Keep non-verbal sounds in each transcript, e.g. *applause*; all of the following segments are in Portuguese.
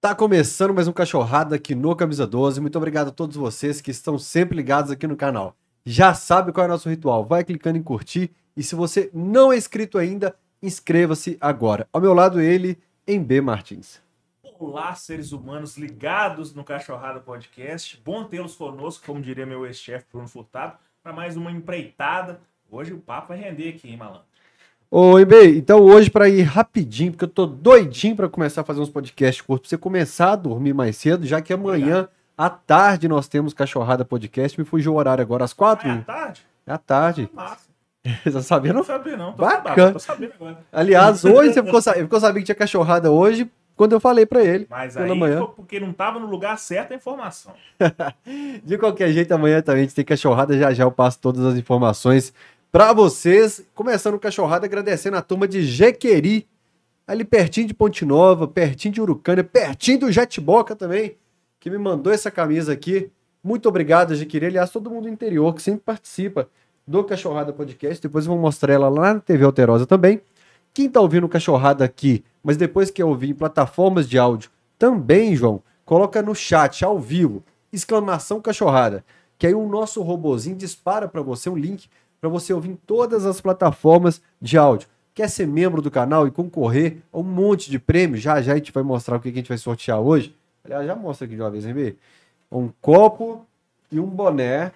Tá começando mais um Cachorrada aqui no Camisa 12. Muito obrigado a todos vocês que estão sempre ligados aqui no canal. Já sabe qual é o nosso ritual. Vai clicando em curtir e se você não é inscrito ainda, inscreva-se agora. Ao meu lado ele, em B Martins. Olá, seres humanos ligados no Cachorrada Podcast. Bom tê-los conosco, como diria meu ex-chefe Bruno Furtado, para mais uma empreitada. Hoje o papo vai render aqui, hein, malandro? Oi, Bey. Então hoje para ir rapidinho, porque eu tô doidinho para começar a fazer uns podcasts curtos, pra você começar a dormir mais cedo, já que amanhã à tarde nós temos Cachorrada Podcast. Me fugiu o horário agora às quatro. Ah, é à tarde? É à tarde. Massa. Você *laughs* tá sabendo? Não sabia não. Tô Bacana. sabendo, Tô sabendo agora. Aliás, hoje você ficou, ficou sabendo que tinha cachorrada hoje quando eu falei para ele. Mas Pela aí manhã. foi porque não tava no lugar certo a informação. *laughs* De qualquer jeito, amanhã também a gente tem cachorrada. Já já eu passo todas as informações para vocês. Começando o cachorrada, agradecendo a turma de Jequeri, ali pertinho de Ponte Nova, pertinho de Urucânia, pertinho do Jetboca também, que me mandou essa camisa aqui. Muito obrigado, Jequeri. Aliás, todo mundo do interior que sempre participa do Cachorrada Podcast. Depois eu vou mostrar ela lá na TV Alterosa também. Quem tá ouvindo o Cachorrada aqui, mas depois que ouvir em plataformas de áudio também, João, coloca no chat ao vivo, exclamação cachorrada, que aí o nosso robozinho dispara para você um link para você ouvir em todas as plataformas de áudio. Quer ser membro do canal e concorrer a um monte de prêmios? Já já a gente vai mostrar o que a gente vai sortear hoje. Aliás, já mostra aqui de uma vez, hein, Bê? Um copo e um boné.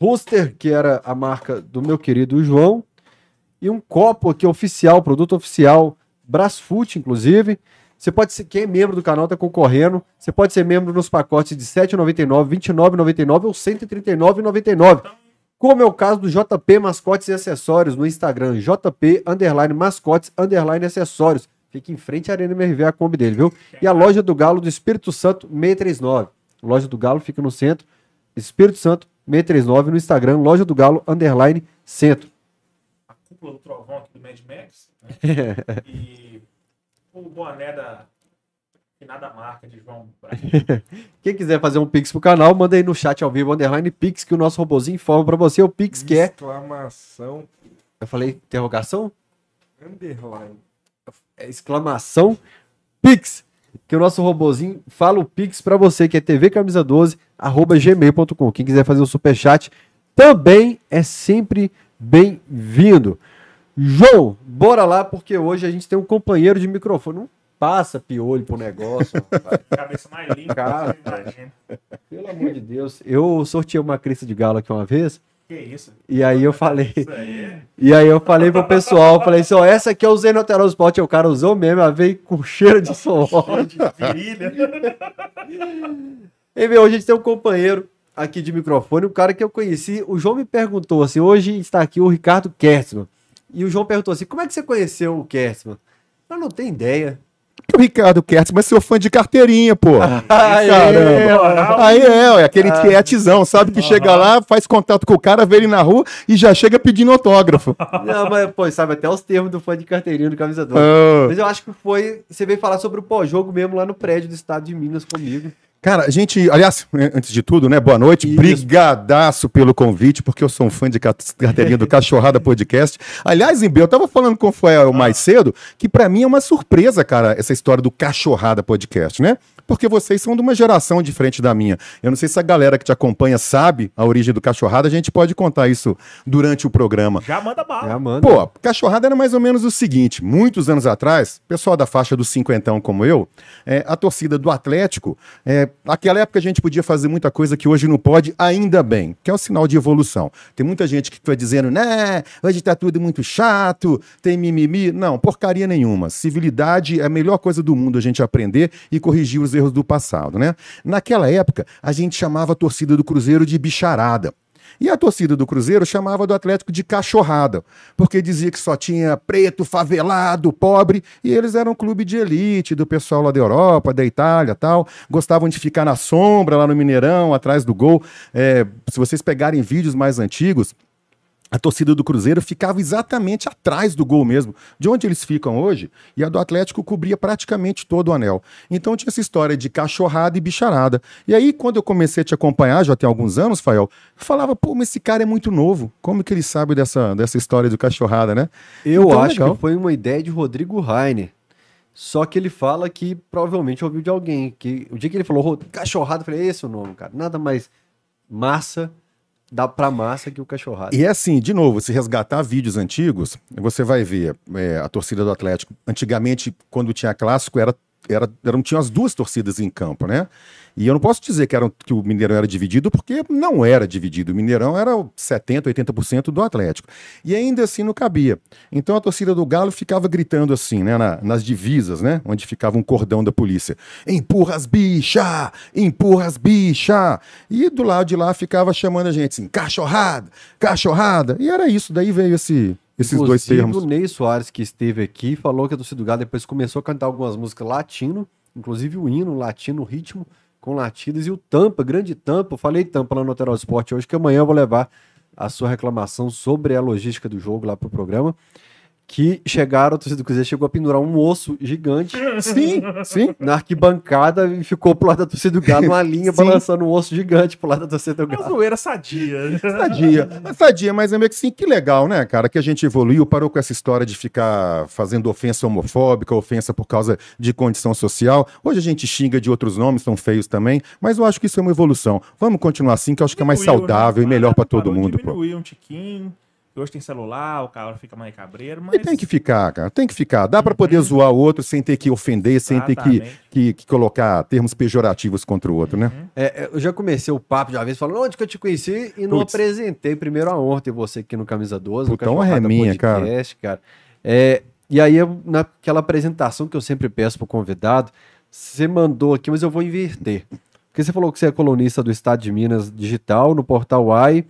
Rooster, que era a marca do meu querido João. E um copo aqui oficial, produto oficial, Brasfoot, inclusive. Você pode ser, quem é membro do canal tá concorrendo. Você pode ser membro nos pacotes de R$ 7,99, R$ 29,99 ou R$ 139,99. Como é o caso do JP Mascotes e Acessórios no Instagram, JP underline mascotes underline acessórios. Fica em frente à Arena MRV, a Kombi dele, viu? E a loja do Galo do Espírito Santo 639. A loja do Galo fica no centro, Espírito Santo 639 no Instagram, loja do Galo underline centro. A cúpula do trovão aqui do Mad Max. né? *laughs* e o boné da finada marca de João Braga. Quem quiser fazer um Pix pro canal, manda aí no chat ao vivo, underline Pix, que o nosso robozinho informa pra você o Pix que é. Exclamação Eu falei interrogação? underline. É exclamação Pix. Que o nosso robozinho fala o Pix pra você, que é tvcamisa12, arroba gmail.com. Quem quiser fazer o superchat também é sempre bem-vindo. João, bora lá, porque hoje a gente tem um companheiro de microfone. Passa piolho pro negócio, *laughs* rapaz. Cabeça mais limpa, Cara. imagina. Pelo amor de Deus. Eu sorteei uma crista de galo aqui uma vez, Que isso? e aí eu falei. Isso aí é E aí eu falei pro pessoal, falei assim, ó, essa aqui eu usei no Alterosport, o cara usou mesmo, ela veio com cheiro de suor. de virilha. *laughs* E meu, hoje a gente tem um companheiro aqui de microfone, um cara que eu conheci, o João me perguntou assim, hoje está aqui o Ricardo Kertzmann, e o João perguntou assim, como é que você conheceu o Kertzmann? Eu não tenho ideia. O Ricardo Kertz, mas sou fã de carteirinha, pô. Aê, Caramba. Aí é, ué, aquele tietezão, sabe? Que chega lá, faz contato com o cara, vê ele na rua e já chega pedindo autógrafo. Não, mas, pô, sabe até os termos do fã de carteirinha do camisa 12. Ah. Mas eu acho que foi, você veio falar sobre o pós-jogo mesmo lá no prédio do estado de Minas comigo. Cara, a gente, aliás, antes de tudo, né? Boa noite. Isso. Brigadaço pelo convite, porque eu sou um fã de ca- carteirinha do Cachorrada Podcast. Aliás, Embe, eu tava falando com o Fael mais cedo que pra mim é uma surpresa, cara, essa história do Cachorrada Podcast, né? Porque vocês são de uma geração diferente da minha. Eu não sei se a galera que te acompanha sabe a origem do Cachorrada, a gente pode contar isso durante o programa. Já manda bala. É, Amanda. Pô, cachorrada era mais ou menos o seguinte: muitos anos atrás, pessoal da faixa dos cinquentão como eu, é, a torcida do Atlético, é, naquela época a gente podia fazer muita coisa que hoje não pode, ainda bem, que é um sinal de evolução. Tem muita gente que foi dizendo, né, hoje tá tudo muito chato, tem mimimi. Não, porcaria nenhuma. Civilidade é a melhor coisa do mundo a gente aprender e corrigir os erros do passado, né? Naquela época, a gente chamava a torcida do Cruzeiro de bicharada. E a torcida do Cruzeiro chamava do Atlético de cachorrada, porque dizia que só tinha preto, favelado, pobre, e eles eram um clube de elite, do pessoal lá da Europa, da Itália tal. Gostavam de ficar na sombra, lá no Mineirão, atrás do gol. É, se vocês pegarem vídeos mais antigos, a torcida do Cruzeiro ficava exatamente atrás do gol mesmo, de onde eles ficam hoje, e a do Atlético cobria praticamente todo o anel. Então tinha essa história de cachorrada e bicharada. E aí, quando eu comecei a te acompanhar, já tem alguns anos, Fael, eu falava, pô, mas esse cara é muito novo. Como que ele sabe dessa, dessa história do cachorrada, né? Eu Então, acho legal. que foi uma ideia de Rodrigo Rainer. Só que ele fala que provavelmente ouviu de alguém. Que o dia que ele falou "Ro- cachorrada, eu falei, esse é o nome, cara. Nada mais massa, dá pra massa que o cachorrada. E é assim, de novo, se resgatar vídeos antigos, você vai ver é, a torcida do Atlético. Antigamente, quando tinha clássico, era, era, eram, tinham as duas torcidas em campo, né? E eu não posso dizer que, era, que o Mineirão era dividido, porque não era dividido. O Mineirão era o 70%, 80% do Atlético. E ainda assim não cabia. Então a torcida do Galo ficava gritando assim, né? na- nas divisas, né? Onde ficava um cordão da polícia. Empurra as bicha! Empurra as bicha! E do lado de lá ficava chamando a gente assim, cachorrada, cachorrada. E era isso, daí veio esse, esses dois Inclusive, termos. O Ney Soares, que esteve aqui, falou que a torcida do Galo depois começou a cantar algumas músicas latino, inclusive o hino latino, o ritmo com latidas, e o Tampa, grande Tampa. Eu falei Tampa lá no Hotel Esporte hoje, que amanhã eu vou levar a sua reclamação sobre a logística do jogo lá pro programa. Que chegaram, a torcida do Cruzeiro chegou a pendurar um osso gigante Sim, sim. na arquibancada e ficou pro lado da torcida do Galo, uma linha Sim. balançando um osso gigante pro lado da torcida do Uma Galo. zoeira sadia. Sadia. Sadia, mas é meio que assim, que legal, né, cara? Que a gente evoluiu, parou com essa história de ficar fazendo ofensa homofóbica, ofensa por causa de condição social. Hoje a gente xinga de outros nomes, são feios também, mas eu acho que isso é uma evolução. Vamos continuar assim, que eu acho que é mais Diminuiu, saudável né? e melhor pra todo mundo, pô. Diminuiu um tiquinho. Hoje tem celular, o cara fica mais cabreiro, mas... E tem que ficar, cara, tem que ficar. Dá pra poder zoar o outro sem ter que ofender, sem ter que, Exatamente. que, que colocar termos pejorativos contra o outro, né? É, é, eu já comecei o papo de uma vez falando onde que eu te conheci e não Putz. apresentei primeiro a honra ter você aqui no Camisa 12, no Puta, honra é minha, Podcast, cara. É, e aí, eu- naquela apresentação que eu sempre peço pro convidado, você mandou aqui, mas eu vou inverter. Porque você falou que você é colunista do Estado de Minas Digital, no Portal Uai,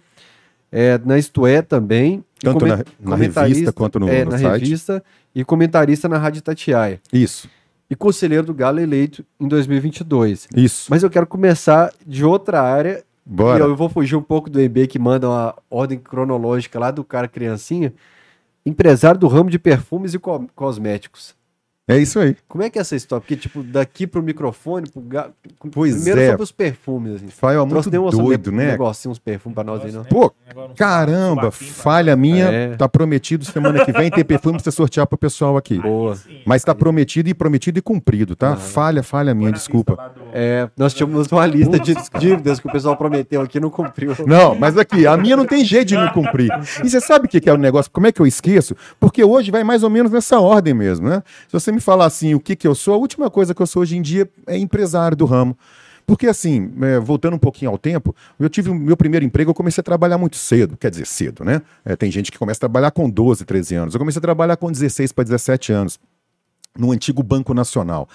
é, na Isto É também. Tanto na, na revista quanto no, é, no na site. revista e comentarista na Rádio Tatiaia. Isso, E conselheiro do Galo eleito em 2022. isso. Mas eu quero começar de outra área. Bora. E eu vou fugir um pouco do EB que manda uma ordem cronológica lá do cara criancinha. Empresário do ramo de perfumes e co- cosméticos. É isso aí. Como é que é essa história? Porque, tipo, daqui pro microfone, pro ga... Pois primeiro é. sobre os perfumes, assim. Fael é muito um doido, né? Um negocinho, uns perfumes pra nós aí, não. Pô, Agora um Caramba, pra- falha minha. É. Tá prometido semana que vem ter perfume pra você sortear pro pessoal aqui. Boa. Sim. Mas tá prometido e prometido e cumprido, tá? Ah. Falha, falha minha, desculpa. do- É, nós tínhamos uma lista de dívidas que o pessoal prometeu aqui e não cumpriu. Não, mas aqui, a minha não tem jeito de não cumprir. E você sabe o que que é o negócio? Como é que eu esqueço? Porque hoje vai mais ou menos nessa ordem mesmo, né? Se você me falar assim, o que que eu sou, a última coisa que eu sou hoje em dia é empresário do ramo. Porque assim, é, voltando um pouquinho ao tempo, eu tive o meu primeiro emprego, eu comecei a trabalhar muito cedo, quer dizer, cedo, né? É, tem gente que começa a trabalhar com 12, 13 anos. Eu comecei a trabalhar com 16 para 17 anos no antigo Banco Nacional.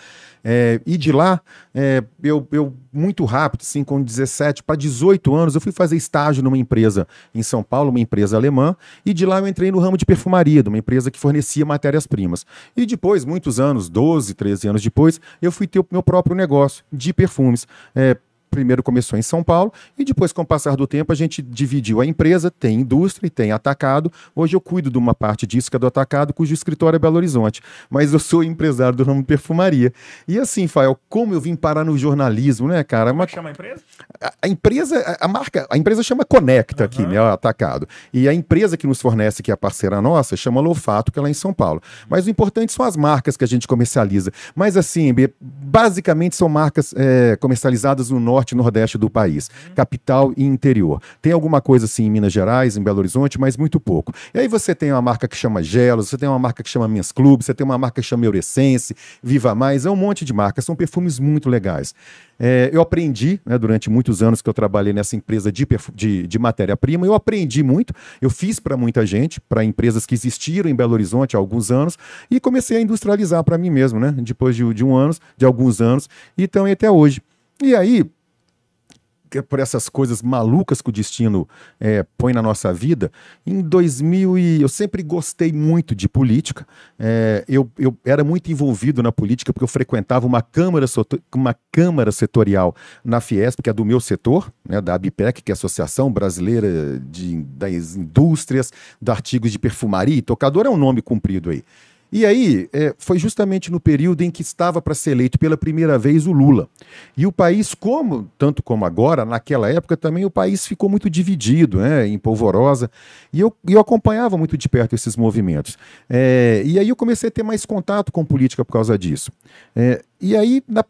É, e de lá, é, eu, eu, muito rápido, assim, com 17 para 18 anos, eu fui fazer estágio numa empresa em São Paulo, uma empresa alemã, e de lá eu entrei no ramo de perfumaria, de uma empresa que fornecia matérias-primas. E depois, muitos anos, 12, 13 anos depois, eu fui ter o meu próprio negócio de perfumes. É, primeiro começou em São Paulo e depois, com o passar do tempo, a gente dividiu a empresa, tem indústria e tem atacado. Hoje eu cuido de uma parte disso que é do atacado, cujo escritório é Belo Horizonte. Mas eu sou empresário do ramo de perfumaria. E assim, Fael, como eu vim parar no jornalismo, né, cara? Como é Uma que chama a empresa? a, a empresa, a, marca, a empresa chama Conecta aqui, Aham. né, atacado. E a empresa que nos fornece, que é a parceira nossa, chama Lofato, que é lá em São Paulo. Mas o importante são as marcas que a gente comercializa. Mas assim, basicamente são marcas é, comercializadas no norte e nordeste do país, capital e interior. Tem alguma coisa assim em Minas Gerais, em Belo Horizonte, mas muito pouco. E aí você tem uma marca que chama Gelos, você tem uma marca que chama Minhas Clubes, você tem uma marca que chama Eurescence, Viva Mais, é um monte de marcas, são perfumes muito legais. É, eu aprendi, né, durante muitos anos que eu trabalhei nessa empresa de, de, de matéria-prima, eu aprendi muito, eu fiz para muita gente, para empresas que existiram em Belo Horizonte há alguns anos, e comecei a industrializar para mim mesmo, né, depois de, de um ano, de alguns anos, e então até hoje. E aí, por essas coisas malucas que o destino é, põe na nossa vida, em 2000 e eu sempre gostei muito de política. É, eu, eu era muito envolvido na política porque eu frequentava uma câmara, uma câmara setorial na Fiesp, que é do meu setor, né, da ABPEC, que é a Associação Brasileira de, das Indústrias, de Artigos de Perfumaria, e tocador é um nome comprido aí. E aí, é, foi justamente no período em que estava para ser eleito pela primeira vez o Lula. E o país, como tanto como agora, naquela época também o país ficou muito dividido, né, em polvorosa. E eu, eu acompanhava muito de perto esses movimentos. É, e aí eu comecei a ter mais contato com política por causa disso. É, e aí, na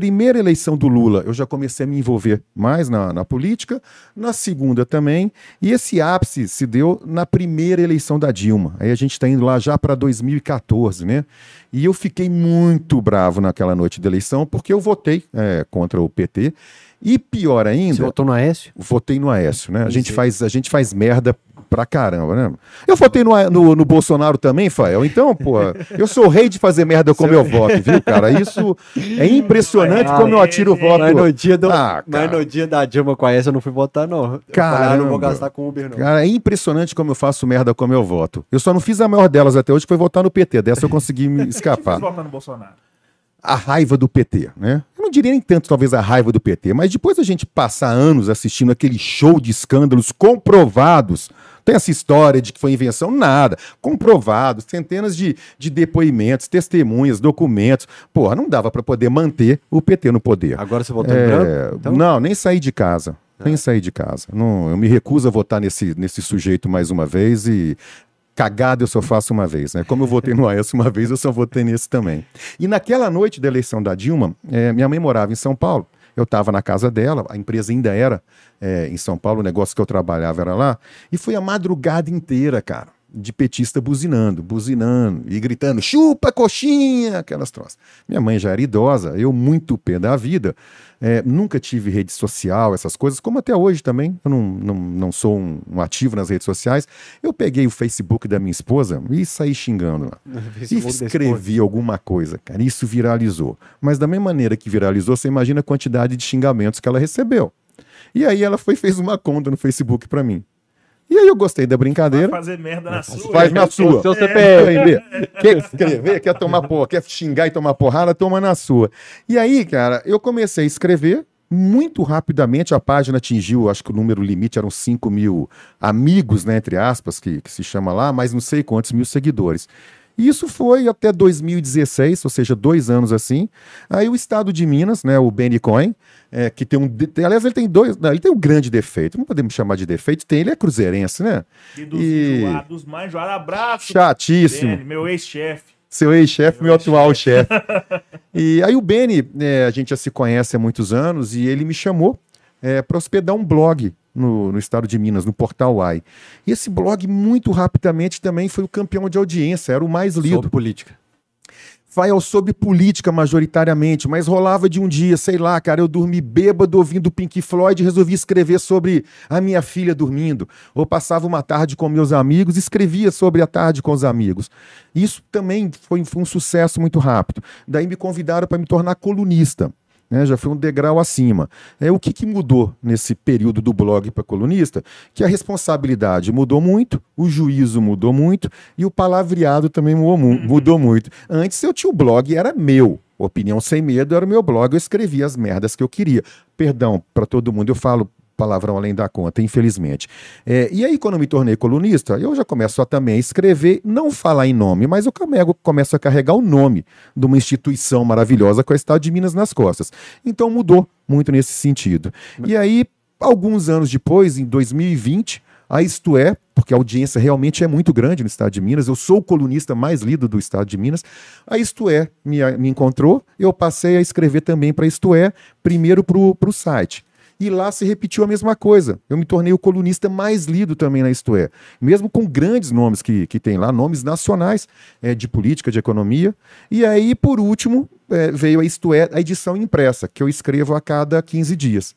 primeira eleição do Lula, eu já comecei a me envolver mais na, na, política, na segunda também, e esse ápice se deu na primeira eleição da Dilma. Aí a gente está indo lá já para 2014, né? E eu fiquei muito bravo naquela noite de eleição, porque eu votei é, contra o PT. E pior ainda. Você votou no Aécio? Votei no Aécio, né? A gente, faz, a gente faz merda pra caramba, né? Eu votei no, no, no, Bolsonaro também, Fael. Então, pô, eu sou o rei de fazer merda como eu voto, viu, cara? Isso é impressionante como eu atiro o voto. Mas no dia, do, ah, mas no dia da Dilma com a essa eu não fui votar, não. Cara, ah, não vou gastar com Uber, não. Cara, é impressionante como eu faço merda como eu voto. Eu só não fiz a maior delas até hoje, que foi votar no PT. Dessa eu consegui me *laughs* escapar. Você votar no Bolsonaro? a raiva do PT, né? Não diria nem tanto, talvez, a raiva do PT, mas depois a gente passar anos assistindo aquele show de escândalos comprovados tem essa história de que foi invenção, nada. Comprovado, centenas de, de depoimentos, testemunhas, documentos. Porra, não dava para poder manter o PT no poder. Agora você votou é... em branco? Então... Não, nem saí de casa. É. Nem saí de casa. Não, eu me recuso a votar nesse, nesse sujeito mais uma vez e cagada eu só faço uma vez, né? Como eu votei no Aécio uma vez, eu só votei nesse também. E naquela noite da eleição da Dilma, é, minha mãe morava em São Paulo. Eu estava na casa dela, a empresa ainda era é, em São Paulo, o negócio que eu trabalhava era lá, e foi a madrugada inteira, cara, de petista buzinando, buzinando e gritando: chupa, coxinha, aquelas troças. Minha mãe já era idosa, eu muito pé da vida. É, nunca tive rede social, essas coisas, como até hoje também. Eu não, não, não sou um, um, ativo nas redes sociais. Eu peguei o Facebook da minha esposa e saí xingando lá. *laughs* e escrevi alguma coisa, cara. Isso viralizou. Mas da mesma maneira que viralizou, você imagina a quantidade de xingamentos que ela recebeu. E aí ela foi fez uma conta no Facebook para mim. E aí eu gostei da brincadeira. Vai fazer merda na sua. Faz na sua. Seu CPF. É. *laughs* Quer escrever, quer tomar porra, quer xingar e tomar porrada, toma na sua. E aí, cara, eu comecei a escrever. Muito rapidamente a página atingiu, acho que o número limite eram 5 mil amigos, né, entre aspas, que, que se chama lá, mas não sei quantos mil seguidores. Isso foi até 2016, ou seja, dois anos assim. Aí o estado de Minas, né, o Benny Coin, é, que tem um. Aliás, ele tem dois. Não, ele tem um grande defeito. Não podemos chamar de defeito, tem, ele é cruzeirense, né? E dos, e... Mais. Abraço. Chatíssimo. Meu ex-chefe. Seu ex-chefe, meu, atual chefe. *laughs* e aí o Benny, é, a gente já se conhece há muitos anos, e ele me chamou é, para hospedar um blog no, no, estado de Minas, no Portal UAI. E esse blog, muito rapidamente, também foi o campeão de audiência, era o mais lido. Sobre política. Fael sobre política majoritariamente, mas rolava de um dia, sei lá, cara, eu dormi bêbado ouvindo Pink Floyd e resolvi escrever sobre a minha filha dormindo. Ou passava uma tarde com meus amigos e escrevia sobre a tarde com os amigos. Isso também foi, foi um sucesso muito rápido. Daí me convidaram para me tornar colunista né, já foi um degrau acima. É, o que, que mudou nesse período do blog para colunista? Que a responsabilidade mudou muito, o juízo mudou muito e o palavreado também mudou, uhum. mudou muito. Antes eu tinha o blog, era meu. Opinião Sem Medo era o meu blog, eu escrevia as merdas que eu queria. Perdão para todo mundo, eu falo palavrão além da conta, infelizmente. É, e aí, quando eu me tornei colunista, eu já começo a também escrever, não falar em nome, mas eu começo a carregar o nome de uma instituição maravilhosa com a Estado de Minas nas costas. Então mudou muito nesse sentido. E aí, alguns anos depois, em 2020, a Isto É, porque a audiência realmente é muito grande no estado de Minas, eu sou o colunista mais lido do estado de Minas, a Isto É me, me encontrou, eu passei a escrever também para Isto É, primeiro para o site. E lá se repetiu a mesma coisa. Eu me tornei o colunista mais lido também na Isto É. Mesmo com grandes nomes que, que tem lá, nomes nacionais é, de política, de economia. E aí, por último, é, veio a Isto É, a edição impressa, que eu escrevo a cada 15 dias.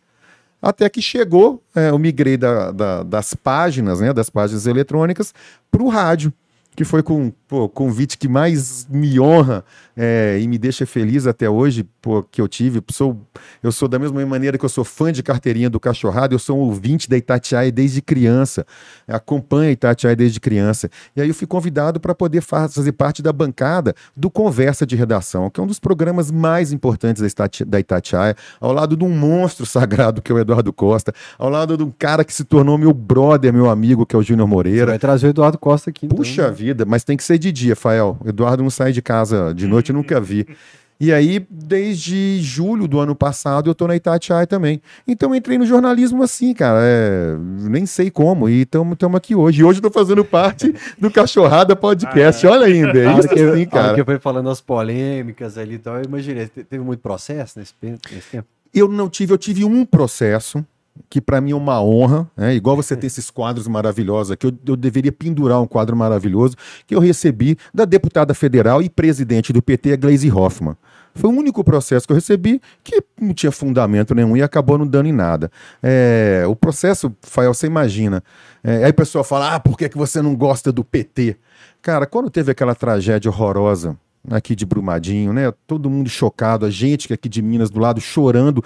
Até que chegou, é, eu migrei da, da, das páginas, né, das páginas eletrônicas, para o rádio que foi com o convite que mais me honra é, e me deixa feliz até hoje, pô, que eu tive. Sou, eu sou da mesma maneira que eu sou fã de carteirinha do Cachorrado, eu sou um ouvinte da Itatiaia desde criança, acompanho a Itatiaia desde criança. E aí eu fui convidado para poder fazer parte da bancada do Conversa de Redação, que é um dos programas mais importantes da Itatiaia, ao lado de um monstro sagrado que é o Eduardo Costa, ao lado de um cara que se tornou meu brother, meu amigo, que é o Júnior Moreira. Você vai trazer o Eduardo Costa aqui. Então. Puxa vida vida, mas tem que ser de dia, Fael. Eduardo não sai de casa de noite, nunca vi. E aí, desde julho do ano passado, eu tô na Itatiaia também. Então, eu entrei no jornalismo assim, cara. É, nem sei como. E estamos aqui hoje. E hoje eu tô fazendo parte do Cachorrada Podcast. Olha ainda. É isso que, assim, cara. que eu fui falando as polêmicas ali e tal, eu imaginei. te- Teve muito processo nesse tempo? Eu não tive, eu tive um processo que para mim é uma honra, né? igual você tem esses quadros maravilhosos aqui, eu, eu deveria pendurar um quadro maravilhoso que eu recebi da deputada federal e presidente do PT, a Gleisi Hoffmann. Foi o único processo que eu recebi que não tinha fundamento nenhum e acabou não dando em nada. É, o processo, Fael, você imagina. É, aí o pessoal fala, ah, por que, que você não gosta do PT? Cara, quando teve aquela tragédia horrorosa aqui de Brumadinho, né? Todo mundo chocado, a gente é aqui de Minas do lado chorando,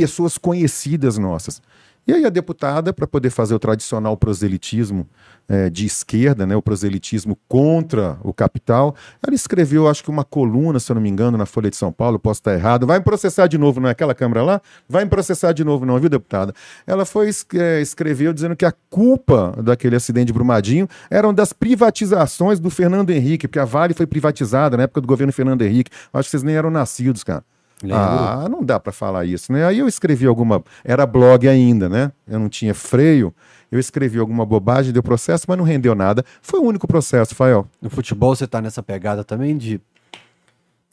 pessoas conhecidas nossas. E aí a deputada, para poder fazer o tradicional proselitismo eh, de esquerda, né, o proselitismo contra o capital, ela escreveu, acho que uma coluna, se eu não me engano, na Folha de São Paulo, posso estar errado, vai me processar de novo, não é aquela câmera lá? Vai me processar de novo não, viu, deputada? Ela foi, eh, escreveu dizendo que a culpa daquele acidente de Brumadinho eram das privatizações do Fernando Henrique, porque a Vale foi privatizada na época do governo Fernando Henrique. Acho que vocês nem eram nascidos, cara. Lembro. Ah, não dá pra falar isso, né? Aí eu escrevi alguma. Era blog ainda, né? Eu não tinha freio. Eu escrevi alguma bobagem, deu processo, mas não rendeu nada. Foi o único processo, Fael. No futebol você tá nessa pegada também de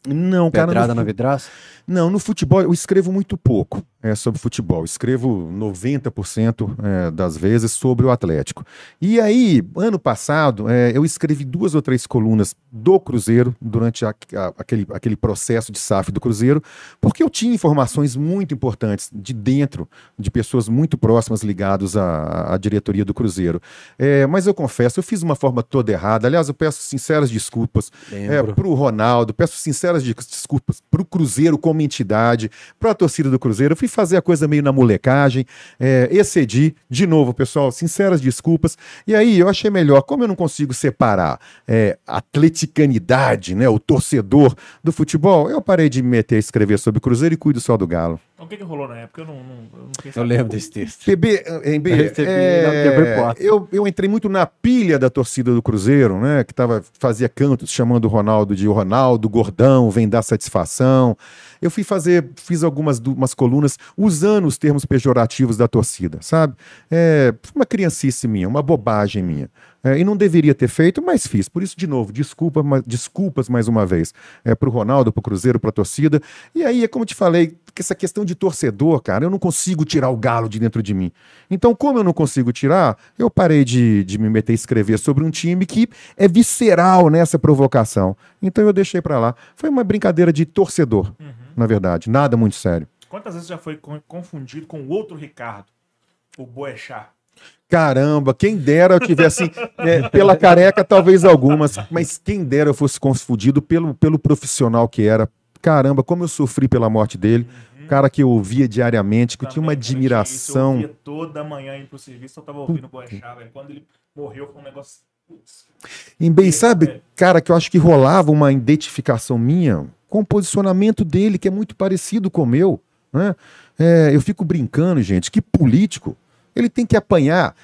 Não, cara. pedrada no na vidraça? Não, no futebol eu escrevo muito pouco é, sobre futebol. Escrevo 90% é, das vezes sobre o Atlético. E aí, ano passado, é, eu escrevi duas ou três colunas do Cruzeiro durante a- a- aquele, aquele processo de SAF do Cruzeiro, porque eu tinha informações muito importantes de dentro, de pessoas muito próximas ligadas à, à diretoria do Cruzeiro. É, mas eu confesso, eu fiz uma forma toda errada. Aliás, eu peço sinceras desculpas é, para o Ronaldo, peço sinceras des- desculpas para o Cruzeiro como entidade, para a torcida do Cruzeiro. Eu fui fazer a coisa meio na molecagem, é, excedi. De novo, pessoal, sinceras desculpas. E aí eu achei melhor, como eu não consigo separar é, atleticanidade, né, o torcedor do futebol, eu parei de me meter a escrever sobre o Cruzeiro e cuido só do Galo. Então, o que, que rolou na época? Eu não, não, eu não Eu lembro desse texto. PB, em B, *laughs* Eu recebi é, na TV4. eu, eu entrei muito na pilha da torcida do Cruzeiro, né? Que tava, fazia cantos chamando o Ronaldo de Ronaldo, gordão, vem dar satisfação. Eu fui fazer, fiz algumas umas colunas usando os termos pejorativos da torcida, sabe? É, uma criancice minha, uma bobagem minha. É, e não deveria ter feito, mas fiz. Por isso, de novo, desculpa, ma- desculpas mais uma vez. É, pro Ronaldo, pro Cruzeiro, pra torcida. E aí, é como eu te falei, que essa questão de torcedor, cara, eu não consigo tirar o galo de dentro de mim. Então, como eu não consigo tirar, eu parei de, de me meter a escrever sobre um time que é visceral nessa provocação. Então, eu deixei pra lá. Foi uma brincadeira de torcedor, na verdade. Nada muito sério. Quantas vezes já foi con- confundido com o outro Ricardo? O Boechat. Caramba, quem dera eu tivesse, é, pela careca, talvez algumas, mas quem dera eu fosse confundido pelo, pelo profissional que era. Caramba, como eu sofri pela morte dele. Cara que eu ouvia diariamente, que eu tinha uma isso, Eu admiração. ouvia toda manhã indo pro serviço, eu tava ouvindo o Boechat, velho. Quando ele morreu, foi um negócio... Em bem, É. sabe, cara, que eu acho que rolava uma identificação minha com o posicionamento dele, que é muito parecido com o meu. Né? É, eu fico brincando, gente, que político ele tem que apanhar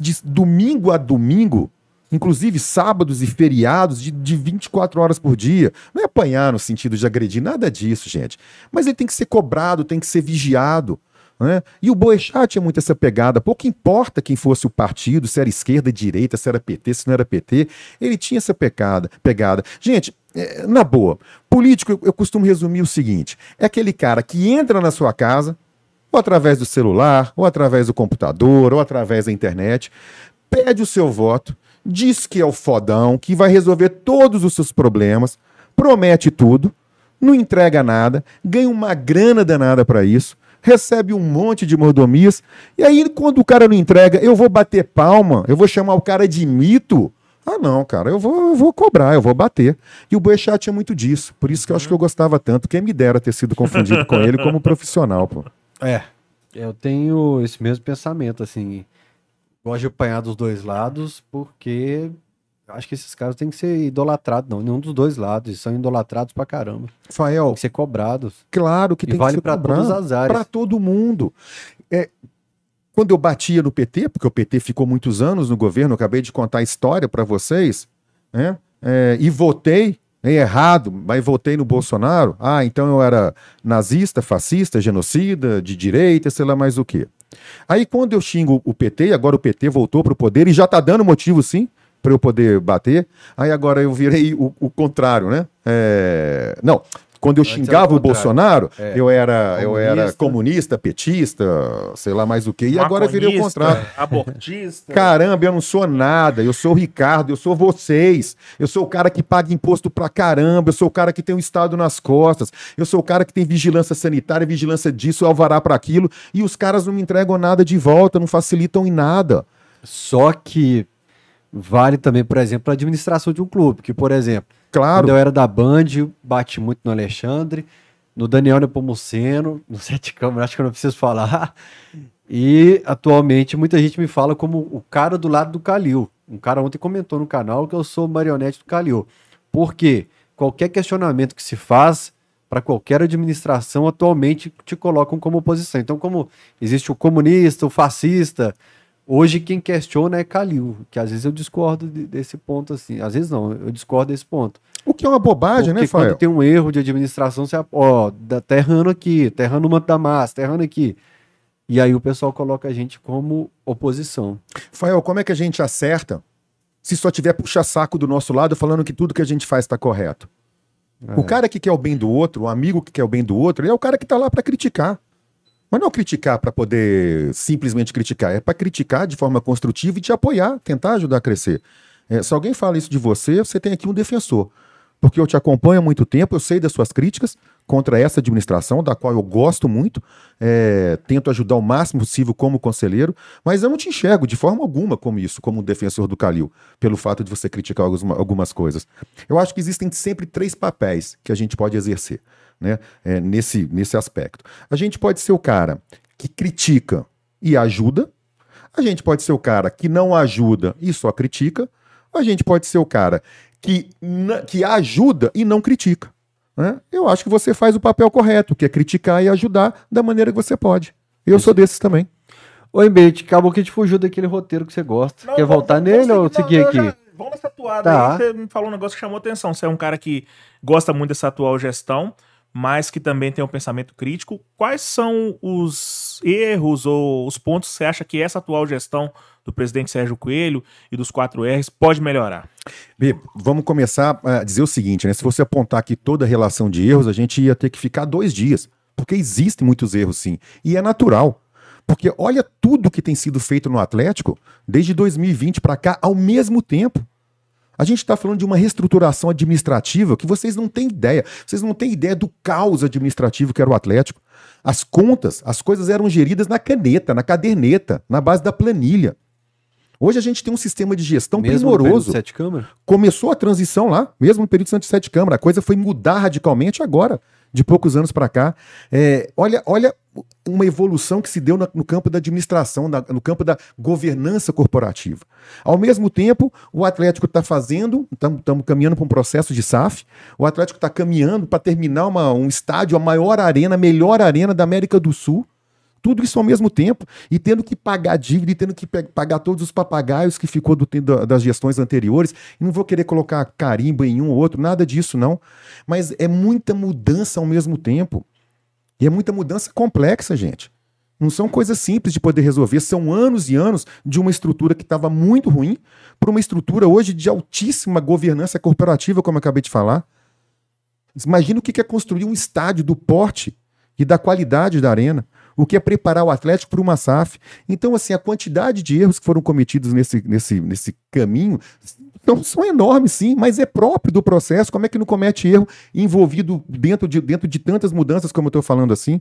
de domingo a domingo, inclusive sábados e feriados, de, de 24 horas por dia. Não é apanhar no sentido de agredir, nada disso, gente. Mas ele tem que ser cobrado, tem que ser vigiado. né? E o Boechat tinha muito essa pegada. Pouco importa quem fosse o partido, se era esquerda, direita, se era PT, se não era PT. Ele tinha essa pecada, pegada. Gente, é, na boa, político, eu costumo resumir o seguinte: é aquele cara que entra na sua casa, ou através do celular, ou através do computador, ou através da internet, pede o seu voto, diz que é o fodão, que vai resolver todos os seus problemas, promete tudo, não entrega nada, ganha uma grana danada para isso, recebe um monte de mordomias, e aí quando o cara não entrega, eu vou bater palma, eu vou chamar o cara de mito. Ah, não, cara, eu vou, eu vou cobrar, eu vou bater. E o Boechat tinha muito disso, por isso que eu acho que eu gostava tanto. Quem me dera ter sido confundido com ele como profissional, pô. É. Eu tenho esse mesmo pensamento, assim. Gosto de apanhar dos dois lados, porque acho que esses caras têm que ser idolatrados, não. Nenhum dos dois lados. Eles são idolatrados pra caramba. Tem Fael, que ser cobrados. claro que E tem vale que ser pra cobrado. todas as áreas. Para todo mundo. É, quando eu batia no PT, porque o PT ficou muitos anos no governo, eu acabei de contar a história para vocês. né? É, e votei errado, mas votei no Bolsonaro. Ah, então eu era nazista, fascista, genocida, de direita, sei lá mais o quê. Aí quando eu xingo o PT, agora o PT voltou para o poder e já está dando motivo sim para eu poder bater. Aí agora eu virei o, o contrário, né? É... Não, quando eu Antes xingava o Bolsonaro, é. eu, era, comunista. eu era comunista, petista, sei lá mais o quê. E agora virei o contrário. Abortista. Caramba, eu não sou nada. Eu sou o Ricardo, eu sou vocês. Eu sou o cara que paga imposto pra caramba. Eu sou o cara que tem o um Estado nas costas. Eu sou o cara que tem vigilância sanitária, vigilância disso, alvará para aquilo. E os caras não me entregam nada de volta, não facilitam em nada. Só que vale também, por exemplo, a administração de um clube. Que, por exemplo, Claro. Quando eu era da Band, bate muito no Alexandre, no Daniel Nepomuceno, *laughs* no Sete Câmara, acho que eu não preciso falar. E atualmente muita gente me fala como o cara do lado do Calil. Um cara ontem comentou no canal que eu sou marionete do Calil. Porque qualquer questionamento que se faz para qualquer administração atualmente te colocam como oposição. Então, como existe o comunista, o fascista, Hoje quem questiona é Calil, que às vezes eu discordo desse ponto assim. Às vezes não, eu discordo desse ponto. O que é uma bobagem, Porque né, Fael? quando tem um erro de administração, você, ó, tá errando aqui, tá errando o manto da massa, tá errando aqui. E aí o pessoal coloca a gente como oposição. Fael, como é que a gente acerta se só tiver puxa-saco do nosso lado falando que tudo que a gente faz está correto? É. O cara que quer o bem do outro, o amigo que quer o bem do outro, ele é o cara que está lá para criticar. Mas não criticar para poder simplesmente criticar, é para criticar de forma construtiva e te apoiar, tentar ajudar a crescer. É, se alguém fala isso de você, você tem aqui um defensor. Porque eu te acompanho há muito tempo, eu sei das suas críticas contra essa administração, da qual eu gosto muito, é, tento ajudar o máximo possível como conselheiro, mas eu não te enxergo de forma alguma como isso, como um defensor do Calil, pelo fato de você criticar algumas, algumas coisas. Eu acho que existem sempre três papéis que a gente pode exercer né, é, nesse, nesse aspecto. A gente pode ser o cara que critica e ajuda, a gente pode ser o cara que não ajuda e só critica, a gente pode ser o cara que, que ajuda e não critica. Né? Eu acho que você faz o papel correto, que é criticar e ajudar da maneira que você pode. Eu Isso. sou desses também. Oi, Bete, acabou que a gente fugiu daquele roteiro que você gosta. Não, Quer voltar nele ou seguir aqui? Já, vamos nessa atuada tá. aí. Você me falou um negócio que chamou atenção. Você é um cara que gosta muito dessa atual gestão mas que também tem um pensamento crítico. Quais são os erros ou os pontos que você acha que essa atual gestão do presidente Sérgio Coelho e dos 4Rs pode melhorar? B, vamos começar a dizer o seguinte, né? Se você apontar aqui toda a relação de erros, a gente ia ter que ficar dois dias, porque existem muitos erros sim, e é natural. Porque olha tudo que tem sido feito no Atlético desde 2020 para cá ao mesmo tempo. A gente está falando de uma reestruturação administrativa que vocês não têm ideia. Vocês não têm ideia do caos administrativo que era o Atlético. As contas, as coisas eram geridas na caneta, na caderneta, na base da planilha. Hoje a gente tem um sistema de gestão mesmo primoroso. No sete câmara? Começou a transição lá, mesmo no período de sete câmara. A coisa foi mudar radicalmente agora de poucos anos para cá. É, olha, olha uma evolução que se deu no, campo da administração, no campo da governança corporativa. Ao mesmo tempo, o Atlético está fazendo, estamos caminhando para um processo de SAF, o Atlético está caminhando para terminar uma, um estádio, a maior arena, a melhor arena da América do Sul. Tudo isso ao mesmo tempo, e tendo que pagar dívida, e tendo que pagar todos os papagaios que ficou do, das gestões anteriores. Não vou querer colocar carimbo em um ou outro, nada disso, não. Mas é muita mudança ao mesmo tempo. E é muita mudança complexa, gente. Não são coisas simples de poder resolver, são anos e anos de uma estrutura que estava muito ruim para uma estrutura hoje de altíssima governança corporativa, como eu acabei de falar. Imagina o que é construir um estádio do porte e da qualidade da arena o que é preparar o Atlético para uma SAF. Então, assim, a quantidade de erros que foram cometidos nesse, nesse, nesse caminho são, são enormes, sim, mas é próprio do processo. Como é que não comete erro envolvido dentro de, dentro de tantas mudanças, como eu estou falando assim?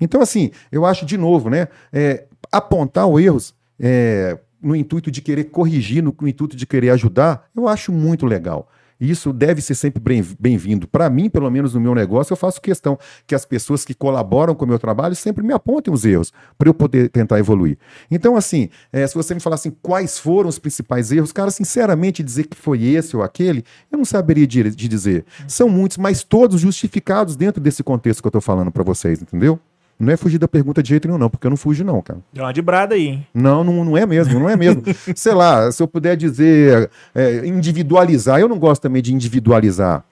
Então, assim, eu acho, de novo, né, é, apontar os erros é, no intuito de querer corrigir, no, no intuito de querer ajudar, eu acho muito legal. Isso deve ser sempre bem-vindo. Para mim, pelo menos no meu negócio, eu faço questão que as pessoas que colaboram com o meu trabalho sempre me apontem os erros para eu poder tentar evoluir. Então, assim, é, se você me falar assim, quais foram os principais erros, cara, sinceramente, dizer que foi esse ou aquele, eu não saberia de, de dizer. São muitos, mas todos justificados dentro desse contexto que eu estou falando para vocês, entendeu? Não é fugir da pergunta de jeito nenhum, não, porque eu não fujo, não, cara. Deu uma de brada aí, hein? Não, não, não é mesmo, não é mesmo. *laughs* Sei lá, se eu puder dizer, é, individualizar, eu não gosto também de individualizar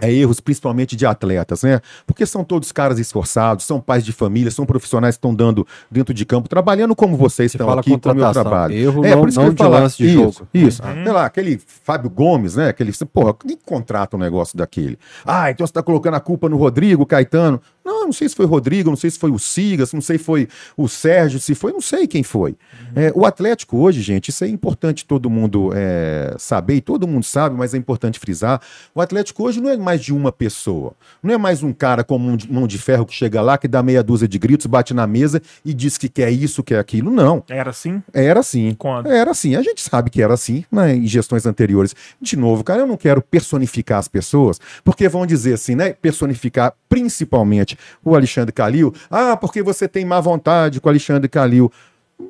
é, erros, principalmente de atletas, né? Porque são todos caras esforçados, são pais de família, são profissionais que estão dando dentro de campo, trabalhando como vocês estão aqui com o meu trabalho. Erro é, não, por isso não que eu falo, lance de isso, jogo. Isso. Uhum. Sei lá, aquele Fábio Gomes, né? Aquele, porra, quem contrata um negócio daquele? Ah, então você tá colocando a culpa no Rodrigo, Caetano. Não, não sei se foi o Rodrigo, não sei se foi o Sigas, não sei se foi o Sérgio, se foi, não sei quem foi. É, o Atlético hoje, gente, isso é importante todo mundo é, saber, e todo mundo sabe, mas é importante frisar. O Atlético hoje não é mais de uma pessoa. Não é mais um cara com mão de ferro que chega lá, que dá meia dúzia de gritos, bate na mesa e diz que quer isso, quer aquilo. Não. Era assim? Era assim. Quando? Era assim. A gente sabe que era assim né, em gestões anteriores. De novo, cara, eu não quero personificar as pessoas, porque vão dizer assim, né? Personificar principalmente o Alexandre Calil. Ah, porque você tem má vontade com o Alexandre Calil.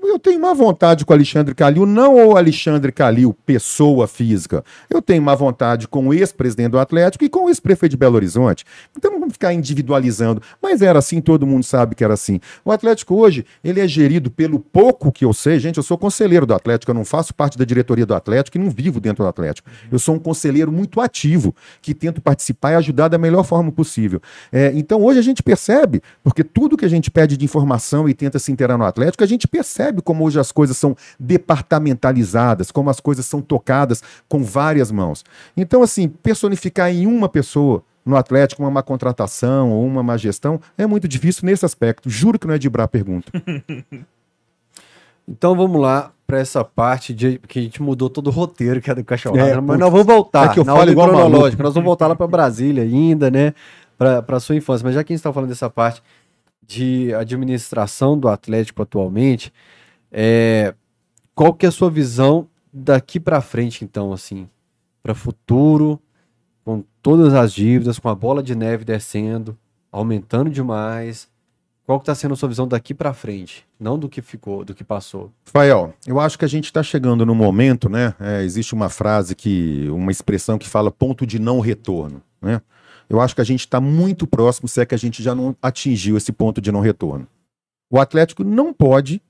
Eu tenho má vontade com o Alexandre Calil, não o Alexandre Calil, pessoa física. Eu tenho má vontade com o ex-presidente do Atlético e com o ex-prefeito de Belo Horizonte. Então não vamos ficar individualizando. Mas era assim, todo mundo sabe que era assim. O Atlético hoje, ele é gerido pelo pouco que eu sei. Gente, eu sou conselheiro do Atlético, eu não faço parte da diretoria do Atlético e não vivo dentro do Atlético. Eu sou um conselheiro muito ativo, que tento participar e ajudar da melhor forma possível. É, então hoje a gente percebe, porque tudo que a gente pede de informação e tenta se inteirar no Atlético, a gente percebe como hoje as coisas são departamentalizadas, como as coisas são tocadas com várias mãos. Então, assim, personificar em uma pessoa no Atlético uma má contratação ou uma má gestão é muito difícil nesse aspecto. Juro que não é de Bra a pergunta. *laughs* Então vamos lá para essa parte de que a gente mudou todo o roteiro que é do cachorrada, É, mas putz. nós vamos voltar É que eu na falo igual cronológica. Nós vamos voltar lá para Brasília ainda, né? Para sua infância. Mas já que a gente está falando dessa parte de administração do Atlético atualmente, é, qual que é a sua visão daqui para frente, então, assim, para futuro, com todas as dívidas, com a bola de neve descendo, aumentando demais? Qual que está sendo a sua visão daqui para frente, não do que ficou, do que passou? Fael, eu acho que a gente está chegando no momento, né? é, existe uma frase que, uma expressão que fala ponto de não retorno, né? Eu acho que a gente está muito próximo, se é que a gente já não atingiu esse ponto de não retorno. O Atlético não pode,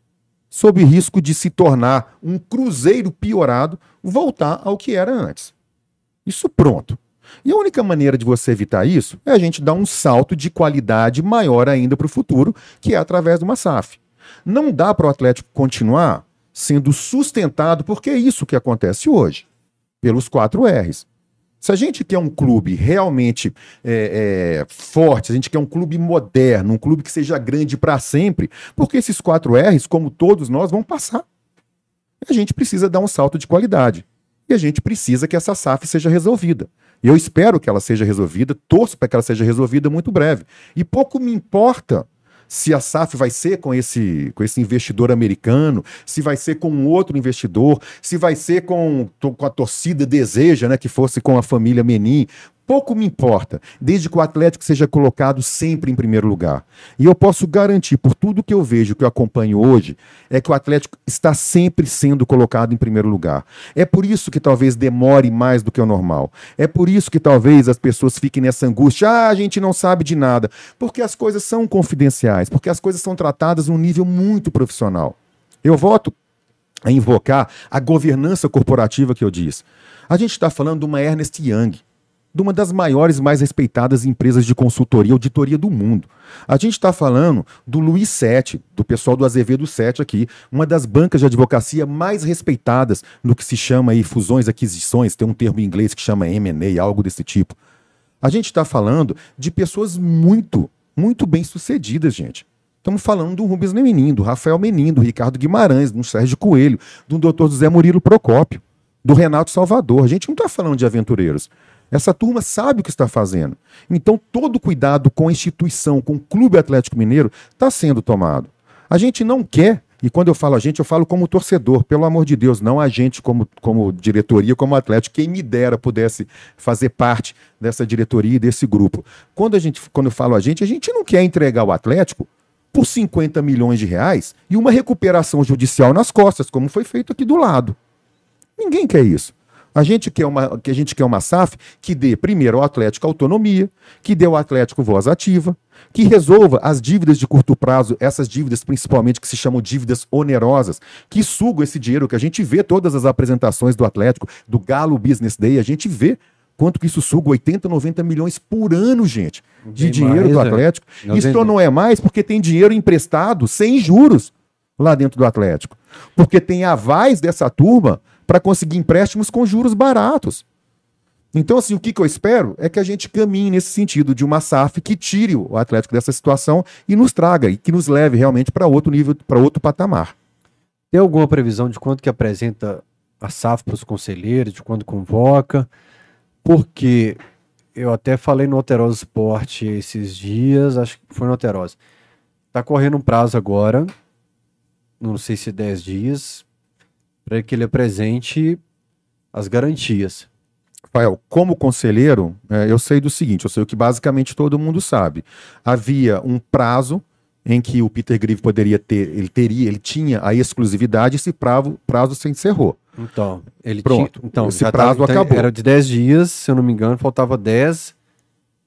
sob risco de se tornar um cruzeiro piorado, voltar ao que era antes. Isso pronto. E a única maneira de você evitar isso é a gente dar um salto de qualidade maior ainda para o futuro, que é através de uma SAF. Não dá para o Atlético continuar sendo sustentado, porque é isso que acontece hoje, pelos quatro R's. Se a gente quer um clube realmente é, é, forte, a gente quer um clube moderno, um clube que seja grande para sempre, porque esses quatro R's, como todos nós, vão passar. A gente precisa dar um salto de qualidade. E a gente precisa que essa SAF seja resolvida. Eu espero que ela seja resolvida, torço para que ela seja resolvida muito breve. E pouco me importa se a SAF vai ser com esse, com esse investidor americano, se vai ser com um outro investidor, se vai ser com, com a torcida deseja, né, que fosse com a família Menin. Pouco me importa, desde que o Atlético seja colocado sempre em primeiro lugar. E eu posso garantir, por tudo que eu vejo, que eu acompanho hoje, é que o Atlético está sempre sendo colocado em primeiro lugar. É por isso que talvez demore mais do que o normal. É por isso que talvez as pessoas fiquem nessa angústia. Ah, a gente não sabe de nada. Porque as coisas são confidenciais, porque as coisas são tratadas num nível muito profissional. Eu voto a invocar a governança corporativa que eu disse. A gente está falando de uma Ernest Young de uma das maiores e mais respeitadas empresas de consultoria e auditoria do mundo. A gente está falando do Luiz Sete, do pessoal do Azevedo Sete aqui, uma das bancas de advocacia mais respeitadas no que se chama aí fusões, aquisições, tem um termo em inglês que chama M&A, algo desse tipo. A gente está falando de pessoas muito, muito bem sucedidas, gente. Estamos falando do Rubens Menin, do Rafael Menin, do Ricardo Guimarães, do Sérgio Coelho, do Dr. José Murilo Procópio, do Renato Salvador. A gente não está falando de aventureiros. Essa turma sabe o que está fazendo. Então, todo cuidado com a instituição, com o Clube Atlético Mineiro, está sendo tomado. A gente não quer, e quando eu falo a gente, eu falo como torcedor, pelo amor de Deus, não a gente como, como diretoria, como Atlético. Quem me dera pudesse fazer parte dessa diretoria e desse grupo. Quando, a gente, quando eu falo a gente, a gente não quer entregar o Atlético por 50 milhões de reais e uma recuperação judicial nas costas, como foi feito aqui do lado. Ninguém quer isso. A gente quer uma, que a gente quer uma SAF que dê primeiro ao Atlético autonomia, que dê ao Atlético voz ativa, que resolva as dívidas de curto prazo, essas dívidas principalmente que se chamam dívidas onerosas, que sugam esse dinheiro que a gente vê todas as apresentações do Atlético, do Galo Business Day, a gente vê quanto que isso suga 80, 90 milhões por ano, gente, de dinheiro mais, do é. Atlético. Isso não é mais porque tem dinheiro emprestado sem juros lá dentro do Atlético. Porque tem avais dessa turma para conseguir empréstimos com juros baratos. Então, assim, o que, que, eu espero é que a gente caminhe nesse sentido de uma SAF que tire o Atlético dessa situação e nos traga e que nos leve realmente para outro nível, para outro patamar. Tem alguma previsão de quanto que apresenta a SAF para os conselheiros, de quando convoca? Porque eu até falei no Alterosa Esporte esses dias, acho que foi no Alterosa. Tá correndo um prazo agora, não sei se 10 dias, para que ele apresente as garantias. Rafael, como conselheiro, é, eu sei do seguinte, eu sei o que basicamente todo mundo sabe. Havia um prazo em que o Peter Grieve poderia ter, ele teria, ele tinha a exclusividade, esse prazo, prazo se encerrou. Então, ele Pronto. Tinha, então, esse prazo tava, acabou. Era de 10 dias, se eu não me engano, faltava 10.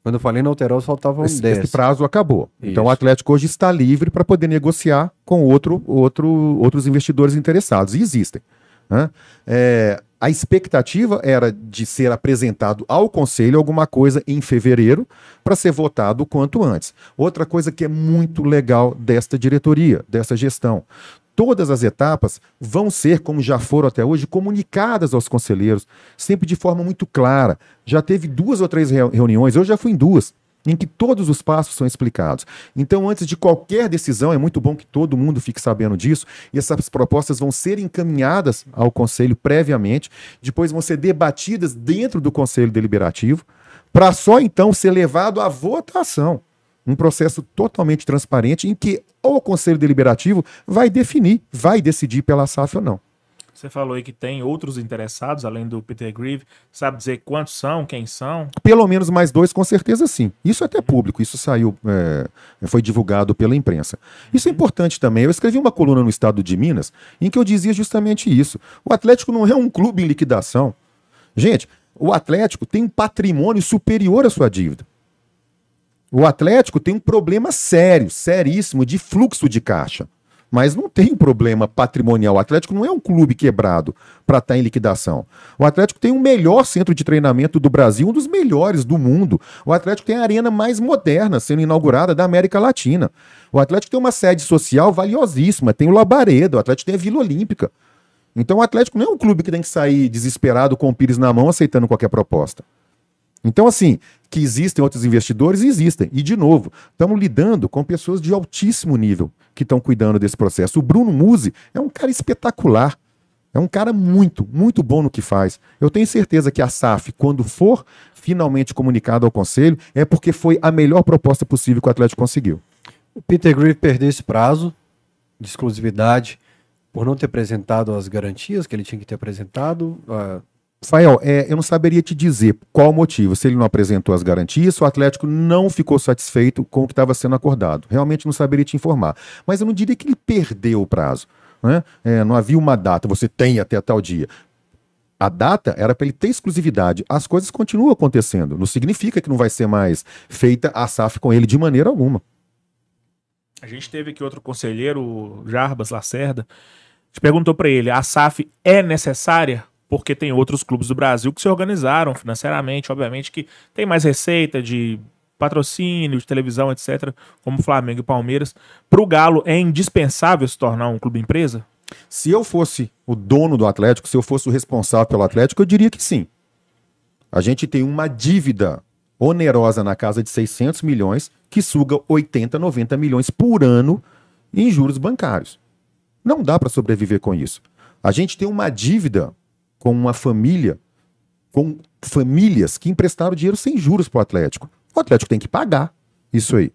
Quando eu falei no Alterosa, faltavam esse, 10. Esse prazo acabou. Isso. Então o Atlético hoje está livre para poder negociar com outro, outro, outros investidores interessados. E existem. Né? É, a expectativa era de ser apresentado ao Conselho alguma coisa em fevereiro para ser votado o quanto antes. Outra coisa que é muito legal desta diretoria, dessa gestão. Todas as etapas vão ser, como já foram até hoje, comunicadas aos conselheiros, sempre de forma muito clara. Já teve duas ou três reuniões, eu já fui em duas em que todos os passos são explicados. Então, antes de qualquer decisão, é muito bom que todo mundo fique sabendo disso, e essas propostas vão ser encaminhadas ao Conselho previamente, depois vão ser debatidas dentro do Conselho Deliberativo, para só então ser levado à votação. Um processo totalmente transparente em que o Conselho Deliberativo vai definir, vai decidir pela SAF ou não. Você falou aí que tem outros interessados, além do Peter Grieve. Sabe dizer quantos são, quem são? Pelo menos mais dois, com certeza sim. Isso é até público, isso saiu, é, foi divulgado pela imprensa. Isso é uhum. importante também. Eu escrevi uma coluna no Estado de Minas em que eu dizia justamente isso. O Atlético não é um clube em liquidação. Gente, o Atlético tem um patrimônio superior à sua dívida. O Atlético tem um problema sério, seríssimo, de fluxo de caixa mas não tem problema patrimonial. O Atlético não é um clube quebrado para estar tá em liquidação. O Atlético tem o melhor centro de treinamento do Brasil, um dos melhores do mundo. O Atlético tem a arena mais moderna sendo inaugurada da América Latina. O Atlético tem uma sede social valiosíssima, tem o Labaredo, o Atlético tem a Vila Olímpica. Então o Atlético não é um clube que tem que sair desesperado com o Pires na mão aceitando qualquer proposta. Então, assim, que existem outros investidores, existem. E, de novo, estamos lidando com pessoas de altíssimo nível que estão cuidando desse processo. O Bruno Musi é um cara espetacular. É um cara muito, muito bom no que faz. Eu tenho certeza que a SAF, quando for finalmente comunicado ao Conselho, é porque foi a melhor proposta possível que o Atlético conseguiu. O Peter Griff perdeu esse prazo de exclusividade por não ter apresentado as garantias que ele tinha que ter apresentado. Uh Fael, é, eu não saberia te dizer qual o motivo, se ele não apresentou as garantias, se o Atlético não ficou satisfeito com o que estava sendo acordado. Realmente não saberia te informar. Mas eu não diria que ele perdeu o prazo. Né? É, não havia uma data, você tem até tal dia. A data era para ele ter exclusividade. As coisas continuam acontecendo. Não significa que não vai ser mais feita a SAF com ele de maneira alguma. A gente teve aqui outro conselheiro, Jarbas Lacerda, te perguntou para ele: a SAF é necessária? Porque tem outros clubes do Brasil que se organizaram financeiramente, obviamente, que tem mais receita de patrocínio, de televisão, etc., como Flamengo e Palmeiras. Para o Galo, é indispensável se tornar um clube empresa? Se eu fosse o dono do Atlético, se eu fosse o responsável pelo Atlético, eu diria que sim. A gente tem uma dívida onerosa na casa de 600 milhões que suga 80, 90 milhões por ano em juros bancários. Não dá para sobreviver com isso. A gente tem uma dívida com uma família, com famílias que emprestaram dinheiro sem juros para o Atlético. O Atlético tem que pagar isso aí.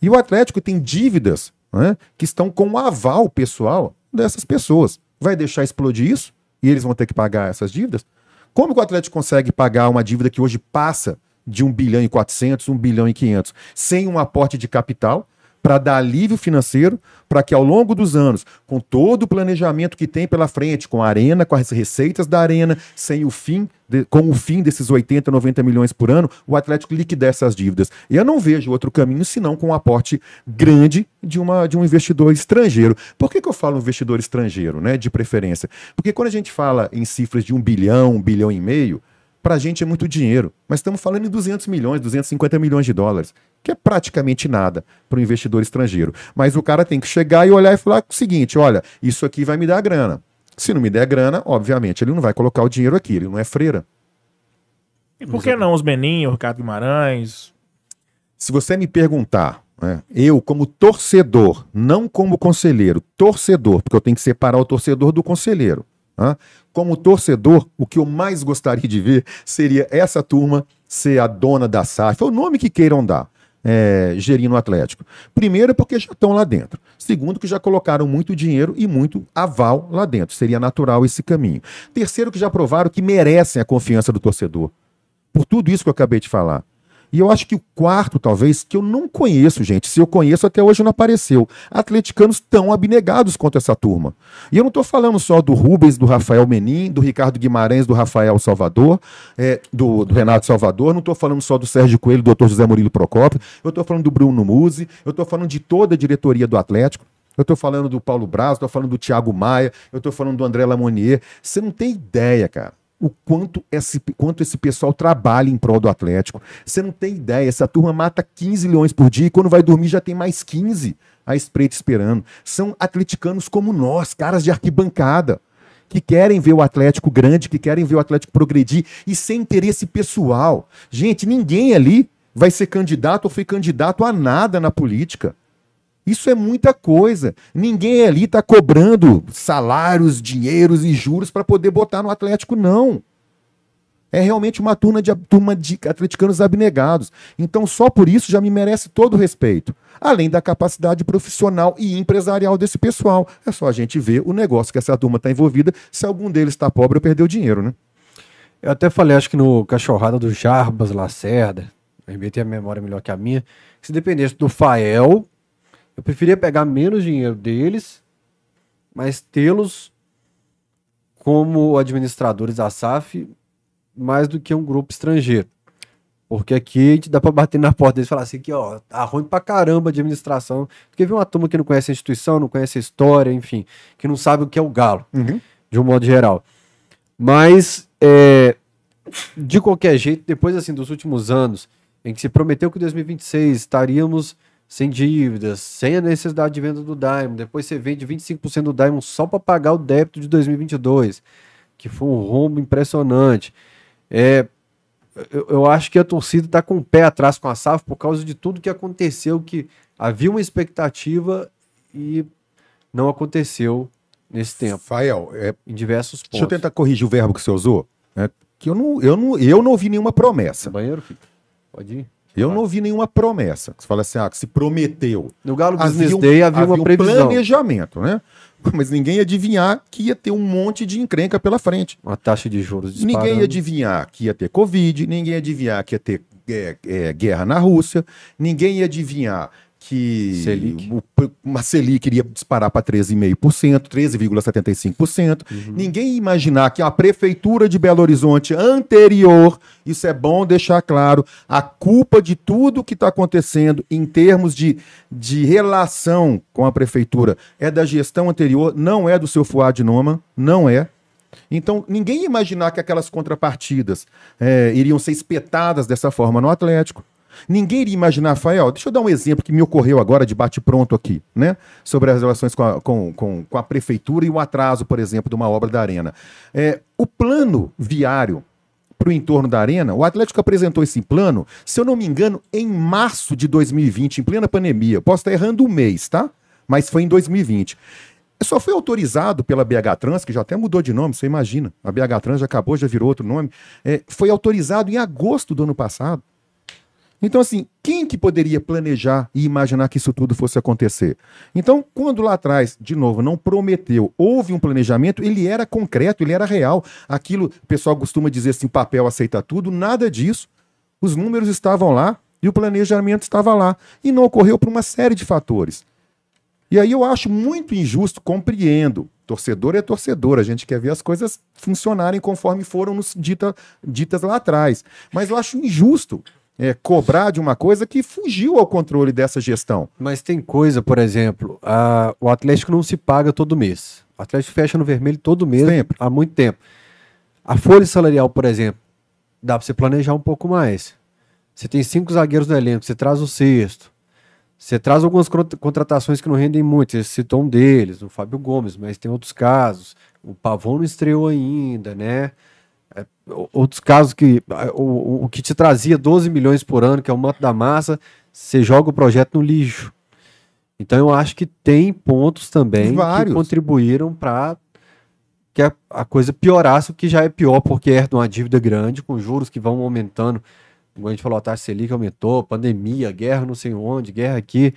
E o Atlético tem dívidas né, que estão com o aval pessoal dessas pessoas. Vai deixar explodir isso? E eles vão ter que pagar essas dívidas? Como que o Atlético consegue pagar uma dívida que hoje passa de 1 bilhão e 400, 1 bilhão e 500, sem um aporte de capital, para dar alívio financeiro, para que ao longo dos anos, com todo o planejamento que tem pela frente, com a arena, com as receitas da arena, sem o fim, de, com o fim desses 80, 90 milhões por ano, o Atlético liquidar essas dívidas. Eu não vejo outro caminho senão com um aporte grande de, uma, de um investidor estrangeiro. Por que, que eu falo investidor estrangeiro, né, de preferência? Porque quando a gente fala em cifras de um bilhão, um bilhão e meio, para a gente é muito dinheiro. Mas estamos falando em 200 milhões, 250 milhões de dólares, que é praticamente nada para o investidor estrangeiro. Mas o cara tem que chegar e olhar e falar o seguinte: olha, isso aqui vai me dar grana. Se não me der grana, obviamente, ele não vai colocar o dinheiro aqui, ele não é freira. E por que não os Beninho, o Ricardo Guimarães? Se você me perguntar, né, eu como torcedor, não como conselheiro, torcedor, porque eu tenho que separar o torcedor do conselheiro. Né? Como torcedor, o que eu mais gostaria de ver seria essa turma ser a dona da SAF, é o nome que queiram dar. É, gerindo o Atlético. Primeiro, porque já estão lá dentro. Segundo, que já colocaram muito dinheiro e muito aval lá dentro. Seria natural esse caminho. Terceiro, que já provaram que merecem a confiança do torcedor. Por tudo isso que eu acabei de falar. E eu acho que o quarto, talvez, que eu não conheço, gente. Se eu conheço, até hoje não apareceu. Atleticanos tão abnegados contra essa turma. E eu não estou falando só do Rubens, do Rafael Menin, do Ricardo Guimarães, do Rafael Salvador, é, do, do, Renato Salvador. Não estou falando só do Sérgio Coelho, do Dr. José Murilo Procópio. Eu estou falando do Bruno Musi. Eu estou falando de toda a diretoria do Atlético. Eu estou falando do Paulo Braz, estou falando do Thiago Maia, eu estou falando do André Lamonier. Você não tem ideia, cara o quanto esse, quanto esse pessoal trabalha em prol do Atlético. Você não tem ideia, essa turma mata 15 leões por dia e quando vai dormir já tem mais 15 à espreita esperando. São atleticanos como nós, caras de arquibancada, que querem ver o Atlético grande, que querem ver o Atlético progredir e sem interesse pessoal. Gente, ninguém ali vai ser candidato ou foi candidato a nada na política. Isso é muita coisa. Ninguém ali está cobrando salários, dinheiros e juros para poder botar no Atlético, não. É realmente uma turma de, turma de atleticanos abnegados. Então, só por isso já me merece todo o respeito. Além da capacidade profissional e empresarial desse pessoal. É só a gente ver o negócio que essa turma está envolvida. Se algum deles está pobre ou perdeu dinheiro, né? Eu até falei, acho que no Cachorrada do Jarbas Lacerda, RB tem a memória melhor que a minha, se dependesse do Fael, eu preferia pegar menos dinheiro deles, mas tê-los como administradores da SAF mais do que um grupo estrangeiro. Porque aqui a gente dá para bater na porta deles e falar assim: que ó, tá ruim pra caramba a administração. Porque vem uma turma que não conhece a instituição, não conhece a história, enfim, que não sabe o que é o galo, uhum. de um modo geral. Mas, é, de qualquer jeito, depois assim dos últimos anos, em que se prometeu que em 2026 estaríamos sem dívidas, sem a necessidade de venda do Diamond. Depois você vende 25% do Diamond só para pagar o débito de 2022, que foi um rombo impressionante. É, eu, eu acho que a torcida está com o pé atrás com a SAF por causa de tudo que aconteceu, que havia uma expectativa e não aconteceu nesse tempo. Fael, é, em diversos pontos. Deixa eu tentar corrigir o verbo que você usou. É, que eu não, eu, não, eu não ouvi nenhuma promessa. Banheiro, filho? Pode ir. Eu não ouvi nenhuma promessa. Você fala assim, ah, que se prometeu. No Galo Business havia um, Day havia, havia uma previsão. um planejamento, né? *laughs* Mas ninguém ia adivinhar que ia ter um monte de encrenca pela frente. Uma taxa de juros disparando. Ninguém ia adivinhar que ia ter Covid, ninguém ia adivinhar que ia ter é, é, guerra na Rússia, ninguém ia adivinhar que Selic. o, uma Selic iria disparar para 13,5%, 13,75%. Uhum. Ninguém imaginar que a prefeitura de Belo Horizonte anterior, isso é bom deixar claro, a culpa de tudo que está acontecendo em termos de, de relação com a prefeitura é da gestão anterior, não é do seu Fuad Noma, não é. Então, ninguém imaginar que aquelas contrapartidas é, iriam ser espetadas dessa forma no Atlético. Ninguém iria imaginar, Rafael, deixa eu dar um exemplo que me ocorreu agora de bate-pronto aqui, né? Sobre as relações com a, com, com, com a prefeitura e o atraso, por exemplo, de uma obra da Arena. É, o plano viário para o entorno da Arena, o Atlético apresentou esse plano, se eu não me engano, em março de 2020, em plena pandemia. Posso estar errando um mês, tá? Mas foi em 2020 só foi autorizado pela BH Trans, que já até mudou de nome, você imagina. A BH Trans já acabou, já virou outro nome. É, foi autorizado em agosto do ano passado. Então, assim, quem que poderia planejar e imaginar que isso tudo fosse acontecer? Então, quando lá atrás, de novo, não prometeu, houve um planejamento, ele era concreto, ele era real. Aquilo, o pessoal costuma dizer assim, papel aceita tudo, nada disso. Os números estavam lá, E o planejamento estava lá. E não ocorreu por uma série de fatores. E aí eu acho muito injusto, compreendo. Torcedor é torcedor, a gente quer ver as coisas funcionarem conforme foram nos dita, ditas lá atrás. Mas eu acho injusto é, cobrar de uma coisa que fugiu ao controle dessa gestão. Mas tem coisa, por exemplo, a, o Atlético não se paga todo mês. O Atlético fecha no vermelho todo mês Sempre. há muito tempo. A folha salarial, por exemplo, dá para você planejar um pouco mais. Você tem cinco zagueiros no elenco, você traz o sexto. Você traz algumas contratações que não rendem muito. Você citou um deles, o Fábio Gomes, mas tem outros casos. O Pavão não estreou ainda, né? É, outros casos que o, o que te trazia 12 milhões por ano, que é o manto da massa, você joga o projeto no lixo. Então eu acho que tem pontos também Vários. que contribuíram para que a, a, coisa piorasse, o que já é pior, porque é uma dívida grande, com juros que vão aumentando. Como a gente falou, a taxa Selic aumentou, pandemia, guerra não sei onde, guerra aqui.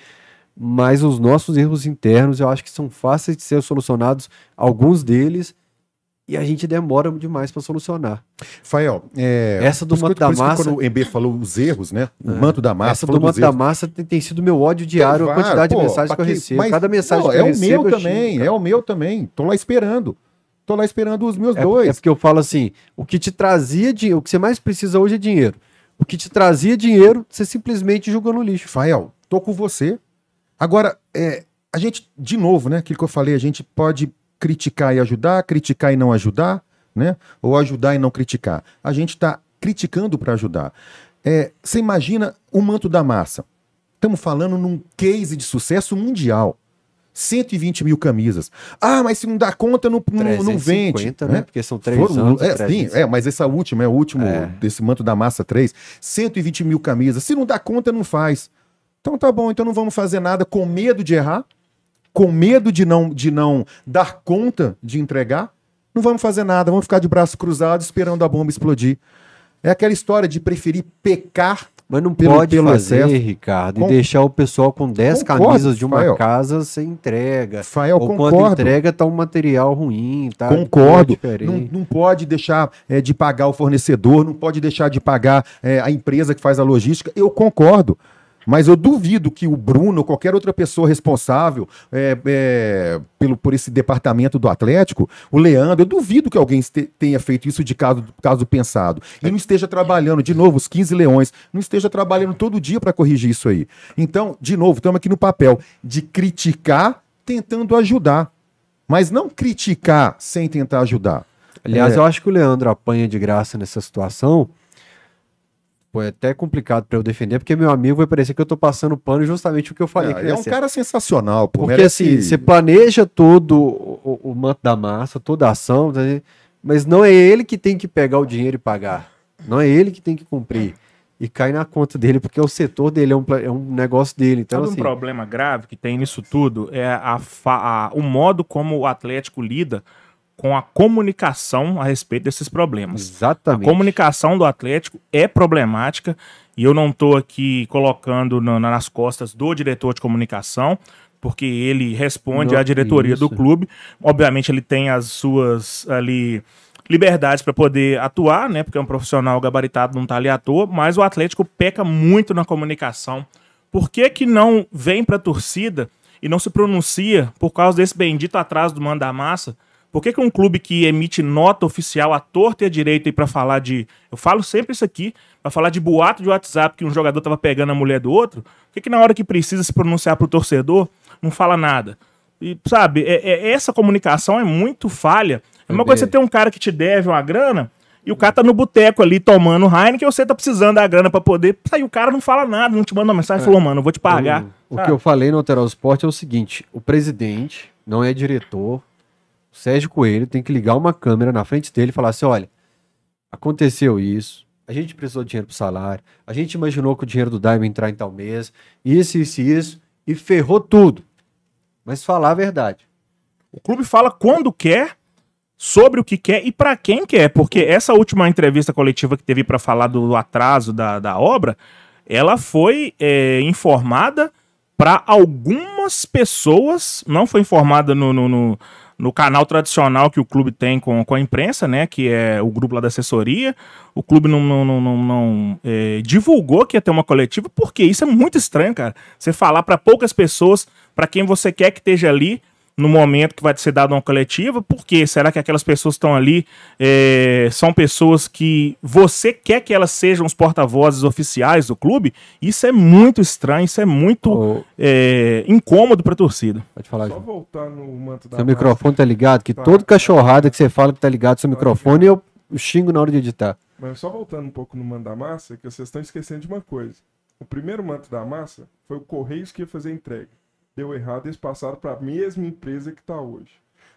Mas os nossos erros internos eu acho que são fáceis de ser solucionados, alguns deles, e a gente demora demais para solucionar. Fael, é, essa do manto da massa. Quando o MB falou os erros, né? O é. manto da massa. Essa do manto da massa tem, tem, sido meu ódio diário, então, a quantidade pô, de mensagens que eu recebo. Mas, Cada mensagem não, que eu é recebo. É o meu também, xingo, é o meu também. Tô lá esperando. Tô lá esperando os meus é, dois. É porque eu falo assim: o que te trazia dinheiro, o que você mais precisa hoje é dinheiro. O que te trazia dinheiro, você simplesmente jogou no lixo. Fael, tô com você. Agora, é, a gente, de novo, né? Aquilo que eu falei, a gente pode criticar e ajudar, criticar e não ajudar né? Ou ajudar e não criticar. A gente está criticando para ajudar. É, você imagina o manto da massa. Estamos falando num case de sucesso mundial. 120 mil camisas. Ah, mas se não dá conta, não, não, não vende. né? né? Porque são três Foram, anos. É, sim, é, mas essa última, é o último é. desse manto da massa 3. 120 mil camisas. Se não dá conta, não faz. Então tá bom, então não vamos fazer nada com medo de errar, com medo de não, de não dar conta de entregar. Não vamos fazer nada, vamos ficar de braço cruzado esperando a bomba explodir. É aquela história de preferir pecar mas não pelo, pode pelo fazer, excesso. Ricardo, com... e deixar o pessoal com 10 concordo, camisas de uma Fael. casa sem entrega. Fael, Ou concordo. quando entrega tá um material ruim, tá? Concordo. Não, não, pode deixar é, de pagar o fornecedor, não pode deixar de pagar é, a empresa que faz a logística. Eu concordo. Mas eu duvido que o Bruno ou qualquer outra pessoa responsável é, é, pelo, por esse departamento do Atlético, o Leandro, eu duvido que alguém tenha feito isso de caso, caso pensado. E não esteja trabalhando, de novo, os 15 leões, não esteja trabalhando todo dia para corrigir isso aí. Então, de novo, estamos aqui no papel de criticar tentando ajudar. Mas não criticar sem tentar ajudar. Aliás, é... eu acho que o Leandro apanha de graça nessa situação Pô, é até complicado para eu defender, porque meu amigo vai parecer que eu tô passando pano justamente o que eu falei. É, é um cara sensacional, pô. Porque merece... assim, você planeja todo o, o, manto da massa, toda a ação, tá mas não é ele que tem que pegar o dinheiro e pagar. Não é ele que tem que cumprir. E cai na conta dele, porque o setor dele é um, é um negócio dele. Então, Sabe assim... um problema grave que tem nisso tudo? É a, a, o modo como o Atlético lida com a comunicação a respeito desses problemas. Exatamente. A comunicação do Atlético é problemática e eu não estou aqui colocando no, nas costas do diretor de comunicação, porque ele responde à diretoria isso. do clube. Obviamente ele tem as suas ali liberdades para poder atuar, né? Porque é um profissional gabaritado, não está ali à toa, mas o Atlético peca muito na comunicação. Por que, que não vem para a torcida e não se pronuncia por causa desse bendito atraso do mando da massa? Por que, que um clube que emite nota oficial à torta e à direita para falar de. Eu falo sempre isso aqui, para falar de boato de WhatsApp que um jogador tava pegando a mulher do outro, por que, que na hora que precisa se pronunciar pro torcedor, não fala nada? E, sabe, é, é essa comunicação é muito falha. É uma coisa você ter um cara que te deve uma grana e o cara tá no boteco ali tomando Heineken e você tá precisando da grana para poder. Aí o cara não fala nada, não te manda uma mensagem e é. falou, mano, eu vou te pagar. O, o que eu falei no Alteral Sport é o seguinte: o presidente não é diretor, Sérgio Coelho tem que ligar uma câmera na frente dele e falar assim: olha, aconteceu isso, a gente precisou de dinheiro para salário, a gente imaginou que o dinheiro do Daimon entrar em tal mês, isso, isso isso, e ferrou tudo. Mas falar a verdade. O clube fala quando quer, sobre o que quer e para quem quer, porque essa última entrevista coletiva que teve para falar do atraso da, da obra, ela foi é, informada para algumas pessoas, não foi informada no, no, no no canal tradicional que o clube tem com, com a imprensa, né? Que é o grupo lá da assessoria. O clube não, não, não, não, não é, divulgou que ia ter uma coletiva, porque isso é muito estranho, cara. Você falar para poucas pessoas, para quem você quer que esteja ali, no momento que vai ser dado uma coletiva, por quê? Será que aquelas pessoas que estão ali é, são pessoas que você quer que elas sejam os porta-vozes oficiais do clube? Isso é muito estranho, isso é muito oh. é, incômodo para a torcida. Pode falar, Só voltar no manto da Seu microfone tá ligado? Que tá, todo cachorrada que você fala que tá ligado seu microfone, eu xingo na hora de editar. Mas só voltando um pouco no manto da massa, que vocês estão esquecendo de uma coisa. O primeiro manto da massa foi o Correios que ia fazer a entrega deu errado, eles passaram para a mesma empresa que está hoje.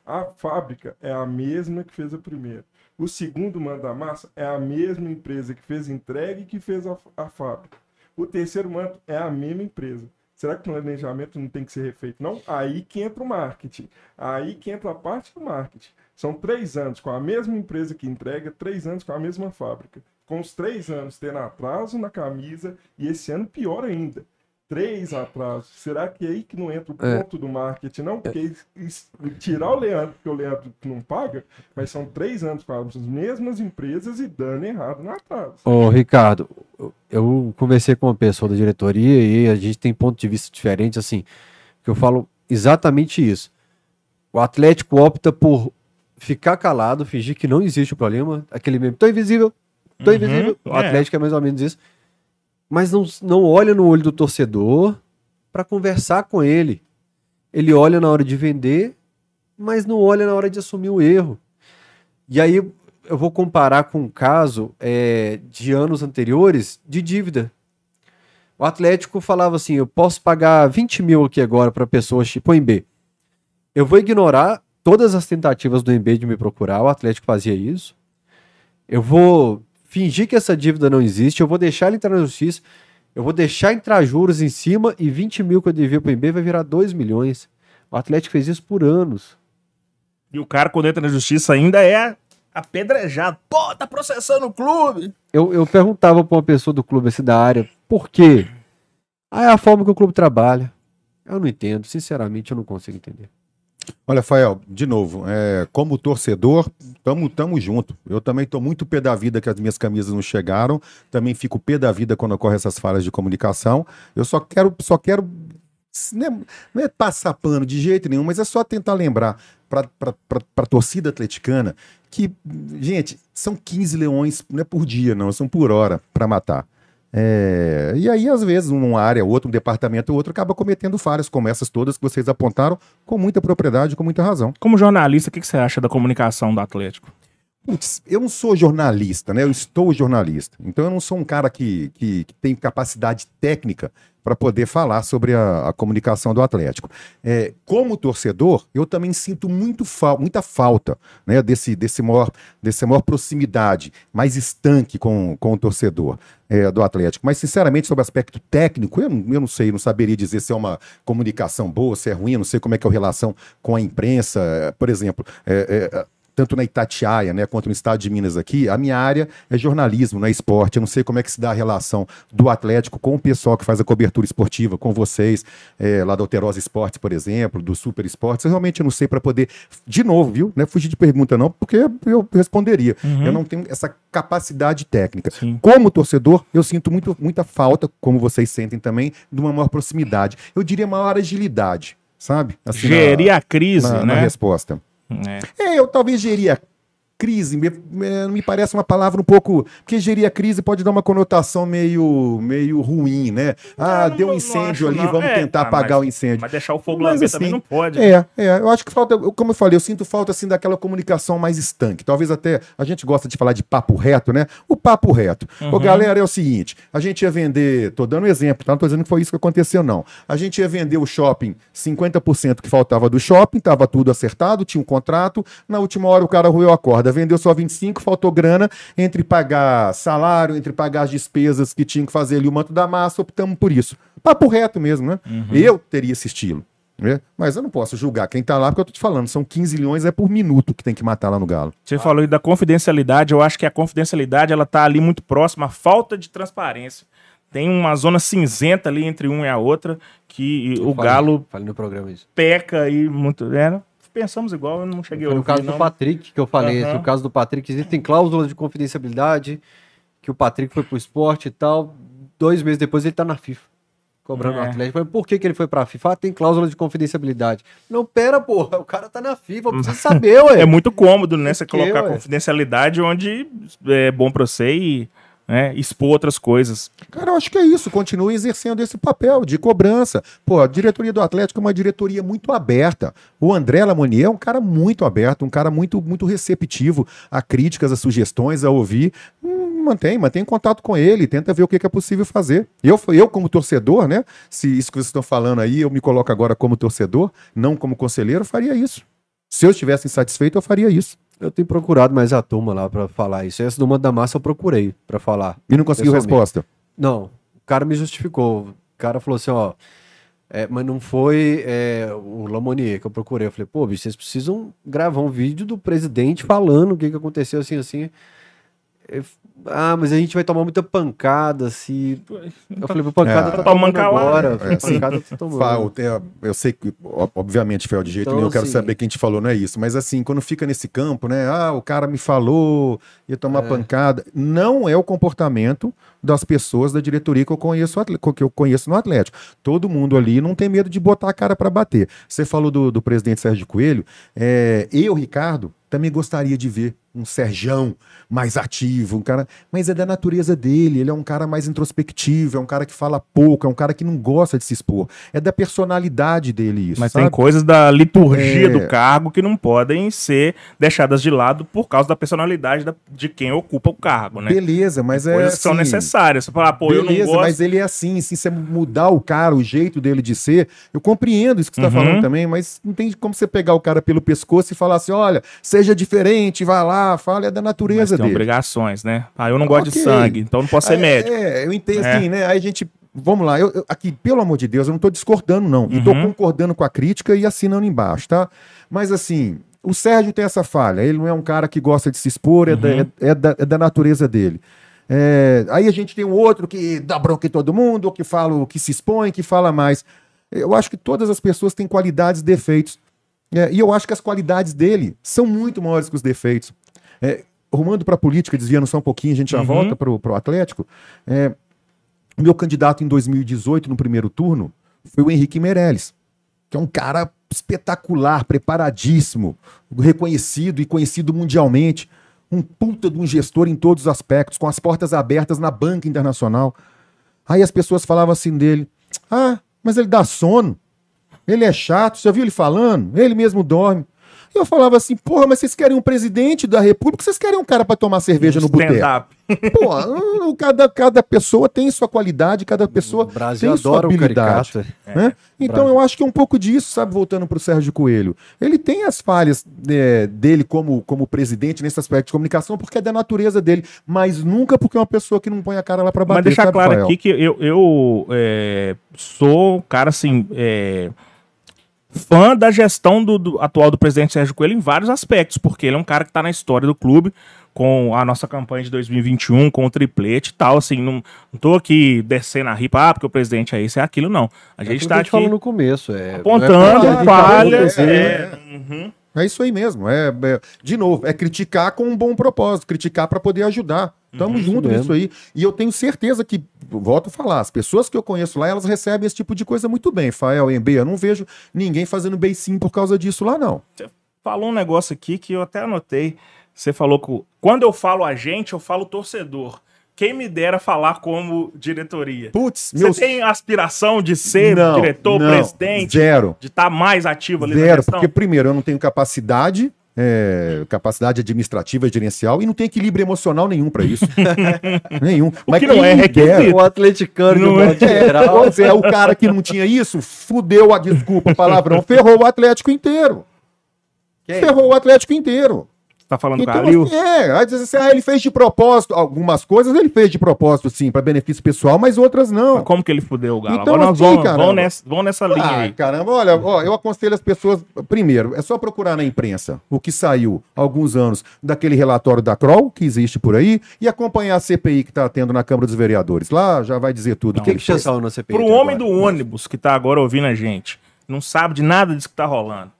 A fábrica é a mesma que fez a primeira. O segundo mando da massa é a mesma empresa que fez entrega e que fez a, a fábrica. O terceiro mando é a mesma empresa. Será que o planejamento não tem que ser refeito? Não? Aí que entra o marketing. Aí que entra a parte do marketing. São três anos com a mesma empresa que entrega, três anos com a mesma fábrica. Com os três anos tendo atraso na camisa e esse ano pior ainda três atrasos. Será que é aí que não entra o é. ponto é. do marketing? Não, porque é. tirar o Leandro, porque o Leandro não paga, mas são três anos com as mesmas empresas e dando errado no atraso. Ô, Ricardo, eu conversei com uma pessoa da diretoria e a gente tem ponto de vista diferente, assim, que eu falo exatamente isso. O Atlético opta por ficar calado, fingir que não existe o problema, aquele mesmo, tô invisível, tô uhum, invisível. O é. Atlético é mais ou menos isso mas não, não olha no olho do torcedor para conversar com ele. Ele olha na hora de vender, mas não olha na hora de assumir o erro. E aí eu vou comparar com um caso é, de anos anteriores de dívida. O Atlético falava assim: eu posso pagar 20 mil aqui agora para pessoas tipo B. Eu vou ignorar todas as tentativas do MB de me procurar, o Atlético fazia isso. Eu vou fingir que essa dívida não existe, eu vou deixar ele entrar na justiça, eu vou deixar entrar juros em cima e 20 mil que eu devia para o MB vai virar 2 milhões. O Atlético fez isso por anos. E o cara, quando entra na justiça, ainda é apedrejado. Pô, tá processando o clube. Eu, eu perguntava para uma pessoa do clube, assim, da área, por quê? Ah, é a forma que o clube trabalha. Eu não entendo, sinceramente, eu não consigo entender. Olha, Fael, de novo, é, como torcedor, tamo, tamo junto. Eu também tô muito pé da vida que as minhas camisas não chegaram. Também fico pé da vida quando ocorrem essas falhas de comunicação. Eu só quero, só quero não é, não é passar pano de jeito nenhum, mas é só tentar lembrar para a torcida atleticana que, gente, são 15 leões, não é por dia, não, são por hora para matar. É, e aí, às vezes, uma área, outro, um departamento, outro, acaba cometendo falhas como essas todas que vocês apontaram, com muita propriedade, com muita razão. Como jornalista, o que, que você acha da comunicação do Atlético? Putz, eu não sou jornalista, né? Eu estou jornalista. Então eu não sou um cara que, que, que tem capacidade técnica para poder falar sobre a, a, comunicação do Atlético. É, como torcedor, eu também sinto muito muita falta né, desse, desse maior, desse maior proximidade, mais estanque com, com o torcedor é, do Atlético. Mas, sinceramente, sobre o aspecto técnico, eu eu não sei, não saberia dizer se é uma comunicação boa, se é ruim, não sei como é que é a relação com a imprensa. Por exemplo, é, é tanto na Itatiaia, né, quanto no estado de Minas aqui, a minha área é jornalismo, não é esporte. Eu não sei como é que se dá a relação do Atlético com o pessoal que faz a cobertura esportiva, com vocês, é, lá da Alterosa Esportes, por exemplo, do Super Esportes. Eu realmente não sei para poder, de novo, viu? Não é fugir de pergunta não, porque eu responderia. Uhum. Eu não tenho essa capacidade técnica. Sim. Como torcedor, eu sinto muito, muita falta, como vocês sentem também, de uma maior proximidade. Eu diria maior agilidade, sabe? Assim, Gerir na, a crise, na, né? Na resposta. É. é, eu talvez geria crise me, me, parece uma palavra um pouco. Porque gerir a crise pode dar uma conotação meio, meio ruim, né? Ah, não, deu um incêndio ali, não. vamos é, tentar tá, apagar mas, o incêndio. Mas deixar o fogo mas, lamber assim, também não pode. É, é, eu acho que falta, como eu falei, eu sinto falta assim daquela comunicação mais estanque. Talvez até a gente gosta de falar de papo reto, né? O papo reto. Uhum. Ô, galera, é o seguinte: a gente ia vender, tô dando um exemplo, tá? Não tô dizendo que foi isso que aconteceu, não. A gente ia vender o shopping 50% que faltava do shopping, tava tudo acertado, tinha um contrato. Na última hora o cara ruiu a corda, vendeu só 25 faltou grana entre pagar salário, entre pagar as despesas que tinha que fazer ali o manto da massa, optamos por isso. Papo reto mesmo, né? Uhum. Eu teria esse estilo. Né? Mas eu não posso julgar quem tá lá, porque eu tô te falando, são 15 milhões é por minuto que tem que matar lá no Galo. Você ah. falou aí da confidencialidade, eu acho que a confidencialidade ela tá ali muito próxima à falta de transparência. Tem uma zona cinzenta ali entre uma e a outra que o falei, Galo falei no programa isso. peca e muito. É, pensamos igual, eu não cheguei Foi a no ouvir, caso não. do Patrick que eu falei. Aham. No caso do Patrick, existem cláusulas de confidencialidade, que o Patrick foi pro esporte e tal. Dois meses depois ele tá na FIFA. Cobrando o É. Atlético. Mas Por que, que ele foi pra FIFA? Ah, tem cláusula de confidencialidade. Não, pera, porra. O cara tá na FIFA, eu preciso *laughs* saber, ué. É muito cômodo, né? Você colocar ué? confidencialidade onde é bom pra você e né, expor outras coisas. Cara, eu acho que é isso. Continue exercendo esse papel de cobrança. Pô, a diretoria do Atlético é uma diretoria muito aberta. O André Lamonier é um cara muito aberto, um cara muito, muito receptivo a críticas, a sugestões, a ouvir. Hum, mantém, mantém contato com ele, tenta ver o que, que é possível fazer. Eu, eu, como torcedor, né? Se isso que vocês estão falando aí, eu me coloco agora como torcedor, não como conselheiro, faria isso. Se eu estivesse insatisfeito, eu faria isso. Eu tenho procurado mais a turma lá pra falar isso. Essa do Manda da Massa eu procurei pra falar. E não conseguiu resposta. Não, o cara me justificou. O cara falou assim, ó. é, mas não foi é, o Lamonier que eu procurei. Eu falei, pô, bicho, vocês precisam gravar um vídeo do presidente falando o que, que aconteceu assim, assim. Ah, mas a gente vai tomar muita pancada se. Eu falei, pancada É. tá tomando agora. É, assim, pancada tá tomando. Eu sei que, obviamente, Fel, de jeito Então, nenhum, eu quero assim- saber quem te falou, não é isso. Mas assim, quando fica nesse campo, né? Ah, o cara me falou, ia tomar É. pancada. Não é o comportamento das pessoas da diretoria que eu conheço, que eu conheço no Atlético. Todo mundo ali não tem medo de botar a cara para bater. Você falou do, do presidente Sérgio Coelho. é, eu, Ricardo, também gostaria de ver um Serjão mais ativo, um cara, mas é da natureza dele, ele é um cara mais introspectivo, é um cara que fala pouco, é um cara que não gosta de se expor. É da personalidade dele isso, Mas sabe? tem coisas da liturgia É. do cargo que não podem ser deixadas de lado por causa da personalidade da- de quem ocupa o cargo, né? Beleza, mas é coisas que são assim, necessárias. Você fala, ah, pô, eu não Beleza, gosto. mas ele é assim, se você mudar o cara, o jeito dele de ser, eu compreendo isso que você está Uhum. falando também, mas não tem como você pegar o cara pelo pescoço e falar assim, olha, seja diferente, vai lá, fala, é da natureza tem dele. obrigações, né? Ah, eu não gosto de Ok. sangue, então não posso ser é, médico. É, eu entendo É. assim, né? Aí a gente. Vamos lá, eu, eu- aqui, pelo amor de Deus, eu não tô discordando, não. E tô Uhum. concordando com a crítica e assinando embaixo, tá? Mas assim, o Sérgio tem essa falha. Ele não é um cara que gosta de se expor, é, da, Uhum. é- é da, é da natureza dele. É, aí a gente tem um outro que dá bronca em todo mundo, que fala, que se expõe, que fala mais. Eu acho que todas as pessoas têm qualidades e defeitos. É, e eu acho que as qualidades dele são muito maiores que os defeitos. É, rumando para a política, desviando só um pouquinho, a gente já Uhum. volta para o Atlético. É, o meu candidato em 2018, no primeiro turno, foi o Henrique Meirelles, que é um cara espetacular, preparadíssimo, reconhecido e conhecido mundialmente. Um puta de um gestor em todos os aspectos, com as portas abertas na banca internacional. Aí as pessoas falavam assim dele: Ah, mas ele dá sono. Ele é chato, você já viu ele falando? Ele mesmo dorme. E eu falava assim, porra, mas vocês querem um presidente da república, vocês querem um cara pra tomar cerveja no boteco? Pô, *laughs* hum, cada, cada pessoa tem sua qualidade, cada pessoa O Brasil tem sua adora o habilidade. né? Então Brasil. eu acho que é um pouco disso, sabe, voltando pro Sérgio Coelho. Ele tem as falhas é, dele como, como presidente nesse aspecto de comunicação, porque é da natureza dele, mas nunca porque é uma pessoa que não põe a cara lá pra bater, Mas deixar sabe, claro Rafael? aqui que eu, eu é, sou um cara assim. é, fã da gestão do, do atual do presidente Sérgio Coelho em vários aspectos, porque ele é um cara que está na história do clube, com a nossa campanha de 2021, com o triplete e tal, assim, não, não tô aqui descendo a ripa, ah, porque o presidente é isso, é aquilo, não. A É gente tá a aqui falou no começo. É, apontando é porque a gente falhas, tá acontecendo, é, uhum. É isso aí mesmo. É, é- de novo, é criticar com um bom propósito, criticar para poder ajudar. Tamo Uhum, junto nisso aí. E eu tenho certeza que, volto a falar, as pessoas que eu conheço lá, elas recebem esse tipo de coisa muito bem. Fael, MB, eu não vejo ninguém fazendo beicinho por causa disso lá, não. falou um negócio aqui que eu até anotei. Você falou que quando eu falo a gente, eu falo torcedor. Quem me dera falar como diretoria. Putz, Você meus... tem aspiração de ser Não, diretor, não, presidente, Zero. de estar mais ativo ali na Zero, porque primeiro eu não tenho capacidade, é, capacidade administrativa e gerencial e não tenho equilíbrio emocional nenhum para isso. *laughs* nenhum. O que não é requisito. dera- O atleticano Não do é. geral. Pois é, o cara que não tinha isso, fudeu a desculpa, palavrão, ferrou o Atlético inteiro. Quem? Ferrou o Atlético inteiro. Tá falando com o Então, Calil? assim, é, aí diz assim, ah, ele fez de propósito. Algumas coisas ele fez de propósito, sim, para benefício pessoal, mas outras não. Mas Como que ele fudeu o Galo? Então, Agora nós assim, vamos, vamos, nessa, vamos nessa linha Ah, aí. caramba, olha, ó, eu aconselho as pessoas. Primeiro, é só procurar na imprensa o que saiu há alguns anos daquele relatório da Kroll, que existe por aí, e acompanhar a CPI que está tendo na Câmara dos Vereadores. Lá já vai dizer tudo. O que, que foi. chançal na CPI? Pro homem agora? do ônibus que tá agora ouvindo a gente, não sabe de nada disso que tá rolando.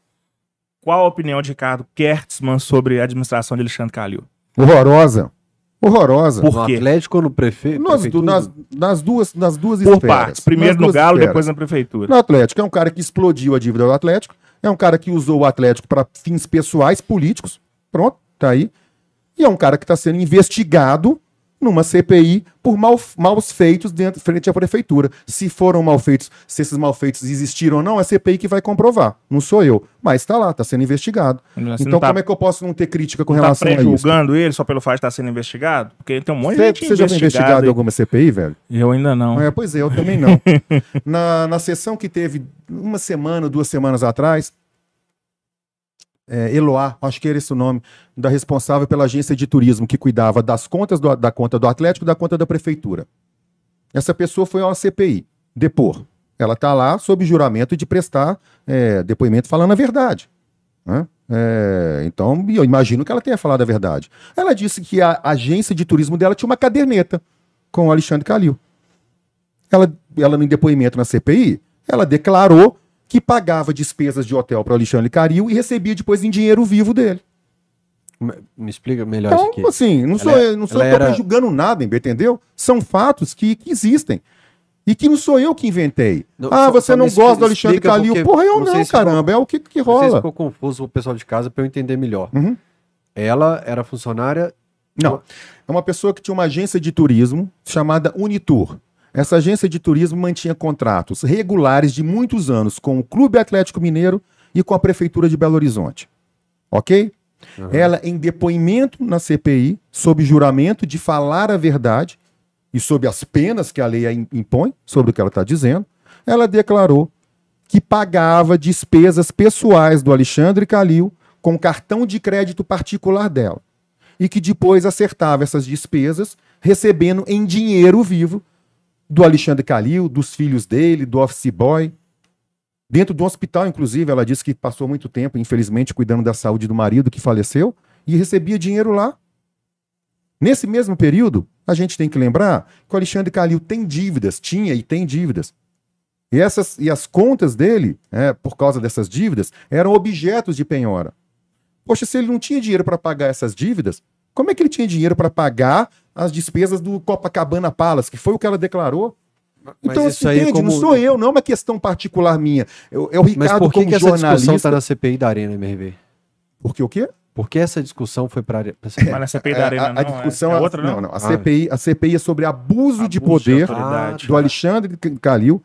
Qual a opinião de Ricardo Kertzmann sobre a administração de Alexandre Calil? Horrorosa. Horrorosa. Por no quê? Atlético ou no prefeito? Nas, nas, nas duas, nas duas Por esferas. partes. Primeiro no Galo, esferas. depois na prefeitura. No Atlético, é um cara que explodiu a dívida do Atlético, é um cara que usou o Atlético para fins pessoais, políticos, pronto, tá aí. E é um cara que está sendo investigado numa CPI por mal, maus feitos dentro, frente à prefeitura. Se foram mal feitos, se esses mal feitos existiram ou não, é a CPI que vai comprovar. Não sou eu. Mas está lá, está sendo investigado. Você então, tá, como é que eu posso não ter crítica com tá relação a isso? pré-julgando ele só pelo fato de estar sendo investigado? Porque tem um monte de Você, gente você já foi investigado em e- alguma CPI, velho? Eu ainda não. É, pois é, eu também não. *laughs* na, na sessão que teve uma semana, duas semanas atrás, é, Eloá, acho que era esse o nome, da responsável pela agência de turismo que cuidava das contas do- da conta do Atlético da conta da prefeitura. Essa pessoa foi a uma CPI, depor. Ela está lá sob juramento de prestar é, depoimento falando a verdade. né? É, então, eu imagino que ela tenha falado a verdade. Ela disse que a agência de turismo dela tinha uma caderneta com o Alexandre Calil. Ela, ela no depoimento na CPI, ela declarou que pagava despesas de hotel para o Alexandre Calil e recebia depois em dinheiro vivo dele. Me, explica melhor isso aqui. Então, assim, não sou, eu não sou eu era- julgando nada, entendeu? São fatos que, que existem. E que não sou eu que inventei. Não, ah, só- você só não gosta do Alexandre Calil. Porra, eu não não, caramba. É o que, que rola. ficou confuso o pessoal de casa para eu entender melhor. Uhum. Ela era funcionária. Não. É uma pessoa que tinha uma agência de turismo chamada Unitur. Essa agência de turismo mantinha contratos regulares de muitos anos com o Clube Atlético Mineiro e com a Prefeitura de Belo Horizonte. Ok? Ela, em depoimento na CPI, sob juramento de falar a verdade e sob as penas que a lei impõe sobre o que ela está dizendo, ela declarou que pagava despesas pessoais do Alexandre Calil com cartão de crédito particular dela e que depois acertava essas despesas recebendo em dinheiro vivo do Alexandre Calil, dos filhos dele, do office boy. Dentro do hospital, inclusive, ela disse que passou muito tempo, infelizmente, cuidando da saúde do marido que faleceu e recebia dinheiro lá. Nesse mesmo período, a gente tem que lembrar que o Alexandre Calil tem dívidas, tinha e tem dívidas. E, essas, e as contas dele, é, por causa dessas dívidas, eram objetos de penhora. Poxa, se ele não tinha dinheiro para pagar essas dívidas, como é que ele tinha dinheiro para pagar as despesas do Copacabana Palace, que foi o que ela declarou? Mas então, isso entende? como- Não sou eu, não é uma questão particular minha. Eu, é o Mas Ricardo por que, como que essa discussão jornalista. está na CPI da Arena MRV? Porque o quê? Por que essa discussão foi para Mas na CPI da É, Arena a, a não, discussão é, é, é outra, não? não, não. A, Ah. CPI, a CPI é sobre abuso, de Abuso de poder autoridade. do Alexandre Calil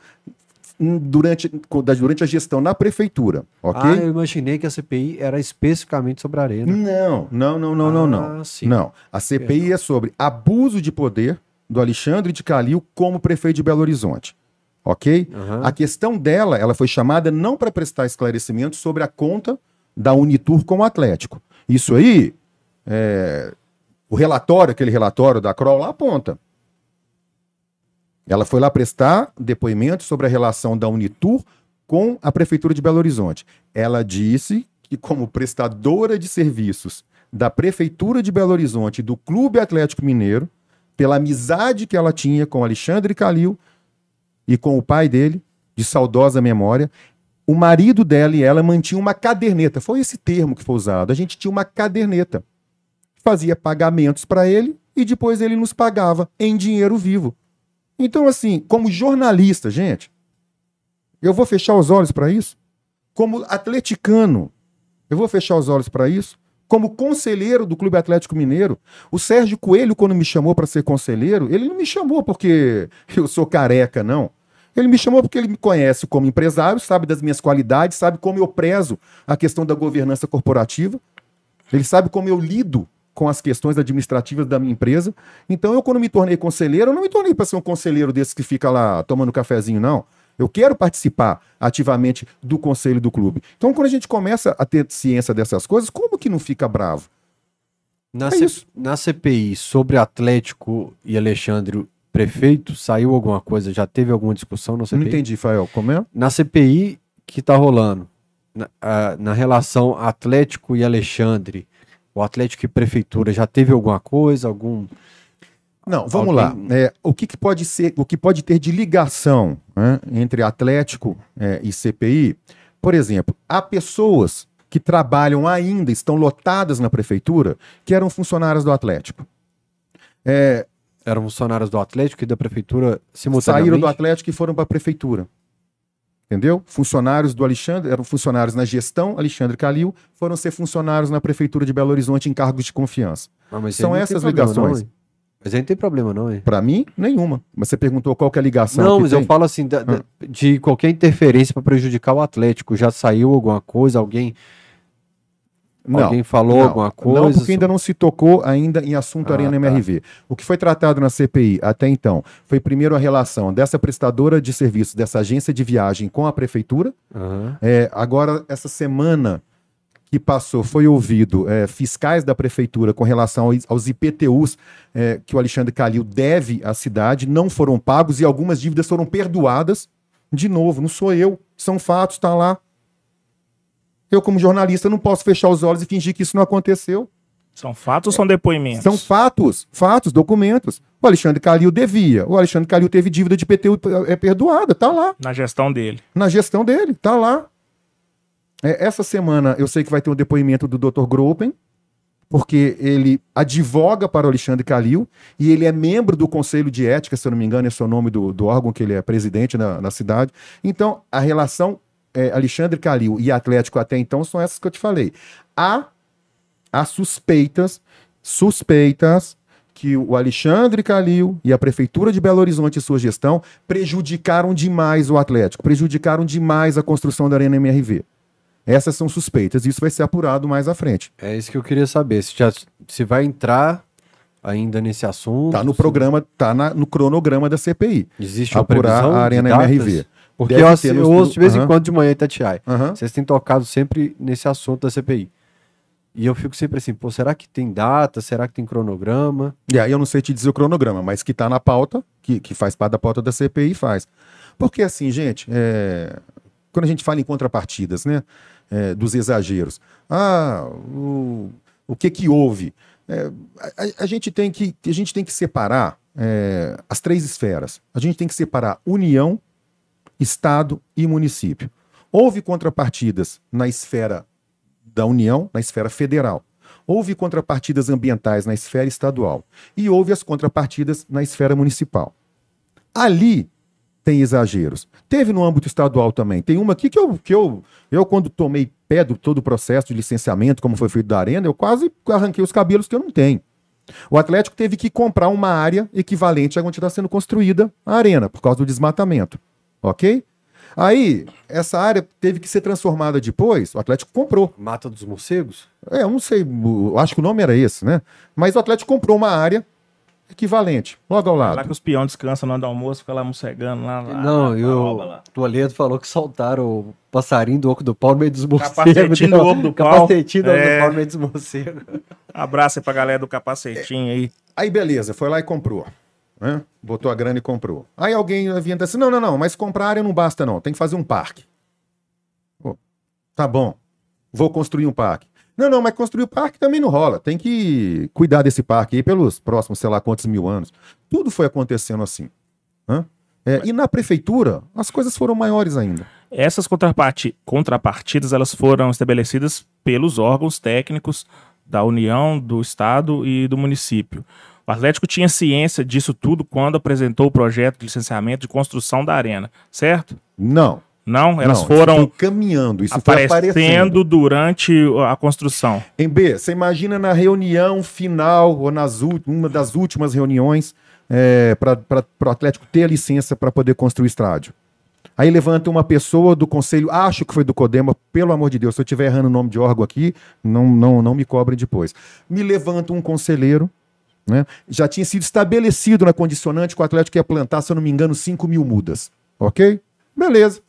durante, durante a gestão na prefeitura, ok? Ah, eu imaginei que a CPI era especificamente sobre a Arena. Não, não, não, não, não, não. Ah, sim. Não, a CPI é sobre abuso de poder do Alexandre de Calil como prefeito de Belo Horizonte. Ok? Aham. A questão dela, ela foi chamada não para prestar esclarecimento sobre a conta da Unitur com o Atlético. Isso aí, é, o relatório, aquele relatório da Kroll lá aponta. Ela foi lá prestar depoimento sobre a relação da Unitur com a Prefeitura de Belo Horizonte. Ela disse que, como prestadora de serviços da Prefeitura de Belo Horizonte e do Clube Atlético Mineiro, pela amizade que ela tinha com Alexandre Calil e com o pai dele, de saudosa memória, o marido dela e ela mantinham uma caderneta. Foi esse termo que foi usado. A gente tinha uma caderneta. Fazia pagamentos para ele e depois ele nos pagava em dinheiro vivo. Então, assim, como jornalista, gente, eu vou fechar os olhos para isso? Como atleticano, eu vou fechar os olhos para isso? Como conselheiro do Clube Atlético Mineiro, o Sérgio Coelho, quando me chamou para ser conselheiro, ele não me chamou porque *laughs* eu sou careca, não. Ele me chamou porque ele me conhece como empresário, sabe das minhas qualidades, sabe como eu prezo a questão da governança corporativa. Ele sabe como eu lido com as questões administrativas da minha empresa. Então, eu, quando me tornei conselheiro, eu não me tornei para ser um conselheiro desse que fica lá tomando cafezinho, não. Eu quero participar ativamente do conselho do clube. Então, quando a gente começa a ter ciência dessas coisas, como que não fica bravo? Na, É C- na CPI sobre Atlético e Alexandre prefeito, saiu alguma coisa? Já teve alguma discussão na Não CPI? entendi, Fael. Como é? Na CPI que tá rolando, na, a- na relação Atlético e Alexandre, o Atlético e Prefeitura, já teve alguma coisa? Algum. Não, vamos Alguém- lá. É, o que, que pode ser, o que pode ter de ligação né, entre Atlético é, e CPI? Por exemplo, há pessoas que trabalham ainda, estão lotadas na prefeitura, que eram funcionários do Atlético. É, Eram funcionários do Atlético e da prefeitura simultaneamente? saíram do Atlético e foram para a prefeitura. Entendeu? Funcionários do Alexandre, eram funcionários na gestão Alexandre Calil, foram ser funcionários na prefeitura de Belo Horizonte em cargos de confiança. Ah, São essas problema, ligações. não, mas aí não tem problema, não, hein? Para mim, nenhuma. Mas você perguntou qual que é a ligação Não, mas tem? eu falo assim, da- da- de qualquer interferência para prejudicar o Atlético. Já saiu alguma coisa? Alguém, Não. alguém falou Não, alguma coisa? Não, porque ainda não se tocou ainda em assunto Ah, Arena tá. MRV. O que foi tratado na CPI até então foi primeiro a relação dessa prestadora de serviços, dessa agência de viagem com a prefeitura. Aham. É, agora, essa semana que passou, foi ouvido é, fiscais da prefeitura com relação aos, aos IPTUs é, que o Alexandre Calil deve à cidade, não foram pagos e algumas dívidas foram perdoadas. De novo, não sou eu, são fatos, está lá. Eu, como jornalista, não posso fechar os olhos e fingir que isso não aconteceu. São fatos ou são depoimentos? São fatos, fatos, documentos. O Alexandre Calil devia. O Alexandre Calil teve dívida de IPTU é, perdoada, tá lá. Na gestão dele. Na gestão dele, tá lá. É, essa semana eu sei que vai ter um depoimento do Dr. Gropen, porque ele advoga para o Alexandre Calil e ele é membro do Conselho de Ética, se eu não me engano, esse é o nome do, do órgão que ele é presidente na, na cidade. Então, a relação é, Alexandre Calil e Atlético até então são essas que eu te falei. Há, há suspeitas, suspeitas que o Alexandre Calil e a Prefeitura de Belo Horizonte e sua gestão prejudicaram demais o Atlético, prejudicaram demais a construção da Arena MRV. Essas são suspeitas, isso vai ser apurado mais à frente. É isso que eu queria saber. Se, já, se vai entrar ainda nesse assunto. Tá no se programa, tá na- no cronograma da CPI. Existe Apurar a Arena? MRV. Porque eu, eu estudo- ouço de vez em Aham. quando de manhã, Itatiaia. Aham. Vocês têm tocado sempre nesse assunto da CPI. E eu fico sempre assim, pô, será que tem data? Será que tem cronograma? E aí eu não sei te dizer o cronograma, mas que tá na pauta, que, que faz parte da pauta da CPI, faz. Porque assim, gente, é, quando a gente fala em contrapartidas, né, é, dos exageros, ah, o, o que que houve? É, a, a- a gente tem que, a gente tem que separar é, as três esferas. A gente tem que separar União, Estado e município. Houve contrapartidas na esfera da União, na esfera federal. Houve contrapartidas ambientais na esfera estadual e houve as contrapartidas na esfera municipal. Ali tem exageros. Teve no âmbito estadual também. Tem uma aqui que eu, que eu, eu quando tomei pé do todo o processo de licenciamento, como foi feito da Arena, eu quase arranquei os cabelos que eu não tenho. O Atlético teve que comprar uma área equivalente a onde está sendo construída a Arena, por causa do desmatamento. Ok? Aí, essa área teve que ser transformada depois, o Atlético comprou. Mata dos morcegos? É, eu não sei, eu acho que o nome era esse, né? Mas o Atlético comprou uma área equivalente, logo ao Lá lado. que os peões descansam na hora do almoço, fica lá mocegando lá. lá não, lá, e o lá. Toledo falou que soltaram o passarinho do oco do pau no meio dos morcegos. Capacetinho do oco do pau. Capacetinho do oco É. do pau no meio dos morcegos. Abraço aí pra galera do capacetinho aí. Aí, beleza, foi lá e comprou. Né? Botou a grana e comprou. Aí alguém vinha disse: não, não, não, mas comprar área não basta, não. Tem que fazer um parque. Pô, tá bom. Vou construir um parque. Não, não, mas construir o parque também não rola. Tem que cuidar desse parque aí pelos próximos, sei lá quantos mil anos. Tudo foi acontecendo assim. né? É, e na prefeitura, as coisas foram maiores ainda. Essas contraparti- contrapartidas elas foram estabelecidas pelos órgãos técnicos da União, do Estado e do município. O Atlético tinha ciência disso tudo quando apresentou o projeto de licenciamento de construção da arena, certo? Não. Não, elas não, foram isso foi caminhando, isso foi aparecendo. aparecendo durante a construção. Em B, você imagina na reunião final, ou nas uma das últimas reuniões, é, para o Atlético ter a licença para poder construir o estádio. Aí levanta uma pessoa do conselho, acho que foi do Codema, pelo amor de Deus, se eu estiver errando o nome de órgão aqui, não, não, não me cobrem depois. Me levanta um conselheiro, né? já tinha sido estabelecido na condicionante que o Atlético ia plantar, se eu não me engano, 5 mil mudas. Ok? Beleza.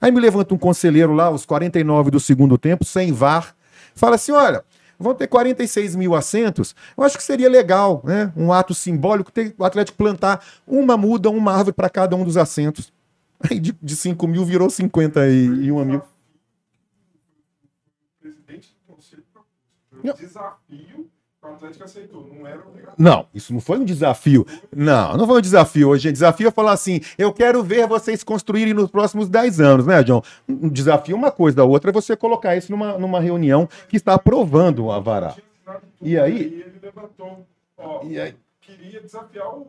Aí me levanta um conselheiro lá, os 49 do segundo tempo, sem VAR, fala assim: olha, vão ter 46 mil assentos. Eu acho que seria legal, né? Um ato simbólico, ter o Atlético plantar uma muda, uma árvore para cada um dos assentos. *laughs* Aí de, de 5 mil virou 51 mil. um desafio O Atlético aceitou, não era obrigatório. Não, isso não foi um desafio. Não, não foi um desafio hoje. O desafio é falar assim: eu quero ver vocês construírem nos próximos 10 anos, né, John? Um desafio é uma coisa, a outra é você colocar isso numa, numa reunião que está aprovando o Avará. E aí? ele levantou. Ó, E aí? queria desafiar o,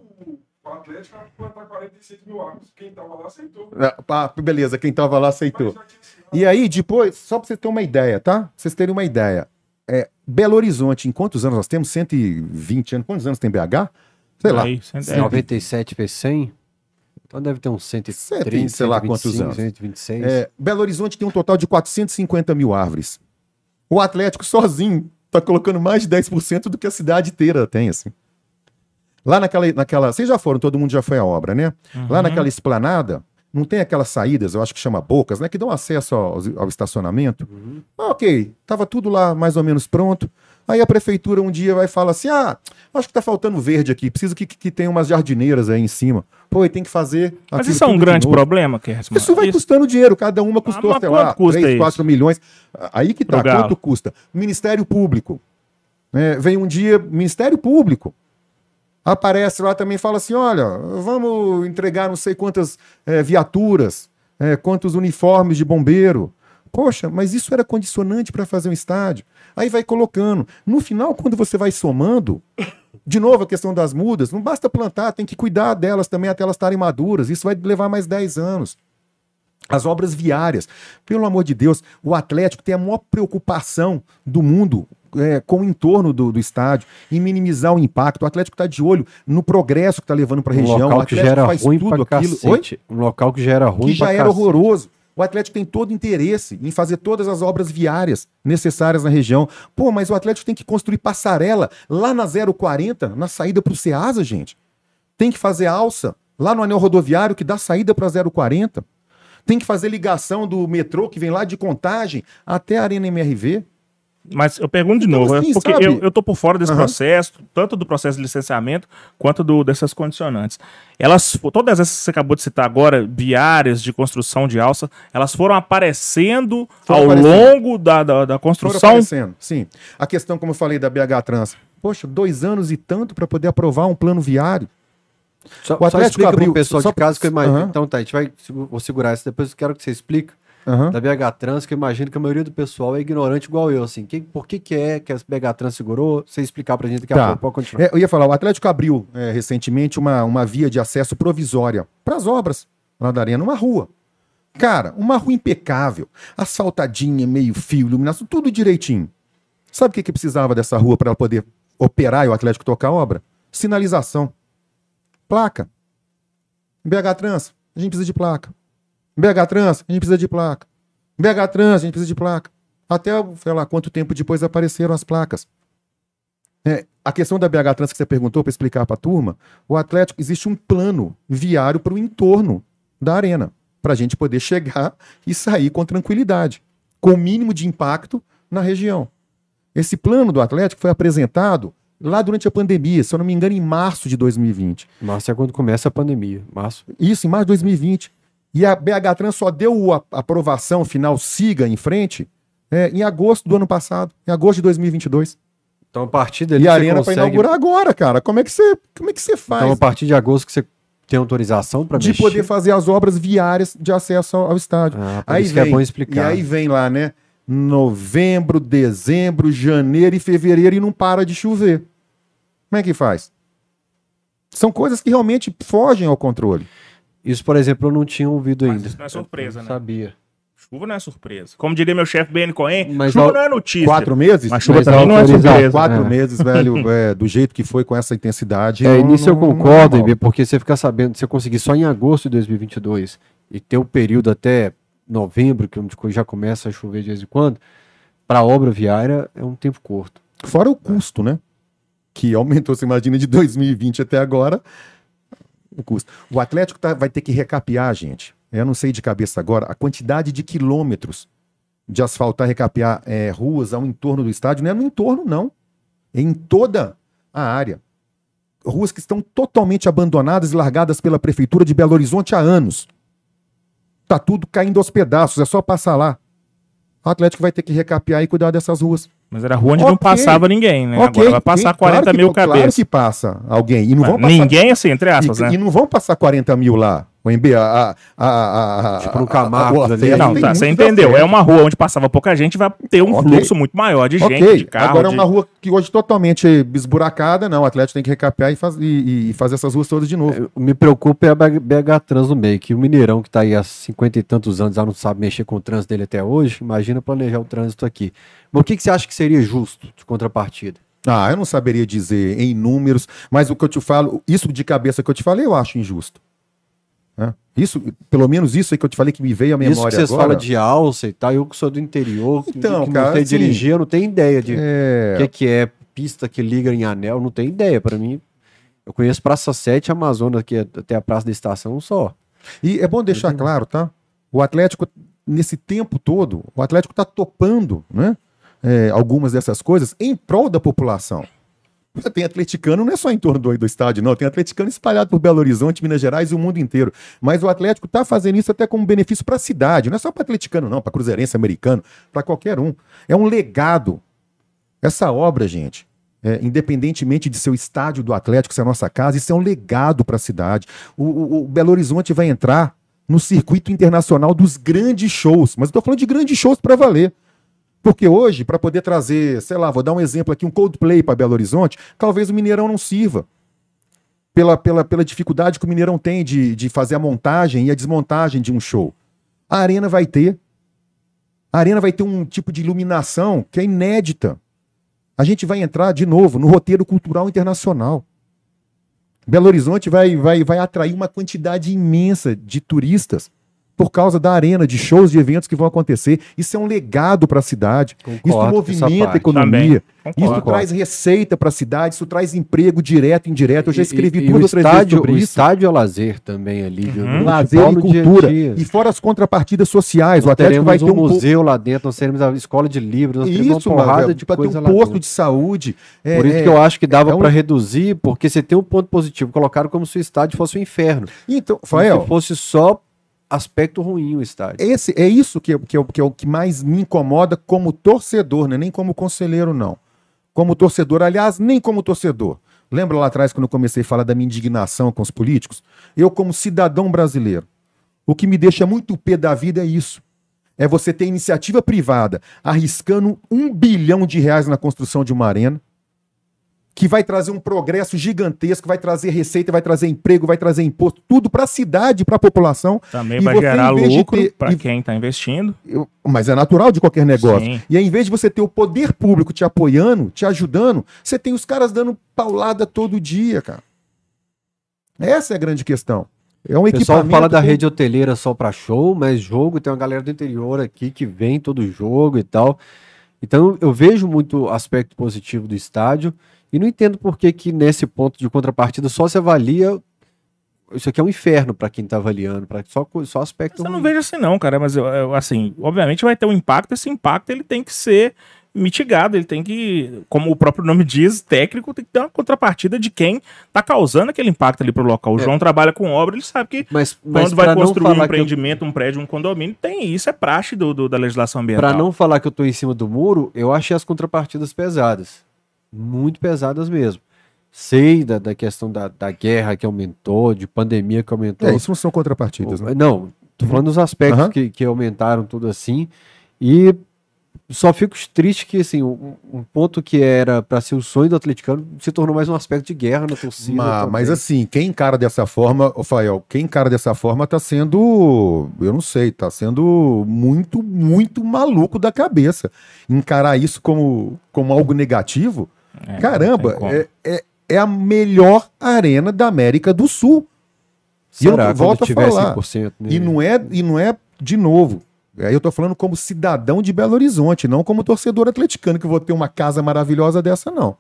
o Atlético a plantar 46 mil árvores. Quem tava lá aceitou. Ah, beleza, quem tava lá aceitou. E aí, depois, só para vocês terem uma ideia, tá? Pra vocês terem uma ideia. É, Belo Horizonte, em quantos anos nós temos? 120 anos. Quantos anos tem BH? Sei lá. Aí, cento- é. 97 vezes 100? Então deve ter uns 130, Cento e sei lá quantos 125, anos. 126. É, Belo Horizonte tem um total de 450 mil árvores. O Atlético sozinho tá colocando mais de 10% do que a cidade inteira tem, assim. Lá naquela, naquela. Vocês já foram, todo mundo já foi à obra, né? Lá naquela esplanada, não tem aquelas saídas, eu acho que chama bocas, né? Que dão acesso ao, ao estacionamento. Ah, ok, tava tudo lá mais ou menos pronto. Aí a prefeitura um dia vai falar assim: ah, acho que tá faltando verde aqui, preciso que, que, que tenha umas jardineiras aí em cima. Pô, e tem que fazer. Mas isso é um grande problema, Kersman? Isso vai custando dinheiro, cada uma custou, mas sei lá, custa 3, isso? 4 milhões. Aí que tá, Pro Galo. quanto custa? Ministério Público. É, vem um dia, Ministério Público. Aparece lá também fala assim: olha, vamos entregar não sei quantas é, viaturas, é, quantos uniformes de bombeiro. Poxa, mas isso era condicionante para fazer um estádio. Aí vai colocando. No final, quando você vai somando, de novo a questão das mudas, não basta plantar, tem que cuidar delas também até elas estarem maduras. Isso vai levar mais 10 anos. As obras viárias. Pelo amor de Deus, o Atlético tem a maior preocupação do mundo é, com o entorno do, do estádio, em minimizar o impacto. O Atlético está de olho no progresso que está levando para a um região. o local que Atlético já era faz ruim tudo aquilo. Oi? cacete. Um local que já era ruim que já era cacete. horroroso. O Atlético tem todo interesse em fazer todas as obras viárias necessárias na região. Pô, mas o Atlético tem que construir passarela lá na 040, na saída para o Ceasa, gente. Tem que fazer alça lá no anel rodoviário que dá saída para 040. Tem que fazer ligação do metrô que vem lá de Contagem até a Arena MRV. Mas eu pergunto de Então, novo, é assim, porque eu, eu tô por fora desse Aham. processo, tanto do processo de licenciamento quanto do, dessas condicionantes. Elas, todas essas que você acabou de citar agora, viárias de construção de alça, elas foram aparecendo Foram ao aparecendo. longo da, da, da Foram construção. aparecendo. Sim. A questão, como eu falei, da BH Trans. Poxa, dois anos e tanto para poder aprovar um plano viário. Só, O só Atlético explica abriu- pro pessoal só- de casa que eu imagino. Aham. Então tá, a gente vai vou segurar isso depois, eu quero que você explique Aham. da BH Trans, que eu imagino que a maioria do pessoal é ignorante igual eu, assim. Que, por que que é que a BH Trans segurou? Você explicar pra gente daqui a Tá. pouco, pode continuar. É, eu ia falar, o Atlético abriu é, recentemente uma, uma via de acesso provisória para as obras lá da Arena, uma rua. Cara, uma rua impecável, asfaltadinha, meio fio, iluminação, tudo direitinho. Sabe o que, que precisava dessa rua para ela poder operar e o Atlético tocar a obra? Sinalização. Placa. BH Trans, a gente precisa de placa. BH Trans, a gente precisa de placa. BH Trans, a gente precisa de placa. Até, sei lá, quanto tempo depois apareceram as placas. É, a questão da BH Trans que você perguntou para explicar para a turma, o Atlético existe um plano viário para o entorno da arena, para a gente poder chegar *laughs* e sair com tranquilidade, com o mínimo de impacto na região. Esse plano do Atlético foi apresentado lá durante a pandemia, se eu não me engano, em março de 2020. Março é quando começa a pandemia. Março. Isso, em março de 2020. E a BH Trans só deu a aprovação final, siga em frente, é, em agosto do ano passado, em agosto de 2022. Então a partir dali E a arena para consegue- inaugurar agora, cara. Como é que você, como é que você faz? Então a partir de agosto que você tem autorização para de mexer. poder fazer as obras viárias de acesso ao, ao estádio. Ah, por isso que é bom explicar. E aí vem lá, né? Novembro, dezembro, janeiro e fevereiro e não para de chover. Como é que faz? São coisas que realmente fogem ao controle. Isso, por exemplo, eu não tinha ouvido Mas ainda. isso não é surpresa, Eu né? Sabia. Chuva não é surpresa. Como diria meu chefe BN Cohen, Mas chuva não é notícia. Quatro meses? Mas chuva Mas também não é surpresa. Quatro É. meses, velho, *laughs* é, do jeito que foi com essa intensidade. É, não- nisso eu não- não concordo, rola. Ibe, porque você ficar sabendo, você conseguir só em agosto de 2022 e ter o período até novembro, que já começa a chover de vez em quando, para obra viária é um tempo curto. Fora o custo, né? Que aumentou, você imagina, de 2020 até agora. O custo. O Atlético tá- vai ter que recapear, gente. Eu não sei de cabeça agora a quantidade de quilômetros de asfaltar, recapear é, ruas ao entorno do estádio. Não é no entorno, não. É em toda a área. Ruas que estão totalmente abandonadas e largadas pela Prefeitura de Belo Horizonte há anos. Tá tudo caindo aos pedaços, é só passar lá. O Atlético vai ter que recapear e cuidar dessas ruas. Mas era rua onde não Ok. passava ninguém, né? Ok, Agora vai passar sim, 40 claro que- mil Claro cabeças. que passa alguém. E não vão passar, Ninguém, assim, entre aspas, e, né? e não vão passar 40 mil lá. O MB, a, a, a, a, Tipo no a- Camargos o ali. acesso Não, tá, você entendeu. É uma rua onde passava pouca gente, vai ter um Ok. fluxo muito maior de gente, Ok, de carro. agora é de- uma rua que hoje totalmente esburacada, não. O Atlético tem que recapear e, faz- e- e fazer essas ruas todas de novo. Eu- Me preocupa é a BH Trans no meio, que o Mineirão que tá aí há 50 e tantos anos já não sabe mexer com o trânsito dele até hoje, imagina planejar o trânsito aqui. Mas o que, que você acha que seria justo de contrapartida? Ah, eu não saberia dizer em números, mas o que eu te falo, isso de cabeça que eu te falei, eu acho injusto. Né? Isso, pelo menos isso aí que eu te falei que me veio à memória Isso que vocês agora. falam de alça e tal, eu que sou do interior, que- Então, que cara, não sei assim, dirigir, eu não tenho ideia de o É, que, que é pista que liga em anel, não tenho ideia. Para mim, eu conheço Praça 7, Amazonas, que é até a Praça da Estação só. E é bom deixar claro, tá? O Atlético, nesse tempo todo, o Atlético está topando né? é, algumas dessas coisas em prol da população. Tem atleticano, não é só em torno do, do estádio, não. Tem atleticano espalhado por Belo Horizonte, Minas Gerais e o mundo inteiro. Mas o Atlético está fazendo isso até como benefício para a cidade. Não é só para atleticano, não, para cruzeirense americano, para qualquer um. É um legado. Essa obra, gente, é, independentemente de ser o estádio do Atlético, ser a nossa casa, isso é um legado para a cidade. O, o- o Belo Horizonte vai entrar no circuito internacional dos grandes shows, mas estou falando de grandes shows para valer. Porque hoje, para poder trazer, sei lá, vou dar um exemplo aqui, um Coldplay para Belo Horizonte, talvez o Mineirão não sirva. Pela, pela, pela dificuldade que o Mineirão tem de, de fazer a montagem e a desmontagem de um show. A arena vai ter. A arena vai ter um tipo de iluminação que é inédita. A gente vai entrar de novo no roteiro cultural internacional. Belo Horizonte vai, vai, vai atrair uma quantidade imensa de turistas por causa da arena, de shows, de eventos que vão acontecer. Isso é um legado para a cidade. Concordo isso movimenta a economia. Isso Concordo. traz receita para a cidade, isso traz emprego direto e indireto. Eu já escrevi E- e o vezes estádio, sobre o isso. estádio é lazer também ali, viu? Uhum. Lazer e no dia cultura. dia. E fora as contrapartidas sociais. o Nós Atlético teremos vai ter um um po- museu lá dentro, nós teremos a escola de livros, nós teremos Isso, uma porrada de ter um posto de saúde. É, Por isso é- que eu acho que dava é um- pra reduzir, porque você tem um ponto positivo, colocaram como se o estádio fosse um inferno. Então, Como Fael, se fosse só aspecto ruim o estádio. esse, é isso que, é- que, o- que é o que mais me incomoda como torcedor, né? nem como conselheiro, não. Como torcedor, aliás, nem como torcedor. Lembra lá atrás quando eu comecei a falar da minha indignação com os políticos? Eu, como cidadão brasileiro, o que me deixa muito pé da vida é isso. É você ter iniciativa privada arriscando um bilhão de reais na construção de uma arena, que vai trazer um progresso gigantesco, vai trazer receita, vai trazer emprego, vai trazer imposto, tudo para a cidade, para a população. Também E vai gerar lucro para e- quem está investindo. Eu- mas é natural de qualquer negócio. Sim. E aí, em vez de você ter o poder público te apoiando, te ajudando, você tem os caras dando paulada todo dia, cara. Essa é a grande questão. É um O pessoal fala da com- rede hoteleira só pra show, mas jogo tem uma galera do interior aqui que vem todo jogo e tal. Então eu vejo muito aspecto positivo do estádio e não entendo por que que nesse ponto de contrapartida só se avalia isso aqui é um inferno pra quem tá avaliando, para só só aspecto Mas eu não ruim. vejo assim não, cara, mas eu, eu, assim, obviamente vai ter um impacto, esse impacto ele tem que ser mitigado, ele tem que, como o próprio nome diz, técnico, tem que ter uma contrapartida de quem tá causando aquele impacto ali pro local. O É. João trabalha com obra, ele sabe que Mas, mas quando vai construir um que eu- empreendimento, um prédio, um condomínio, tem isso, é praxe do, do- da legislação ambiental. Pra não falar que eu tô em cima do muro, eu achei as contrapartidas pesadas. Muito pesadas mesmo. Sei da, da questão da, da guerra que aumentou, de pandemia que aumentou. É, isso não são contrapartidas, né? Não, tô falando dos aspectos Aham. que, que aumentaram tudo assim. E só fico triste que assim, um, um ponto que era pra ser o sonho do atleticano se tornou mais um aspecto de guerra na torcida. Ma- também. mas assim, quem encara dessa forma, ô Fael, quem encara dessa forma tá sendo, eu não sei, tá sendo muito, muito maluco da cabeça. Encarar isso como, como algo negativo, É, caramba, é, é, é a melhor arena da América do Sul. E eu Será volto a falar. 100%, né? E não é, e não é de novo. Aí eu tô falando como cidadão de Belo Horizonte, não como torcedor atleticano que vou ter uma casa maravilhosa dessa, não.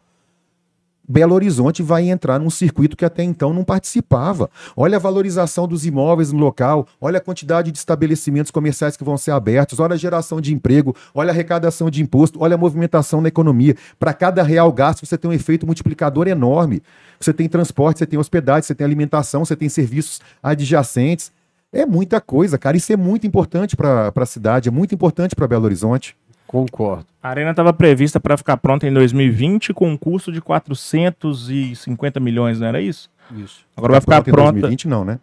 Belo Horizonte vai entrar num circuito que até então não participava. Olha a valorização dos imóveis no local, olha a quantidade de estabelecimentos comerciais que vão ser abertos, olha a geração de emprego, olha a arrecadação de imposto, olha a movimentação na economia. Para cada real gasto, você tem um efeito multiplicador enorme. Você tem transporte, você tem hospedagem, você tem alimentação, você tem serviços adjacentes. É muita coisa, cara. Isso é muito importante para a cidade, é muito importante para Belo Horizonte. Concordo. A arena estava prevista para ficar pronta em 2020 com um custo de 450 milhões, não era isso? Isso. Agora vai ficar Pronto em pronta. 2020 não, né?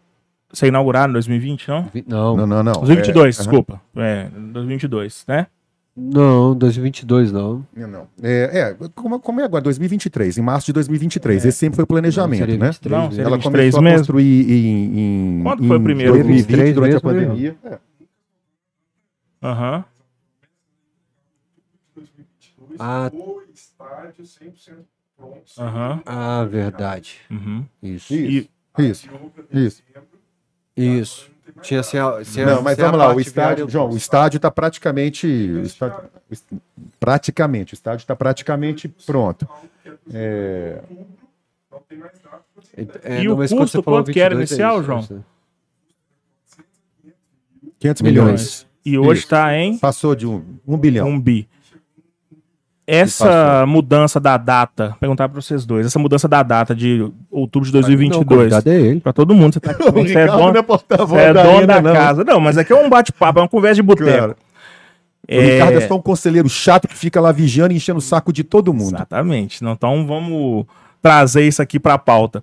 Ser inaugurada em 2020, não? Não, Não, não, não. 2022, É, desculpa. É, 2022, né? não, 2022 não. Não, não. É, é, como, como é agora? 2023, em março de 2023. Esse sempre foi o planejamento, Seria né? 23 Não, seria Ela 23 começou a mesmo? construir em, em, Quando em foi o primeiro? 2020, 23 durante a né? pandemia. É. Ah, O estádio 100% pronto. Aham. ah, verdade. Uhum. Isso. Isso, isso, isso. Isso. Tinha sem a, sem a- Não, mas a vamos lá, o estádio, João, o estádio está praticamente, estádio- praticamente, o estádio está praticamente pronto. É, Não tem mais nada. É, E o mas custo, quanto que era 22, é inicial, isso, João? isso. 500 Milhões. E hoje está em Passou de um, um bilhão. um bi. Essa mudança da data, perguntar para vocês dois, essa mudança da data de outubro de Não, o 2022, convidado é ele. para todo mundo, você tá *laughs* aqui, você é dono, é é da dono da não. casa. Não, mas aqui é um bate-papo, é uma conversa de boteco. Cara, O É, Ricardo é só um conselheiro chato que fica lá vigiando e enchendo o saco de todo mundo. Exatamente. Não, Então vamos trazer isso aqui para a pauta.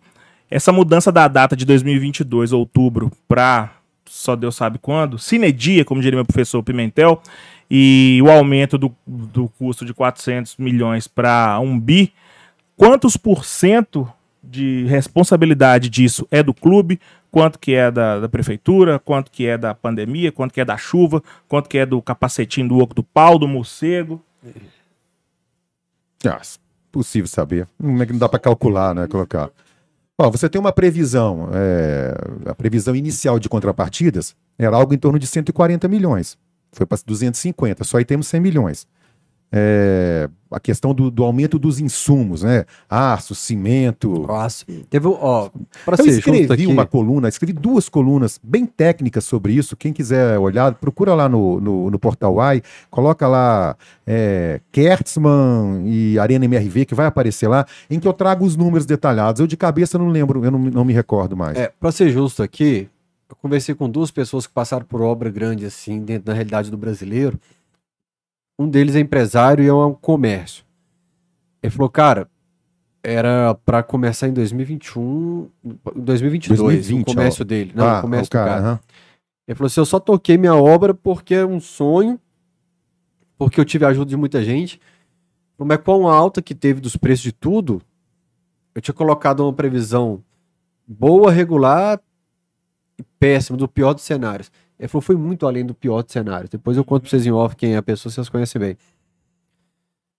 Essa mudança da data de 2022, outubro, para só Deus sabe quando, sinedia, como diria meu professor Pimentel, e o aumento do, do custo de 400 milhões para um bi, quantos por cento de responsabilidade disso é do clube, quanto que é da, da prefeitura, quanto que é da pandemia, quanto que é da chuva, quanto que é do capacetinho do oco do pau, do morcego. Ah, possível saber. Não é que não dá para calcular, né? Colocar. Ó, você tem uma previsão, é, a previsão inicial de contrapartidas era algo em torno de 140 milhões. Foi para 250, só aí temos 100 milhões. É, a questão do, do aumento dos insumos, né? Aço, cimento. Nossa, teve, ó, Eu escrevi aqui, uma coluna, escrevi duas colunas bem técnicas sobre isso. Quem quiser olhar, procura lá no, no, no portal AI, coloca lá é, Kertzmann e Arena MRV, que vai aparecer lá, em que eu trago os números detalhados. Eu de cabeça não lembro, eu não, me- não me recordo mais. é, pra ser justo aqui, eu conversei com duas pessoas que passaram por obra grande assim, dentro da realidade do brasileiro. Um deles é empresário e é um comércio. Ele falou, cara, era pra começar em 2021, em 2022, 2020, o comércio dele. Não, Ah, o comércio o cara, do cara. aham. Ele falou assim: eu só toquei minha obra porque é um sonho, porque eu tive a ajuda de muita gente. Mas quão alta que teve dos preços de tudo, eu tinha colocado uma previsão boa, regular péssima, do pior dos cenários. Ele falou: foi muito além do pior dos cenários. Depois eu conto pra vocês em off quem é a pessoa, vocês conhecem bem.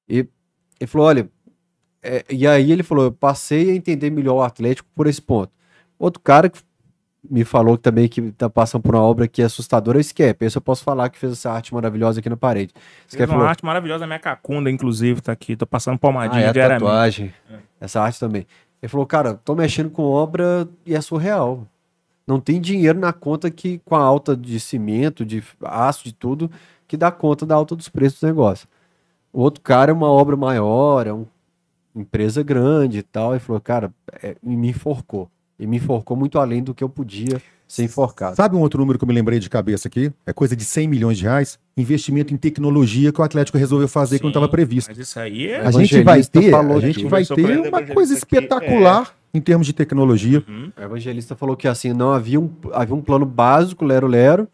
E ele falou: olha, é, e aí ele falou: eu passei a entender melhor o Atlético por esse ponto. Outro cara que me falou também que tá passando por uma obra que é assustadora, é o Skep. Esse eu posso falar que fez essa arte maravilhosa aqui na parede. Fez Skep uma falou, arte maravilhosa, minha cacunda, inclusive, tá aqui. Tô passando ah, pomadinha é a diariamente. tatuagem. Essa arte também. Ele falou, cara, tô mexendo com obra e é surreal. Não tem dinheiro na conta que, com a alta de cimento, de aço, de tudo, que dá conta da alta dos preços do negócio. O outro cara é uma obra maior, é uma empresa grande e tal. E falou, cara, é, e me enforcou. E me enforcou muito além do que eu podia ser enforcado. Sabe um outro número que eu me lembrei de cabeça aqui? É coisa de 100 milhões de reais. Investimento em tecnologia que o Atlético resolveu fazer que não Sim, estava previsto. Mas isso aí é. A gente vai ter, falou a gente vai ter uma coisa aqui, espetacular em termos de tecnologia. Uhum. O evangelista falou que assim, não havia um, havia um plano básico, lero-lero,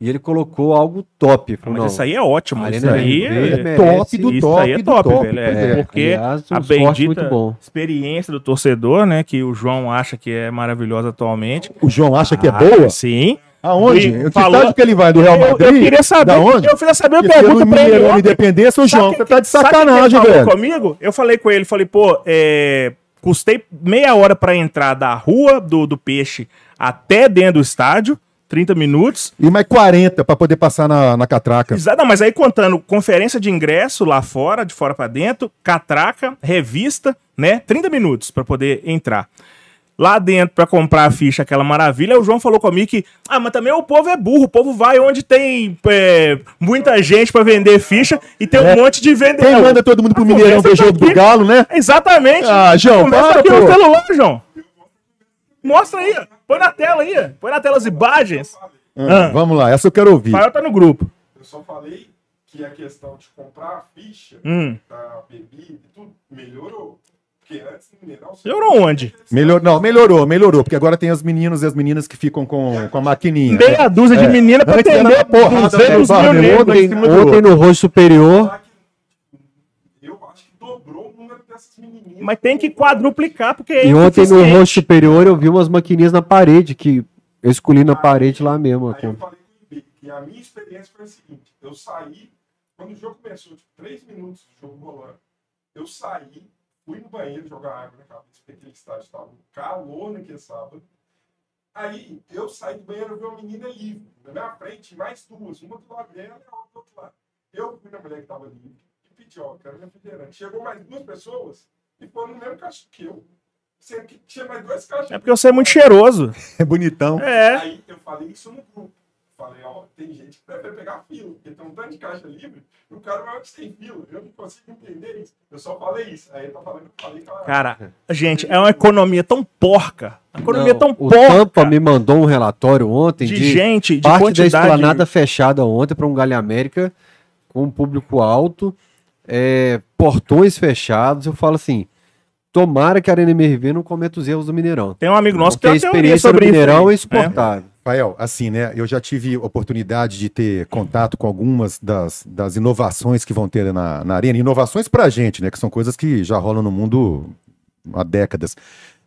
e ele colocou algo top. Falou, Mas não, isso aí é ótimo. Isso aí é, top do isso top aí é top, top, velho. É, é. porque aliás, um a bendita muito bom. experiência do torcedor, né, que o João acha que é maravilhosa atualmente. O João acha que é Ah, boa? Sim. Aonde? E que falou- estádio que ele vai? Do Real Eu, Madrid? eu queria saber. Da onde? Eu queria saber a pergunta pra ele. Ontem. Independência, o João, que- você tá de sabe o que sacanagem, ele falou velho. comigo? Eu falei com ele, falei, pô, é, custei meia hora pra entrar da rua do, do peixe até dentro do estádio, 30 minutos. E mais 40 pra poder passar na, na catraca. Exato, mas aí contando conferência de ingresso lá fora, de fora pra dentro, catraca, revista, né? 30 minutos pra poder entrar. Lá dentro, pra comprar a ficha, aquela maravilha, o João falou comigo que, ah, mas também o povo é burro, o povo vai onde tem é, muita gente pra vender ficha e tem um monte de vendedor. É. Quem manda todo mundo pro A Mineirão ver jogo tá do. Galo, né? Exatamente. Ah, João, para, aqui pô. no celular, João. Mostra aí, põe na tela aí, põe na tela as imagens. Ah, Vamos lá, essa eu quero ouvir. Rafael tá no grupo. Eu só falei que a questão de comprar a ficha Hum. da bebida e tudo melhorou. Porque antes Melhorou onde? Melhor, não, melhorou, melhorou, porque agora tem os meninos e as meninas que ficam com, com a maquininha. Meia dúzia de É. menina pra atender uma porrada, 200 né, mil Barney? negros em Ontem, no rosto superior, Eu acho que dobrou o número dessas menininhas. Mas tem que quadruplicar, porque é e ontem no rosto superior eu vi umas maquininhas na parede, que eu escolhi na parede lá mesmo. Aí eu falei que a minha experiência foi a seguinte: eu saí, quando o jogo começou, tipo, três minutos do jogo rolando, eu saí, fui no banheiro jogar água na cabeça, porque aquele estádio estava um calor naquele sábado. Aí eu saí do banheiro e vi uma menina livre, na minha frente, mais duas, uma do lado dela e a outra do outro lado. Eu fui na mulher que estava livre e pedi, ó, quero refrigerante. Chegou mais duas pessoas e foram no mesmo caixa que eu. Sendo que tinha mais dois caixas. É porque você é muito cheiroso. É bonitão. É. Aí eu falei isso no grupo. Falei, ó, tem gente que prefere pegar fila, porque tem um tanto de caixa livre, e o cara vai onde tem fila. Eu não consigo entender isso. Eu só falei isso. Aí ele tá falando que eu falei, cara. Cara, gente, é uma economia tão porca. Uma economia Não, tão o porca. Tampa me mandou um relatório ontem de, de, gente, de parte da quantidade. esplanada fechada ontem para um Galha América com um público alto, é, portões fechados. Eu falo assim, tomara que a Arena MRV não cometa os erros do Mineirão. Tem um amigo nosso que Porque a tem teoria experiência do sobre isso. Mineirão é aí. insuportável. Rafael, assim, né? Eu já tive oportunidade de ter contato com algumas das, das inovações que vão ter na, na arena. Inovações pra gente, né? Que são coisas que já rolam no mundo há décadas.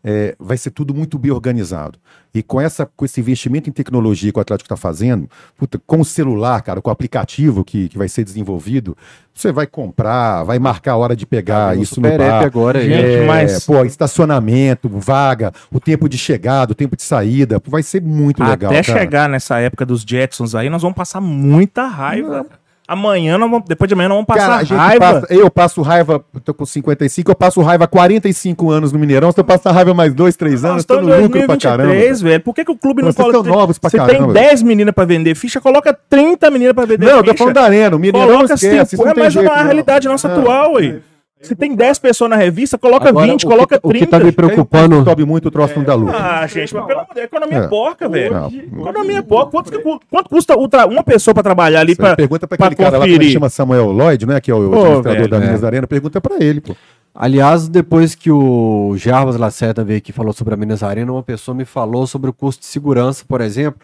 É, vai ser tudo muito bem organizado. E com, essa, com esse investimento em tecnologia que o Atlético está fazendo, puta, com o celular, cara, com o aplicativo que, que vai ser desenvolvido, você vai comprar, vai marcar a hora de pegar um isso no bar. agora aí. Gente, É, mas- pô, estacionamento, vaga, o tempo de chegada, o tempo de saída, vai ser muito legal. Até chegar nessa época dos Jetsons aí, nós vamos passar muita raiva. Amanhã, nós vamos, depois de amanhã, nós vamos passar Cara, raiva. passa- eu passo raiva, eu tô com 55, eu passo raiva há 45 anos no Mineirão, se eu passar raiva mais 2, 3 Nós anos, tô no lucro pra caramba. 2023, velho. Por que, que o clube não Vocês coloca... estão novos pra Você caramba, tem 10 meninas pra vender ficha, coloca 30 meninas pra vender Não, eu ficha. tô falando da arena, o Mineirão Coloca esquece, cinco. isso não É, mas jeito, é a não. realidade nossa Não. atual, ué. Se tem 10 pessoas na revista, coloca Agora, 20, o coloca que, o 30. que tá me preocupando... Sobe muito o troço não dá lucro. Ah, gente, mas pelo amor de Deus, economia É. porca, velho. Não. Economia porca. Quanto, que quanto custa o uma pessoa pra trabalhar ali Você pra, pergunta pra pra aquele cara lá, é que chama Samuel Lloyd, né? Que é o Pô, administrador velho, da Minas é. Arena, pergunta pra ele, pô. Aliás, depois que o Jarbas Lacerda veio aqui e falou sobre a Minas Arena, uma pessoa me falou sobre o custo de segurança, por exemplo.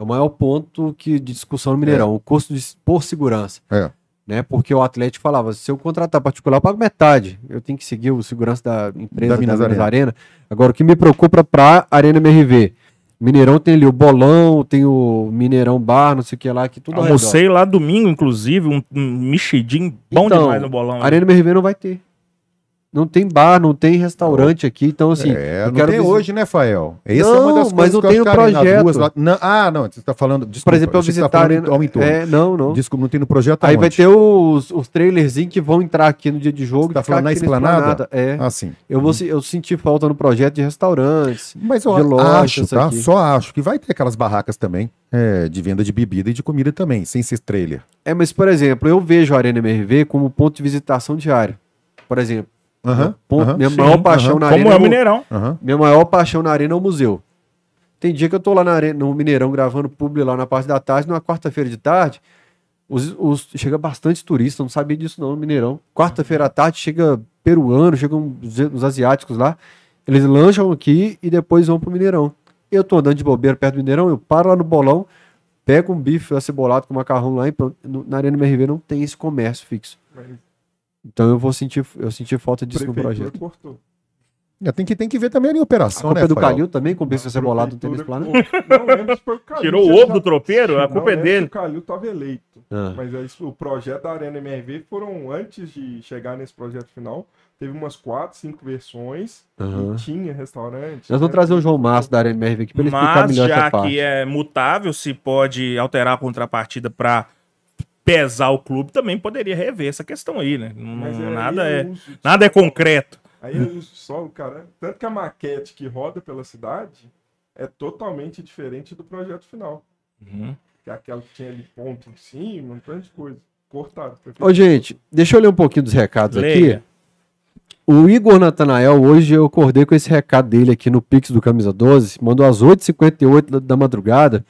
É o maior ponto que, de discussão no Mineirão, o custo de, por segurança. É. Né? Porque o Atlético falava, se eu contratar particular, eu pago metade. Eu tenho que seguir o segurança da empresa Da da Minas Minas, Arena. Arena. Agora, o que me preocupa para Arena MRV? Mineirão tem ali o Bolão, tem o Mineirão Bar, não sei o que lá, que tudo ao redor. Almocei lá domingo, inclusive, um, um mexidinho bom Então, demais no bolão. A? Arena MRV não vai ter. Não tem bar, não tem restaurante aqui, então assim. é, eu não quero tem visi- hoje, né, Fael? Essa é Não, uma das mas coisas não tem o projeto. Ruas lá- Não, ah, não, você tá falando. Desculpa, Por exemplo, eu tá visitar falando Arena. É, não, não. Desculpa, não tem no projeto Aí vai ter os, os trailerzinhos que vão entrar aqui no dia de jogo. Você tá falando na aqui esplanada? É. Ah, sim. Eu, vou, eu senti falta no projeto de restaurantes. Mas eu de lojas acho, tá? aqui. Só acho que vai ter aquelas barracas também, é, de venda de bebida e de comida também, sem ser trailer. É, mas, por exemplo, eu vejo a Arena MRV como ponto de visitação diário. Por exemplo, Aham, ponto- aham, minha sim, maior paixão aham, na Como Arena é o o- Mineirão. Minha maior paixão na arena é o museu. Tem dia que eu tô lá na arena, no Mineirão gravando publi lá na parte da tarde, numa quarta-feira de tarde, os, os- chega bastante turista, não sabia disso não no Mineirão. Quarta-feira à tarde chega peruano, chegam os, os asiáticos lá, eles lancham aqui e depois vão pro Mineirão. Eu tô andando de bobeira perto do Mineirão, eu paro lá no bolão, pego um bife acebolado com macarrão lá e pronto. Na Arena MRV não tem esse comércio fixo. Mas Então eu vou sentir, eu senti falta a disso no prefeitura projeto. cortou. É, Tem que, tem que ver também ali a A operação, culpa né, é do? Calil também, com bife acebolado, não tem nesse Prefeitura plano? Não lembro se foi o Calil. Tirou o ovo do tropeiro, a Não culpa é dele. O Calil estava eleito. Ah. Mas é isso, o projeto da Arena MRV foram, antes de chegar nesse projeto final, teve umas quatro, cinco versões Aham. e tinha restaurante. Nós vamos né? trazer o João Márcio da Arena MRV aqui para ele explicar Mas melhor essa já parte. que é mutável, se pode alterar a contrapartida pra pesar o clube, também poderia rever essa questão aí, né? Não- Mas nada, é, uso- nada é concreto. Aí eu uso só o cara. Tanto que a maquete que roda pela cidade é totalmente diferente do projeto final. Uhum. Que é aquela que tinha ali ponto em cima, um tanto de coisa. Cortado. Ô, gente, deixa eu ler um pouquinho dos recados Leia. aqui. O Igor Natanael, hoje eu acordei com esse recado dele aqui no Pix do Camisa 12, mandou às 8h58 da, da madrugada.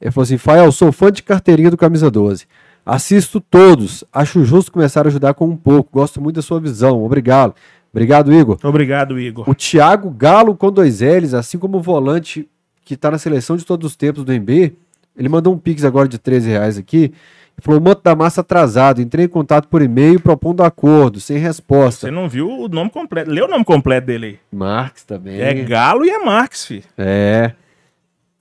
Ele falou assim: Fael, sou fã de carteirinha do Camisa 12. Assisto todos. Acho justo começar a ajudar com um pouco. Gosto muito da sua visão. Obrigado. Obrigado, Igor. Obrigado, Igor. O Thiago Galo com dois L's, assim como o volante que tá na seleção de todos os tempos do MB, ele mandou um pix agora de 13 reais aqui. Ele falou: Manto da Massa atrasado. Entrei em contato por e-mail propondo acordo, sem resposta. Você não viu o nome completo. Lê o nome completo dele aí. Marx também. É Galo e é Marx, fi. É.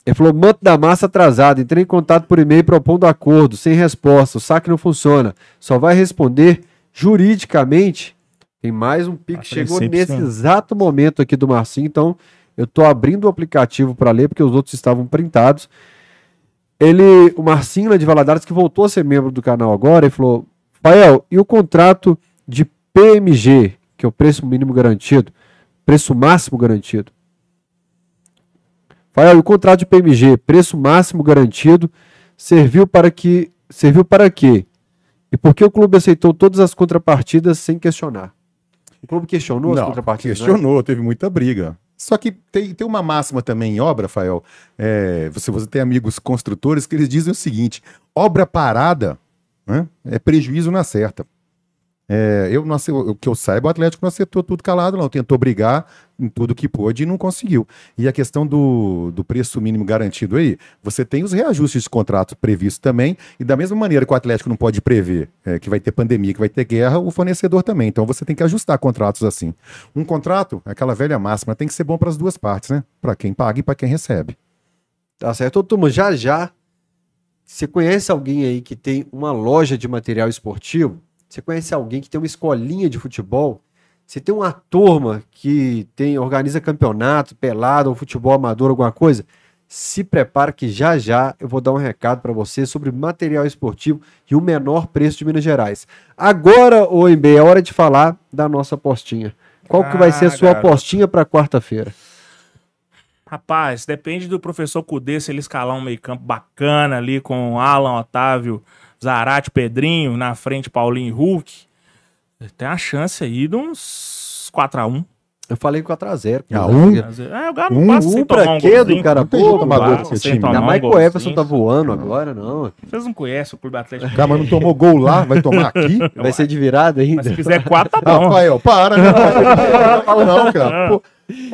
Ele falou: Manto da Massa atrasado. Entrei em contato por e-mail propondo acordo, sem resposta. O saque não funciona. Só vai responder juridicamente. Tem mais um. A Chegou nesse exato momento aqui do Marcinho. Então, eu tô abrindo o aplicativo para ler, porque os outros estavam printados. Ele, o Marcinho de Valadares, que voltou a ser membro do canal agora, ele falou: Fael, e o contrato de PMG, que é o preço mínimo garantido, preço máximo garantido? Fael, e o contrato de PMG, preço máximo garantido, serviu para que serviu para quê? E por que o clube aceitou todas as contrapartidas sem questionar? O clube questionou as Não, contrapartidas? né? questionou, teve muita briga. Só que tem, tem uma máxima também em obra, Rafael. É, você, você tem amigos construtores que eles dizem o seguinte: obra parada né, é prejuízo na certa. É, eu não o que eu saiba, o Atlético não acertou tudo calado, não. Tentou brigar em tudo que pôde e não conseguiu. E a questão do, do preço mínimo garantido aí, você tem os reajustes de contrato previstos também, e da mesma maneira que o Atlético não pode prever é, que vai ter pandemia, que vai ter guerra, o fornecedor também. Então você tem que ajustar contratos assim. Um contrato, aquela velha máxima, tem que ser bom para as duas partes, né? Para quem paga e para quem recebe. Tá certo. Turma, já já, você conhece alguém aí que tem uma loja de material esportivo? Você conhece alguém que tem uma escolinha de futebol? Você tem uma turma que tem organiza campeonato, pelado, ou futebol amador, alguma coisa? Se prepara que já já eu vou dar um recado para você sobre material esportivo e o menor preço de Minas Gerais. Agora, ô MB, é hora de falar da nossa apostinha. Qual que vai ser a Ah, sua garoto. apostinha para quarta-feira? Rapaz, depende do professor Cudê se ele escalar um meio-campo bacana ali com Alan, Otávio, Zarate, Pedrinho, na frente Paulinho e Hulk. Tem a chance aí de uns 4x1. Eu falei 4x0. Ah, um? É, o Galo Um, não passa sem Um pra tomar um quê do golzinho. cara? Pô, tomar gol sem time. Ainda um mais que o. Everson tá voando agora, não. Vocês não conhecem o Clube Atlético. O cara mas não tomou gol lá, vai tomar *laughs* aqui? Vai ser de virada ainda. Mas se fizer 4, tá *laughs* bom. Rafael, para, né? Não fala não, cara. Pô,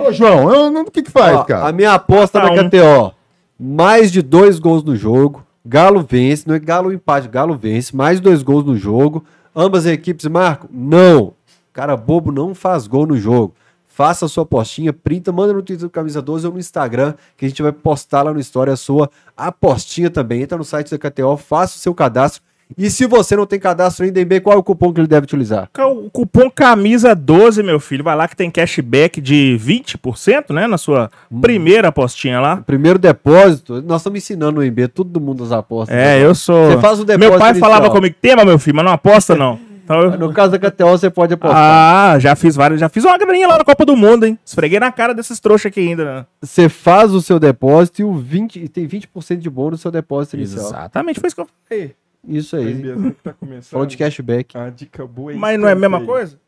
Ô, João, eu não- o que que faz, Ó, cara? a minha aposta Tá da um. KTO: mais de dois gols no jogo. Galo vence, não é Galo empate, Galo vence, mais dois gols no jogo. Ambas as equipes marcam? Não. Cara bobo não faz gol no jogo. Faça a sua apostinha, printa, manda no Twitter do Camisa 12 ou no Instagram, que a gente vai postar lá no História a sua apostinha também. Entra no site da KTO, faça o seu cadastro. E se você não tem cadastro ainda, MB, qual é o cupom que ele deve utilizar? O cupom camisa 12, meu filho. Vai lá que tem cashback de 20%, né? Na sua primeira apostinha lá. Primeiro depósito, nós estamos ensinando o MB, todo mundo as apostas. É, eu sou. Você faz o depósito Meu pai inicial. falava comigo, tema, meu filho, mas não aposta, não. Então eu- No caso da KTO, você pode apostar. Ah, já fiz vários, já fiz uma graninha lá na Copa do Mundo, hein? Esfreguei na cara desses trouxas aqui ainda, né? Você faz o seu depósito e o 20, e tem 20% de bônus no seu depósito inicial. Exatamente, foi isso que eu falei. Isso Aí, que tá começando. Falou de cashback. A dica boa é Mas não é a mesma escanteio. coisa?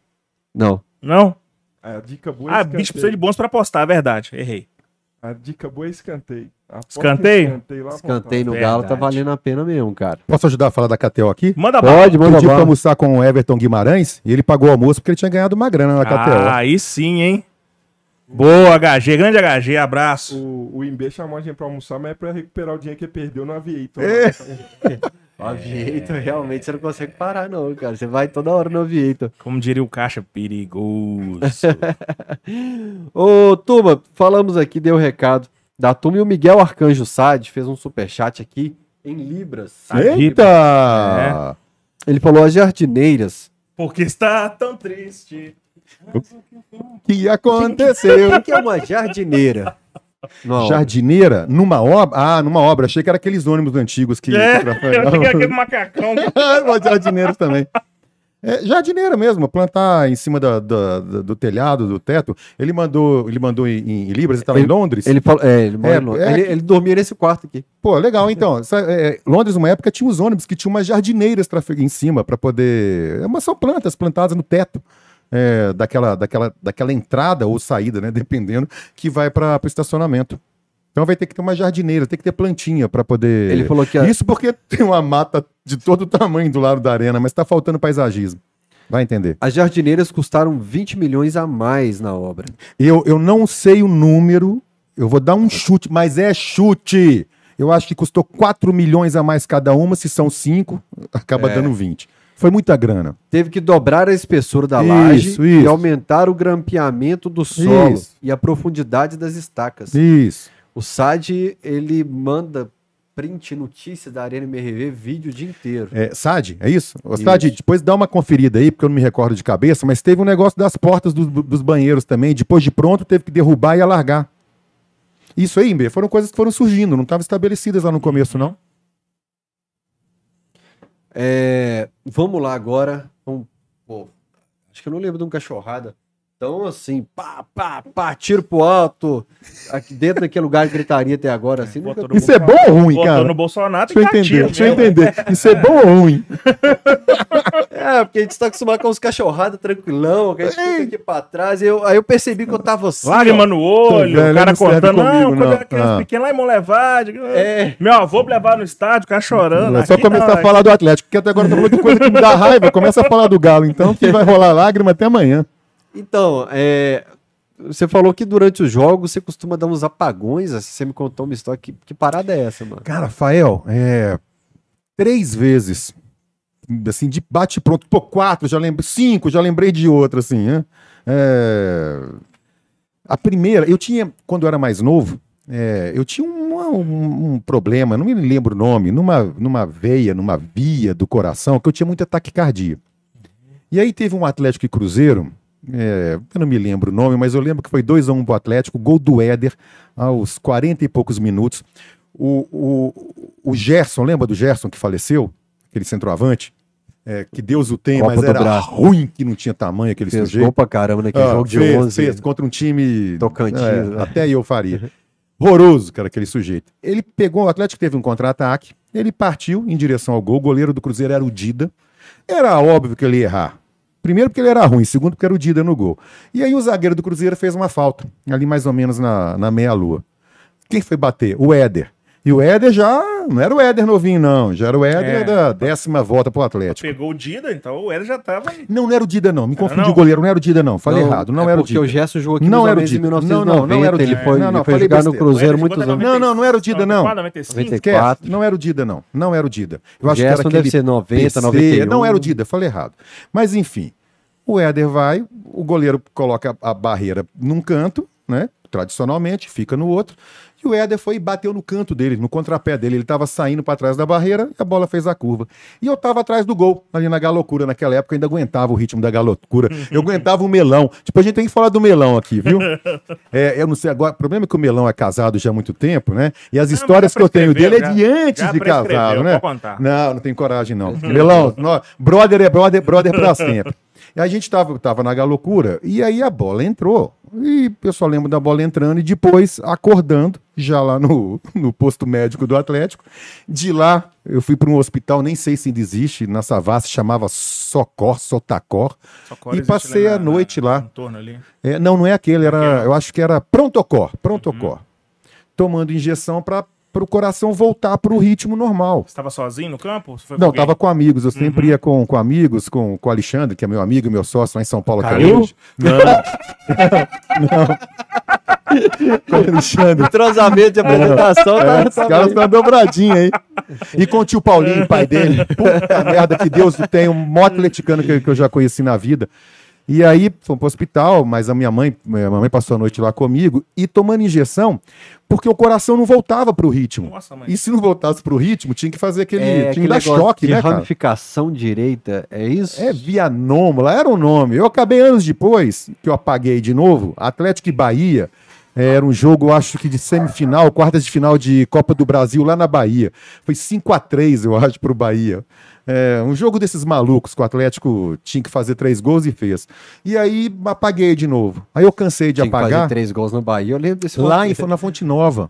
Não. Não? A dica boa é Ah, escanteio. bicho precisa de bônus pra apostar, é verdade. Errei. A dica boa é escanteio. Aposta Escanteio? Escanteio, lá Escanteio no Verdade. Galo tá valendo a pena mesmo, cara. Posso ajudar a falar da KTO aqui? Manda Pode, bala. Outro manda bala. almoçar com o Everton Guimarães e ele pagou o almoço porque ele tinha ganhado uma grana na KTO. Ah, aí sim, hein? Boa, HG. Grande HG, abraço. O, o Imbê chamou a gente pra almoçar, mas é pra recuperar o dinheiro que ele perdeu no Aviator. É. *laughs* O Aviator, *laughs* realmente, você não consegue parar, não, cara. Você vai toda hora no Aviator. Como diria o caixa, perigoso. *laughs* Ô, turma, falamos aqui, deu o recado da turma. E o Miguel Arcanjo Sade fez um superchat aqui em Libras. Eita! Ele falou as jardineiras. Porque está tão triste. O que aconteceu? O que é uma jardineira? Não. Jardineira numa obra? Ah, numa obra. Achei que era aqueles ônibus antigos que. É, que eu achei que era aquele macacão. *laughs* Jardineiros também. É, jardineira mesmo, plantar em cima da- da- da- do telhado, do teto. Ele mandou, ele mandou em, em Libras, ele estava em Londres. Ele falou, é, ele, É, é ele, ele dormia nesse quarto aqui. Pô, legal, então. Essa- é, Londres, uma época, tinha os ônibus que tinham umas jardineiras em cima para poder. É, mas são plantas plantadas no teto. É, daquela, daquela, daquela entrada ou saída, né? Dependendo, que vai para o estacionamento. Então vai ter que ter uma jardineira, tem que ter plantinha para poder. Ele falou que a- Isso porque *laughs* tem uma mata de todo tamanho do lado da arena, mas tá faltando paisagismo. Vai entender. as jardineiras custaram 20 milhões a mais na obra. Eu, eu não sei o número, eu vou dar um chute, mas é chute. Eu acho que custou 4 milhões a mais cada uma, se são 5, acaba É. dando 20. Foi muita grana. Teve que dobrar a espessura da Isso, laje e isso. aumentar o grampeamento do solo Isso. e a profundidade das estacas. Isso. O SAD, ele manda print, notícia da Arena MRV, vídeo o dia inteiro. É, Sad, é isso? Isso. Sad, depois dá uma conferida aí, porque eu não me recordo de cabeça, mas teve um negócio das portas dos, dos banheiros também. Depois de pronto, teve que derrubar e alargar. Isso aí, Mbê, foram coisas que foram surgindo, não estavam estabelecidas lá no começo, não. É, vamos lá agora. Vamos, acho que eu não lembro de um cachorrada. Então, assim, pá, pá, pá, tiro pro alto. Aqui dentro daquele lugar de gritaria até agora, assim. nunca- Botou Isso é bom ou ruim, Botou cara? no Bolsonaro, Deixa eu que entender, deixa eu entender. Isso é bom ou ruim? *laughs* É, porque a gente tá acostumado com os cachorradas tranquilão, que a gente fica aqui pra trás. e eu- aí eu percebi que eu tava assim. Lágrima ó. no olho, velho, o cara não cortando. Não, comigo, quando não. eu era criança Ah. pequena lá em Molevade. É. Meu avô me levava no estádio, o cara chorando. É só começar a falar do Atlético, porque até agora tá falando de coisa que me dá raiva. Começa a falar do Galo, então, que vai rolar lágrima até amanhã. Então, é, você falou que durante os jogos você costuma dar uns apagões. assim, Você me contou uma história. Que, que parada é essa, mano? Cara, Rafael, é. Três vezes. Assim, de bate pronto. Pô, quatro, já lembrei. Cinco, já lembrei de outra, assim, né? É, A primeira, eu tinha, quando eu era mais novo, é, eu tinha um, um- um problema, não me lembro o nome, numa, numa veia, numa via do coração, que eu tinha muita taquicardia. E aí teve um Atlético e Cruzeiro, é, eu não me lembro o nome, mas eu lembro que foi 2 a 1 um pro Atlético, gol do Éder, aos 40 e poucos minutos. O, o, o Gerson, lembra do Gerson que faleceu? Aquele centroavante? É, que Deus o tenha, Copa mas era ruim que não tinha tamanho aquele Fez sujeito. gol pra caramba naquele Ah, jogo de fez, 11. fez contra um time. Tocantins, É, né? até eu faria. *laughs* Horroroso, cara, aquele sujeito. Ele pegou, o Atlético teve um contra-ataque, ele partiu em direção ao gol. O goleiro do Cruzeiro era o Dida. Era óbvio que ele ia errar. Primeiro porque ele era ruim, segundo porque era o Dida no gol. E aí o zagueiro do Cruzeiro fez uma falta, ali mais ou menos na, na meia-lua. Quem foi bater? O Éder. E o Éder já não era o Éder novinho, não. Já era o Éder É. da décima volta pro Atlético. Pegou o Dida, então o Éder já tava. Não, não era o Dida, não. Me confundi não? o goleiro, não era o Dida, não. Falei Não, errado, não é era o porque Dida. o Gerson jogou aqui Não era o Dida. 1990. Não, não, não era o ele Dida. foi, Não, não, ele foi falei jogar no besteira. Cruzeiro O Éder muitos anos. Não, não, não era o Dida, não. 95? 94. Esquece, não era o Dida, não. Não era o Dida. Eu acho Gerson que era deve ser 90, PC, 91. Não era o Dida, falei errado. Mas enfim, o Éder vai, o goleiro coloca a barreira num canto, né? Tradicionalmente, fica no outro. E o Éder foi e bateu no canto dele, no contrapé dele. Ele estava saindo para trás da barreira e a bola fez a curva. E eu estava atrás do gol, ali na galocura. Naquela época eu ainda aguentava o ritmo da galocura. Eu aguentava o melão. Tipo, a gente tem que falar do melão aqui, viu? É, eu não sei agora. O problema é que o melão é casado já há muito tempo, né? E as histórias já que eu tenho dele é de antes de casado, né? Não, não tem coragem, não. Melão, brother é brother, brother pra sempre. E a gente tava, tava na galocura, e aí a bola entrou. E eu só lembro da bola entrando e depois acordando, já lá no, *laughs* no posto médico do Atlético. De lá, eu fui para um hospital, nem sei se ainda existe, na Savassi, chamava Socor, Sotacor. Socorro E passei a noite lá. No torno ali. É, não, não é aquele, era, Aquele não. eu acho que era Prontocor, Prontocor. Tomando injeção para o coração voltar para o ritmo normal. Você estava sozinho no campo? Você foi com Não, alguém? tava com amigos. Eu sempre ia com, com amigos, com, com o Alexandre, que é meu amigo, meu sócio lá em São Paulo. Caiu? hoje. Não. *laughs* não. *laughs* Com o Alexandre. Entrosamento de apresentação, É, tá, os caras estão dobradinha aí. E com o tio Paulinho, pai dele. Puta merda, que Deus o tenha, um mó atleticano que, que eu já conheci na vida. E aí, fomos pro hospital, mas a minha mãe, minha mãe passou a noite lá comigo e tomando injeção, porque o coração não voltava pro ritmo. Nossa, mãe. E se não voltasse pro ritmo, tinha que fazer aquele. É, tinha que aquele dar choque, de né, cara? ramificação direita, é isso? É Vianômula, era o nome. Eu acabei anos depois, que eu apaguei de novo, Atlético e Bahia. é, Era um jogo, acho que de semifinal, quartas de final de Copa do Brasil lá na Bahia. Foi 5 a 3 eu acho, pro Bahia. É, um jogo desses malucos, que o Atlético tinha que fazer três gols e fez. E aí apaguei de novo. Aí eu cansei de Tinha que fazer apagar. três gols no Bahia, eu lembro desse Lá em, na Fonte Nova.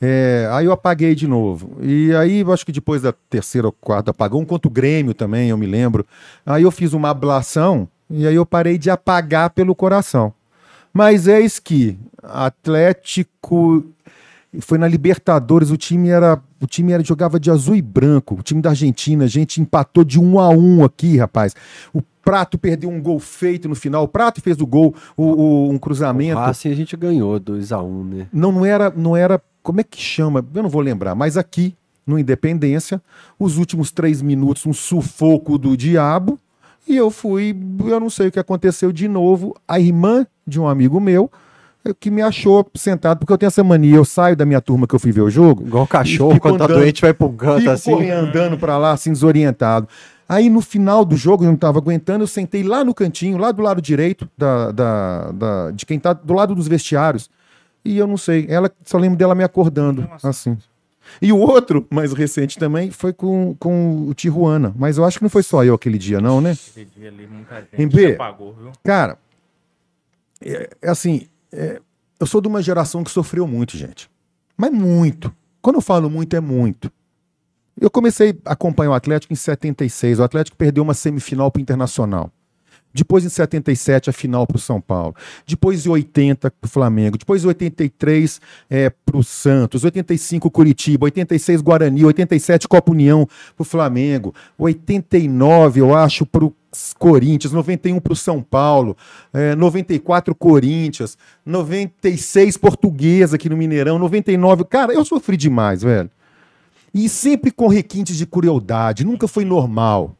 É, aí eu apaguei de novo. E aí, eu acho que depois da terceira ou quarta apagão, contra o Grêmio também, eu me lembro. Aí eu fiz uma ablação e aí eu parei de apagar pelo coração. Mas eis que Atlético Foi na Libertadores, o time era. O time era, jogava de azul e branco. O time da Argentina, a gente empatou de um a um aqui, rapaz. O Prato perdeu um gol feito no final. O Prato fez o gol, o, o- um cruzamento. Assim a gente ganhou 2x1, né? Não, não era, não era. Como é que chama? Eu não vou lembrar, mas aqui, no Independência, os últimos três minutos, um sufoco do diabo. E eu fui, eu não sei o que aconteceu de novo. A irmã de um amigo meu que me achou sentado, porque eu tenho essa mania, eu saio da minha turma que eu fui ver o jogo. Igual o cachorro, quando tá andando- doente, vai pro canto assim. correndo, andando pra lá, assim, desorientado. Aí no final do jogo, eu não tava aguentando, eu sentei lá no cantinho, lá do lado direito, da, da, da- de quem tá do lado dos vestiários. E eu não sei, ela só lembro dela me acordando, Nossa. assim. E o outro, mais recente também, foi com, com o Tijuana. Mas eu acho que não foi só eu aquele dia, não, né? Aquele dia ali, muita gente Em B. se apagou, viu? Cara, é, é assim, é, eu sou de uma geração que sofreu muito, gente. Mas muito. Quando eu falo muito, é muito. Eu comecei a acompanhar o Atlético em 76. O Atlético perdeu uma semifinal para o Internacional. Depois, em 77, a final para o São Paulo. Depois, em 80, para o Flamengo. Depois, em 83, é, para o Santos. 85, Curitiba. 86, Guarani. 87, Copa União para o Flamengo. 89, eu acho, para o Corinthians. 91 para o São Paulo. É, 94, Corinthians. 96, Portuguesa aqui no Mineirão. 99. Cara, eu sofri demais, velho. E sempre com requintes de crueldade. Nunca foi normal.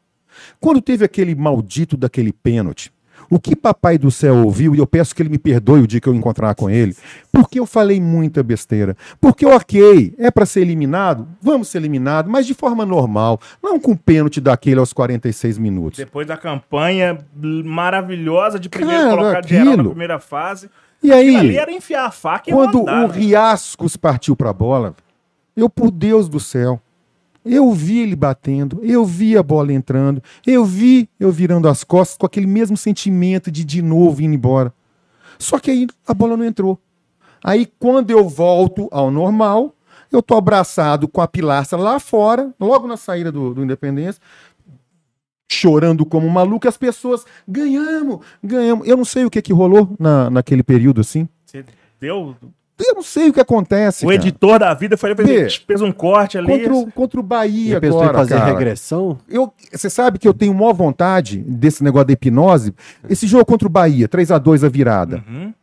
Quando teve aquele maldito daquele pênalti, o que papai do céu ouviu, e eu peço que ele me perdoe o dia que eu encontrar com ele, porque eu falei muita besteira. Porque, ok, é para ser eliminado? Vamos ser eliminados, mas de forma normal, não com pênalti daquele aos 46 minutos. Depois da campanha maravilhosa de primeiro Cara, colocar geral na aquilo. primeira fase. E Aquilo ali aí, era enfiar a faca e quando rodar, o né? Riascos partiu para a bola, eu, por Deus do céu, eu vi ele batendo, eu vi a bola entrando, eu vi eu virando as costas com aquele mesmo sentimento de de novo indo embora. Só que aí a bola não entrou. Aí quando eu volto ao normal, eu tô abraçado com a pilastra lá fora, logo na saída do, do Independência, chorando como um maluco, e as pessoas, ganhamos, ganhamos. Eu não sei o que que rolou na, naquele período assim. Você deu. Eu não sei o que acontece. O cara. editor da vida foi fez, fez um corte ali. Contra o, contra o Bahia E agora, em fazer cara. regressão? Eu, você sabe que eu tenho maior vontade desse negócio da hipnose. Esse jogo contra o Bahia, 3 a 2 a virada. Uhum.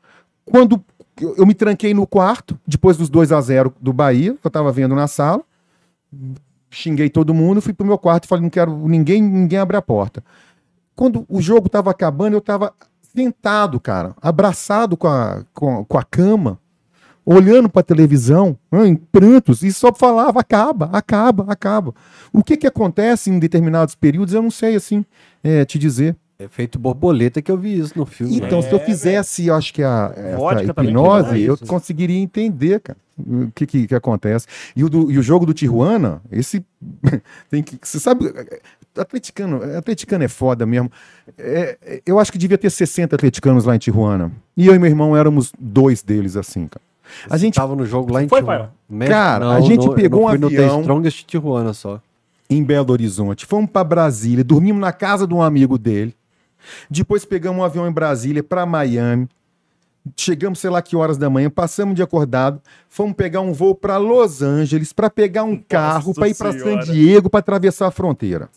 Quando eu, eu me tranquei no quarto, depois dos 2 a 0 do Bahia, que eu tava vendo na sala, xinguei todo mundo, fui pro meu quarto e falei, não quero ninguém, ninguém abre a porta. Quando o jogo tava acabando, eu tava sentado, cara, abraçado com a, com, com a cama, olhando pra televisão, né, em prantos, e só falava, acaba, acaba, acaba. O que que acontece em determinados períodos, eu não sei, assim, é, te dizer. É feito borboleta que eu vi isso no filme. Então, É, se eu fizesse, eu acho que a hipnose, eu isso. conseguiria entender, cara, o que, que, que acontece. E o, do- e o jogo do Tijuana, esse *laughs* tem que. Você sabe. Atleticano, atleticano é foda mesmo. É, é, eu acho que devia ter 60 atleticanos lá em Tijuana. E eu e meu irmão éramos dois deles, assim, cara. A gente tava no jogo lá em Foi, Tijuana. pai? Cara, Não, a gente no- pegou não um fui no avião. The Strongest Tijuana só. em Belo Horizonte, fomos para Brasília, dormimos na casa de um amigo dele. Depois pegamos um avião em Brasília para Miami. Chegamos, sei lá que horas da manhã, passamos de acordado, fomos pegar um voo para Los Angeles para pegar um carro para ir para San. Diego para atravessar a fronteira.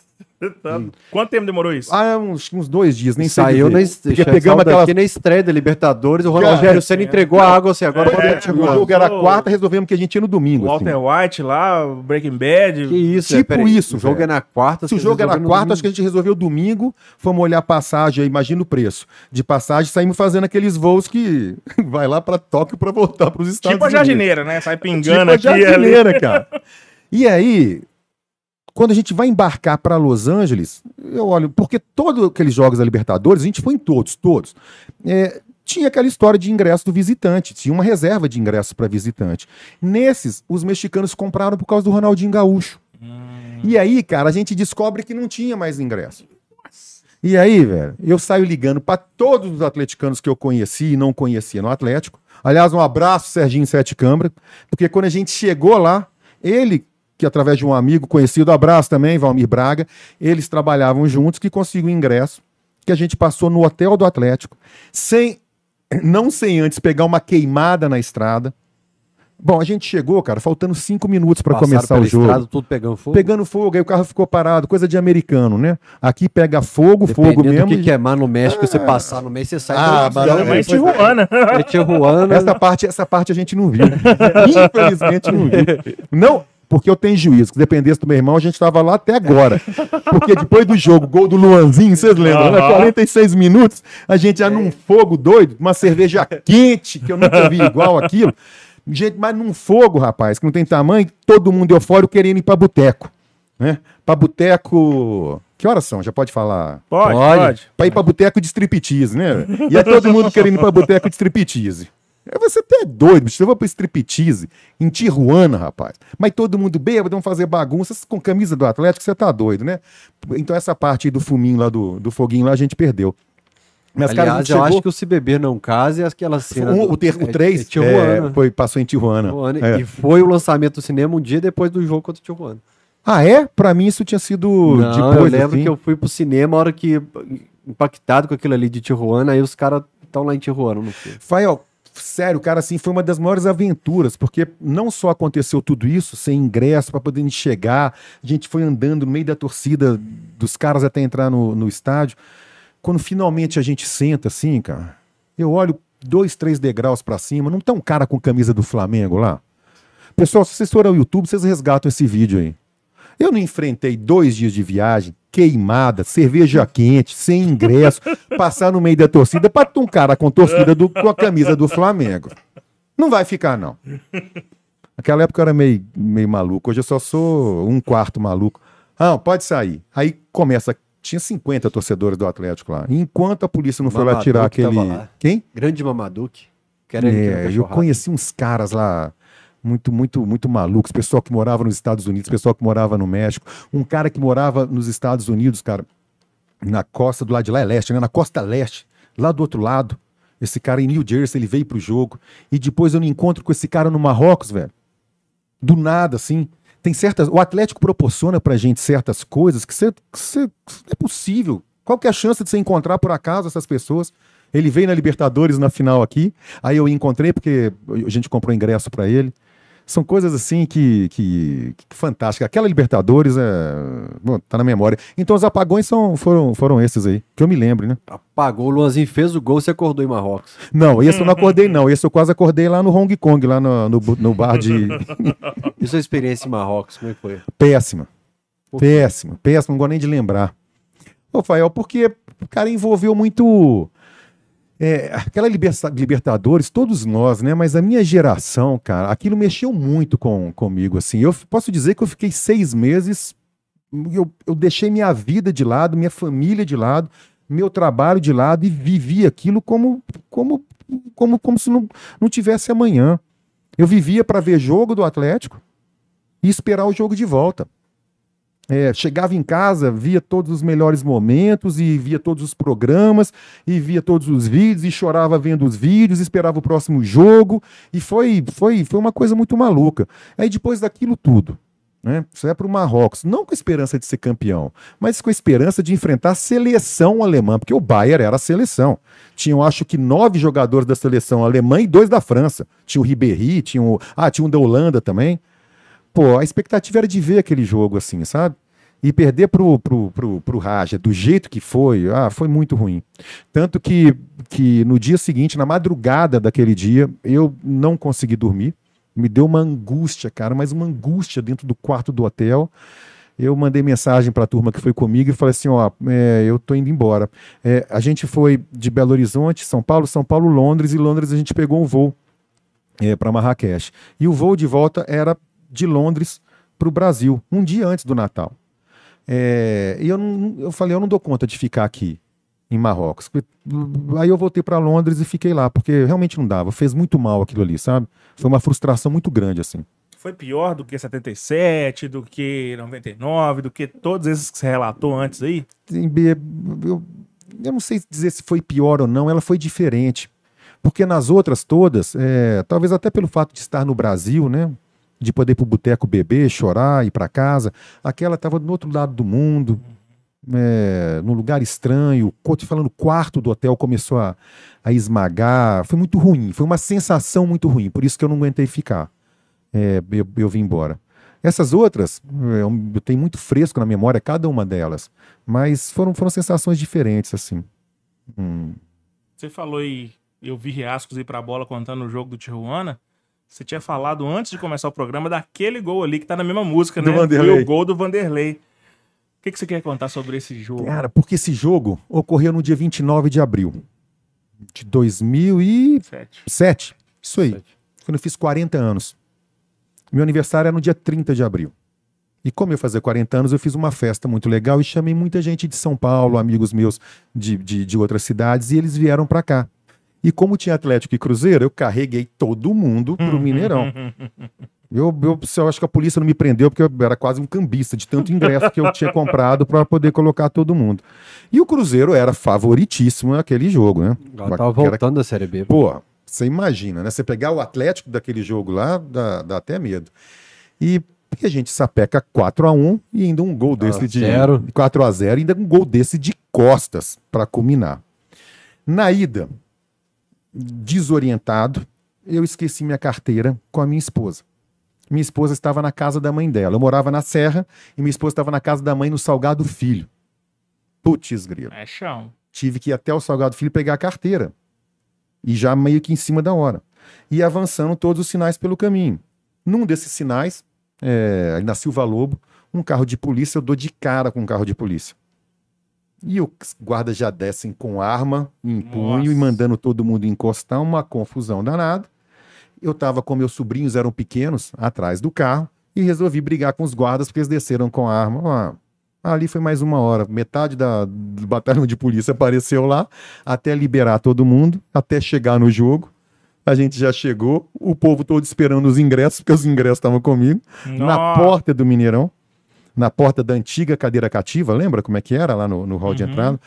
Tá. Quanto tempo demorou isso? Ah, uns, uns dois dias, nem sei Saiu na, Porque pegamos aquela daqui na estreia da Libertadores, o Rogério Senna é. entregou a água assim, agora É, pode O jogo era quarta, resolvemos que a gente ia no domingo. O assim. Walter White lá, o Breaking Bad. Que isso, Tipo é, peraí, isso, O jogo velho. é na quarta. Se o jogo era resolveram no quarta, acho que a gente resolveu domingo, fomos olhar a passagem, imagina o preço. De passagem, saímos fazendo aqueles voos que *laughs* vai lá pra Tóquio pra voltar pros Estados tipo a Unidos. jardineira, né? Sai Tipo pingando a aqui. ali. jardineira, cara. *laughs* E aí, quando a gente vai embarcar pra Los Angeles, eu olho, porque todos aqueles jogos da Libertadores, a gente foi em todos, todos. É, tinha aquela história de ingresso do visitante, tinha uma reserva de ingressos para visitante. Nesses, os mexicanos compraram por causa do Ronaldinho Gaúcho. E aí, cara, a gente descobre que não tinha mais ingresso. E aí, velho, eu saio ligando para todos os atleticanos que eu conheci e não conhecia no Atlético. Aliás, um abraço, Serginho Sete Câmara, porque quando a gente chegou lá, ele, que através de um amigo conhecido, abraço também, Valmir Braga, eles trabalhavam juntos, que conseguiu o ingresso, que a gente passou no hotel do Atlético, sem, não sem antes pegar uma queimada na estrada, Bom, a gente chegou, cara, faltando cinco minutos pra Passaram começar o jogo. estrada, tudo pegando fogo. Pegando fogo, aí o carro ficou parado, coisa de americano, né? Aqui pega fogo, fogo Dependendo mesmo. do que queimar no México, você passar no meio, você sai. Ah, Mas pois é. Tijuana. É Tijuana. Essa parte, essa parte a gente não viu. Infelizmente não viu. Não, porque eu tenho juízo. Se dependesse do meu irmão, a gente tava lá até agora. Porque depois do jogo, gol do Luanzinho, vocês lembram, né? Aham. 46 minutos, a gente já num fogo doido, uma cerveja quente, que eu nunca vi igual aquilo. Gente, mas num fogo, rapaz, que não tem tamanho, todo mundo eufórico querendo ir pra boteco. Né? Pra boteco. Que horas são? Já pode falar? Pode, Pode. pode. Pra ir pra boteco de striptease, né? E é todo mundo querendo ir pra boteco de striptease. É, Você até é doido, bicho. Você vai pra striptease em Tijuana, rapaz. Mas todo mundo bêbado, vão fazer bagunças com camisa do Atlético, você tá doido, né? Então essa parte aí do fuminho lá, do, do foguinho lá, a gente perdeu. Mas, cara, Aliás, gente eu chegou... acho que o Se Beber Não Case é aquela cena. Um- do- o, ter, o é- 3 é Tijuana. foi, passou em Tijuana. Tijuana, É. E foi o lançamento do cinema um dia depois do jogo contra o Tijuana. Ah, é? Pra mim isso tinha sido Não, depois, eu lembro assim. que eu fui pro cinema a hora que, impactado com aquilo ali de Tijuana, aí os caras estão lá em Tijuana no filme. Fael, sério, cara, assim, foi uma das maiores aventuras, porque não só aconteceu tudo isso, sem ingresso para poder chegar, a gente foi andando no meio da torcida dos caras até entrar no, no estádio. Quando finalmente a gente senta assim, cara, eu olho dois, três degraus para cima, não tem um cara com camisa do Flamengo lá? Pessoal, se vocês forem ao YouTube, vocês resgatam esse vídeo aí. Eu não enfrentei dois dias de viagem, queimada, cerveja quente, sem ingresso, passar no meio da torcida pra ter um cara com torcida do- com a camisa do Flamengo. Não vai ficar, não. Naquela época eu era meio, meio maluco, hoje eu só sou um quarto maluco. Ah, pode sair. Aí começa. Tinha 50 torcedores do Atlético lá. Enquanto a polícia não foi lá tirar aquele. lá. Quem? Grande Mamaduque. Que era É, eu conheci uns caras lá muito, muito, muito malucos. Pessoal que morava nos Estados Unidos, pessoal que morava no México. Um cara que morava nos Estados Unidos, cara, na costa do lado de lá é leste, né? Na costa leste, lá do outro lado. Esse cara em New Jersey, ele veio pro jogo. E depois eu me encontro com esse cara no Marrocos, velho. Do nada, assim. Tem certas. O Atlético proporciona pra gente certas coisas que você. é possível. Qual que é a chance de você encontrar por acaso essas pessoas? Ele veio na Libertadores na final aqui, aí eu encontrei porque a gente comprou ingresso pra ele. São coisas assim que, que, que fantásticas. Aquela Libertadores é. Bom, tá na memória. Então os apagões são, foram, foram esses aí, que eu me lembro, né? Apagou, o Luanzinho fez o gol, você acordou em Marrocos. Não, esse eu não acordei, não. Esse eu quase acordei lá no Hong Kong, lá no, no, no bar de. *laughs* E sua experiência em Marrocos, como é que foi? Péssima. Péssima, péssima, não gosto nem de lembrar. Ô, Fael, porque o cara envolveu muito. É, aquela liberta- Libertadores, todos nós, né? Mas a minha geração, cara, aquilo mexeu muito com, comigo, assim. Eu posso dizer que eu fiquei seis meses. Eu, eu deixei minha vida de lado, minha família de lado, meu trabalho de lado e vivi aquilo como, como, como, como se não, não tivesse amanhã. Eu vivia para ver jogo do Atlético e esperar o jogo de volta. É, chegava em casa, via todos os melhores momentos e via todos os programas e via todos os vídeos e chorava vendo os vídeos, esperava o próximo jogo e foi foi foi uma coisa muito maluca. Aí depois daquilo tudo, né? Você vai para o Marrocos, não com a esperança de ser campeão, mas com a esperança de enfrentar a seleção alemã, porque o Bayern era a seleção. Tinham, acho que, nove jogadores da seleção alemã e dois da França. Tinha o Ribéry, tinha o, ah, tinha um da Holanda também. Pô, a expectativa era de ver aquele jogo assim, sabe? E perder pro, pro, pro, pro Raja do jeito que foi, ah, foi muito ruim. Tanto que, que no dia seguinte, na madrugada daquele dia, eu não consegui dormir. Me deu uma angústia, cara, mas uma angústia dentro do quarto do hotel. Eu mandei mensagem para a turma que foi comigo e falei assim: ó, é, eu tô indo embora. É, a gente foi de Belo Horizonte, São Paulo, São Paulo, Londres, e Londres a gente pegou um voo para Marrakech. E o voo de volta era de Londres para o Brasil, um dia antes do Natal. É, e eu, não, eu falei, eu não dou conta de ficar aqui em Marrocos. Aí eu voltei para Londres e fiquei lá, porque realmente não dava. Fez muito mal aquilo ali, sabe? Foi uma frustração muito grande, assim. Foi pior do que 77, do que 99, do que todos esses que você relatou antes aí? Eu, eu não sei dizer se foi pior ou não, ela foi diferente. Porque nas outras todas, é, talvez até pelo fato de estar no Brasil, né? De poder ir pro boteco beber, chorar, ir para casa. Aquela estava do outro lado do mundo, é, num lugar estranho. Falando, o quarto do hotel começou a, a esmagar. Foi muito ruim, foi uma sensação muito ruim. Por isso que eu não aguentei ficar. é, eu, eu vim embora. Essas outras, é, eu, tenho muito fresco na memória cada uma delas, mas foram, foram sensações diferentes, assim. Hum. Você falou aí, eu vi Riascos ir pra bola contando o jogo do Tijuana. Você tinha falado antes de começar o programa daquele gol ali que tá na mesma música, Do né? Vanderlei. Foi o gol do Vanderlei. O que, que você quer contar sobre esse jogo? Cara, porque esse jogo ocorreu no dia 29 de abril de 2007. Sete. Isso aí. Quando eu fiz 40 anos. Meu aniversário era no dia 30 de abril. E como eu fazia 40 anos, eu fiz uma festa muito legal e chamei muita gente de São Paulo, amigos meus de, de, de outras cidades, e eles vieram pra cá. E como tinha Atlético e Cruzeiro, eu carreguei todo mundo pro Mineirão. Eu, eu, eu acho que a polícia não me prendeu porque eu era quase um cambista de tanto ingresso que eu tinha comprado para poder colocar todo mundo. E o Cruzeiro era favoritíssimo naquele jogo, né? Ela tava voltando da Série B. Pô, você imagina, né? Você pegar o Atlético daquele jogo lá, dá, dá até medo. E, e a gente sapeca 4x1 e ainda um gol desse de. zero. 4x0 e ainda um gol desse de costas para culminar. Na ida, desorientado, eu esqueci minha carteira com a minha esposa. Minha esposa estava na casa da mãe dela. Eu morava na Serra e minha esposa estava na casa da mãe no Salgado Filho. Putz, grilo É chão. tive que ir até o Salgado Filho pegar a carteira. E já meio que em cima da hora. E avançando todos os sinais pelo caminho. Num desses sinais, é, na Silva Lobo, um carro de polícia, eu dou de cara com um carro de polícia. E os guardas já descem com arma em punho e Nossa. mandando todo mundo encostar, uma confusão danada. Eu tava com meus sobrinhos, eram pequenos, atrás do carro, e resolvi brigar com os guardas, porque eles desceram com a arma. Ah, ali foi mais uma hora. Metade da, do batalhão de polícia apareceu lá, até liberar todo mundo, até chegar no jogo. A gente já chegou, o povo todo esperando os ingressos, porque os ingressos estavam comigo, na Nossa. porta do Mineirão, na porta da antiga cadeira cativa, lembra como é que era lá no, no hall de Uhum. entrada?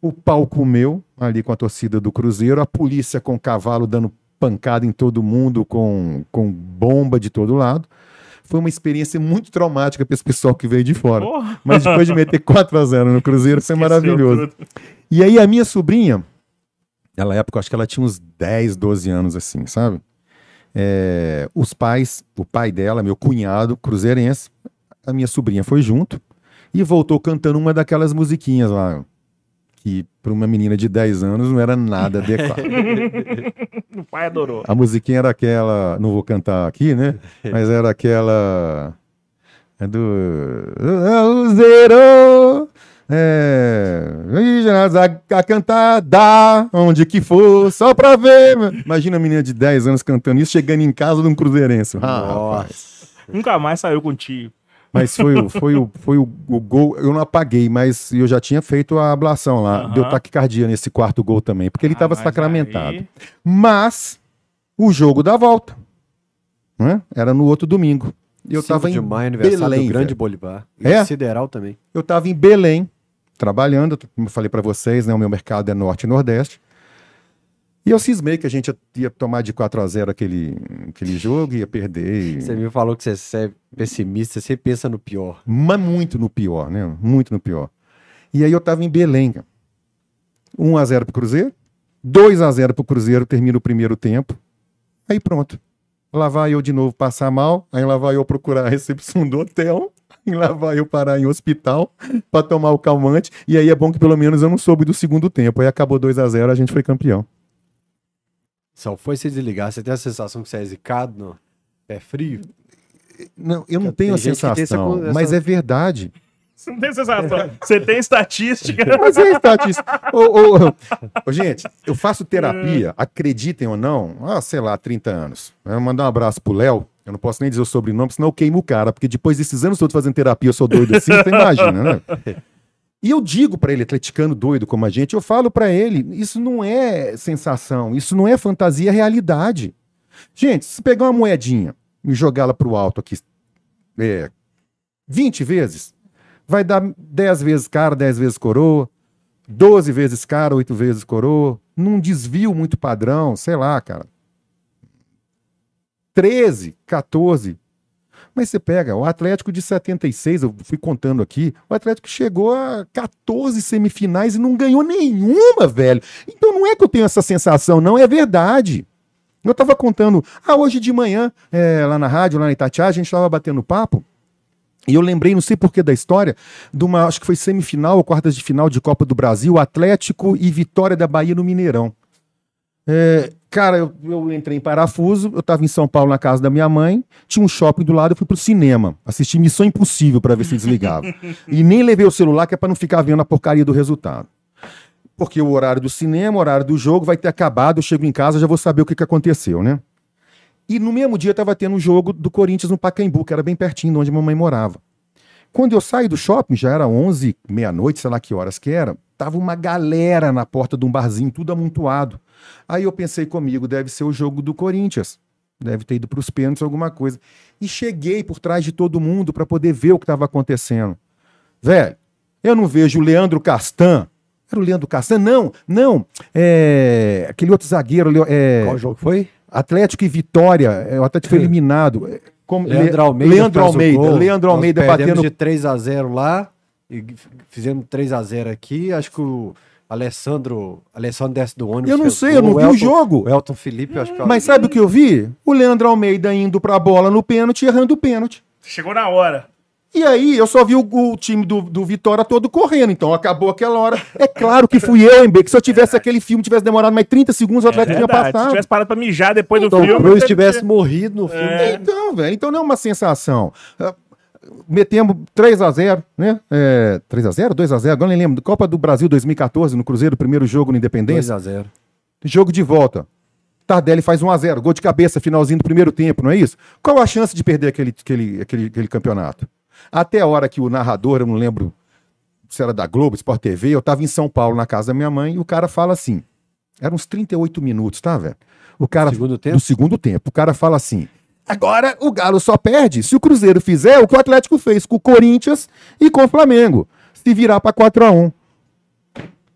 O palco meu, ali com a torcida do Cruzeiro, a polícia com cavalo dando pancada em todo mundo, com, com bomba de todo lado. Foi uma experiência muito traumática para esse pessoal que veio de fora. Mas depois de meter *laughs* 4 a 0 no Cruzeiro, foi maravilhoso. tudo. E aí a minha sobrinha, naquela época, acho que ela tinha uns 10, 12 anos, assim, sabe? É, os pais, o pai dela, meu cunhado, cruzeirense, a minha sobrinha foi junto e voltou cantando uma daquelas musiquinhas lá, que para uma menina de 10 anos não era nada adequado. *laughs* O pai adorou. A musiquinha era aquela, não vou cantar aqui, né? Mas era aquela. É do. Zero! É. A, a cantar, dá, onde que for, só pra ver. Imagina a menina de 10 anos cantando isso, chegando em casa de um cruzeirense. Ah, rapaz. Nossa. Nunca mais saiu contigo. Mas foi, o- foi, o, foi o, o gol, eu não apaguei, mas eu já tinha feito a ablação lá. Aham. Deu taquicardia nesse quarto gol também, porque ele Ah, estava mas sacramentado. aí- Mas o jogo da volta né? era no outro domingo. E eu 5 estava de em maio, aniversário Belém. do Grande velho. Bolivar. É? E Sideral também. Eu estava em Belém, trabalhando, como eu falei para vocês, né? o meu mercado é norte e nordeste. E eu cismei que a gente ia, tomar de 4 a 0 aquele, aquele jogo, ia perder. e- Você me falou que você é pessimista, você pensa no pior. Mas muito no pior, né? Muito no pior. E aí eu tava em Belém. cara. 1 a 0 pro Cruzeiro, 2 a 0 pro Cruzeiro, termina o primeiro tempo. Aí pronto. Lá vai eu de novo passar mal, aí lá vai eu procurar a recepção do hotel, e lá vai eu parar em hospital para tomar o calmante. E aí é bom que pelo menos eu não soube do segundo tempo. Aí acabou 2 a 0 a gente foi campeão. Só foi se desligar. Você tem a sensação que você é zicado no pé frio? Não, eu não Tem tenho a sensação, essa- mas é verdade. Você não tem sensação. Você tem estatística. *laughs* Mas é estatística. Ô, ô, ô, ô, gente, eu faço terapia, acreditem ou não, há, sei lá, 30 anos. Eu vou mandar um abraço pro Léo. Eu não posso nem dizer o sobrenome, senão eu queimo o cara, porque depois desses anos todos fazendo terapia, eu sou doido assim, você imagina, né? E eu digo pra ele, atleticano doido como a gente, eu falo pra ele, isso não é sensação, isso não é fantasia, é realidade. Gente, se pegar uma moedinha e jogá-la pro alto aqui, é, 20 vezes, vai dar 10 vezes cara, 10 vezes coroa, 12 vezes cara, 8 vezes coroa, num desvio muito padrão, sei lá, cara. 13, 14. Mas você pega o Atlético de 76, eu fui contando aqui, o Atlético chegou a 14 semifinais e não ganhou nenhuma, velho. Então não é que eu tenho essa sensação, não, é verdade. Eu tava contando, ah, hoje de manhã, é, lá na rádio, lá na Itatiaia, a gente tava batendo papo. E eu lembrei, não sei porquê da história, de uma, acho que foi semifinal ou quartas de final de Copa do Brasil, Atlético e Vitória da Bahia no Mineirão. É, cara, eu, eu, entrei em parafuso, eu tava em São Paulo na casa da minha mãe, tinha um shopping do lado, eu fui pro cinema, assisti Missão Impossível para ver se desligava. *laughs* e nem levei o celular, que é pra não ficar vendo a porcaria do resultado. Porque o horário do cinema, o horário do jogo vai ter acabado, eu chego em casa, já vou saber o que, que aconteceu, né? E no mesmo dia estava tendo um jogo do Corinthians no Pacaembu, que era bem pertinho de onde a mamãe morava. Quando eu saí do shopping, já era 11, meia-noite, sei lá que horas que era, tava uma galera na porta de um barzinho, tudo amontoado. Aí eu pensei comigo, deve ser o jogo do Corinthians. Deve ter ido para os pênaltis, alguma coisa. E cheguei por trás de todo mundo para poder ver o que estava acontecendo. Velho, eu não vejo o Leandro Castan. Era o Leandro Castan? Não, não. É... Aquele outro zagueiro. É... Qual jogo foi? Atlético e Vitória, é, o Atlético foi eliminado. É, como, Leandro Almeida. Leandro Almeida, Leandro Almeida batendo. de 3 a 0 lá e fizemos 3 a 0 aqui. Acho que o Alessandro, Alessandro desce do ônibus. Eu não sei, eu não vi Elton, o jogo. O Elton Felipe, acho que Mas sabe o que eu vi? O Leandro Almeida indo pra bola no pênalti, errando o pênalti. Chegou na hora. E aí eu só vi o, o time do, do, Vitória todo correndo, então acabou aquela hora. É claro que fui eu, MB, que se eu tivesse aquele filme, tivesse demorado mais 30 segundos, o Atlético é tinha passado. Se tivesse parado pra mijar depois do então, filme... Então, Cruz tivesse morrido no filme. É. Então, velho, então não é uma sensação. Metemos 3x0, né? É, 3x0, 2x0, agora nem lembro. Copa do Brasil 2014, no Cruzeiro, primeiro jogo no Independência. 2x0. Jogo de volta. Tardelli faz 1x0, gol de cabeça, finalzinho do primeiro tempo, não é isso? Qual a chance de perder aquele, aquele, aquele, aquele campeonato? Até a hora que o narrador, eu não lembro se era da Globo, Sport TV, eu tava em São Paulo na casa da minha mãe e o cara fala assim: eram uns 38 minutos, tá, velho? O cara. Segundo tempo? Do segundo tempo. O cara fala assim: agora o Galo só perde se o Cruzeiro fizer o que o Atlético fez com o Corinthians e com o Flamengo. Se virar pra 4 a 1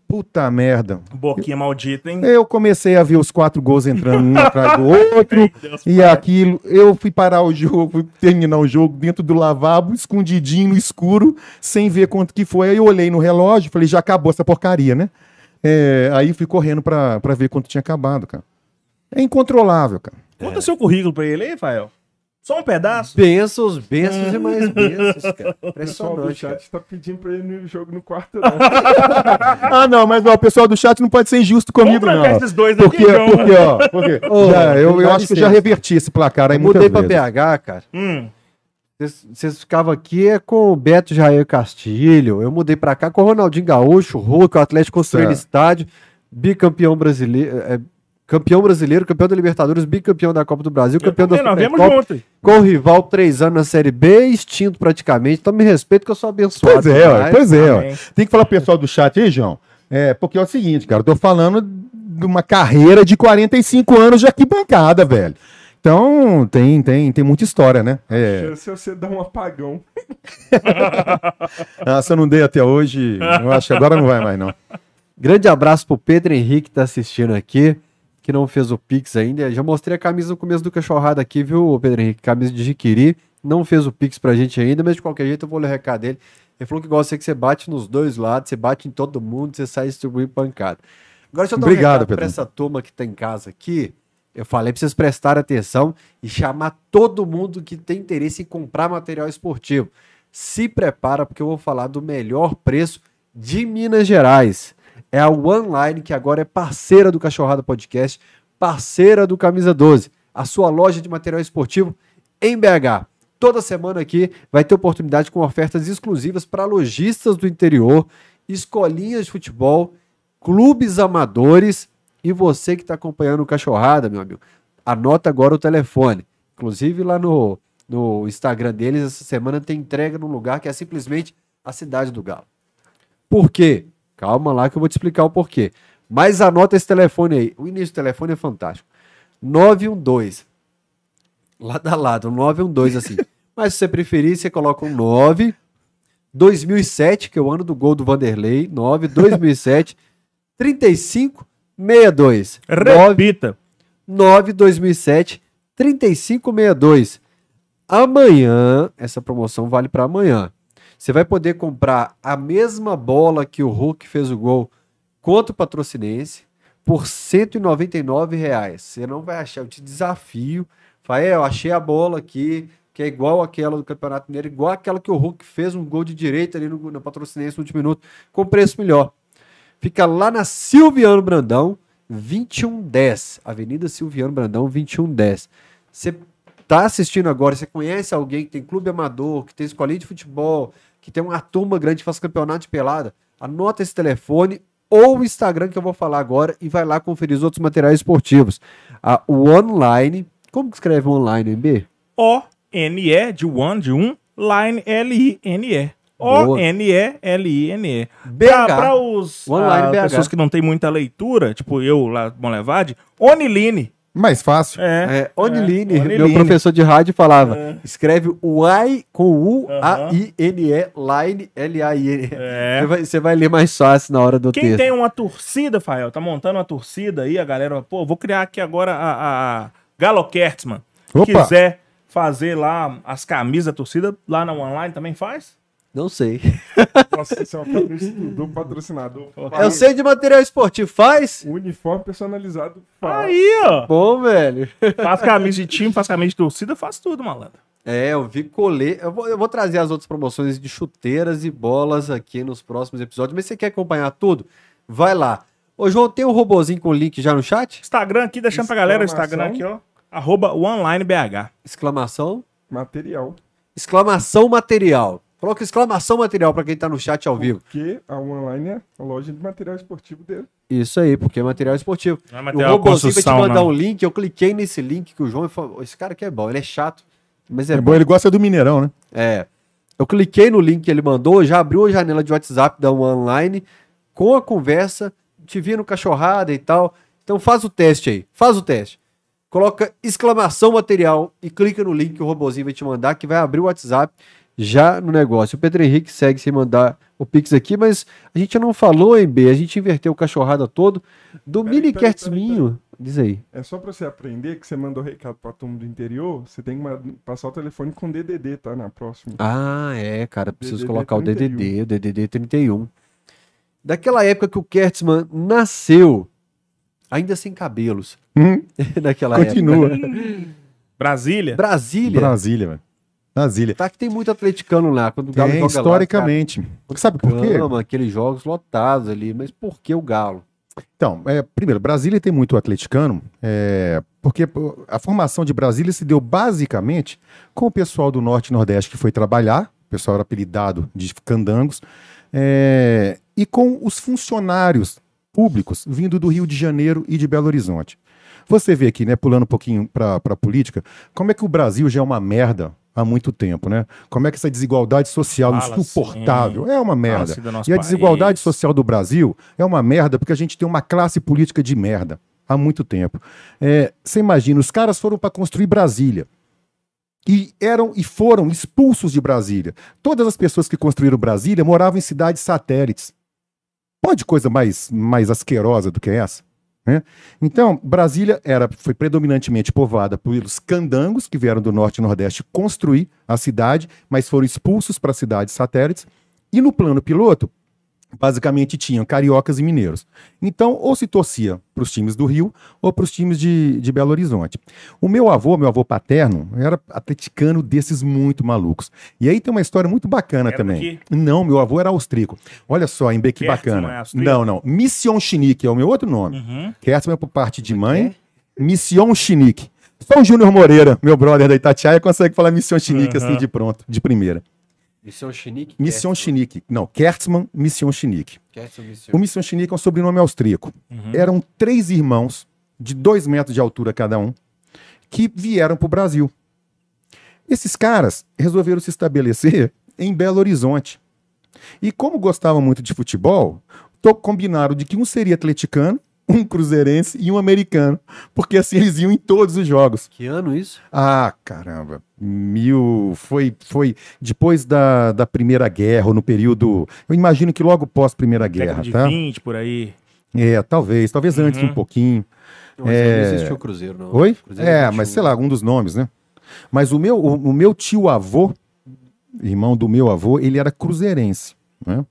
Puta merda. Boquinha maldita, hein? Eu comecei a ver os quatro gols entrando um atrás do *laughs* outro. Deus e pai. aquilo. Eu fui parar o jogo, fui terminar o jogo dentro do lavabo, escondidinho no escuro, sem ver quanto que foi. Aí eu olhei no relógio falei, já acabou essa porcaria, né? É, aí fui correndo pra, pra ver quanto tinha acabado, cara. É incontrolável, cara. Conta é. seu currículo pra ele aí, Rafael. Só um pedaço? Bênçãos, bênçãos e mais bênçãos, cara. *laughs* O pessoal do chat está pedindo para ele no jogo no quarto, *laughs* não. ah, não, mas ó, o pessoal do chat não pode ser injusto comigo, não. esses dois porque, aqui, porque, ó, porque *laughs* oh, já, eu, eu acho que eu já reverti esse placar aí eu mudei para BH, cara. Hum. Vocês ficavam aqui é com o Beto Jair Castilho. Eu mudei para cá com o Ronaldinho Gaúcho, o Hulk, o Atlético construindo estádio, bicampeão brasileiro. É, campeão brasileiro, campeão da Libertadores, bicampeão da Copa do Brasil, campeão da Supercopa, com rival três anos na Série B, extinto praticamente. Então me respeito que eu sou abençoado. Pois é, ó, pois é. Ó. Tem que falar pro pessoal do chat aí, João. É, porque é o seguinte, cara, eu tô falando de uma carreira de 45 anos de arquibancada, velho. Então, tem, tem, tem muita história, né? É... Se você dá um apagão. *laughs* ah, se eu não dei até hoje, eu acho que agora não vai mais, não. Grande abraço pro Pedro Henrique que tá assistindo aqui que não fez o Pix ainda. Já mostrei a camisa no começo do cachorrado aqui, viu, Pedro Henrique? Camisa de Jiquiri. Não fez o Pix pra gente ainda, mas de qualquer jeito eu vou ler o recado dele. Ele falou que gosta que você bate nos dois lados, você bate em todo mundo, você sai distribuindo pancada. Agora, deixa eu dar Obrigado, um recado pra essa turma que tá em casa aqui. Eu falei pra vocês prestarem atenção e chamar todo mundo que tem interesse em comprar material esportivo. Se prepara, porque eu vou falar do melhor preço de Minas Gerais é a OneLine, que agora é parceira do Cachorrada Podcast, parceira do Camisa 12, a sua loja de material esportivo em BH. Toda semana aqui vai ter oportunidade com ofertas exclusivas para lojistas do interior, escolinhas de futebol, clubes amadores e você que está acompanhando o Cachorrada, meu amigo. Anota agora o telefone. Inclusive lá no, no Instagram deles, essa semana tem entrega num lugar que é simplesmente a cidade do Galo. Por quê? Calma lá que eu vou te explicar o porquê. Mas anota esse telefone aí. O início do telefone é fantástico. 912. Lado a lado, 912 assim. *laughs* Mas se você preferir, você coloca um 9. 2007, que é o ano do gol do Vanderlei. 9, 2007. 35, 62. Repita. 9, 2007, 35, 62. Amanhã, essa promoção vale para amanhã. Você vai poder comprar a mesma bola que o Hulk fez o gol contra o Patrocinense, por 199 reais. Você não vai achar, eu te desafio. Fala, é, eu achei a bola aqui, que é igual aquela do Campeonato Mineiro, igual aquela que o Hulk fez um gol de direita ali no, no patrocinense no último minuto, com preço melhor. Fica lá na Silviano Brandão, 2110. Avenida Silviano Brandão, 2110. Você tá assistindo agora, você conhece alguém que tem clube amador, que tem escolinha de futebol, que tem uma turma grande que faz campeonato de pelada, anota esse telefone ou o Instagram que eu vou falar agora e vai lá conferir os outros materiais esportivos. A, o online, como que escreve online, MB? O-N-E, de one, de um, line, L-I-N-E. O-N-E-L-I-N-E. Pra os Online ah, BH. pessoas que não tem muita leitura, tipo eu lá, Bom Levade, Oniline. Mais fácil. É. É, Oniline, é, meu professor de rádio falava, É. escreve o I com U, Aham. A-I-N-E, line, L-A-I-N-E. É. Você, vai, você vai ler mais fácil na hora do Quem texto. tem uma torcida, Fael, tá montando uma torcida aí, a galera, pô, vou criar aqui agora a, a Galo Kertzmann. Opa. Quiser fazer lá as camisas da torcida, lá na online também faz? Não sei. Nossa, esse é um do patrocinador. Eu sei de material esportivo, faz? Uniforme personalizado. faz. Aí, ó. Bom, velho. Faz camisa de time, faz camisa de torcida, faz tudo, malandro. É, eu vi colê. Eu vou, eu vou trazer as outras promoções de chuteiras e bolas aqui nos próximos episódios. Mas você quer acompanhar tudo? Vai lá. Ô, João, tem um robozinho com link já no chat? Instagram aqui, deixando pra galera o Instagram aqui, ó. Arroba OneLineBH. Exclamação. Material. Exclamação material. Coloca exclamação material pra quem tá no chat ao vivo. Porque a online é a loja de material esportivo dele. Isso aí, porque é material esportivo. Não é o material robozinho vai te mandar não. um link. Eu cliquei nesse link que o João falou. Esse cara aqui é bom, ele é chato. Mas é, É bom. bom, ele gosta do Mineirão, né? É. Eu cliquei no link que ele mandou, já abriu a janela de WhatsApp da Online com a conversa, te vi no cachorrada e tal. Então faz o teste aí, faz o teste. Coloca exclamação material e clica no link que o robozinho vai te mandar, que vai abrir o WhatsApp já no negócio. O Pedro Henrique segue sem mandar o Pix aqui, mas a gente não falou, em B, a gente inverteu o cachorrada todo do Peraí, mini Kertzminho. Diz aí. É só pra você aprender que você mandou recado pra turma do interior, você tem que passar o telefone com DDD, tá? Na próxima. Ah, é, cara, preciso DDD colocar o 31. DDD, o DDD 31. Daquela época que o Kertzmann nasceu, ainda sem cabelos. Hum, *laughs* Daquela continua. época. Brasília. Brasília. Brasília, velho. Brasília. Tá que tem muito atleticano lá, quando o Galo Tem, joga lá, historicamente. Sabe por cara, quê? ama aqueles jogos lotados ali, mas por que o Galo? Então, é, primeiro, Brasília tem muito atleticano, é, porque a formação de Brasília se deu basicamente com o pessoal do Norte e Nordeste que foi trabalhar, o pessoal era apelidado de candangos, é, e com os funcionários públicos vindo do Rio de Janeiro e de Belo Horizonte. Você vê aqui, né, pulando um pouquinho para a política, como é que o Brasil já é uma merda há muito tempo, né? Como é que essa desigualdade social Fala insuportável é uma merda. E a desigualdade país. social do Brasil é uma merda porque a gente tem uma classe política de merda há muito tempo. É, Você imagina, os caras foram para construir Brasília. E eram e foram expulsos de Brasília. Todas as pessoas que construíram Brasília moravam em cidades satélites. Pode coisa mais, mais asquerosa do que essa? Né? Então, Brasília era, foi predominantemente povoada pelos candangos, que vieram do norte e nordeste construir a cidade, mas foram expulsos para cidades satélites. E no plano piloto, basicamente tinham cariocas e mineiros. Então, ou se torcia para os times do Rio ou para os times de, de Belo Horizonte. O meu avô, meu avô paterno, era atleticano desses muito malucos. E aí tem uma história muito bacana Era também. daqui? Não, meu avô era austríaco. Olha só, em que Kertzmann bacana. é não, não. Mission Chinique é o meu outro nome. Uhum. Kertzmann é por parte de é mãe. Mission Chinique. Só o Júnior Moreira, meu brother da Itatiaia, consegue falar Mission Chinique assim Uhum. de pronto, de primeira. Missão Chinique? Mission Chinique. Não, Kertzmann, Mission Chinique. O Mission Chinique é um sobrenome austríaco. Uhum. Eram três irmãos, de dois metros de altura cada um, que vieram para o Brasil. Esses caras resolveram se estabelecer *laughs* em Belo Horizonte. E como gostavam muito de futebol, combinaram de que um seria atleticano, *laughs* um cruzeirense e um americano. Porque assim eles iam em todos os jogos. Que ano isso? Ah, caramba. Mil. Foi, foi depois da, da Primeira Guerra, ou no período. Eu imagino que logo pós-Primeira Guerra, de tá? 20, por aí. É, talvez. Talvez antes Uhum. um pouquinho. Não, É. não existiu o Cruzeiro, não. Oi? Cruzeiro É, 21. mas sei lá, algum dos nomes, né? Mas o meu, o, o meu tio avô, irmão do meu avô, ele era cruzeirense, né?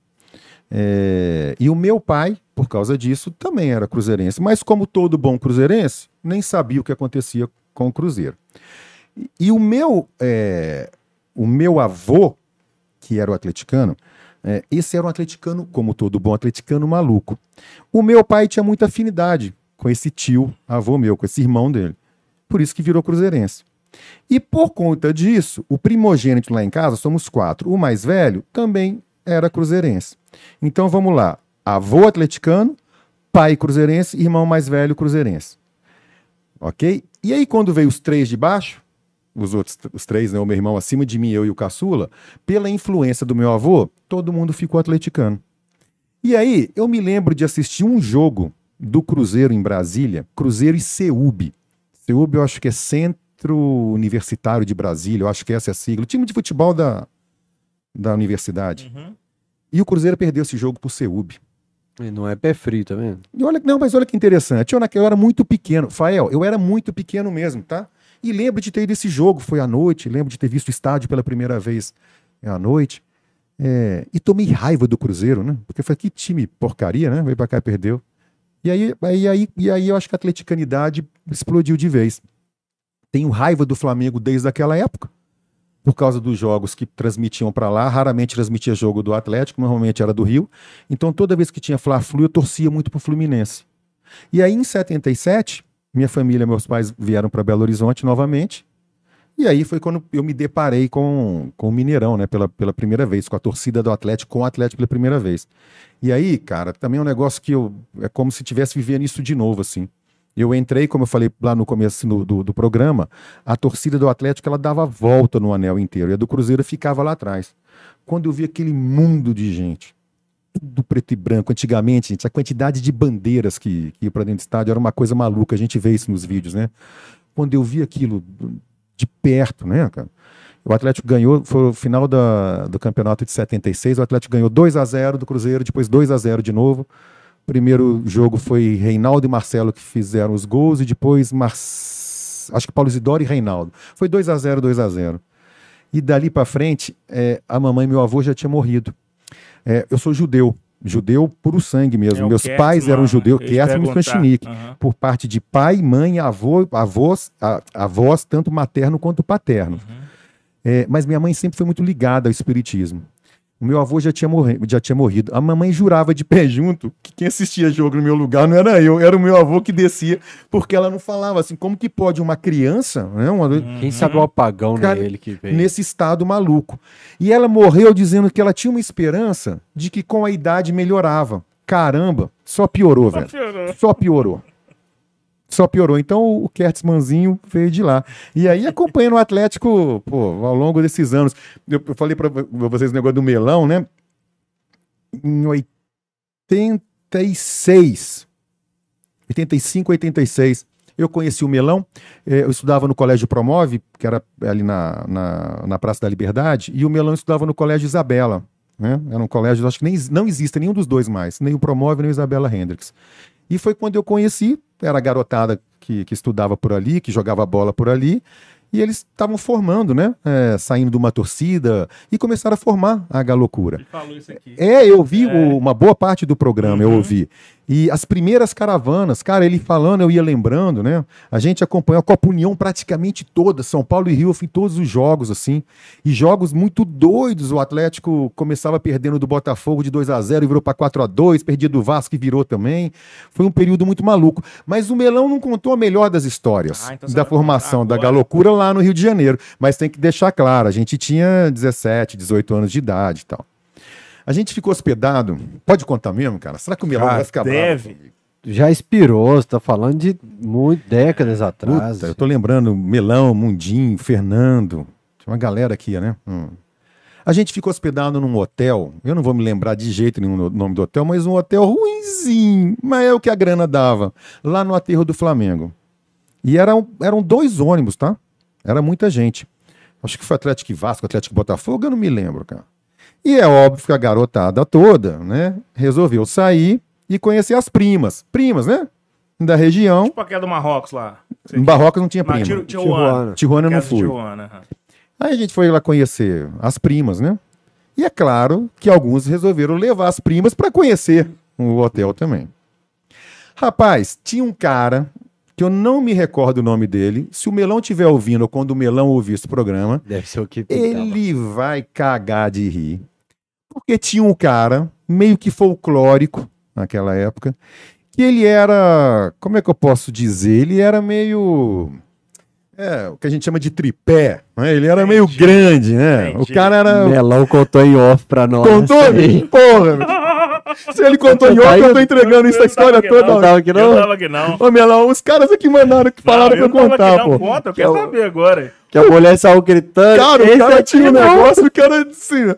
É, e o meu pai por causa disso, também era cruzeirense. Mas, como todo bom cruzeirense, nem sabia o que acontecia com o Cruzeiro. E, e o meu, é, o meu avô, que era o atleticano, é, esse era um atleticano, como todo bom atleticano, maluco. O meu pai tinha muita afinidade com esse tio, avô meu, com esse irmão dele. Por isso que virou cruzeirense. E por conta disso, o primogênito lá em casa, somos quatro. O mais velho também era cruzeirense. Então vamos lá. Avô atleticano, pai cruzeirense, irmão mais velho cruzeirense. Ok? E aí, quando veio os três de baixo, os outros os três, né, o meu irmão acima de mim, eu e o caçula, pela influência do meu avô, todo mundo ficou atleticano. E aí, eu me lembro de assistir um jogo do Cruzeiro em Brasília, Cruzeiro e Ceub. Ceub eu acho que é Centro Universitário de Brasília, eu acho que essa é a sigla, o time de futebol da, da universidade. Uhum. E o Cruzeiro perdeu esse jogo pro Ceub. E Não é pé frio, tá vendo? E olha, não, mas olha que interessante. Eu, eu era muito pequeno. Fael, eu era muito pequeno mesmo, tá? E lembro de ter ido esse jogo, foi à noite, lembro de ter visto o estádio pela primeira vez é, à noite. É, e tomei raiva do Cruzeiro, né? Porque foi que time porcaria, né? Veio pra cá e perdeu. E aí, aí, aí, e aí eu acho que a atleticanidade explodiu de vez. Tenho raiva do Flamengo desde aquela época, por causa dos jogos que transmitiam pra lá. Raramente transmitia jogo do Atlético, normalmente era do Rio. Então toda vez que tinha Fla-Flu, eu torcia muito pro Fluminense. E aí em 77, minha família, meus pais vieram para Belo Horizonte novamente. E aí foi quando eu me deparei com, com o Mineirão, né, pela, pela primeira vez, com a torcida do Atlético, com o Atlético pela primeira vez. E aí, cara, também é um negócio que eu. É como se tivesse vivendo isso de novo, assim. Eu entrei, como eu falei lá no começo no- do, do programa, a torcida do Atlético ela dava volta no anel inteiro, e a do Cruzeiro ficava lá atrás. Quando eu vi aquele mundo de gente, tudo preto e branco, antigamente, gente, a quantidade de bandeiras que, que ia para dentro do estádio era uma coisa maluca, a gente vê isso nos vídeos, né? Quando eu vi aquilo de perto, né, cara? O Atlético ganhou, foi o final da, do campeonato de 76, o Atlético ganhou 2 a 0 do Cruzeiro, depois 2 a 0 de novo. Primeiro jogo foi Reinaldo e Marcelo que fizeram os gols e depois Mar... acho que Paulo Isidoro e Reinaldo. Foi 2 a 0, 2 a 0. E dali para frente, é, a mamãe e meu avô já tinham morrido. É, eu sou judeu, judeu puro sangue mesmo. É Meus Kertzmann, pais eram judeus, ia te Kertzmann e. Schnick Aham. por parte de pai, mãe, avô, avós, a- avós tanto materno quanto paterno. É, mas minha mãe sempre foi muito ligada ao espiritismo. O meu avô já tinha, morre- já tinha morrido. A mamãe jurava de pé junto que quem assistia jogo no meu lugar não era eu, era o meu avô que descia, porque ela não falava assim, como que pode uma criança, né, uma- Quem sabe o apagão Cara, nele que veio. nesse estado maluco. E ela morreu dizendo que ela tinha uma esperança de que com a idade melhorava. Caramba, só piorou, velho. piorou. Só piorou. Só piorou. Então o Kertzmanzinho veio de lá. E aí acompanhando o Atlético, pô, ao longo desses anos. Eu, falei pra vocês o negócio do melão, né? Em 86, 85, 86, eu conheci o melão. eh, Eu estudava no Colégio Promove, que era ali na, na, na Praça da Liberdade, e o melão estudava no Colégio Isabela. Né? Era um colégio, acho que nem, não existe nenhum dos dois mais, nem o Promove, nem o Isabela Hendricks. E foi quando eu conheci, era a garotada que, que estudava por ali, que jogava bola por ali, e eles estavam formando, né? É, saindo de uma torcida e começaram a formar a Galocura. Ele falou isso aqui. É, eu vi É. o- uma boa parte do programa, eu Uhum. ouvi. E as primeiras caravanas, cara, ele falando, eu ia lembrando, né? A gente acompanhou a Copa União praticamente toda, São Paulo e Rio, em todos os jogos, assim. E jogos muito doidos. O Atlético começava perdendo do Botafogo de 2 a 0 e virou para 4 a 2 perdia do Vasco e virou também. Foi um período muito maluco. Mas o Melão não contou a melhor das histórias Ah, então da formação da. Galocura lá no Rio de Janeiro. Mas tem que deixar claro, a gente tinha 17, 18 anos de idade e tal. A gente ficou hospedado. Pode contar mesmo, cara? Será que o Melão Ah, vai ficar bravo deve. comigo? Já expirou, você tá falando de muito, décadas atrás. Puta, eu tô lembrando Melão, Mundinho, Fernando. Tinha uma galera aqui, né? Hum. A gente ficou hospedado num hotel. Eu não vou me lembrar de jeito nenhum o nome do hotel, mas um hotel ruinzinho. Mas é o que a grana dava. Lá no aterro do Flamengo. E eram, eram dois ônibus, tá? Era muita gente. Acho que foi Atlético e Vasco, Atlético e Botafogo, eu não me lembro, cara. E é óbvio que a garotada toda, né, resolveu sair e conhecer as primas. Primas, né? Da região. Tipo aquela do Marrocos lá. Em Barrocas não tinha prima. Tijuana. Tijuana. Não fui. Tijuana. Aí a gente foi lá conhecer as primas, né? E é claro que alguns resolveram levar as primas para conhecer o hotel também. Rapaz, tinha um cara que eu não me recordo o nome dele. Se o Melão estiver ouvindo ou quando o Melão ouvir esse programa, Deve ser o que ele vai cagar de rir. Porque tinha um cara, meio que folclórico naquela época, que ele era. Como é que eu posso dizer? Ele era meio. É, o que a gente chama de tripé. né? Ele era meio Entendi. grande, né? Entendi. O cara era. Melão contou em off pra nós. Contou? Porra! Se ele contou em Tá off, eu tô entregando isso a história toda. não. Não tava aqui Eu não? tava aqui não. Ô, Melão, os caras aqui mandaram que falaram Não, pra eu eu tava contar, aqui não. pô. Conta, eu quero Que é saber agora. Que a mulher saiu gritando. Cara, o cara aqui tinha um negócio, o cara assim. ó.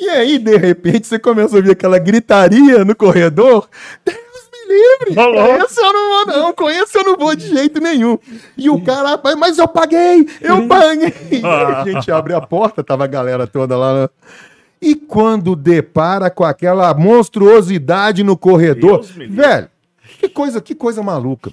E aí, de repente, você começa a ouvir aquela gritaria no corredor. Deus me livre! Esse eu não vou, não. Com esse eu não vou de jeito nenhum. E o cara, "Rapaz, mas eu paguei! Eu paguei! E Ah. a gente abre a porta, tava a galera toda lá. E quando depara com aquela monstruosidade no corredor, velho, que coisa, que coisa maluca.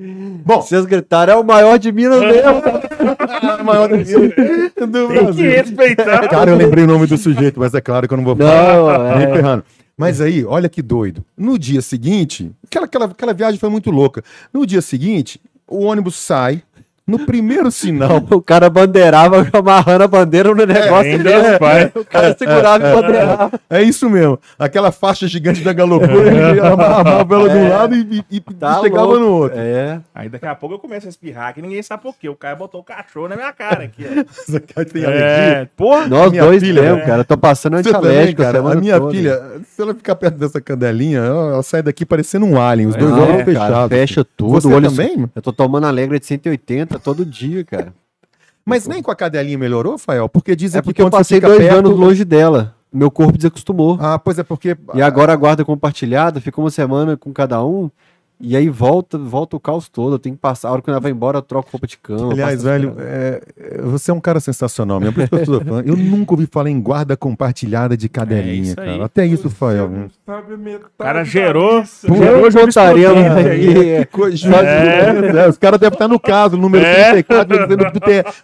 Bom, Vocês gritaram, é o maior de Minas mesmo. *laughs* a maior do do Tem que respeitar. Cara, eu lembrei o nome do sujeito, mas é claro que eu não vou Não, Nem é. ferrando. Mas aí, olha que doido. No dia seguinte, aquela, aquela, aquela viagem foi muito louca. No dia seguinte, o ônibus sai. No primeiro sinal, *laughs* O cara bandeirava *laughs* amarrando a bandeira no negócio ainda dele. vai. O cara segurava e bandeirava. é isso mesmo. Aquela faixa gigante da galocura, *laughs* ele amarrava ela de um lado e, e, e Tá chegava louco. no outro. É. Aí daqui a pouco eu começo a espirrar que ninguém sabe por quê. O cara botou o cachorro na minha cara aqui. ó. Essa cara tem alergia. É, porra. Nós Minha dois filha, mesmo, é. cara. Tô passando antialérgico a cara. A minha toda. filha, se ela ficar perto dessa cadelinha, ela, sai daqui parecendo um alien, os dois olhos é, fechados. cara, fecha tudo. Você olho também? Eu tô tomando Alegra de 180 todo dia, cara. Mas nem com a cadelinha melhorou, Fael? Porque dizem É porque eu quando você passei dois perto- anos longe dela. Meu corpo desacostumou. Ah, pois é, porque. E agora a guarda compartilhada, fica uma semana com cada um. E aí volta, volta o caos todo. Eu tenho que passar. A hora que ela vai embora, eu troco roupa de cama. Aliás, velho, é, é, você é um cara sensacional mesmo. Por isso que eu sou fã. Eu nunca ouvi falar em guarda compartilhada de cadelinha, aí. cara. Até isso, Fael. né? O cara gerou. gerou. Que coisa- É. É, os caras devem estar no caso, número É. 34 do, do,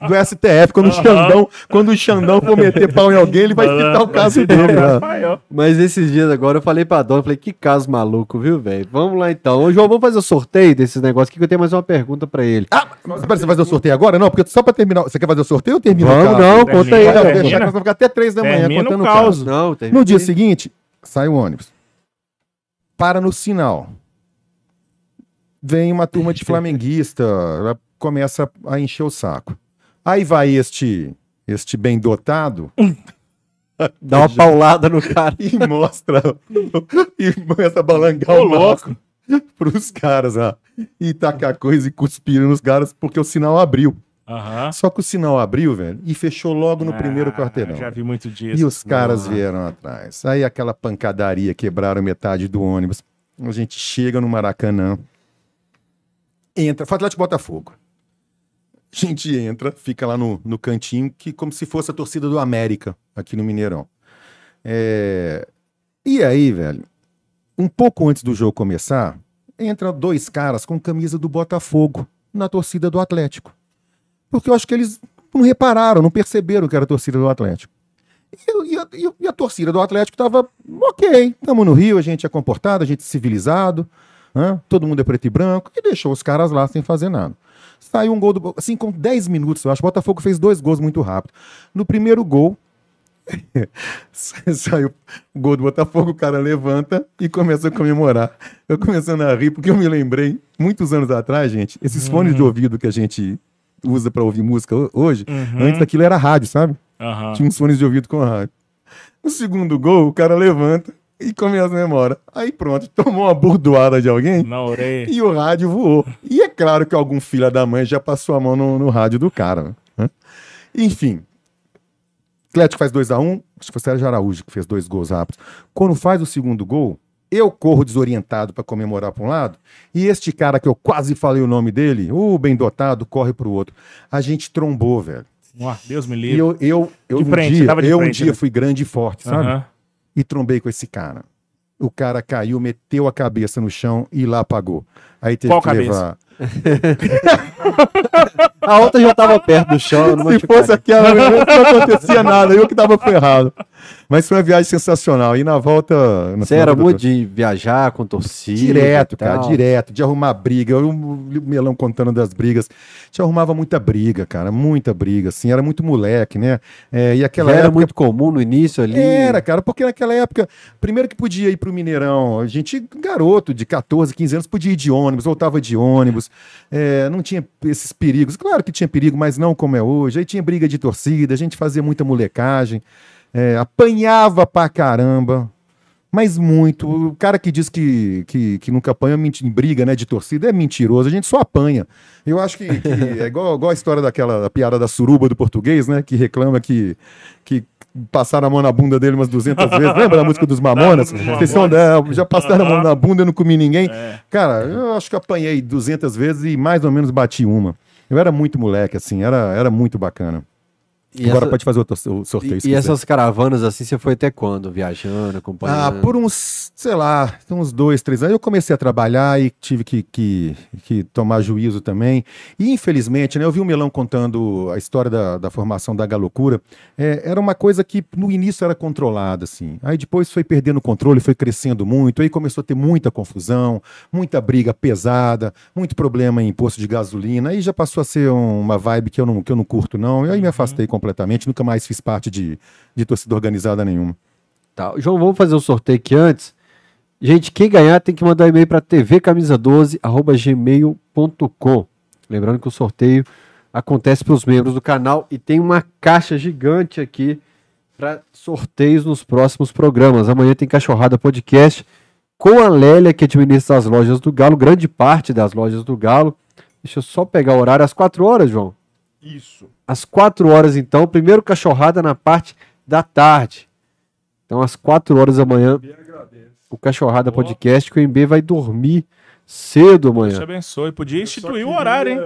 do STF. Quando o, Xandão, quando o Xandão for meter pau em alguém, ele vai citar o caso dele. né? Mas esses dias agora eu falei pra dona, falei, que caso maluco, viu, velho? Vamos lá então. Ô, João, vamos fazer o sorteio desses negócios aqui, que eu tenho mais uma pergunta pra ele. Ah, mas espera, você vai fazer o sorteio agora? Não, porque só pra terminar. Você quer fazer o sorteio ou termina o Vamos, caso? não, Termina, conta aí. Vai termina. que ficar até três da manhã o contando o caos. caso. Não, No dia seguinte, sai o ônibus. Para no sinal. Vem uma turma de *laughs* flamenguista, ela começa a encher o saco. Aí vai este este bem dotado Dá uma paulada no cara. e mostra *laughs* e começa a balangar o louco *laughs* pros caras lá. E tacar coisa e cuspir nos caras porque o sinal abriu. Aham. Só que o sinal abriu, velho, e fechou logo no primeiro Ah, quarteirão. Já vi muito disso. E os caras Ah. vieram atrás. Aí aquela pancadaria, quebraram metade do ônibus. A gente chega no Maracanã. Entra, foi Atlético Botafogo. A gente entra, fica lá no, no cantinho, que como se fosse a torcida do América, aqui no Mineirão. É, E aí, velho, um pouco antes do jogo começar, entra dois caras com camisa do Botafogo na torcida do Atlético. Porque eu acho que eles não repararam, não perceberam que era a torcida do Atlético. E, e a, e a- torcida do Atlético tava ok, estamos no Rio, a gente é comportado, a gente é civilizado, hã? todo mundo é preto e branco, e deixou os caras lá sem fazer nada. Saiu um gol, do, assim, com 10 minutos, eu acho, o Botafogo fez dois gols muito rápido. No primeiro gol, *laughs* saiu o gol do Botafogo, o cara levanta e começa a comemorar. Eu começando a rir, porque eu me lembrei, muitos anos atrás, gente, esses fones de ouvido que a gente usa para ouvir música ho- hoje, Uhum. antes daquilo era rádio, sabe? Aham. Tinha uns fones de ouvido com rádio. No segundo gol, o cara levanta e começa a memória. Aí pronto, tomou uma burdoada de alguém Na orelha. e o rádio voou. E é claro que algum filho da mãe já passou a mão no, no rádio do cara. né? Enfim. Atlético faz 2x1. acho que foi o Sérgio Araújo que fez dois gols rápidos. Quando faz o segundo gol, eu corro desorientado para comemorar para um lado, e este cara que eu quase falei o nome dele, o bem dotado, corre para o outro. A gente trombou, velho. Ué, Deus me E livre. eu, eu, eu, De um frente, dia, eu um frente, dia né? fui grande e forte, sabe? Aham. E trombei com esse cara. O cara caiu, meteu a cabeça no chão e lá apagou. Aí teve Qual que cabeça? levar *laughs* A outra já tava perto do chão. Se fosse aquela, não acontecia nada, eu que tava ferrado. Mas foi uma viagem sensacional. E na volta. na Você era muito de viajar com torcida. Direto, cara, direto, de arrumar briga. Eu, o Melão contando das brigas. A gente arrumava muita briga, cara, muita briga, assim, era muito moleque, né? É, e aquela Já era época. muito comum no início ali. Era, cara, porque naquela época, primeiro que podia ir pro Mineirão, a gente, garoto de 14, 15 anos, podia ir de ônibus, voltava de ônibus, é, não tinha esses perigos. Claro que tinha perigo, mas não como é hoje. Aí tinha briga de torcida, a gente fazia muita molecagem, é, apanhava pra caramba. Mas muito. O cara que diz que, que, que nunca apanha em briga né, de torcida é mentiroso. A gente só apanha. Eu acho que, que *laughs* é igual, igual a história daquela da piada da suruba do português, né? Que reclama que, que passaram a mão na bunda dele umas 200 *laughs* vezes. Lembra da música dos Mamonas? Dos Vocês são da- já passaram a mão na bunda e não comi ninguém. É. Cara, eu acho que apanhei 200 vezes e mais ou menos bati uma. Eu era muito moleque, assim, era, era muito bacana. E, Agora essa- pode fazer o tor- o sorteio. e- e essas caravanas assim, você foi até quando? Viajando, Ah, acompanhando? por uns, sei lá, uns dois, três anos. Eu comecei a trabalhar e tive que, que, que tomar juízo também. E infelizmente, né, eu vi o Melão contando a história da, da formação da Galocura. É, era uma coisa que no início era controlada, assim. Aí depois foi perdendo o controle, foi crescendo muito. Aí começou a ter muita confusão, muita briga pesada, muito problema em posto de gasolina. Aí já passou a ser um- uma vibe que eu não, que eu não curto, não. E aí me afastei completamente, nunca mais fiz parte de, de torcida organizada nenhuma. Tá. João, vamos fazer o sorteio aqui antes. Gente, quem ganhar tem que mandar um e-mail para tvcamisa12@gmail.com. Lembrando que o sorteio acontece para os membros do canal e tem uma caixa gigante aqui para sorteios nos próximos programas. Amanhã tem Cachorrada Podcast com a Lélia, que administra as lojas do Galo, grande parte das lojas do Galo. Deixa eu só pegar o horário, às 4 horas, João. Isso. Às 4 horas, então, primeiro Cachorrada na parte da tarde. Então, às 4 horas da manhã, o Cachorrada Boa. Podcast, que o MB vai dormir cedo Deus te amanhã. abençoe. Podia instituir o queria- horário, hein?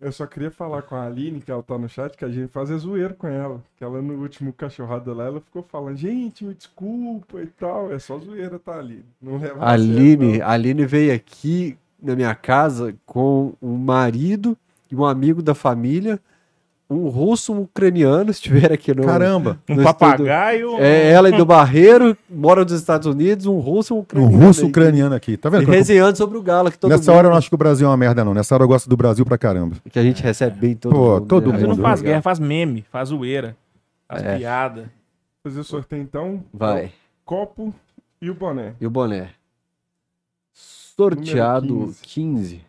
Eu só queria falar com a Aline, que ela tá no chat, que a gente fazia zoeiro com ela. Que ela no último cachorrada lá, ela ficou falando, gente, me desculpa e tal. É só zoeira, tá, Aline? Não leva Aline, a Aline veio aqui na minha casa com um marido e um amigo da família, um russo, um ucraniano, *laughs* estiver aqui no. Caramba! Um no papagaio. É, ela e do Barreiro, mora nos Estados Unidos, um russo e um Um ucraniano. russo aí. ucraniano aqui. Tá E vendo? resenhando sobre o Galo, que todo Nessa mundo- hora eu não acho que o Brasil é uma merda, não. Nessa hora eu gosto do Brasil pra caramba. que a gente recebe bem todo Pô, mundo. todo né? Mas não mundo, faz guerra, faz meme, faz zoeira. Faz É. piada. Fazer o sorteio então. Vai. Copo e o boné. E o boné? Sorteado Número 15. 15.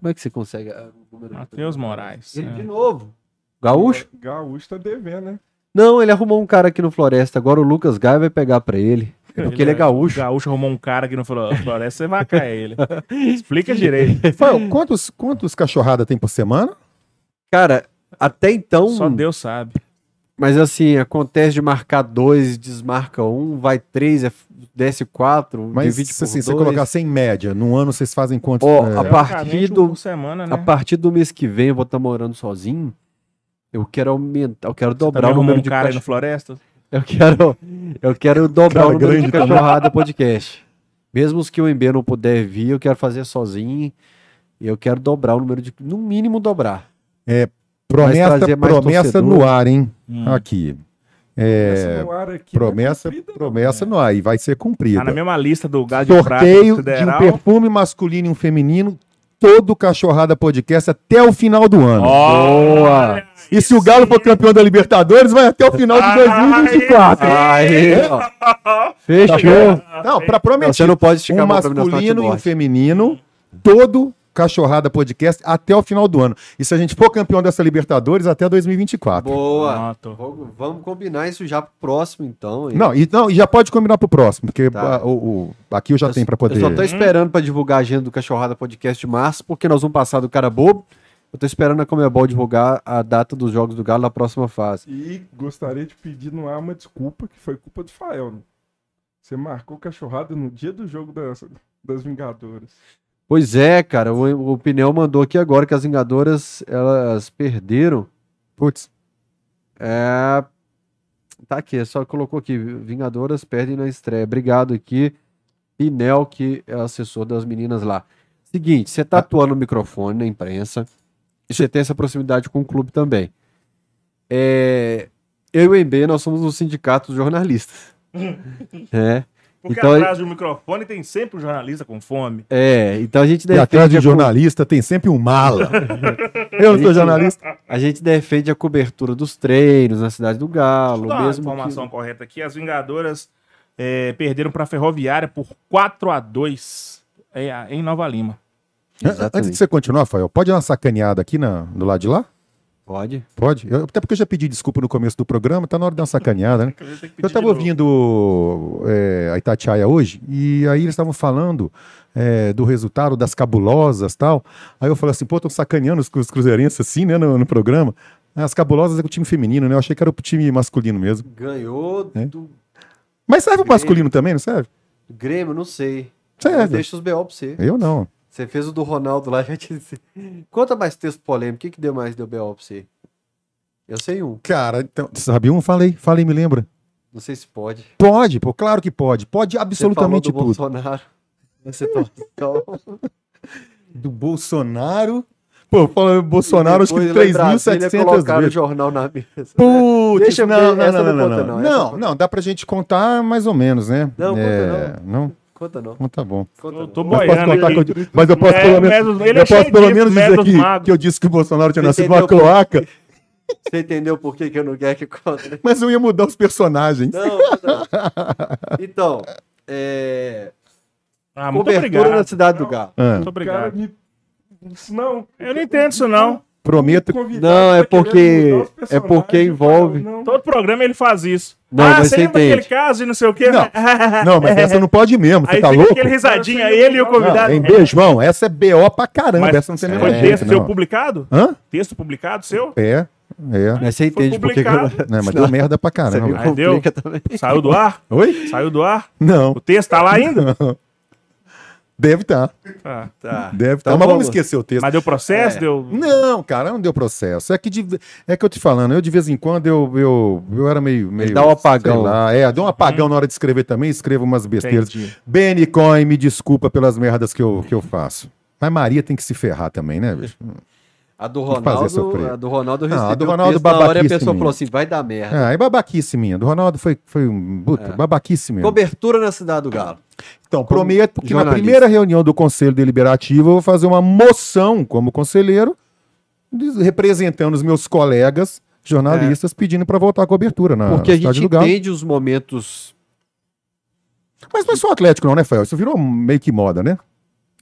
Como é que você consegue ah, o número? Matheus Moraes. Ele é. de novo. Gaúcho? Gaúcho tá devendo, né? Não, ele arrumou um cara aqui no Floresta. Agora o Lucas Gaia vai pegar pra ele. Porque ele é gaúcho. O gaúcho arrumou um cara aqui no Flo- Floresta, você vai cair ele. *laughs* Explica direito. Fael, quantos, quantos cachorrada tem por semana? Cara, até então. Só Deus sabe. Mas assim, acontece de marcar dois, desmarca um, vai três, é- desce quatro, Mas divide por assim, se você dois. colocar sem média, num ano vocês fazem quantos? Ó, é, a partir um do- semana, né? A partir do mês que vem eu vou estar morando sozinho. Eu quero aumentar, eu quero dobrar o número um de cara cachorro. Floresta? Eu quero, eu quero dobrar Cara o número de cachorrada podcast. Mesmo os que o MB não puder vir, eu quero fazer sozinho. E eu quero dobrar o número de. No mínimo dobrar. Promessa promessa no ar, hein? Hum. Aqui. É, no ar aqui não é promessa cumprida, não. promessa no ar. E vai ser cumprida. Tá na mesma lista do Galo de Sorteio de um perfume masculino e um feminino. Todo cachorrada podcast até o final do ano. Boa! E se o Galo for campeão da Libertadores, vai até o final de 2024. Aí, ó. Fechou. Não, pra Não, prometer. você não pode esticar um masculino e um feminino, todo Cachorrada Podcast até o final do ano. E se a gente for campeão dessa Libertadores, até 2024. Boa. Pronto. Vamos- Vamos combinar isso já pro próximo, então. hein? Não, e, não, e já pode combinar pro próximo, porque Tá. ah, o, o- aqui eu já tenho pra poder. Eu só tô esperando pra divulgar a agenda do Cachorrada Podcast de março, porque nós vamos passar do cara bobo. Eu tô esperando a Comebol divulgar a data dos jogos do Galo na próxima fase. E gostaria de pedir no ar uma desculpa, que foi culpa do Fael. Né? Você marcou cachorrada no dia do jogo das, das Vingadoras. Pois é, cara, o, o Pinel mandou aqui agora que as Vingadoras, elas perderam. Putz, É... Tá aqui, só colocou aqui, Vingadoras perdem na estreia. Obrigado aqui, Pinel, que é assessor das meninas lá. Seguinte, você tá atuando no microfone na imprensa e você tem essa proximidade com o clube também. É, eu e o MB, nós somos um sindicato dos jornalistas. *laughs* é. Porque Então, atrás do microfone tem sempre um jornalista com fome. É, então a gente E atrás defende, de a, co- jornalista tem sempre um mala. *laughs* Eu não sou jornalista. a gente defende a cobertura dos treinos na cidade do Galo, Deixa eu dar uma mesmo informação que... correta aqui. As Vingadoras é, perderam para a Ferroviária por 4 a 2 é, em Nova Lima. Exatamente. Antes de você continuar, Rafael, pode dar uma sacaneada aqui na, do lado de lá? Pode. Pode? Eu- até porque eu já pedi desculpa no começo do programa, tá na hora de dar uma sacaneada, né? *laughs* Eu de tava novo. ouvindo é, a Itatiaia hoje, e aí eles estavam falando é, do resultado das cabulosas tal. Aí eu falei assim, pô, estão sacaneando os, os cruzeirenses assim, né, no, no programa. As cabulosas é com o time feminino, né? Eu achei que era o time masculino mesmo. Ganhou É? do Mas serve o masculino também, não serve? Grêmio, não sei. Serve. Deixa os BO pra você. Eu não. Você fez o do Ronaldo lá, *laughs* já te disse. Conta mais texto polêmico. O que, que deu mais deu BO pra você? Eu sei um. Cara, então, sabe um? Falei, falei, me lembra. Não sei se pode. Pode, pô, claro que pode. Pode absolutamente Você falou do tudo. Bolsonaro. *laughs* Você. Do Bolsonaro. Pô, falando Bolsonaro, acho que Depois lá em Brasília 3.700 colocaram o vezes. jornal na mesa. Putz, Deixa eu não, ver, não, não, não não, não. não, Não, não não, dá pra gente contar mais ou menos, né? Não, conta é, não. Conta não. Então tá bom. Conta Eu não. tô Mas posso, boiando contar aqui. que eu, mas eu posso É, pelo menos, ele é eu posso pelo disso, menos dizer magos. que eu disse que o Bolsonaro tinha Você nascido numa entendeu? cloaca, Você entendeu por que, que eu não quero que conte? mas eu ia mudar os personagens. Não, não. Então, é... Ah, muito cobertura obrigado. na cidade do Galo. Ah, Muito Cara, obrigado. não. Eu não entendo isso, não. Prometo. Não, é tá querendo porque- é porque envolve- não. Todo programa ele faz isso. Não, ah, mas você você lembra entende. daquele caso e não sei o quê? Não, *laughs* Não, mas essa não pode mesmo, você Aí tá fica louco? aquele risadinha, ele e o convidado. Não, em beijo, irmão, essa é BO pra caramba, Mas essa não tem nem Foi É, texto seu não. publicado? Hã? Texto publicado seu? É, é. Mas você entende por que. Não, mas deu merda pra Você caramba. Aí deu? complica também. Saiu do ar? Oi? Saiu do ar? Não, O texto tá lá ainda? Deve estar. Ah. Tá. Deve estar. Então mas vamos esquecer o texto. Mas deu processo? É. Deu. Não, cara, não deu processo. É que, de- é que eu te falando, eu de vez em quando eu, eu, eu era meio. meio dá um apagão. lá, é, deu um apagão na hora de escrever também, escrevo umas besteiras. Entendi. Benny Coin, me desculpa pelas merdas que eu, que eu faço. Mas Maria tem que se ferrar também, né, bicho? A do Ronaldo, a do Ronaldo eu Não, a do Ronaldo texto na hora a babaquice pessoa minha. falou assim, vai dar merda. Ah, e babaquice minha. Do Ronaldo foi, foi um. Puta, É. babaquice mesmo. Cobertura na cidade do Galo. Então, como prometo que na primeira reunião do Conselho Deliberativo eu vou fazer uma moção como conselheiro, representando os meus colegas jornalistas, pedindo para voltar a cobertura na Porque a gente entende os momentos... Mas não é só o Atlético, não, né, Fael? Isso virou meio que moda, né?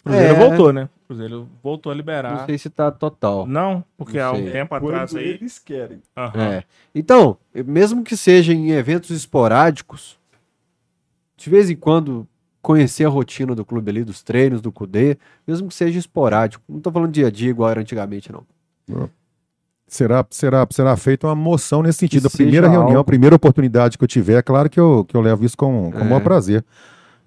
Cruzeiro É. voltou, né? Cruzeiro voltou a liberar. Não sei se tá total. Não, porque Não há um tempo atrás Quando aí. eles querem. Aham. É. Então, mesmo que seja em eventos esporádicos, de vez em quando conhecer a rotina do clube ali, dos treinos, do CUDE, mesmo que seja esporádico. Não tô falando dia a dia igual era antigamente, não. Será, será, será feita uma moção nesse sentido. A seja primeira reunião, algo- a primeira oportunidade que eu tiver, é claro que eu, que eu levo isso com, com É. o maior prazer.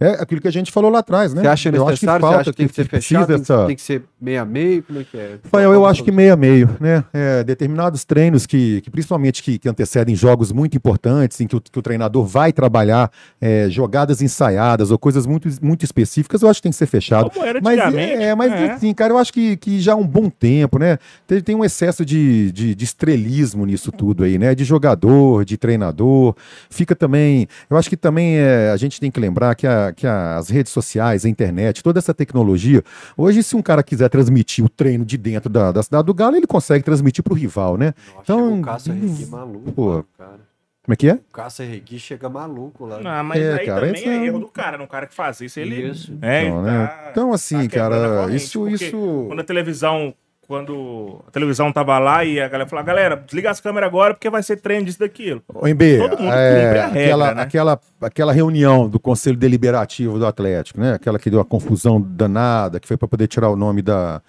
É aquilo que a gente falou lá atrás, né? Você acha eu acho que necessário? Você falta, acha que tem que ser precisa fechado? Tem, dessa... tem que ser meio a meio? Como é que é? Rafael, eu acho que meio a meio, né? É, determinados treinos que, que principalmente que, que antecedem jogos muito importantes, em que o, que o treinador vai trabalhar é, jogadas ensaiadas ou coisas muito, muito específicas, eu acho que tem que ser fechado. Como era Mas antigamente. é, mas é. assim, cara, eu acho que, que já há um bom tempo, né? Tem, tem um excesso de, de, de estrelismo nisso tudo aí, né? De jogador, de treinador. Fica também. Eu acho que também é, a gente tem que lembrar que, a- que as redes sociais, a internet, toda essa tecnologia. Hoje, se um cara quiser transmitir o treino de dentro da, da cidade do Galo, ele consegue transmitir pro rival, né? Nossa, Então, o Cássio Regui maluco, pô. cara. Como é que é? O Cássio Regui chega maluco lá. Não, mas É, aí cara, também isso é é- erro do cara, não? O cara que faz isso, ele. Isso. É, Então, ele né? tá- Então, assim, tá cara, isso, isso. Quando a televisão. Quando a televisão tava lá e a galera falou, galera, desliga as câmeras agora porque vai ser treino disso daquilo. Ô, MB, Todo mundo é, cumpre a regra, aquela, né? aquela, aquela reunião do Conselho Deliberativo do Atlético, né? Aquela que deu uma confusão danada, que foi para poder tirar o nome da.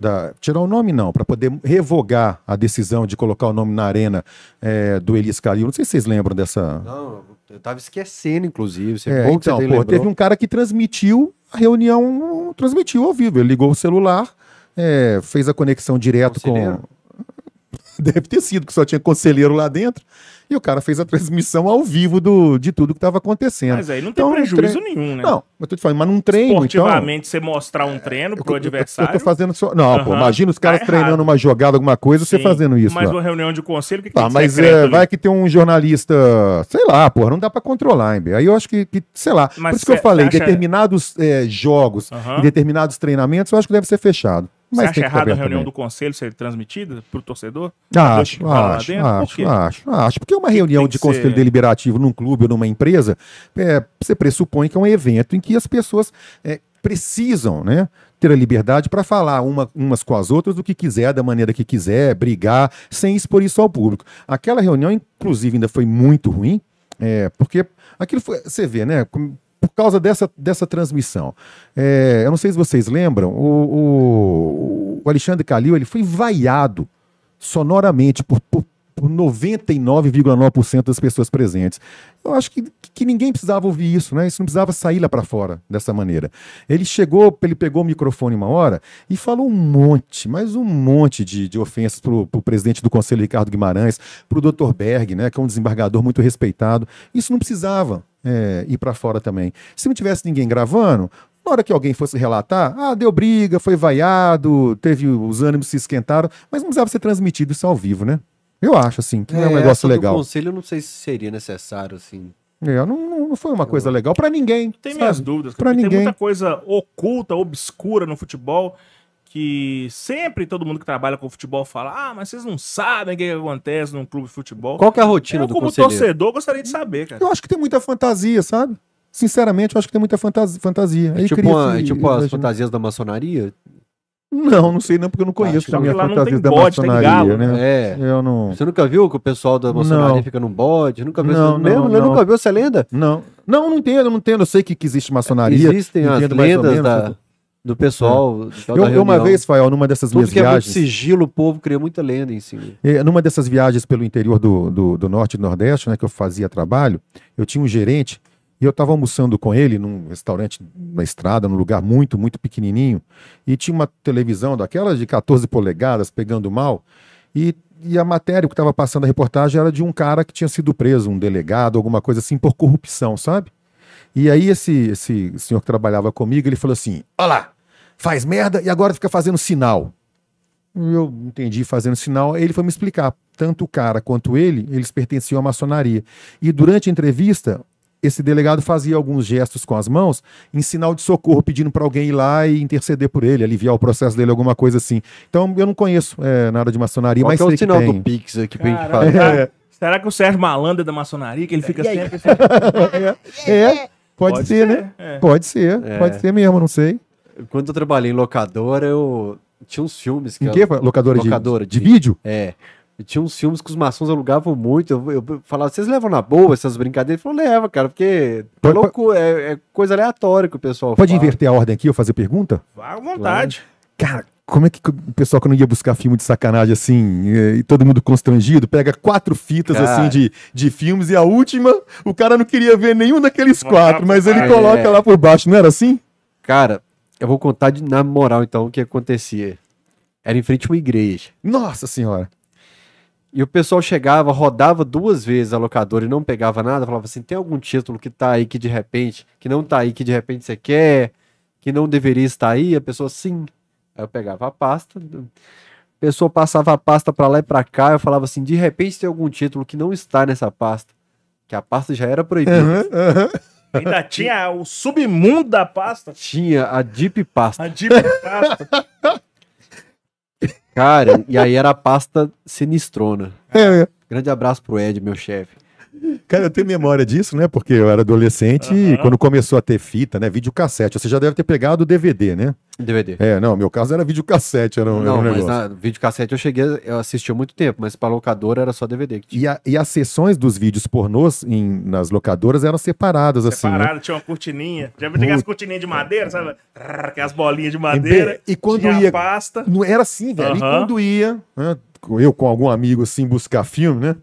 da tirar o nome, não, para poder revogar a decisão de colocar o nome na arena é, do Elis Calil. Não sei se vocês lembram dessa. Não, eu tava esquecendo, inclusive. Você É, então, pô, teve um cara que transmitiu a reunião, transmitiu ao vivo. Ele ligou o celular, é, fez a conexão direto Conselheiro? com. *laughs* Deve ter sido, que só tinha conselheiro lá dentro. E o cara fez a transmissão ao vivo do, de tudo que estava acontecendo. Mas aí não tem Então, prejuízo tre- nenhum, né? Não, eu tô te falando, mas num treino, então... Esportivamente, você mostrar um treino Eu, pro eu- adversário. eu tô fazendo só. Não, pô, Aham. imagina os caras Tá treinando errado. uma jogada, alguma coisa, você Sim, fazendo isso. Mas lá. uma reunião de conselho, o que, que Tá, de mas é, ali? vai que tem um jornalista, sei lá, porra, não dá pra controlar, hein? Aí eu acho que, que, sei lá. Mas Por isso que eu cê- falei, cê acha- determinados é, jogos e determinados treinamentos, eu acho que deve ser fechado. Você Mas acha tem que errado a reunião também. do conselho ser transmitida pro torcedor? Deixa Acho, acho, acho, acho, acho. Porque uma reunião de conselho ser? deliberativo num clube ou numa empresa, é, você pressupõe que é um evento em que as pessoas é, precisam, né? Ter a liberdade para falar uma, umas com as outras do que quiser, da maneira que quiser, brigar, sem expor isso ao público. Aquela reunião, inclusive, ainda foi muito ruim, é, porque aquilo foi. Você vê, né? Por causa dessa, dessa transmissão. É, eu não sei se vocês lembram, o, o- o Alexandre Calil ele foi vaiado sonoramente por, por, por 99,9% das pessoas presentes. Eu acho que, que ninguém precisava ouvir isso, né? Isso não precisava sair lá para fora dessa maneira. Ele chegou, ele pegou o microfone uma hora e falou um monte, mas um monte de, de ofensas pro, pro presidente do Conselho, Ricardo Guimarães, pro Dr. Berg, né? Que é um desembargador muito respeitado. Isso não precisava é, ir para fora também. Se não tivesse ninguém gravando, na hora que alguém fosse relatar, ah, deu briga, foi vaiado, teve os ânimos se esquentaram, mas não precisava ser transmitido isso ao vivo, né? Eu acho, assim, que não é um essa negócio legal. conselho eu não sei se seria necessário, assim. É, não, não- foi uma coisa legal pra ninguém. Tem sabe? minhas dúvidas. Pra porque ninguém. Tem muita coisa oculta, obscura no futebol que sempre todo mundo que trabalha com futebol fala: Ah, mas vocês não sabem o que, que acontece num clube de futebol. Qual que é a rotina eu, do como conselheiro? torcedor, gostaria de saber, cara. Eu acho que tem muita fantasia, sabe? Sinceramente, eu acho que tem muita fantasia. fantasia. É tipo, uma- esse- é tipo as fantasias da maçonaria? Não, não sei não, porque eu não conheço Acho que também a lá não fantasia da bode, maçonaria, galo, né? É. Eu não... Você nunca viu que o pessoal da maçonaria Não. fica num bode? Nunca viu Não, essa... Mesmo? não, Eu não. nunca viu essa lenda? Não, não, não entendo, não entendo. Eu sei que, que existe maçonaria. Existem as lendas menos. da, do pessoal. tal Eu, uma vez, Fael, numa dessas Tudo minhas que é muito viagens... sigilo, o povo cria muita lenda em cima. É, numa dessas viagens pelo interior do, do, do norte e do nordeste, né, que eu fazia trabalho, eu tinha um gerente e eu estava almoçando com ele num restaurante na estrada, num lugar muito, muito pequenininho, e tinha uma televisão daquelas de 14 polegadas pegando mal, e, e a matéria que estava passando a reportagem era de um cara que tinha sido preso, um delegado, alguma coisa assim, por corrupção, sabe? E aí esse, esse senhor que trabalhava comigo, ele falou assim, olha lá, faz merda e agora fica fazendo sinal. Eu entendi fazendo sinal, ele foi me explicar. Tanto o cara quanto ele, eles pertenciam à maçonaria. E durante a entrevista, esse delegado fazia alguns gestos com as mãos em sinal de socorro, pedindo para alguém ir lá e interceder por ele, aliviar o processo dele, alguma coisa assim. Então eu não conheço é, nada de maçonaria, Qual mas que é o sei que sinal tem. do Pix aqui pra gente Caraca. fazer? Será- *laughs* Será que o Sérgio Malandro é da maçonaria, que ele fica sempre... assim? *laughs* É, pode, Pode ser, ser, né? é. Pode ser, É. pode ser mesmo, não sei. Quando eu trabalhei em locadora, eu tinha uns filmes que Em eu- que? Locadora, Locadora de, de de- vídeo? É. E tinha uns filmes que os maçons alugavam muito. Eu, eu falava, vocês levam na boa essas brincadeiras? Ele falou, leva, cara, porque é, Pode- louco, é, é coisa aleatória que o pessoal Pode fala. inverter a ordem aqui, eu fazer pergunta? Vá à vontade. Cara, como é que o pessoal que não ia buscar filme de sacanagem assim, eh, e todo mundo constrangido, pega quatro fitas Cara. assim de, de filmes e a última, o cara não queria ver nenhum daqueles quatro, mas ele coloca É. lá por baixo, não era assim? Cara, eu vou contar de, na moral, então, o que acontecia. Era em frente a uma igreja. Nossa senhora. E o pessoal chegava, rodava duas vezes a locadora e não pegava nada, falava assim: tem algum título que tá aí que de repente, que não tá aí, que de repente você quer, que não deveria estar aí? A pessoa, sim. Aí eu pegava a pasta, a pessoa passava a pasta pra lá e pra cá, eu falava assim: de repente tem algum título que não está nessa pasta, que a pasta já era proibida. Aham, aham. Ainda *laughs* tinha o submundo da pasta. Tinha a Deep Pasta. A deep pasta. Cara, e aí era a pasta sinistrona. É. Grande abraço pro Ed, meu chefe. Cara, eu tenho memória disso, né? Porque eu era adolescente e quando começou a ter fita, né? Videocassete. Você já deve ter pegado o DVD, né? DVD. É, não, meu caso era videocassete, era um, era Não, um mas negócio. na videocassete eu cheguei, eu assisti há muito tempo, mas pra locadora era só DVD que tinha. E, a- e as sessões dos vídeos pornôs em- nas locadoras eram separadas, assim, né? Separado, tinha uma cortininha. Já viu aquelas cortininhas de madeira, sabe? Aquelas bolinhas de madeira. E quando ia- pasta. Não era assim, velho. E quando ia, né, eu com algum amigo assim buscar filme, né?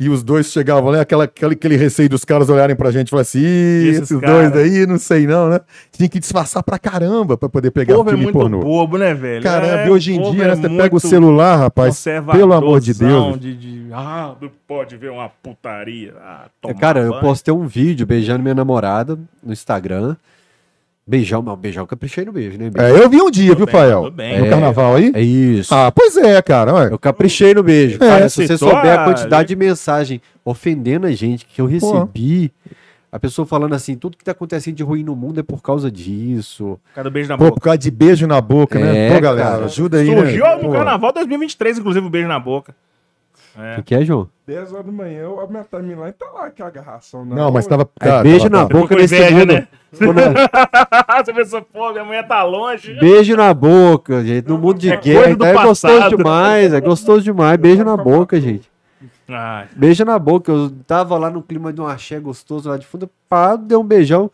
E os dois chegavam lá, aquela, aquele, aquele receio dos caras olharem pra gente e falar assim, "Ih, Esses esses, caras." dois aí, não sei não, né? Tinha que disfarçar pra caramba pra poder pegar povo é filme muito pornô. bobo, né, velho? Caramba, É, e hoje em dia, é né, você pega o celular, rapaz, pelo amor de Deus. De, de, ah, não pode ver uma putaria. Ah, tomar Cara, eu banho. postei um vídeo beijando minha namorada no Instagram. Beijão, mas beijão caprichei no beijo, né? É, eu vi um dia, Tudo viu, bem, Fael? tudo bem. No É. carnaval aí? É isso. Ah, pois é, cara. ué. Eu caprichei no beijo. É, Cara, se você souber a- a quantidade de mensagem ofendendo a gente que eu recebi, a pessoa falando assim, tudo que tá acontecendo de ruim no mundo é por causa disso. Cada beijo na Pô, boca. por causa de beijo na boca, né? É, Pô, galera, cara. ajuda aí, Surgiu né? no Pô. carnaval 2023, inclusive, o beijo na boca. O que, que é, João? 10 horas da manhã, a minha timeline tá lá, que é agarração. Não, mas tava... É, cara, beijo na boca ficou nesse inveja, mundo. né? *laughs* Você pensou, pô, minha mulher tá longe. Beijo na boca, gente. No mundo de É guerra, coisa do então é gostoso demais. É gostoso demais. Beijo na boca, gente. Ai, Beijo na boca. Eu tava lá no clima de um axé gostoso lá de fundo. Pá, deu um beijão.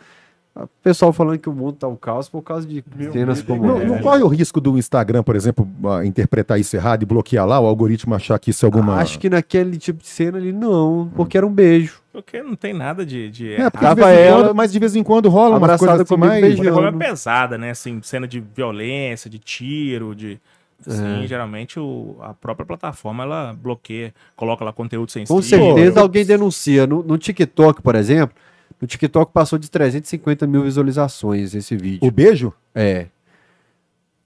O pessoal falando que o mundo tá um caos por causa de Meu cenas Deus. como Não, não corre o risco do Instagram, por exemplo, ah, interpretar isso errado e bloquear lá, o algoritmo achar que isso é alguma... Acho que naquele tipo de cena ali, não. Porque era um beijo. Porque não tem nada de. de É, porque de Tava ela quando, mas de vez em quando rola abraçada coisas assim mais... beijando. Uma forma pesada, né? Assim, cena de violência, de tiro, de. Assim, É. geralmente o, a própria plataforma ela bloqueia, coloca lá conteúdo sensível. Com certeza alguém denuncia. No, no TikTok, por exemplo, no TikTok passou de 350 mil visualizações esse vídeo. O beijo? É.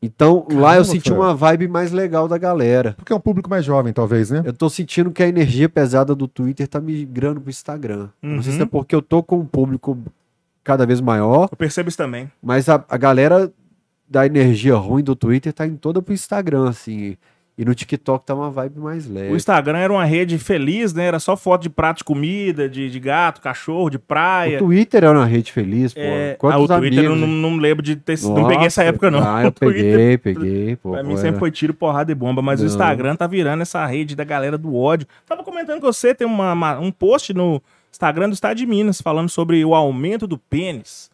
Então lá eu Caramba, senti uma vibe mais legal da galera. Porque é um público mais jovem, talvez, né? Eu tô sentindo que a energia pesada do Twitter tá migrando pro Instagram. Não sei se é Uhum. porque eu tô com um público cada vez maior, Eu percebo isso também. mas a, a galera da energia ruim do Twitter tá em toda pro Instagram, assim. E no TikTok tá uma vibe mais O leve. Instagram era uma rede feliz, né? Era só foto de prato de comida, de, de gato, cachorro, de O praia. Twitter era uma rede feliz, pô. É, ah, Quantos o Twitter eu amigos, não, hein? não lembro de ter Não peguei essa Nossa, época, não. Ah, eu *laughs* O peguei, peguei, pô. Pra mim pô, sempre era- foi tiro, porrada e bomba, mas o Não. Instagram tá virando essa rede da galera do ódio. Tava comentando com você, tem uma, uma- um post no Instagram do Estado de Minas falando sobre o aumento do pênis,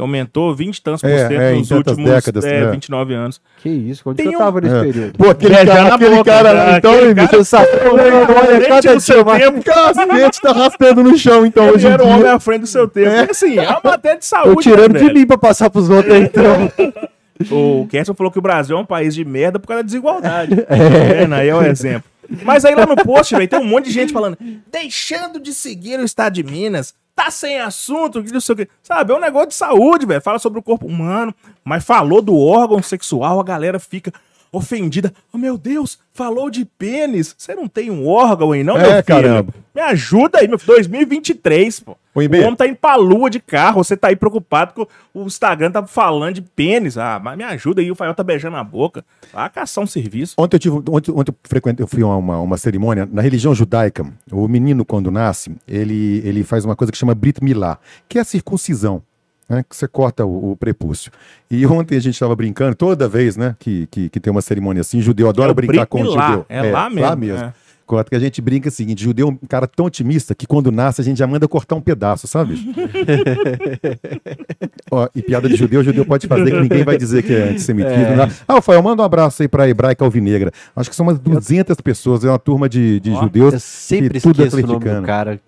aumentou 20 e tantos por É, cento é, nos últimos décadas, é, é. 29 anos. Que isso, onde Tem que eu um- tava nesse É. período? Pô, aquele Beijar cara, na aquele boca, cara né? lá, então, Aquele cara- Você sabe, olha, cada dia tempo, Cacete, tá raspando no chão, então, ele hoje em era um homem dia. à frente do seu tempo. É. Assim, é uma *laughs* matéria de Tô saúde, tirando né, de velho? mim pra passar pros outros aí, *laughs* então. O Kerson falou que o Brasil é um país de merda por causa da desigualdade. Tá *laughs* vendo? Aí é o exemplo. Mas aí lá no post, velho, tem um monte de gente falando, deixando de seguir o Estado de Minas, tá sem assunto, que não sei o quê. Sabe, é um negócio de saúde, velho. Fala sobre o corpo humano, mas falou do órgão sexual, a galera fica ofendida. Oh, meu Deus, falou de pênis. Você não tem um órgão aí, não, É, meu filho? caramba. Me ajuda aí, meu filho. 2023, pô. O Imbê. homem tá indo pra lua de carro, você tá aí preocupado que o Instagram tá falando de pênis. Ah, mas me ajuda aí, o Fael tá beijando a boca. Vai caçar um serviço. Ontem eu, tive, ontem, ontem eu, frequentei, eu fui a uma, uma cerimônia na religião judaica. O menino, quando nasce, ele, ele faz uma coisa que chama Brit Milá, que é a circuncisão. Né, que você corta o, o prepúcio. E ontem a gente estava brincando, toda vez né, que, que, que tem uma cerimônia assim, judeu adora É o brincar com o judeu. é lá mesmo, Lá mesmo. é. Corta que a gente brinca o seguinte: judeu é um cara tão otimista que quando nasce a gente já manda cortar um pedaço, sabe? *laughs* Ó, e piada de judeu, judeu pode fazer que ninguém vai dizer que é antissemitismo. né? Ah, Rafael, manda um abraço aí pra Hebraica Alvinegra. Acho que são umas 200 pessoas, é uma turma de, de Ó, judeus. Eu sempre que tudo é esqueço o nome do cara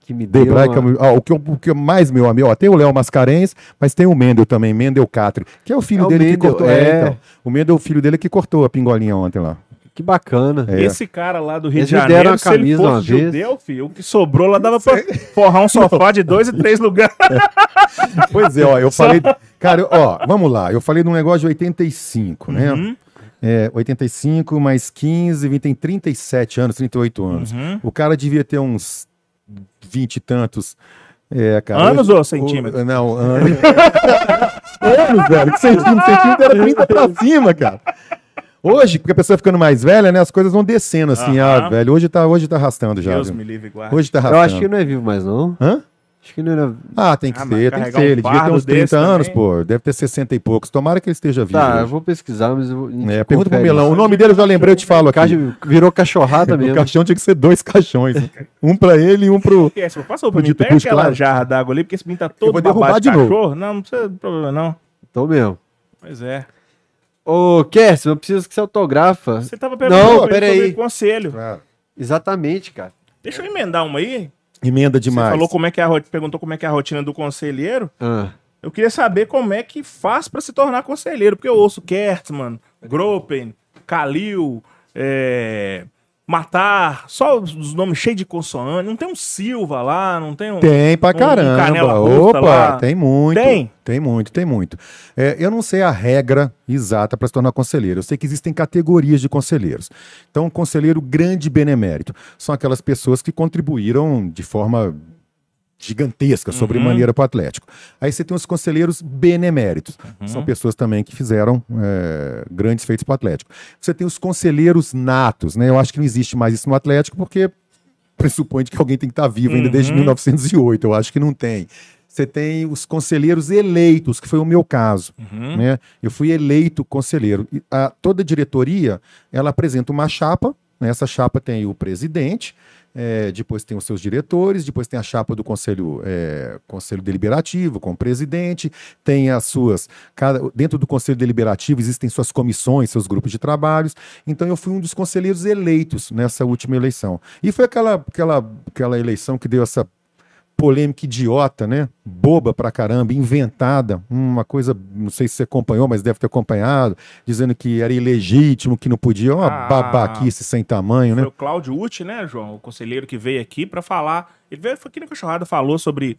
que me deu Hebraica, uma... ah, o, que, eu- o que mais meu amigo, ó, tem o Léo Mascarenhas, mas tem o Mendel também, Mendel Catri, que é o filho É o dele que Mendel, cortou. é. É, então. O Mendel é o filho dele que cortou a pingolinha ontem lá. Que bacana. É. Esse cara lá do Rio Eles de me deram Janeiro, uma se ele camisa uma fosse vez. judeu, filho, o que sobrou lá dava pra forrar um sofá de dois e três lugares. *laughs* Pois é, ó, eu falei. Cara, eu- ó, vamos lá. Eu falei de um negócio de 85, né? Uhum. É, 85 mais 15, 20, tem 37 anos, 38 anos. Uhum. O cara devia ter uns 20 e tantos. É, cara. Anos Hoje- ou centímetros? Não, *laughs* anos. anos, velho. Que centímetro, *laughs* centímetro era 30 pra cima, cara. Hoje, porque a pessoa ficando mais velha, né? As coisas vão descendo assim, Aham. ah, velho. Hoje tá, hoje tá arrastando já. Deus viu? me livre, guarda. Hoje tá Eu arrastando. acho que não é vivo mais, não. Hã? Acho que não era... Ah, tem que Ah, mas ser, tem que carregar ser. um Ele devia ter uns 30 desse anos, também. pô. Deve ter 60 e poucos. Tomara que ele esteja vivo. Tá, eu hoje. vou pesquisar, mas eu vou... a gente É, pergunta pro confere Melão. isso. O nome dele eu já lembrei, eu te falo aqui. Caixa- Virou cachorrada *laughs* O mesmo. caixão tinha que ser dois caixões. um pra ele e um pro. *laughs* Esquece, Passou pra mim, Dito pega aquela claro. jarra d'água ali, porque esse menino tá todo vou derrubar babado de novo. cachorro. Não, não precisa de problema, não. Tô mesmo. Pois é. Ô, Kerson, eu preciso que você autografa. Você tava perguntando Não, pra ele pera sobre aí. conselho. Exatamente, cara. Deixa eu emendar uma aí. Emenda demais. Você falou como é que é a ro- perguntou como é que é a rotina do conselheiro. Ah, Eu queria saber como é que faz pra se tornar conselheiro, porque eu ouço Kertzmann, Gropen, Kalil, é, Matar, só os nomes cheios de consoante. Não tem um Silva lá, não tem um. Tem pra um caramba. Rosta Opa, lá. tem muito. Tem? Tem muito, tem muito. É, eu não sei a regra exata para se tornar conselheiro. Eu sei que existem categorias de conselheiros. Então, um conselheiro grande benemérito são aquelas pessoas que contribuíram de forma gigantesca, sobre Uhum. maneira para o Atlético. Aí você tem os conselheiros beneméritos. São pessoas também que fizeram é, grandes feitos para o Atlético. Você tem os conselheiros natos, né? Eu acho que não existe mais isso no Atlético, porque pressupõe que alguém tem que estar vivo ainda desde Uhum. 1908. Eu acho que não tem. Você tem os conselheiros eleitos, que foi o meu caso. Uhum. Né? Eu fui eleito conselheiro. E a- toda diretoria ela apresenta uma chapa. né? Essa chapa tem o presidente, eh, depois tem os seus diretores, depois tem a chapa do conselho, eh, conselho deliberativo com o presidente, tem as suas. Cada, dentro do conselho deliberativo existem suas comissões, seus grupos de trabalhos. Então eu fui um dos conselheiros eleitos nessa última eleição. E foi aquela, aquela, aquela eleição que deu essa polêmica idiota, né? Boba pra caramba, inventada, uma coisa, não sei se você acompanhou, mas deve ter acompanhado, dizendo que era ilegítimo, que não podia, uma Ah. babaquice sem tamanho, Foi né? o Cláudio Uti, né, João? O conselheiro que veio aqui pra falar. Ele veio foi aqui na Cachorrada, falou sobre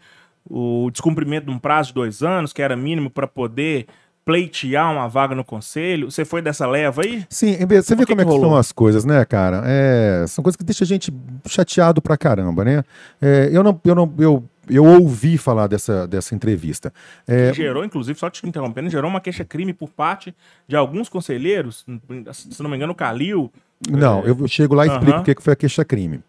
o descumprimento de um prazo de dois anos, que era mínimo pra poder pleitear uma vaga no conselho. Você foi dessa leva aí? Sim, você vê que como é que que rolou? são as coisas, né, cara? É, são coisas que deixam a gente chateado pra caramba, né? É, eu não, eu não, eu, eu ouvi falar dessa, dessa entrevista. É, Que gerou, inclusive, só te interrompendo, gerou uma queixa-crime por parte de alguns conselheiros, se não me engano, o Calil. Não, eu chego lá e explico o que que foi a queixa-crime.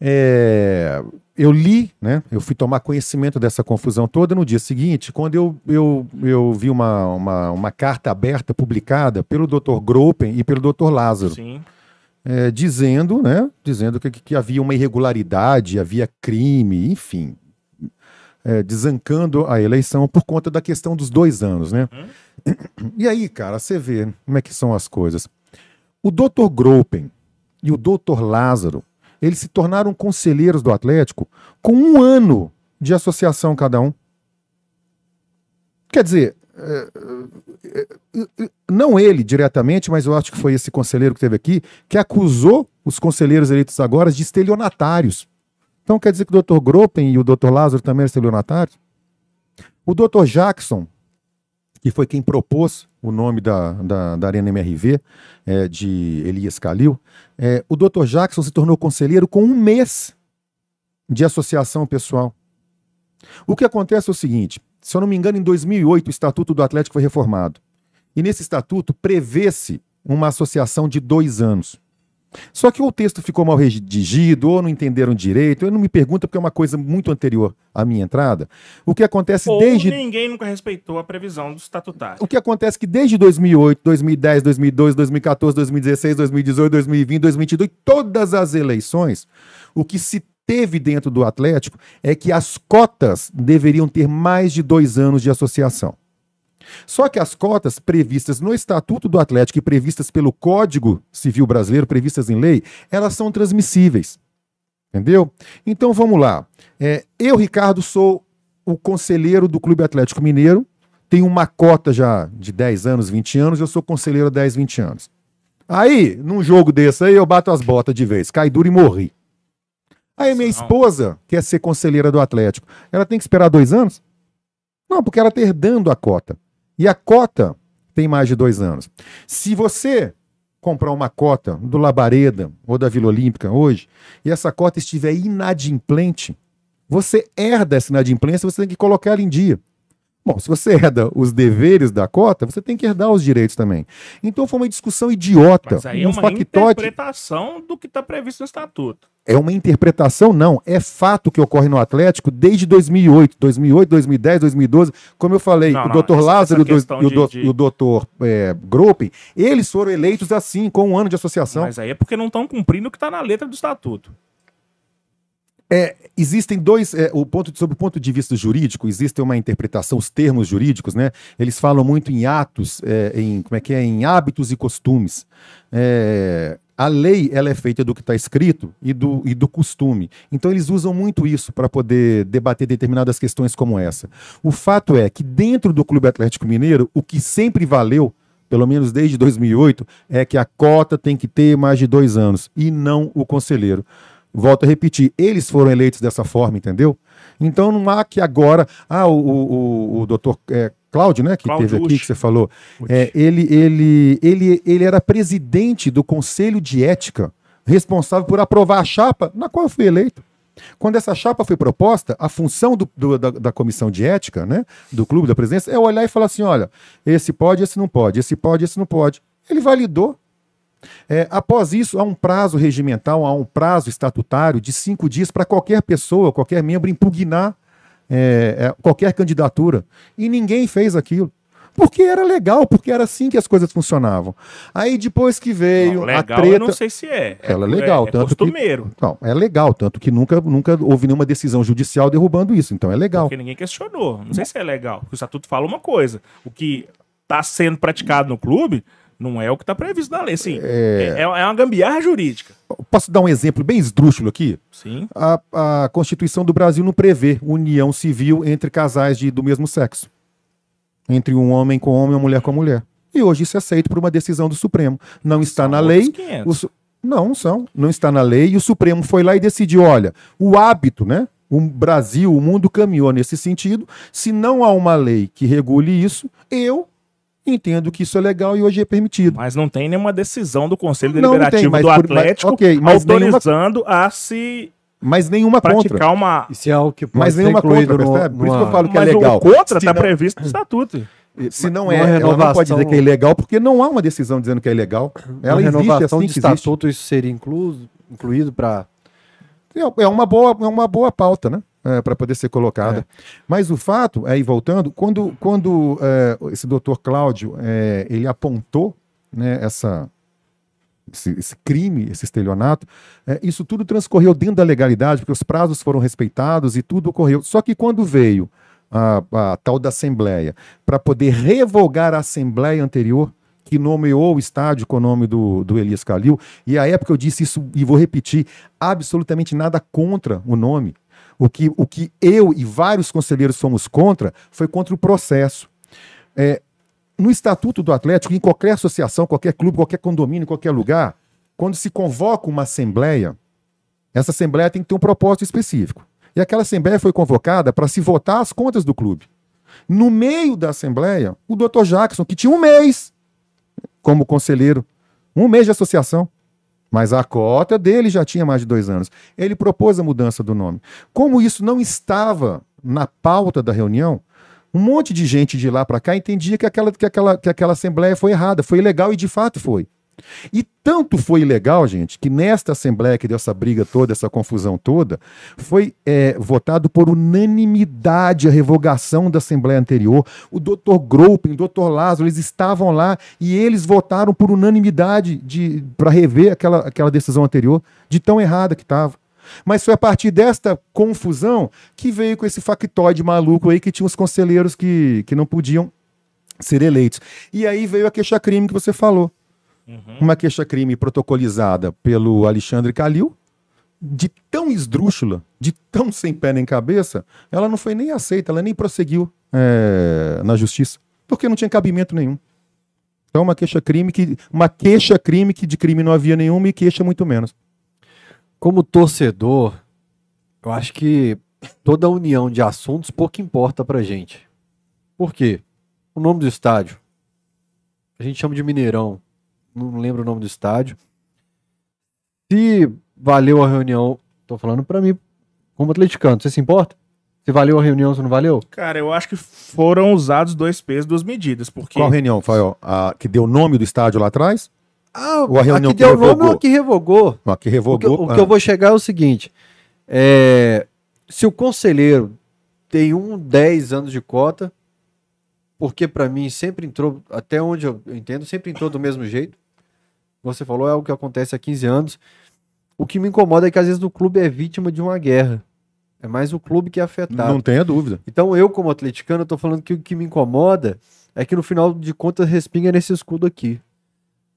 É, eu li, né? Eu fui tomar conhecimento dessa confusão toda no dia seguinte, quando eu, eu, eu vi uma, uma, uma carta aberta publicada pelo Dr. Gropen e pelo Dr. Lázaro, Sim. é, dizendo, né? Dizendo que, que havia uma irregularidade, havia crime, enfim. é, desancando a eleição por conta da questão dos dois anos, né? E aí, cara, você vê como é que são as coisas. O Dr. Gropen e o Dr. Lázaro, eles se tornaram conselheiros do Atlético com um ano de associação cada um. Quer dizer, é, é, é, não ele diretamente, mas eu acho que foi esse conselheiro que teve aqui, que acusou os conselheiros eleitos agora de estelionatários. Então quer dizer que o Dr. Gropen e o Dr. Lázaro também eram estelionatários? O Dr. Jackson, que foi quem propôs o nome da, da, da Arena MRV, é, de Elias Calil, é, o Dr. Jackson se tornou conselheiro com um mês de associação pessoal. O que acontece é o seguinte: se eu não me engano, em 2008 o Estatuto do Atlético foi reformado. E nesse estatuto prevê-se uma associação de dois anos. Só que ou o texto ficou mal redigido, ou não entenderam direito. Eu não me pergunto porque é uma coisa muito anterior à minha entrada. O que acontece Ou desde ninguém nunca respeitou a previsão do estatutário. o que acontece é que desde 2008, 2010, 2012, 2014, 2016, 2018, 2020, 2022, todas as eleições, o que se teve dentro do Atlético é que as cotas deveriam ter mais de dois anos de associação. Só que as cotas previstas no Estatuto do Atlético e previstas pelo Código Civil Brasileiro, previstas em lei, elas são transmissíveis. Entendeu? Então vamos lá. É, eu, Ricardo, sou o conselheiro do Clube Atlético Mineiro, tenho uma cota já de 10 anos, 20 anos, eu sou conselheiro há 10, 20 anos. Aí, num jogo desse aí, eu bato as botas de vez, cai duro e morri. Aí minha esposa quer ser conselheira do Atlético. Ela tem que esperar dois anos? Não, porque ela está herdando a cota. E a cota tem mais de dois anos. Se você comprar uma cota do Labareda ou da Vila Olímpica hoje, e essa cota estiver inadimplente, você herda essa inadimplência, você tem que colocar ela em dia. Bom, se você herda os deveres da cota, você tem que herdar os direitos também. Então foi uma discussão idiota, Mas aí é um uma factote. interpretação do que está previsto no estatuto. É uma interpretação? Não. É fato que ocorre no Atlético desde 2008. 2008, 2010, 2012. Como eu falei, Não, o essa- Lázaro e o do- e o, de- do- de- o Dr. é, eles foram eleitos assim, com um ano de associação. Mas aí é porque não estão cumprindo o que está na letra do estatuto. É, existem dois, é, o ponto, sob o ponto de vista jurídico, existe uma interpretação, os termos jurídicos, né? Eles falam muito em atos, é, em como é que é, em hábitos e costumes. É, a lei ela é feita do que está escrito e do, e do costume. Então eles usam muito isso para poder debater determinadas questões como essa. O fato é que dentro do Clube Atlético Mineiro, o que sempre valeu, pelo menos desde 2008, é que a cota tem que ter mais de dois anos e não o conselheiro. Volto a repetir, eles foram eleitos dessa forma, entendeu? Então não há que agora. Ah, o, o, o doutor é, Cláudio, né, que Cláudio teve aqui, que você falou, é, ele, ele, ele, ele era presidente do Conselho de Ética, responsável por aprovar a chapa na qual eu fui eleito. Quando essa chapa foi proposta, a função do- do- da, da comissão de ética, né, do clube da presidência, é olhar e falar assim: olha, esse pode, esse não pode, esse pode, esse não pode. Ele validou. É, após isso, há um prazo regimental, há um prazo estatutário de cinco dias para qualquer pessoa, qualquer membro impugnar é, é, qualquer candidatura. E ninguém fez aquilo. Porque era legal, porque era assim que as coisas funcionavam. Aí depois que veio Não, a legal, treta. eu não sei se é. Ela é legal, é, é tanto que- costumeiro. Não, é legal, tanto que nunca, nunca houve nenhuma decisão judicial derrubando isso, então é legal. Porque ninguém questionou. Não sei se é legal. Porque o estatuto fala uma coisa. O que está sendo praticado no clube não é o que está previsto na lei. Sim, é... é uma gambiarra jurídica. Posso dar um exemplo bem esdrúxulo aqui? Sim. A, a Constituição do Brasil não prevê união civil entre casais de, do mesmo sexo. Entre um homem com homem e uma mulher com mulher. E hoje isso é aceito por uma decisão do Supremo. Não está São na lei. 500. o Su- não, não são. Não está na lei. E o Supremo foi lá e decidiu: olha, o hábito, né? O Brasil, o mundo caminhou nesse sentido. Se não há uma lei que regule isso, eu entendo que isso é legal e hoje é permitido. Mas não tem nenhuma decisão do Conselho Não, não Deliberativo tem, mas do por- mas- Atlético ok, mas nenhuma- autorizando a se Mas nenhuma contra. praticar uma. Isso é algo que pode Mas ser nenhuma contra, no- percebe? Por isso que eu falo que é Mas legal. o contra está não- previsto no estatuto. Se não Uma é, ela não pode renovação- dizer que é ilegal, porque não há uma decisão dizendo que é ilegal. Ela Uma existe renovação assim de que existe. estatuto, isso seria incluso, incluído para É é uma boa, é uma boa pauta, né? Para poder ser colocada. É. Mas o fato, aí voltando, quando, quando é, esse doutor Cláudio é, ele apontou né, essa, esse, esse crime, esse estelionato, é, isso tudo transcorreu dentro da legalidade, porque os prazos foram respeitados e tudo ocorreu. Só que quando veio a, a tal da Assembleia para poder revogar a Assembleia anterior, que nomeou o estádio com o nome do, do Elias Calil, e à época eu disse isso e vou repetir: absolutamente nada contra o nome. O que, o que eu e vários conselheiros fomos contra foi contra o processo. É, no Estatuto do Atlético, em qualquer associação, qualquer clube, qualquer condomínio, qualquer lugar, quando se convoca uma assembleia, essa assembleia tem que ter um propósito específico. E aquela assembleia foi convocada para se votar as contas do clube. No meio da assembleia, o doutor Jackson, que tinha um mês como conselheiro, um mês de associação, mas a cota dele já tinha mais de dois anos. Ele propôs a mudança do nome. Como isso não estava na pauta da reunião, um monte de gente de lá para cá entendia que aquela, que, aquela, que aquela assembleia foi errada, foi ilegal e de fato foi. E tanto foi ilegal, gente, que nesta assembleia que deu essa briga toda, essa confusão toda, foi é, votado por unanimidade a revogação da assembleia anterior. O doutor Groupen, o doutor Lázaro, eles estavam lá e eles votaram por unanimidade para rever aquela, aquela decisão anterior, de tão errada que estava. Mas foi a partir desta confusão que veio com esse factoide maluco aí que tinha os conselheiros que, que não podiam ser eleitos. E aí veio a queixa-crime que você falou. Uma queixa-crime protocolizada pelo Alexandre Calil, de tão esdrúxula, de tão sem pé nem cabeça, ela não foi nem aceita, ela nem prosseguiu é, na justiça, porque não tinha cabimento nenhum. Então, uma queixa-crime que. Uma queixa-crime que de crime não havia nenhuma e queixa muito menos. Como torcedor, eu acho que toda a união de assuntos pouco importa pra gente. Por quê? O nome do estádio. A gente chama de Mineirão. Não lembro o nome do estádio. Se valeu a reunião, tô falando pra mim, como atleticano, você se importa? Se valeu a reunião, se não valeu? Cara, eu acho que foram usados dois pesos, duas medidas. Porque Qual reunião, Fael? A que deu o nome do estádio lá atrás? Ah, Ou a reunião que que deu nome revogou? ou a que revogou? A que O que, revogou. o que eu vou chegar é o seguinte: é, se o conselheiro tem um 10 anos de cota, porque pra mim sempre entrou, até onde eu entendo, sempre entrou do mesmo jeito. Você falou, é o que acontece há 15 anos. O que me incomoda é que às vezes o clube é vítima de uma guerra. É mais o clube que é afetado. Não tenha dúvida. Então eu, como atleticano, tô falando que o que me incomoda é que no final de contas respinga nesse escudo aqui.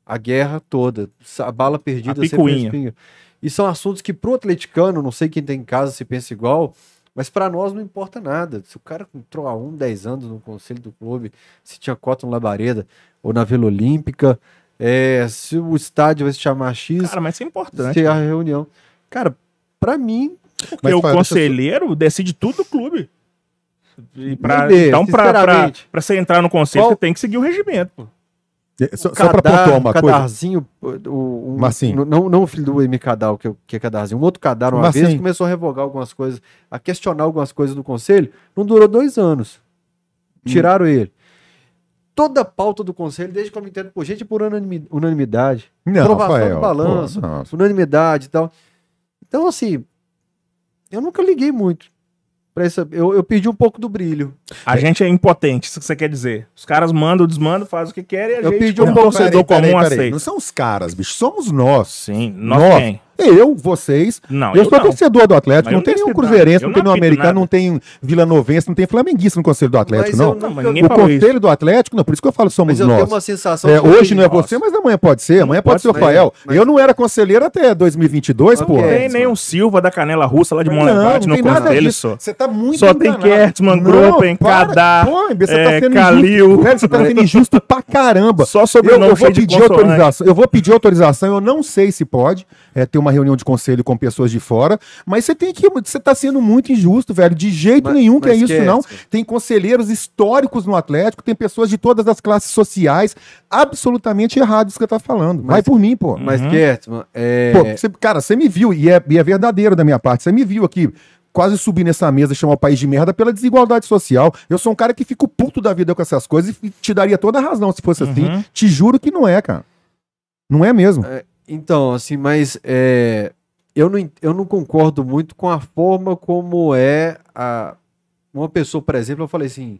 a guerra toda, a bala perdida A sempre respinga. E são assuntos que pro atleticano, não sei quem tem em casa se pensa igual, mas pra nós não importa nada. Se o cara entrou há um, 10 anos no conselho do clube, se tinha cota no Labareda ou na Vila Olímpica, é, se o estádio vai se chamar X, Cara, mas isso é importante. se a reunião. Cara, pra mim, Porque Mas, o eu- conselheiro decide tudo do clube. E pra- Bebê, então, pra, pra, sinceramente. pra você entrar no conselho, Qual- você tem que seguir o regimento. pô. É, Só, o só pra Cadar- pontuar uma coisa. Cadarzinho, o, o, Marcinho. Não, não o filho do Emi Cadar, que, é o- que é Cadarzinho. Um outro Cadar, uma Marcinho. vez, começou a revogar algumas coisas, a questionar algumas coisas do conselho. Não durou dois anos. Hum. Tiraram ele. Toda a pauta do conselho, desde que eu me entendo por gente, por unanimi- unanimidade. Não, aprovação Rafael. do balanço. pô. Unanimidade e tal. Então, assim, eu nunca liguei muito. Pra essa, eu, eu perdi um pouco do brilho. A gente é impotente, isso que você quer dizer. Os caras mandam, desmandam, fazem o que querem e a Eu gente, pedi como um Não, torcedor peraí, comum, peraí, peraí. aceita. Não são os caras, bicho. Somos nós. Sim, nós, Nós. quem? Eu, vocês. Não, eu sou não. torcedor do Atlético. Mas Não eu tem não nenhum cruzeirense, não Eu tem não nenhum americano, nada. não tem vilanovense, não tem flamenguista no Conselho do Atlético, Mas não. eu Não, mas O falou isso. Conselho do Atlético, não, por isso que eu falo somos Mas eu nós. tenho uma sensação É, hoje não é você, mas amanhã pode ser. Amanhã pode, pode ser o Rafael. mas- Eu não era conselheiro até 2022, Não pô. quer. Tem nem o Silva da Canela Russa lá de Não, Monlevade não no tem nada conselho, só. Você tá muito Só tem enganado. Não, Gruppen. Kadar, Pô, você sendo Calil. você tá sendo *laughs* injusto pra caramba. Só Eu, sobrenome eu vou pedir autorização. Eu vou pedir autorização. Eu não sei se pode é, ter uma reunião de conselho com pessoas de fora, mas você tem que. Você tá sendo muito injusto, velho. De jeito Mas- nenhum que é mas isso, não. Kertzmann. Tem conselheiros históricos no Atlético, tem pessoas de todas as classes sociais. Absolutamente errado isso que você tá falando. Vai Mas- por mim, pô. Mas, Uhum. Kertzmann, é... Pô, você- cara, você me viu, e é, e é verdadeiro da minha parte, você me viu aqui quase subir nessa mesa e chamar o país de merda pela desigualdade social. Eu sou um cara que fico puto da vida com essas coisas e te daria toda a razão se fosse assim. Uhum. Te juro que não é, cara. Não é mesmo. Então, assim, mas é, eu, não, eu não concordo muito com a forma como é a, uma pessoa, por exemplo, eu falei assim,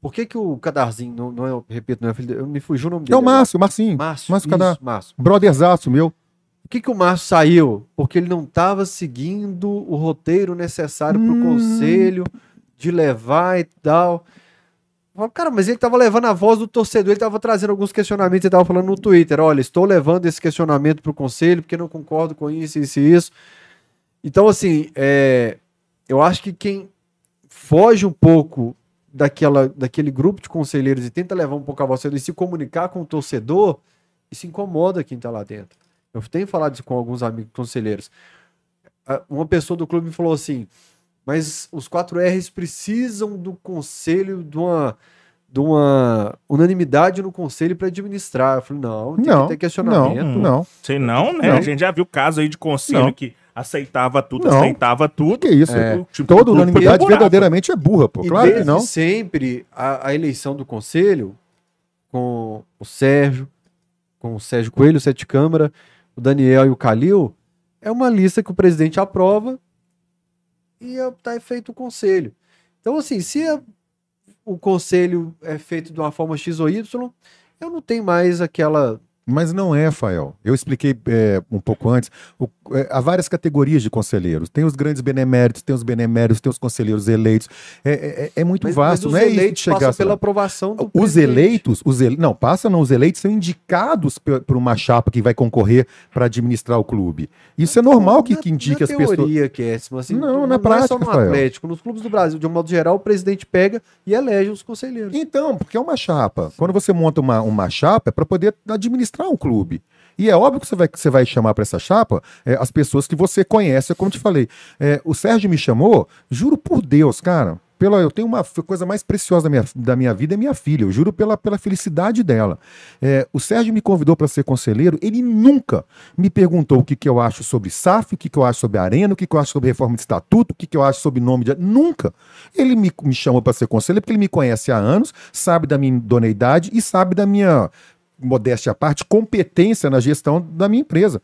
por que que o Cadarzinho, não, não é, eu repito, não é filho, eu me fugiu o nome É dele. o Márcio, Marcinho. Márcio, Márcio isso, Cadar. Márcio. Brotherzaço meu. Por que que o Márcio saiu? Porque ele não estava seguindo o roteiro necessário para o Hum. conselho de levar e tal. Cara, mas ele estava levando a voz do torcedor, ele estava trazendo alguns questionamentos, ele estava falando no Twitter, olha, estou levando esse questionamento para o conselho porque não concordo com isso, isso e isso. Então, assim, é, eu acho que quem foge um pouco daquela, daquele grupo de conselheiros e tenta levar um pouco a voz e se comunicar com o torcedor, isso incomoda quem está lá dentro. Eu tenho falado isso com alguns amigos conselheiros. Uma pessoa do clube me falou assim: mas os 4Rs precisam do conselho, de uma, de uma unanimidade no conselho para administrar. Eu falei: não, tem Não, que ter questionamento. Não, não. Sei não, né? Não. A gente já viu caso aí de conselho Não. que aceitava tudo, Não. aceitava tudo. Que isso? É. O tipo, Toda unanimidade comemorava. verdadeiramente é burra, pô. E Claro que não. sempre, a, a eleição do conselho, com o Sérgio, com o Sérgio Coelho, o Sete Câmara, o Daniel e o Calil, é uma lista que o presidente aprova e está feito o conselho. Então, assim, se o conselho é feito de uma forma X ou Y, eu não tenho mais aquela. Mas não é, Fael. Eu expliquei é, um pouco antes. O- é, há várias categorias de conselheiros. Tem os grandes beneméritos, tem os beneméritos, tem os conselheiros eleitos. É, é- é muito Mas, vasto, mas os não é eleitos chegar passam a pela aprovação do Os presidente. eleitos, os ele... não, passa não, os eleitos são indicados por uma chapa que vai concorrer para administrar o clube. Isso é normal que, Na- que indique na as pessoas. teoria, Késsimo, assim, Não, não, na é prática, só no Rafael. Atlético, nos clubes do Brasil, de um modo geral, o presidente pega e elege os conselheiros. Então, porque é uma chapa. Quando você monta uma, uma chapa, é para poder administrar um clube. E é óbvio que você vai, que você vai chamar para essa chapa é, as pessoas que você conhece, como te falei. É, o Sérgio me chamou, juro por Deus, cara. Pela, eu tenho uma coisa mais preciosa da minha, da minha vida, é minha filha. Eu juro pela, pela felicidade dela. É, o Sérgio me convidou para ser conselheiro. Ele nunca me perguntou o que, que eu acho sobre SAF, o que, que eu acho sobre Arena, o que, que eu acho sobre reforma de estatuto, o que, que eu acho sobre nome de. Nunca. Ele me, me chamou para ser conselheiro porque ele me conhece há anos, sabe da minha idoneidade e sabe da minha, modéstia à parte, competência na gestão da minha empresa.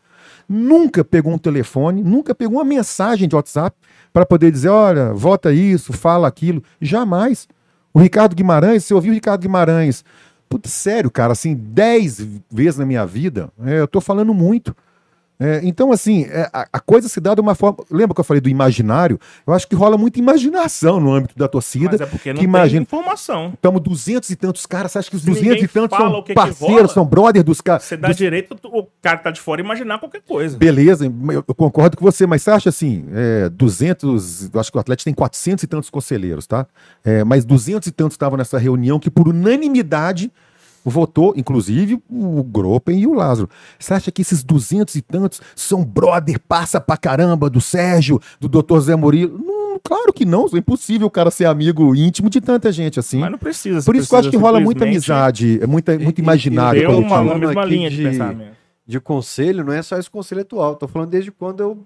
Nunca pegou um telefone, nunca pegou uma mensagem de WhatsApp para poder dizer: olha, vota isso, fala aquilo. Jamais. O Ricardo Guimarães, você ouviu o Ricardo Guimarães? Putz, sério, cara, assim, dez vezes na minha vida, é, eu tô falando muito. É, então, assim, é, a, a coisa se dá de uma forma. Lembra que eu falei do imaginário? Eu acho que rola muita imaginação no âmbito da torcida. Mas é porque não que imagina- tem informação. Estamos duzentos e tantos caras, você acha que os duzentos e tantos são que que parceiros, rola, são brother dos caras? Você dá direito o cara que tá de fora imaginar qualquer coisa. Beleza, eu, eu concordo com você, mas você acha assim, é, 200, eu acho que o Atlético tem 400 e tantos conselheiros, tá? É, mas 200 e tantos estavam nessa reunião que por unanimidade votou, inclusive o Gropen e o Lázaro. Você acha que esses 200 e tantos são brother, passa pra caramba do Sérgio, do Dr. Zé Murilo? Não, claro que não, é impossível o cara ser amigo íntimo de tanta gente assim. Mas não precisa. Por isso que eu acho que rola muita amizade, é muita, muito E- e- imaginário e ter eu uma, uma mesma linha de, de- pensamento. De conselho, não é só esse conselho atual. Tô falando desde quando eu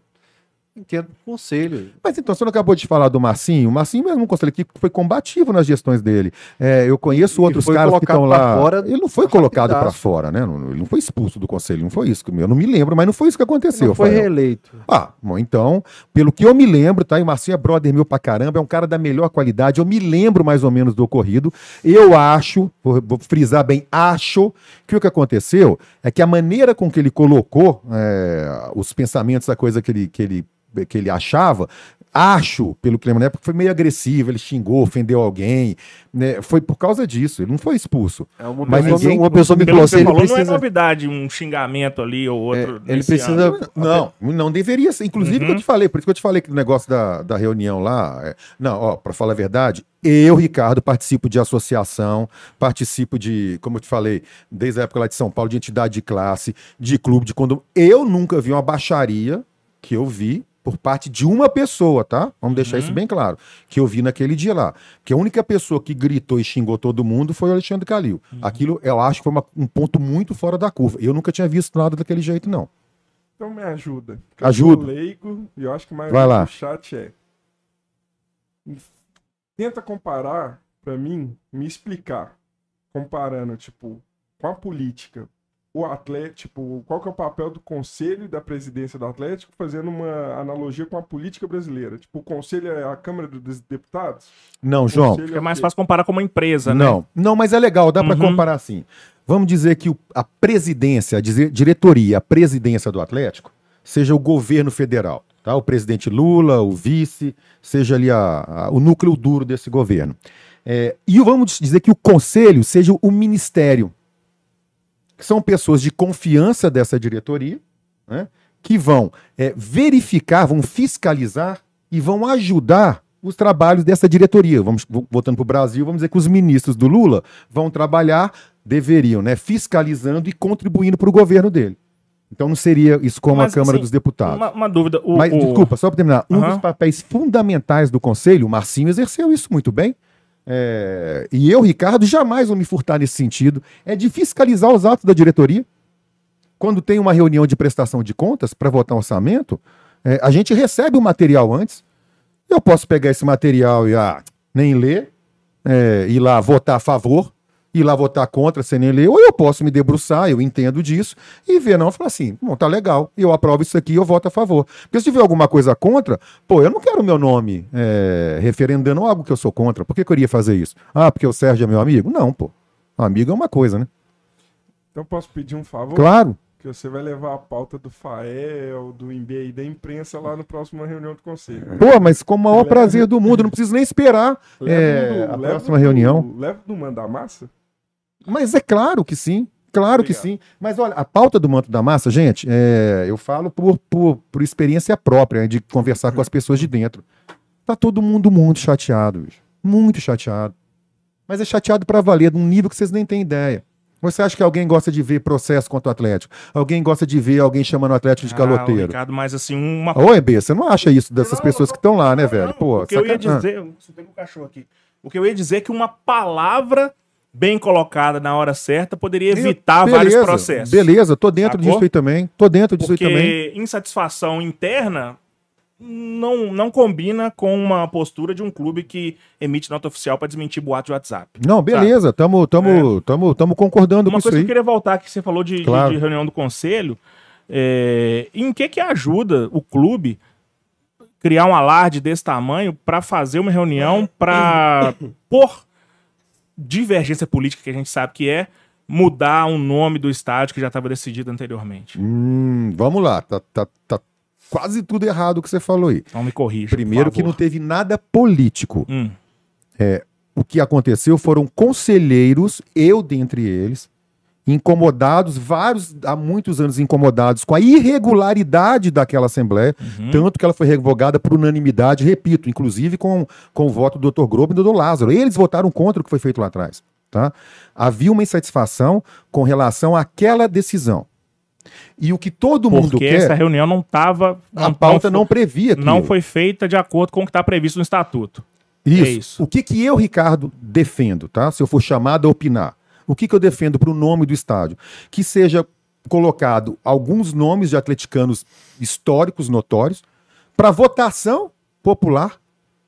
entendo conselho. Mas então, você não acabou de falar do Marcinho? O Marcinho mesmo é um conselheiro que foi combativo nas gestões dele. É, eu conheço outros caras que estão lá. fora ele não foi colocado para fora, né? Não- Ele não foi expulso do conselho, não foi isso. Eu não me lembro, mas não foi isso que aconteceu. não foi Rafael. reeleito. Ah, bom, então, pelo que eu me lembro, tá? E o Marcinho é brother meu pra caramba, é um cara da melhor qualidade. Eu me lembro mais ou menos do ocorrido. Eu acho, vou, vou frisar bem, acho que o que aconteceu é que a maneira com que ele colocou é, os pensamentos, a coisa que ele, que ele, que ele achava, acho, pelo lembro na época, foi meio agressivo, ele xingou, ofendeu alguém. né? Foi por causa disso, ele não foi expulso. É uma Mas pessoa, ninguém- uma pessoa me falou assim, ele falou, não é precisa... novidade um xingamento ali ou outro. ele nesse precisa- âmbito. Não, não deveria ser. Inclusive, que eu Uhum. te falei, por isso que eu te falei que o negócio da, da reunião lá. é- Não, ó, pra falar a verdade, eu, Ricardo, participo de associação, participo de, como eu te falei, desde a época lá de São Paulo, de entidade de classe, de clube, de condomínio. Eu nunca vi uma baixaria que eu vi por parte de uma pessoa, tá? Vamos deixar Uhum. isso bem claro. Que eu vi naquele dia lá. Porque a única pessoa que gritou e xingou todo mundo foi o Alexandre Calil. Uhum. Aquilo eu acho que foi uma- um ponto muito fora da curva. Eu nunca tinha visto nada daquele jeito, não. Então me ajuda. que eu Ajuda. sou leigo e eu acho que mais Vai lá. do chat é. Tenta comparar pra mim, me explicar. Comparando, tipo, com a política. O Atlético, tipo, qual que é o papel do conselho e da presidência do Atlético, fazendo uma analogia com a política brasileira. Tipo, o conselho é a Câmara dos Deputados? Não, João. Fica o mais fácil comparar com uma empresa, né? Não, não, mas é legal, dá pra Uhum. comparar assim. Vamos dizer que a presidência, a dizer- diretoria, a presidência do Atlético, seja o governo federal, tá? O presidente Lula, o vice, seja ali a- a- o núcleo duro desse governo. É, e vamos dizer que o conselho seja o ministério, que são pessoas de confiança dessa diretoria, né? que vão é, verificar, vão fiscalizar e vão ajudar os trabalhos dessa diretoria. Vamos vo- voltando para o Brasil, vamos dizer que os ministros do Lula vão trabalhar, deveriam, né, fiscalizando e contribuindo para o governo dele. Então não seria isso como Mas, a Câmara assim, dos Deputados. Uma, uma dúvida. O, Mas, o- desculpa, só para terminar, um dos papéis fundamentais do Conselho, o Marcinho exerceu isso muito bem. É, e eu, Ricardo, jamais vou me furtar nesse sentido, é de fiscalizar os atos da diretoria. Quando tem uma reunião de prestação de contas para votar um orçamento, é, a gente recebe o material antes. Eu posso pegar esse material e ah, nem ler, é, ir lá votar a favor, ir lá votar contra sem nem ler, ou eu posso me debruçar, eu entendo disso, e ver, não, falar assim, bom, tá legal, eu aprovo isso aqui, eu voto a favor. Porque se tiver alguma coisa contra, pô, eu não quero meu nome é, referendando algo que eu sou contra. Por que, que eu iria fazer isso? Ah, porque o Sérgio é meu amigo? Não, pô. Amigo é uma coisa, né? Então posso pedir um favor? Claro. Que você vai levar a pauta do FAEL, do e da imprensa lá na próxima reunião do conselho. Pô, mas com o maior prazer do mundo, não preciso nem esperar é, Leva a do- leva próxima do- reunião. Leva do Manda Massa? Mas é claro que sim. Claro que Obrigado. sim. Mas olha, a pauta do manto da massa, gente, é, eu falo por, por, por experiência própria, né, de conversar com as pessoas de dentro. Tá todo mundo muito chateado, bicho. Muito chateado. Mas é chateado pra valer, num nível que vocês nem têm ideia. Você acha que alguém gosta de ver processo contra o Atlético? Alguém gosta de ver alguém chamando o Atlético de Ah, caloteiro? Ricardo, mas assim, uma. Ô, EB, você não acha isso dessas Não, pessoas não, que estão lá, né, velho? Não, Pô, o que eu ia dizer. soltei com o cachorro aqui. O que eu ia dizer é que uma palavra bem colocada na hora certa poderia evitar Beleza, vários processos. Beleza, tô dentro Sacou? disso aí também. Tô dentro disso aí também. Porque insatisfação interna não, não combina com uma postura de um clube que emite nota oficial para desmentir boato de WhatsApp. Não, beleza, tamo, tamo, tamo, tamo concordando com Uma isso coisa que eu queria voltar que você falou de, de- Claro. de reunião do conselho, é, em que que ajuda o clube criar um alarde desse tamanho para fazer uma reunião para *coughs* por divergência política que a gente sabe que é mudar um nome do estádio que já estava decidido anteriormente? Hum, vamos lá, tá, tá, tá quase tudo errado o que você falou aí. Então me corrija. Primeiro que não teve nada político. Hum. O que aconteceu foram conselheiros, eu dentre eles, incomodados, vários há muitos anos incomodados com a irregularidade daquela Assembleia, Uhum. tanto que ela foi revogada por unanimidade, repito, inclusive com, com o voto do Dr. Grobo e do Dr. Lázaro. Eles votaram contra o que foi feito lá atrás. Tá? Havia uma insatisfação com relação àquela decisão. E o que todo mundo Porque quer, essa reunião não estava. a pauta não, foi, previa não aquilo. foi feita de acordo com o que está previsto no estatuto. Isso. É isso. O que, que eu, Ricardo, defendo, tá? Se eu for chamado a opinar. O que, que eu defendo para o nome do estádio? Que seja colocado alguns nomes de atleticanos históricos notórios para votação popular,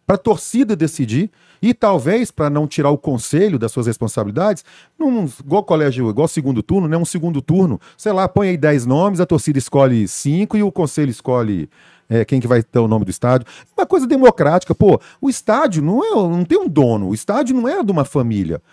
para a torcida decidir e talvez para não tirar o conselho das suas responsabilidades, num, igual colégio, igual segundo turno, né? Um segundo turno, sei lá, põe aí 10 nomes, a torcida escolhe cinco e o conselho escolhe é, quem que vai ter o nome do estádio. Uma coisa democrática, pô, o estádio não é, não tem um dono, o estádio não é de uma família.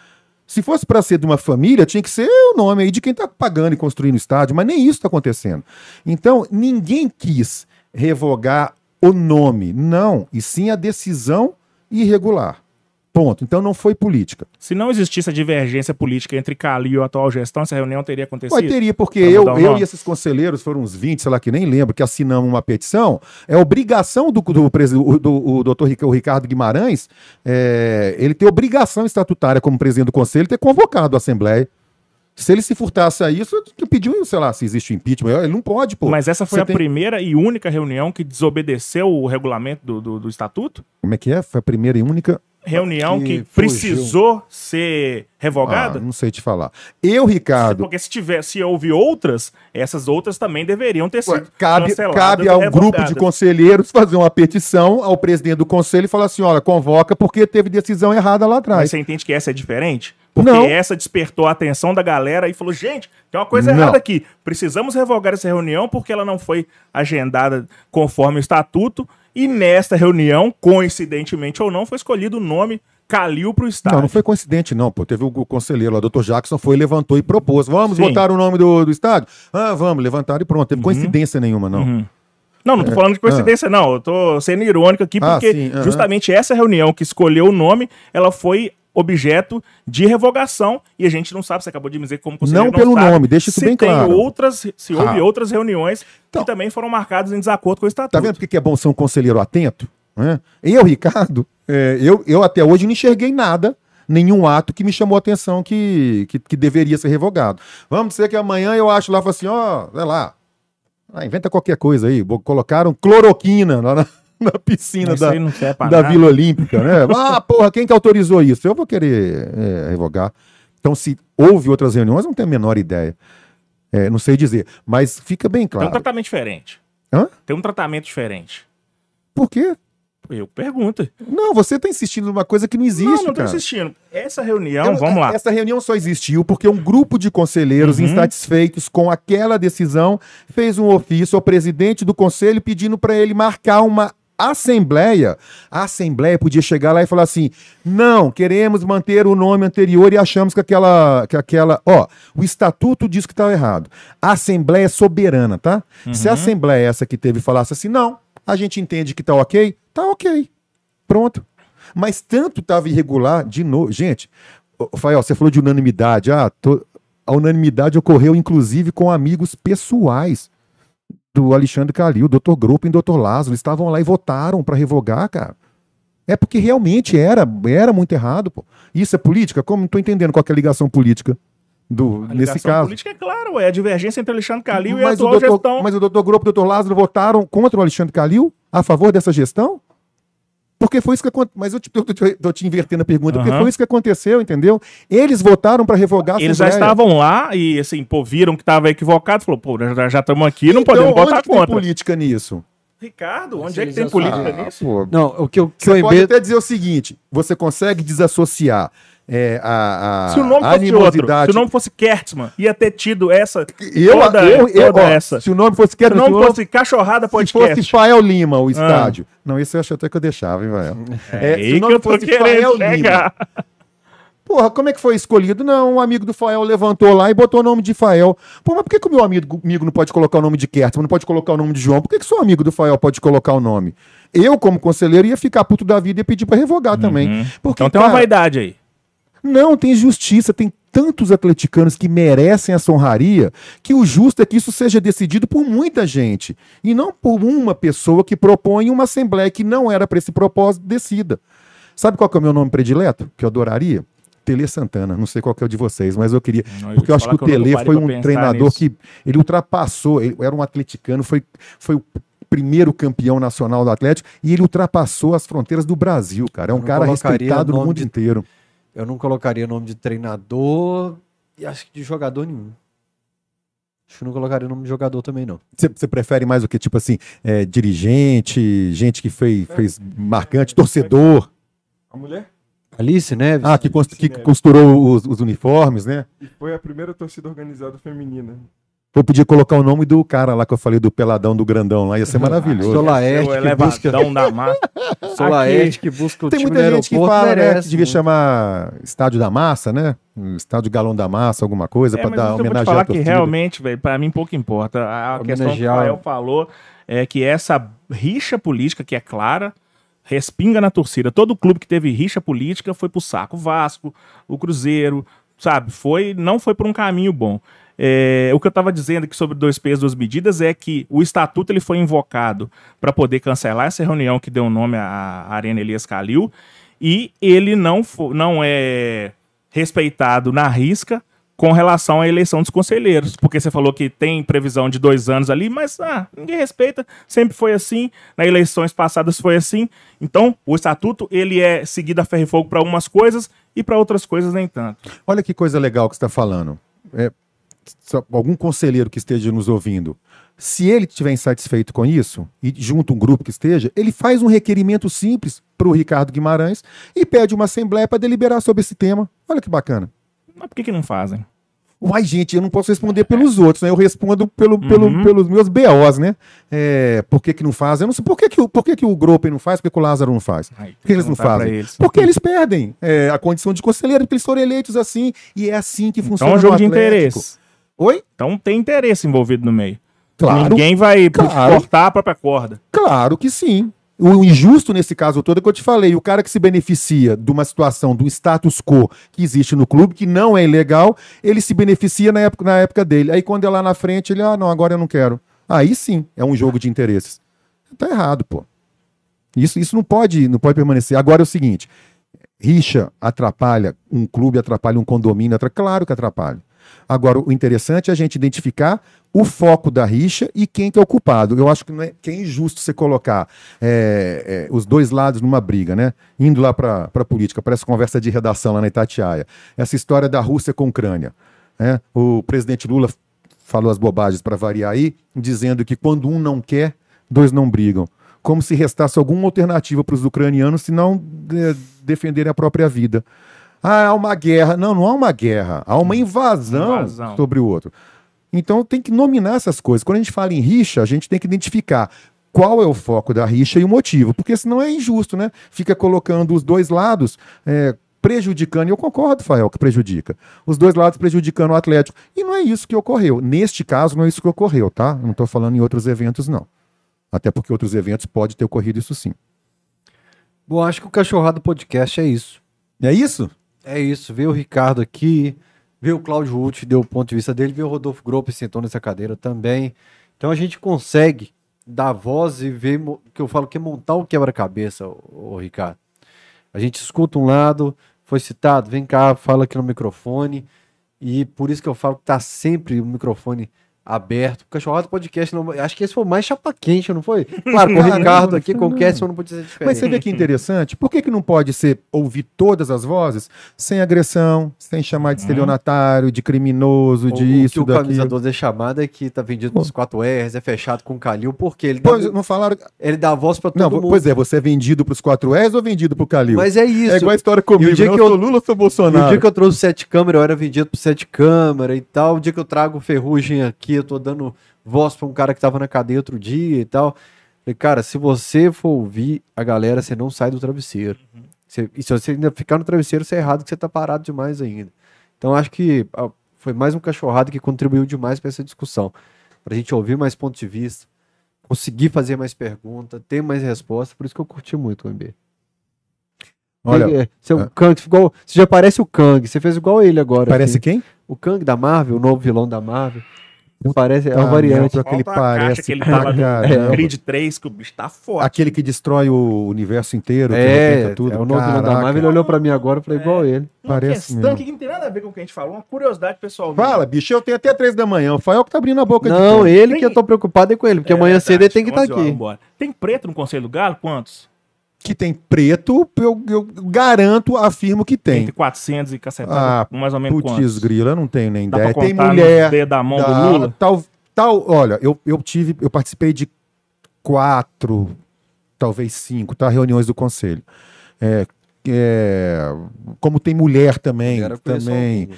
Se fosse para ser de uma família, tinha que ser o nome aí de quem está pagando e construindo o estádio, mas nem isso está acontecendo. Então, ninguém quis revogar o nome, não, e sim a decisão irregular. Ponto. Então não foi política. Se não existisse a divergência política entre Calil e a atual gestão, essa reunião teria acontecido. Teria, porque Pra eu, o eu nome? e esses conselheiros, foram uns 20, sei lá, que nem lembro, que assinamos uma petição. É obrigação do, do, do, o doutor Ricardo Guimarães, é, ele tem obrigação estatutária como presidente do conselho, ter convocado a Assembleia. Se ele se furtasse a isso, pediu, sei lá, se existe impeachment. Ele não pode, pô. Mas essa foi Você a tem- primeira e única reunião que desobedeceu o regulamento do, do, do estatuto? Como é que é? Foi a primeira e única. Reunião Que que, precisou ser Ah, revogada? não sei te falar. Eu, Ricardo, Porque se tiver, se houve outras, essas outras também deveriam ter sido Ué, cabe, cabe a um grupo de conselheiros fazer uma petição ao presidente do conselho e falar assim: olha, convoca porque teve decisão errada lá Mas atrás. você entende que essa é diferente? Porque Não. essa despertou a atenção da galera e falou: gente, tem uma coisa Não. errada aqui. Precisamos revogar essa reunião porque ela não foi agendada conforme o estatuto. E nesta reunião, coincidentemente ou não, foi escolhido o nome Calil para o estádio. Não, não foi coincidente, não, pô. Teve o, o conselheiro lá, o doutor Jackson, foi, levantou e propôs. Vamos Sim. botar o nome do, do estádio? Ah, vamos, levantaram e pronto. Teve coincidência nenhuma, não. Uhum. Não, não tô falando de coincidência, não. Eu tô sendo irônico aqui, Ah, porque sim, aham. justamente essa reunião que escolheu o nome, ela foi objeto de revogação e a gente não sabe, você acabou de me dizer como conselheiro Não pelo sabe nome, deixa isso se bem claro. outras, se houve Ah. outras reuniões Então. que também foram marcadas em desacordo com o estatuto. Tá vendo porque que é bom ser um conselheiro atento? né? Eu, Ricardo, é, eu, eu até hoje não enxerguei nada, nenhum ato que me chamou a atenção que, que, que deveria ser revogado. Vamos dizer que amanhã eu acho lá, falo assim, ó, sei lá, ah, inventa qualquer coisa aí. Colocaram cloroquina lá na, *laughs* na piscina da, da. Vila Olímpica, né? *laughs* Ah, porra, quem que autorizou isso? Eu vou querer é, revogar. Então, se houve outras reuniões, eu não tenho a menor ideia. É, não sei dizer, mas fica bem Tem um claro. tratamento diferente. Hã? Tem um tratamento diferente. Por quê? Eu pergunto. Não, você está insistindo numa coisa que não existe, não, não cara. insistindo. Essa reunião, Eu- vamos lá. Essa reunião só existiu porque um grupo de conselheiros Uhum. insatisfeitos com aquela decisão fez um ofício ao presidente do conselho pedindo para ele marcar uma assembleia. A assembleia podia chegar lá e falar assim: "Não, queremos manter o nome anterior e achamos que aquela que aquela, ó, o estatuto diz que está errado. A assembleia é soberana, tá? Se a Uhum. assembleia essa que teve falasse assim: "Não, a gente entende que tá OK", tá OK. Pronto. Mas tanto estava irregular, de novo. Gente, Fael, você falou de unanimidade. Ah, tô- a unanimidade ocorreu, inclusive, com amigos pessoais do Alexandre Calil, Dr. Grupo e Dr. Lázaro. Estavam lá e votaram para revogar, cara. É porque realmente era, era muito errado, pô. Isso é política? Como não tô entendendo qual é a ligação política do, A nesse ligação caso. política é claro, é a divergência entre Alexandre Calil e a mas, o atual doutor, gestão. mas o doutor Grupo e o doutor Lázaro votaram contra o Alexandre Calil? A favor dessa gestão? Porque foi isso que aconteceu. Mas eu te- tô te- tô te invertendo a pergunta. Porque Aham. foi isso que aconteceu, entendeu? Eles votaram para revogar a Eles já estavam lá e, assim, pô, viram que estava equivocado, falou, pô, já já estamos aqui, não Então, podemos onde votar que tem contra. política nisso? Ricardo, onde é que tem política sabem. nisso? pô. Não, o que eu, que Você eu pode até dizer o seguinte: você consegue desassociar é, a, a Se o nome fosse outro, animosidade. se o nome fosse Kertzmann, ia ter tido essa. eu, toda, eu, eu, toda ó, essa. Se o nome fosse Se quero o nome fosse Cachorrada Se fosse Podcast. Fael Lima, o estádio. Não, esse eu acho até que eu deixava, hein, velho? É, se o nome fosse Fael Lima. Porra, como é que foi escolhido? Não, um amigo do Fael levantou lá e botou o nome de Fael. Pô, mas por que, que o meu amigo, amigo não pode colocar o nome de Kertman, não pode colocar o nome de João? Por que, que seu amigo do Fael pode colocar o nome? Eu, como conselheiro, ia ficar puto da vida e pedir pra revogar também. Uhum. Porque, então tem uma cara, vaidade aí. Não, tem justiça, tem tantos atleticanos que merecem essa honraria que o justo é que isso seja decidido por muita gente e não por uma pessoa que propõe uma assembleia que não era para esse propósito decida. Sabe qual que é o meu nome predileto? Que eu adoraria? Tele Santana. Não sei qual que é o de vocês, mas eu queria. Não, eu Porque eu acho que o Tele foi um treinador nisso. que ele ultrapassou, ele era um atleticano, foi, foi o primeiro campeão nacional do Atlético e ele ultrapassou as fronteiras do Brasil, cara. É um cara respeitado no mundo de- inteiro. Eu não colocaria nome de treinador e acho que de jogador nenhum. Acho que não colocaria nome de jogador também, não. Você prefere mais o que? Tipo assim, é, dirigente, gente que fez, fez marcante, torcedor. A mulher Alice Neves? Ah, que, que costurou os, os uniformes, né? e foi a primeira torcida organizada feminina. Vou pedir colocar o nome do cara lá que eu falei do peladão do grandão lá, ia ser *laughs* maravilhoso. Solaeste, Seu que busca, da massa. *laughs* Solaeste que busca o Tem time muita no gente que fala, né, merece que devia muito. chamar Estádio da Massa, né? Estádio Galão da Massa, alguma coisa, É, pra mas dar homenagem falar à que torcida. realmente, velho, pra mim pouco importa. A, a questão que o Rafael falou é que essa rixa política, que é clara, respinga na torcida. Todo clube que teve rixa política foi pro saco. O Vasco, o Cruzeiro, sabe? Foi, não foi por um caminho bom. É, o que eu estava dizendo aqui sobre dois pesos, duas medidas é que o estatuto ele foi invocado para poder cancelar essa reunião que deu nome à Arena Elias Calil e ele não, não é respeitado na risca com relação à eleição dos conselheiros, porque você falou que tem previsão de dois anos ali, mas ah, ninguém respeita, sempre foi assim, nas eleições passadas foi assim, então o estatuto ele é seguido a ferro e fogo para algumas coisas e para outras coisas nem tanto. Olha que coisa legal que está falando. É, algum conselheiro que esteja nos ouvindo, se ele estiver insatisfeito com isso, e junto um grupo que esteja, ele faz um requerimento simples para o Ricardo Guimarães e pede uma assembleia para deliberar sobre esse tema. Olha que bacana. Mas por que, que não fazem? Uai, gente, eu não posso responder pelos outros, né? Eu respondo pelo, pelo- Uhum. pelos meus BOs, né? É, por que, que não fazem? Eu não sei por que, que, o- por que, que o Gropen não faz, por que, que o Lázaro não faz? Ai, Por que eles não fazem? eles. Porque eles perdem é, a condição de conselheiro, porque eles foram eleitos assim, e é assim que Então funciona é um jogo de interesse. Oi? Então tem interesse envolvido no meio. Claro, Ninguém vai claro. cortar a própria corda. claro que sim. O injusto nesse caso todo é que eu te falei, o cara que se beneficia de uma situação, do status quo que existe no clube, que não é ilegal, ele se beneficia na época, na época dele. Aí quando é lá na frente, ele, ah, não, agora eu não quero. Aí sim, é um jogo de interesses. Tá errado, pô. Isso, isso não pode, não pode permanecer. Agora é o seguinte, rixa atrapalha um clube, atrapalha um condomínio, atra- claro que atrapalha. Agora, o interessante é a gente identificar o foco da rixa e quem que é o culpado. Eu acho que, não é, que é injusto você colocar é, é, os dois lados numa briga, né? Indo lá para a política, parece conversa de redação lá na Itatiaia. Essa história da Rússia com a Ucrânia. Né? O presidente Lula falou as bobagens para variar aí, dizendo que quando um não quer, dois não brigam. Como se restasse alguma alternativa para os ucranianos se não de- defenderem a própria vida. Ah, há uma guerra. Não, não há uma guerra. Há uma invasão, Invasão. sobre o outro. Então tem que nominar essas coisas. Quando a gente fala em rixa, a gente tem que identificar qual é o foco da rixa e o motivo, porque senão é injusto, né? Fica colocando os dois lados é, prejudicando, e eu concordo, Fael, que prejudica. Os dois lados prejudicando o Atlético. E não é isso que ocorreu. Neste caso, não é isso que ocorreu, tá? Não estou falando em outros eventos, não. Até porque outros eventos pode ter ocorrido isso sim. Bom, acho que o Cachorrado Podcast é isso. É isso? É isso. Ver o Ricardo aqui, ver o Cláudio Ruth, deu o ponto de vista dele, ver o Rodolfo Grope sentou nessa cadeira também. Então a gente consegue dar voz e ver que eu falo que é montar o quebra-cabeça, ô, ô, Ricardo. A gente escuta um lado, foi citado, vem cá, fala aqui no microfone. E por isso que eu falo que tá sempre o microfone aberto. O Cachorrado Podcast, não, acho que esse foi o mais chapa quente, não foi? Claro, com o *laughs* Ricardo aqui, com o. Casson não podia ser diferente. Mas você vê que interessante, por que, que não pode ser ouvir todas as vozes sem agressão, sem chamar de estelionatário, de criminoso, de o, isso, o que o daquilo? 12 é chamado é que tá vendido nos 4 R's, é fechado com Calil, porque ele dá, Pois, não falaram. ele dá voz pra todo Não, mundo. pois é, você é vendido pros 4S ou vendido pro Calil? Mas é isso. é igual a história comigo, E o dia né? que eu sou Lula ou sou E o Bolsonaro? dia que eu trouxe sete câmeras, eu era vendido por sete câmeras e tal. O dia que eu trago ferrugem aqui, eu tô dando voz pra um cara que tava na cadeia outro dia e tal. Falei, cara, se você for ouvir a galera, você não sai do travesseiro. Você- e se você ainda ficar no travesseiro, você é errado que você tá parado demais ainda. Então acho que ah, foi mais um cachorrado que contribuiu demais para essa discussão. Pra gente ouvir mais pontos de vista, conseguir fazer mais perguntas, ter mais respostas. Por isso que eu curti muito o MB. Olha, você, é o é. Kang, ficou, você já parece o Kang, você fez igual ele agora. parece assim. quem? O Kang da Marvel, o novo vilão da Marvel. Parece, é Ah, uma variante. não, aquele parece que ele tá caramba. no Creed 3, que o bicho tá forte. Aquele que destrói o universo inteiro, que É, arrebenta tudo. é o novo da. Marvel, ele olhou pra mim agora e falei É. igual ele. Uma parece questão mesmo. que não tem nada a ver com o que a gente falou, uma curiosidade pessoal. Fala, bicho, eu tenho até três da manhã. O Fael que tá abrindo a boca de Não, ele Tem- que eu tô preocupado é com ele, porque É amanhã cedo verdade, ele tem que estar 11 horas, aqui. vambora. Tem preto no Conselho do Galo? Quantos? Que tem preto, eu, eu garanto, afirmo que tem. Entre 400 e cacetada, Ah, mais ou menos Putz, quantos? grila, eu não tenho nem Dá ideia. pra Tem mulher. da mão dá, do Lula? Tal, tal, olha, eu, eu tive, eu participei de quatro, talvez cinco, tá? Reuniões do conselho. É, é, como tem mulher também, Mulher também.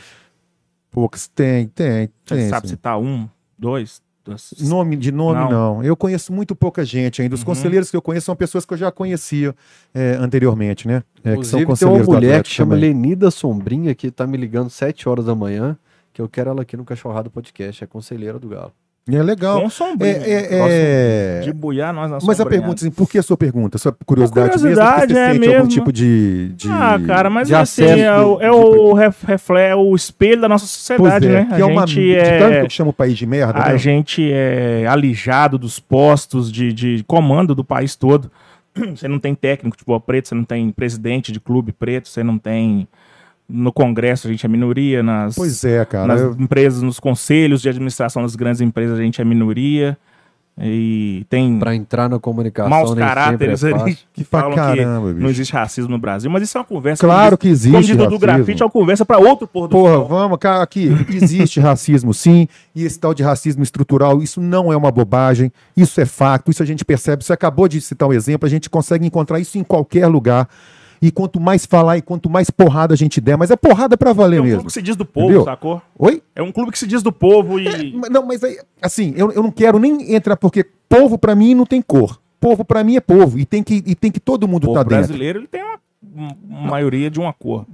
Poucos tem, tem, Você tem. sabe sim. citar um, dois? Nome de nome, Não. não. Eu conheço muito pouca gente ainda. Os Uhum. conselheiros que eu conheço são pessoas que eu já conhecia é, anteriormente, né? É, que são Inclusive, tem uma conselheiros mulher que chama também. Lenida Sombrinha, que tá me ligando 7 horas da manhã, que eu quero ela aqui no Cachorrado Podcast, é conselheira do Galo. É legal. Com sombrinho. É, é, é... De buiar nós na Mas a pergunta, assim, por que a sua pergunta? Sua curiosidade, curiosidade, mesmo? Porque é você sente algum mesmo. tipo de. de... Ah, cara, mas de assim, é, o, é de- o é o espelho da nossa sociedade, é, né? que é uma. gente De tanto que é, eu chamo o país de merda. a né? gente é alijado dos postos de, de comando do país todo. *clears throat* Você não tem técnico de futebol preto, você não tem presidente de clube preto, você não tem. No Congresso a gente é minoria, nas, Pois é, cara. nas eu- empresas, nos conselhos de administração das grandes empresas a gente é minoria. E tem Pra entrar na comunicação maus caráteres é ali que falam caramba, que bicho. não existe racismo no Brasil. Mas isso é uma conversa. Claro que diz- existe. Como racismo. Grafite, é uma conversa para outro pôr do Porra, sol. vamos, cara, aqui, existe racismo sim, e esse tal de racismo estrutural, isso não é uma bobagem, isso é fato, isso a gente percebe, você acabou de citar um exemplo, a gente consegue encontrar isso em qualquer lugar, e quanto mais falar e quanto mais porrada a gente der, mas é porrada pra valer É um clube mesmo. que se diz do povo, Entendeu? sacou? Oi? É um clube que se diz do povo e. Mas Não, mas aí, assim, eu, eu não quero nem entrar, porque povo pra mim não tem cor, povo pra mim é povo, e tem que, e tem que todo mundo O estar povo tá dentro. brasileiro ele tem uma, maioria de uma cor.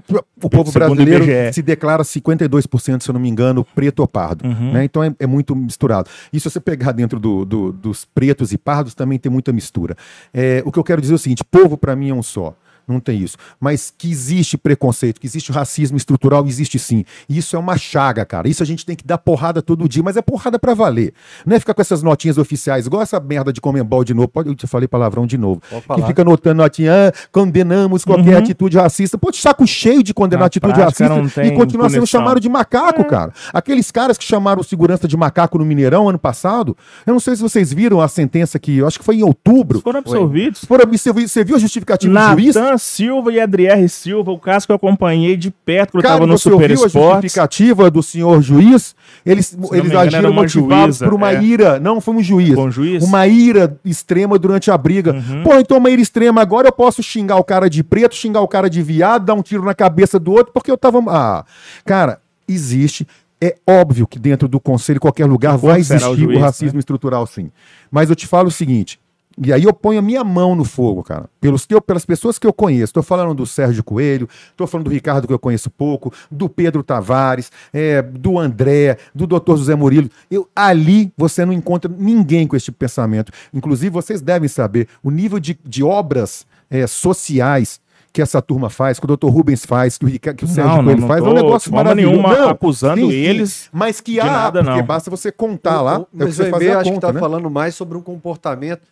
O povo Segundo o brasileiro se declara 52%, se eu não me engano, preto ou pardo. Uhum. né? Então é, é muito misturado. E se você pegar dentro do- do- dos pretos e pardos, também tem muita mistura. É, o que eu quero dizer é o seguinte: povo para mim é um só. Não tem isso. Mas que existe preconceito, que existe racismo estrutural, existe sim. E isso é uma chaga, cara. Isso a gente tem que dar porrada todo dia, mas é porrada pra valer. Não é ficar com essas notinhas oficiais, igual essa merda de Comembol de novo. Pode, eu te falei palavrão de novo. Que fica anotando notinha, ah, condenamos qualquer Uhum. atitude racista. Pô, de saco cheio de condenar Na atitude prática, racista e continua sendo chamado de macaco, cara. Aqueles caras que chamaram o segurança de macaco no Mineirão ano passado, eu não sei se vocês viram a sentença que, eu acho que foi em outubro. Foram absolvidos. Foram, você, viu, você viu a justificativa do juiz? Silva e Adrier Silva, o caso que eu acompanhei de perto quando eu Cara, tava no você Super ouviu a Esportes. justificativa do senhor juiz? Eles, não eles engano, agiram motivados juíza, por uma é. ira. Não, foi um juiz. O juiz? Uma ira extrema durante a briga. Uhum. Pô, então uma ira extrema. Agora eu posso xingar o cara de preto, xingar o cara de viado, dar um tiro na cabeça do outro, porque eu tava. Ah, cara, existe. É óbvio que dentro do conselho, em qualquer lugar, vai será o existir o, juiz, racismo estrutural, sim. Mas eu te falo o seguinte. E aí eu ponho a minha mão no fogo, cara. Pelos que eu- pelas pessoas que eu conheço. Estou falando do Sérgio Coelho, estou falando do Ricardo, que eu conheço pouco, do Pedro Tavares, é, do André, do Dr. José Murilo. Eu, ali você não encontra ninguém com esse tipo de pensamento. Inclusive, vocês devem saber o nível de, de obras é, sociais que essa turma faz, que o Dr. Rubens faz, que o, Rica- que o Sérgio Não, não, Coelho não faz, é tô um negócio maravilhoso. nenhuma Não, acusando eles mas que há, nada, porque não. basta você contar lá, O- o- é o que Mas você o fazer EB a acho que conta, tá né? falando mais sobre um comportamento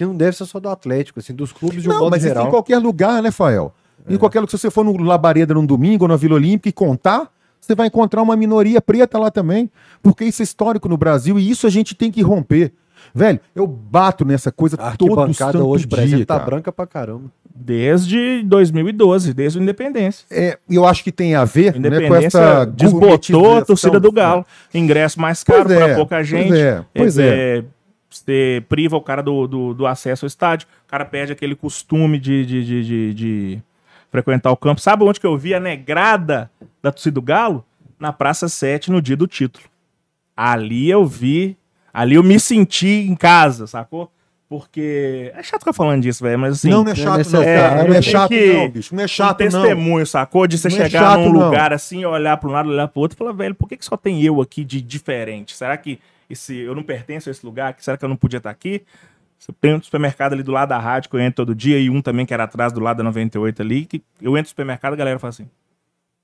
que não deve ser só do Atlético, assim, dos clubes de um Não, modo mas isso geral. em qualquer lugar, né, Fael? Em qualquer lugar, se você for no Labareda num domingo ou na Vila Olímpica e contar, você vai encontrar uma minoria preta lá também. Porque isso é histórico no Brasil e isso a gente tem que romper. Velho, eu bato nessa coisa A todo arquibancada santo hoje, dia, exemplo, tá cara. branca pra caramba. desde 2012, desde o Independência. É, eu acho que tem a ver né, com essa desbotou a torcida do Galo. Ingresso mais caro Pois é, para pouca pois gente. é, pois é. Você priva o cara do, do, do acesso ao estádio. O cara perde aquele costume de, de, de, de- de frequentar o campo. Sabe onde que eu vi a negrada da torcida do Galo? Na Praça 7, no dia do título. Ali eu vi. Ali eu me senti em casa, sacou? Porque. É chato ficar falando disso, velho, mas assim. não, não é chato, não. cara. não é chato, que- não, bicho. Não é um chato, não. testemunho, sacou? De você Não é chegar chato, num não. lugar assim, olhar para um lado, olhar pro outro e falar, velho, por que, que só tem eu aqui de diferente? Será que esse, eu não pertenço a esse lugar? Será que eu não podia estar aqui? Tem um supermercado ali do lado da rádio que eu entro todo dia e um também que era atrás do lado da 98 ali, que eu entro no supermercado e a galera fala assim,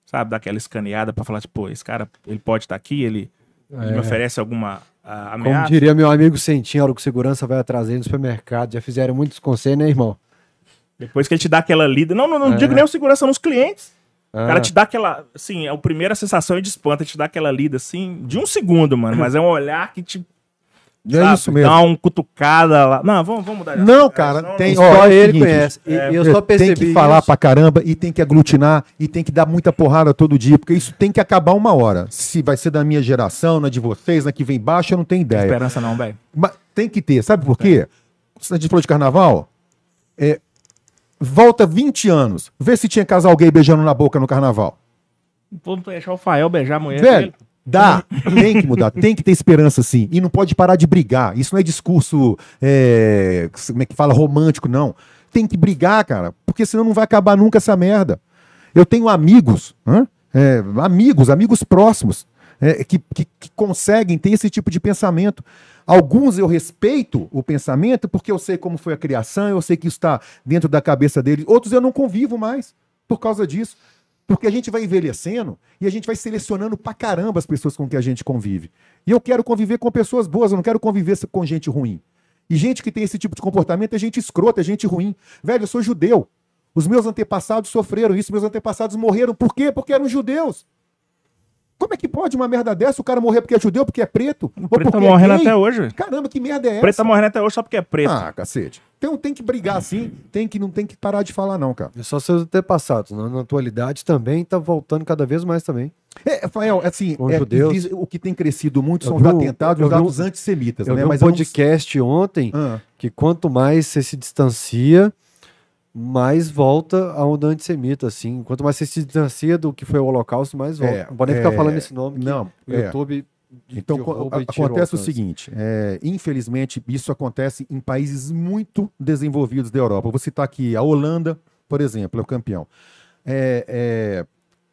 sabe, dá aquela escaneada pra falar, tipo, esse cara, ele pode estar aqui, ele, ele me oferece alguma ah, Como ameaça? diria meu amigo Sentinho, a hora que o segurança vai atrás dele no supermercado. Já fizeram muitos conselhos, né, irmão? Depois que ele te dá aquela lida, não, não, não É. digo nem o segurança nos clientes. O Ah. cara te dá aquela, assim, é a primeira sensação de espanta, te dá aquela lida, assim, de um segundo, mano, mas é um olhar que te É sabe, isso mesmo. dá uma cutucada lá. Não, vamos, vamos mudar Não, assunto, cara, tem- não- ó, Só é o ele seguinte, conhece. E- é, eu só percebi tem que falar isso. pra caramba e tem que aglutinar e tem que dar muita porrada todo dia, porque isso tem que acabar uma hora. Se vai ser da minha geração, na de vocês, na que vem baixo, eu não tenho ideia. Esperança não, velho. Mas tem que ter, sabe por quê? Se a gente falou de carnaval, é, volta 20 anos, vê se tinha casal gay beijando na boca no carnaval. Vamos deixar o Fael beijar a mulher Velho, dele. dá, tem que mudar, tem que ter esperança sim. E não pode parar de brigar. Isso não é discurso, é, como é que fala, romântico, não. Tem que brigar, cara, porque senão não vai acabar nunca essa merda. Eu tenho amigos? É, amigos, amigos próximos, é, que, que, que conseguem ter esse tipo de pensamento. Alguns eu respeito o pensamento porque eu sei como foi a criação, eu sei que está dentro da cabeça deles. Outros eu não convivo mais por causa disso. Porque a gente vai envelhecendo e a gente vai selecionando pra caramba as pessoas com que a gente convive. E eu quero conviver com pessoas boas, eu não quero conviver com gente ruim. E gente que tem esse tipo de comportamento é gente escrota, é gente ruim. Velho, eu sou judeu. Os meus antepassados sofreram isso, meus antepassados morreram. Por quê? Porque eram judeus. Como é que pode uma merda dessa? O cara morrer porque é judeu, porque é preto? O preto tá é morrendo gay? até hoje. Caramba, que merda é O essa? preto tá morrendo até hoje só porque é preto. Ah, cacete. Então tem que brigar assim, tem que, não tem que parar de falar, não, cara. É só seus antepassados. Na, na atualidade também tá voltando cada vez mais também. É, Rafael, assim, Com é, judeus. diz- o que tem crescido muito Eu são vi os atentados e os atos antissemitas, Eu né? vi um Mas eu não- podcast ontem Ah, que quanto mais você se distancia, mais volta a onda antissemita, assim. Quanto mais você se distancia do que foi o Holocausto, mais volta. É, não pode nem é, ficar falando esse nome. não, o é. YouTube. de- Então, a- o acontece o alcance. seguinte: é, infelizmente, isso acontece em países muito desenvolvidos da Europa. Eu vou citar aqui a Holanda, por exemplo, é o campeão. É, é,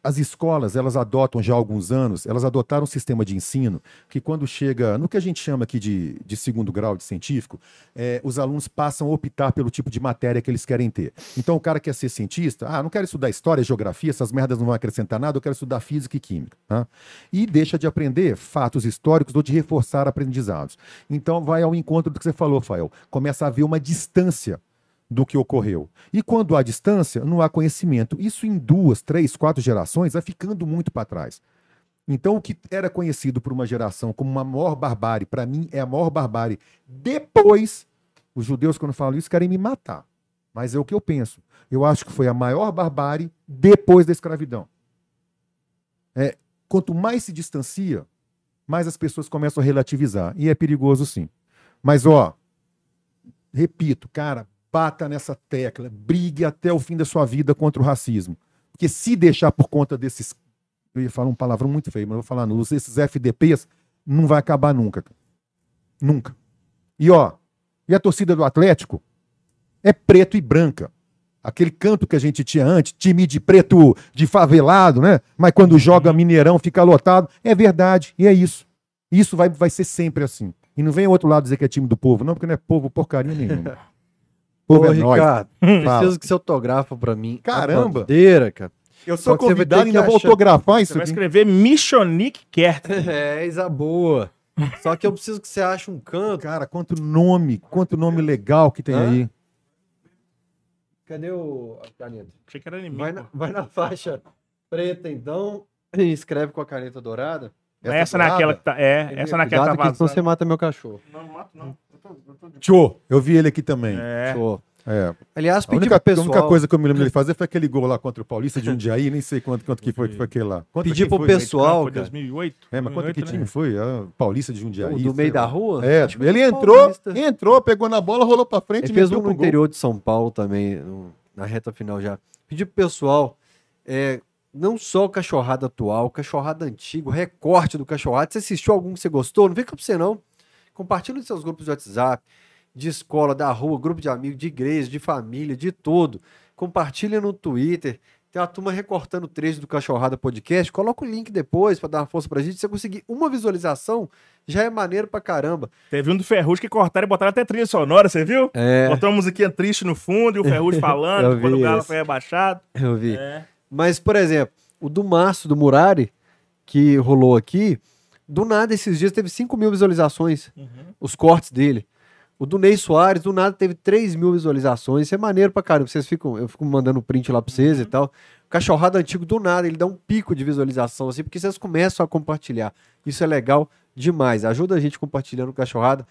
as escolas, elas adotam já há alguns anos, elas adotaram um sistema de ensino que, quando chega no que a gente chama aqui de, de segundo grau de científico, é, os alunos passam a optar pelo tipo de matéria que eles querem ter. Então, o cara quer ser cientista, ah, não quero estudar história, geografia, essas merdas não vão acrescentar nada, eu quero estudar física e química. tá? E deixa de aprender fatos históricos ou de reforçar aprendizados. Então, vai ao encontro do que você falou, Fael. Começa a haver uma distância do que ocorreu. E quando há distância, não há conhecimento. Isso em duas, três, quatro gerações vai ficando muito para trás. Então, o que era conhecido por uma geração como uma maior barbárie, para mim é a maior barbárie. Depois, os judeus, quando falam isso, querem me matar. Mas é o que eu penso. Eu acho que foi a maior barbárie depois da escravidão. É, quanto mais se distancia, mais as pessoas começam a relativizar. E é perigoso, sim. Mas, ó, repito, cara, bata nessa tecla, brigue até o fim da sua vida contra o racismo. Porque se deixar por conta desses. Eu ia falar um palavrão muito feio, mas vou falar nos esses FDPs, não vai acabar nunca. Nunca. E ó, e a torcida do Atlético é preto e branca. Aquele canto que a gente tinha antes, time de preto de favelado, né? Mas quando joga Mineirão fica lotado. É verdade, e é isso. Isso vai, vai ser sempre assim. E não vem outro lado dizer que é time do povo, não, porque não é povo porcaria nenhuma. *laughs* Povo Ô, é nóis. Ricardo, *laughs* preciso que você autografa pra mim. Caramba. bandeira, cara. Eu Só sou que você vai convidado e que ainda vou achar- autografar Você isso vai aqui. escrever Michonic Kert. *laughs* É, Isa boa. Só que eu preciso que você ache um canto. Cara, quanto nome, quanto nome legal que tem Hã? aí. Cadê o a caneta? Achei que era inimigo. Vai na, vai na faixa preta, então, e escreve com a caneta dourada. Essa, essa naquela que tá. É, essa naquela tá que senão você mata meu cachorro. Não, não mato, não. Tchô, eu vi ele aqui também. É. Show. É. Aliás, A única, pro a pessoal... única coisa que eu me lembro dele fazer foi aquele gol lá contra o Paulista de Jundiaí, nem sei quanto, quanto que foi que foi aquele lá. Contra Pedir pro foi? pessoal- Foi cara. 2008. É, mas quanto que 2008, time né? foi? Ah, Paulista de Jundiaí. o do meio da lá. rua? É, que ele entrou, Paulista. entrou, pegou na bola, rolou pra frente Ele e fez um no pro gol. interior de São Paulo também, na reta final já. Pedi pro pessoal, é, não só o cachorrada atual, cachorrada antigo, recorte do cachorrada. Você assistiu algum que você gostou? Não fica pra você não. Compartilha nos seus grupos de WhatsApp. de escola, da rua, grupo de amigos, de igreja, de família, de tudo. Compartilha no Twitter. Tem uma turma recortando trecho do Cachorrada Podcast. Coloca o link depois para dar uma força pra gente. Se você conseguir uma visualização, já é maneiro pra caramba. Teve um do Ferrugem que cortaram e botaram até trilha sonora, você viu? É. Botou uma musiquinha triste no fundo e o Ferrugem *laughs* falando quando o Galo foi rebaixado. Eu vi. É. Mas, por exemplo, o do Márcio, do Murari, que rolou aqui, do nada esses dias teve 5 mil visualizações, os cortes dele. O do Ney Soares, do nada, teve 3 mil visualizações. Isso é maneiro pra caramba. Vocês ficam, eu fico mandando print lá pra vocês e tal. O cachorrado antigo, do nada, ele dá um pico de visualização, assim, porque vocês começam a compartilhar. Isso é legal demais. Ajuda a gente compartilhando o cachorrada.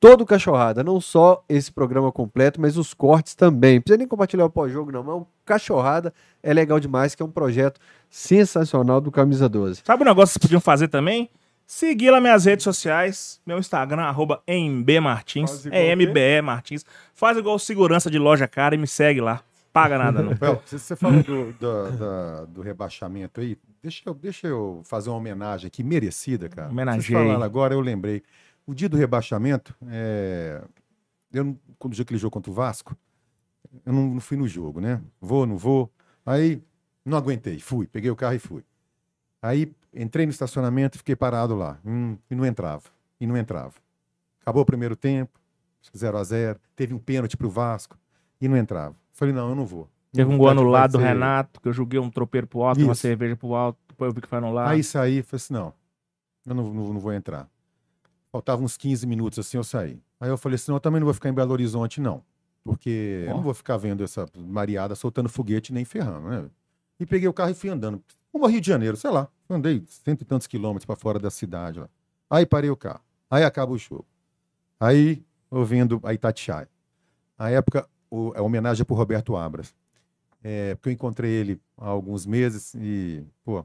Todo o cachorrada, não só esse programa completo, mas os cortes também. Não precisa nem compartilhar o pós-jogo, não. Mas o cachorrada é legal demais, que é um projeto sensacional do Camisa 12. Sabe um negócio que vocês podiam fazer também? Seguir lá minhas redes sociais, meu Instagram, arroba mbmartins, Faz igual é? MBE Martins. Faz igual segurança de loja cara e me segue lá. Paga nada não. Well, você- falou do, do, da- do rebaixamento aí. Deixa eu, deixa eu fazer uma homenagem aqui, merecida, cara. Homenageei. Vocês falaram agora, eu lembrei. O dia do rebaixamento, é, eu, quando joguei aquele jogo contra o Vasco, eu não, não fui no jogo, né? Vou, não vou. Aí, não aguentei, fui. Peguei o carro e fui. Aí, entrei no estacionamento e fiquei parado lá. Hum, e não entrava. E não entrava. Acabou o primeiro tempo, 0 a 0 Teve um pênalti pro Vasco e não entrava. Falei, não, eu não vou. Teve um gol anulado do Renato, que eu joguei um tropeiro pro alto, uma Isso. cerveja pro alto, depois eu vi que foi anulado. Aí saí, falei assim, não, eu não, não, não vou entrar. Faltavam uns 15 minutos assim, eu saí. Aí eu falei assim, não, eu também não vou ficar em Belo Horizonte, não. Porque eu não vou ficar vendo essa mariada soltando foguete nem ferrando, né? E peguei o carro e fui andando. Rumo ao Rio de Janeiro, sei lá. Andei cento e tantos quilômetros para fora da cidade lá. Aí parei o carro. Aí acaba o show. Aí, ouvindo a Itatiaia. A época, o, a homenagem é pro Roberto Abras. É, porque eu encontrei ele há alguns meses e, pô,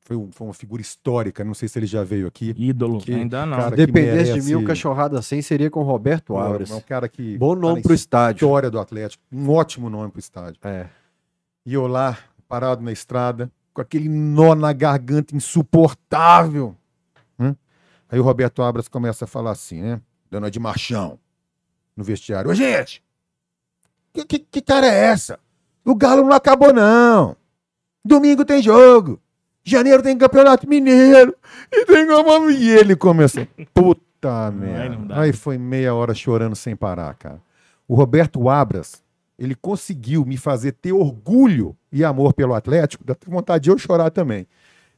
foi, um- foi uma figura histórica. Não sei se ele já veio aqui. Ídolo, Que ainda não. cara- Dependesse de merece- mim, o cachorrada 100 seria com Roberto Abras. É um cara que. Bom nome na pro estádio. História do Atlético. Um ótimo nome pro estádio. É. E eu lá, parado na estrada, com aquele nó na garganta insuportável. Hum? Aí o Roberto Abras começa a falar assim, né? Dona de Marchão, no vestiário. Ô, gente! Que, que, que cara é essa? O Galo não acabou, não. Domingo tem jogo. Janeiro tem campeonato mineiro. E tem como. E ele começou. Puta merda. dá. Aí foi meia hora chorando sem parar, cara. O Roberto Abras, ele conseguiu me fazer ter orgulho e amor pelo Atlético. Dá vontade de eu chorar também.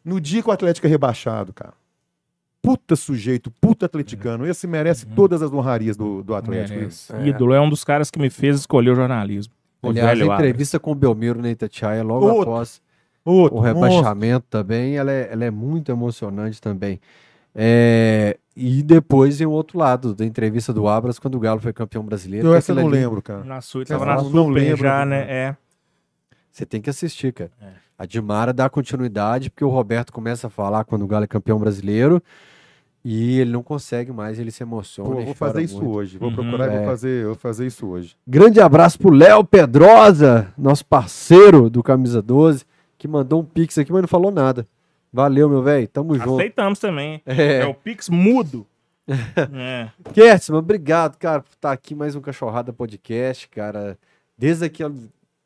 No dia que o Atlético é rebaixado, cara. Puta sujeito, puta atleticano. Esse merece todas as honrarias do, do Atlético. Merece. Ídolo é um dos caras que me fez escolher o jornalismo. O Aliás, velho a entrevista com o Belmiro na Itatiaia, logo Outro. após Outro, o rebaixamento também, ela é, ela é muito emocionante também. É, e depois em outro lado, da entrevista do Abras, quando o Galo foi campeão brasileiro. Eu essa eu não ali- lembro, cara. Na sua, Você tava na não lembro já, né? É. Você tem que assistir, cara. É. A Dimara dá continuidade, porque o Roberto começa a falar quando o Galo é campeão brasileiro e ele não consegue mais, ele se emociona. Pô, vou fazer isso muito. hoje. Vou Uhum. procurar e É. vou fazer, eu vou fazer isso hoje. Grande abraço pro Léo Pedrosa, nosso parceiro do Camisa 12, que mandou um pix aqui, mas não falou nada. Valeu, meu velho. Tamo junto. Aceitamos também. É, É. o Pix mudo. *laughs* é. Kertzman, obrigado, cara, por estar aqui mais um Cachorrada Podcast, cara. Desde aqui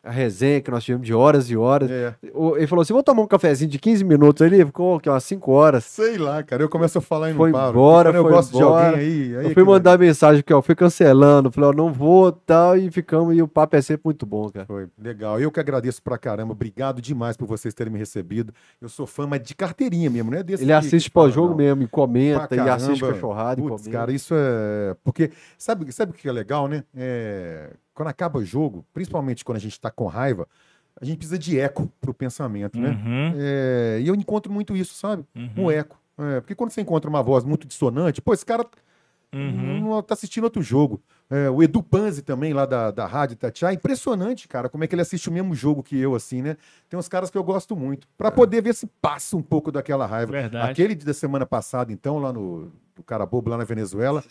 a, resenha que nós tivemos de horas e horas. É. Ele falou assim: vou tomar um cafezinho de 15 minutos ali, ficou o quê, umas 5 horas. Sei lá, cara. Eu começo a falar e não Foi paro. embora, Quando eu foi gosto embora. de alguém aí. aí eu é fui que- mandar mensagem aqui, ó, fui cancelando, falei, ó, não vou tal, e ficamos, e o papo é sempre muito bom, cara. Foi legal. Eu que agradeço pra caramba. Obrigado demais por vocês terem me recebido. Eu sou fã, mas de carteirinha mesmo, não é desse Ele que- assiste que pós-jogo mesmo, e comenta, Pra e assiste caramba. cachorrada e Putz, comenta. cara, isso é. Porque sabe, sabe o que é legal, né? É, Quando acaba o jogo, principalmente quando a gente tá com raiva, a gente precisa de eco pro pensamento, né? Uhum, É, E eu encontro muito isso, sabe? uhum, Um eco. É, porque quando você encontra uma voz muito dissonante, pô, esse cara uhum. não tá assistindo outro jogo. É, o Edu Panzi também, lá da, da Rádio Tatiá, impressionante, cara, como é que ele assiste o mesmo jogo que eu, assim, né? Tem uns caras que eu gosto muito. Pra poder ver se passa um pouco daquela raiva. Verdade. Aquele da semana passada, então, lá no do cara bobo lá na Venezuela.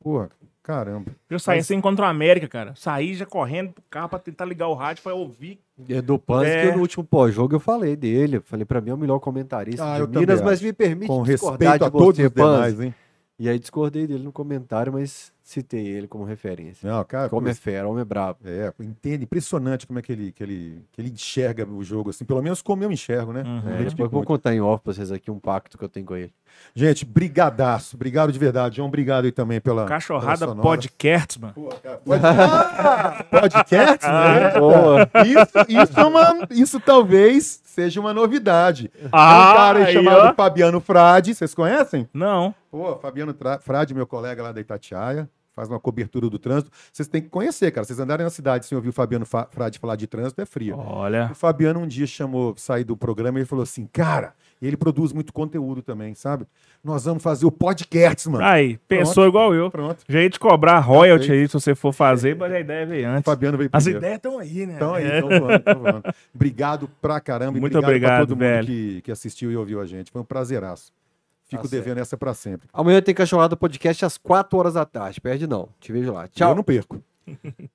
Pô, caramba. Eu saí, você encontrou a América, cara. Saí já correndo pro carro pra tentar ligar o rádio pra ouvir. Edu Panzi, É. que no último pós-jogo eu falei dele. Eu falei, pra mim é o melhor comentarista Ah, de Minas, mas me permite Com discordar respeito de a todos os demais, hein? E aí discordei dele no comentário, mas citei ele como referência. Não, cara, Como é fera, homem é brabo. é, entende, impressionante como é que ele, que ele, que ele enxerga o jogo, assim, pelo menos como eu enxergo, né? Uhum. É, depois vou contar em off pra vocês aqui um pacto que eu tenho com ele. Gente, brigadaço, obrigado de verdade, João, obrigado aí também pela Cachorrada pela podcast, mano. Pô, cara, pode... *laughs* Ah, podcast, né? Boa. Isso, isso, é uma, isso talvez seja uma novidade. Tem um Ah, cara aí aí, chamado ó. Fabiano Frade, vocês conhecem? Não. Pô, Fabiano Tra- Frade, meu colega lá da Itatiaia, faz uma cobertura do trânsito. Vocês têm que conhecer, cara. Vocês andarem na cidade sem ouvir o Fabiano Fa- Frade falar de trânsito, é frio. Olha. O Fabiano um dia chamou, sair do programa e ele falou assim, cara, ele produz muito conteúdo também, sabe? Nós vamos fazer o podcast, mano. Aí, pensou igual eu. Pronto. Jeito de cobrar royalty aí se você for fazer, mas a ideia veio O antes. Fabiano veio As primeiro. ideias estão aí, né? Então aí, É. então voando, voando. *laughs* Obrigado pra caramba e Muito obrigado, pra obrigado, todo velho. mundo que, que assistiu e ouviu a gente. Foi um prazeraço. Fico Tá devendo essa pra sempre. Amanhã tem Cachorrada Podcast às 4 horas da tarde. Perde não. Te vejo lá. Eu Tchau. não perco. *laughs*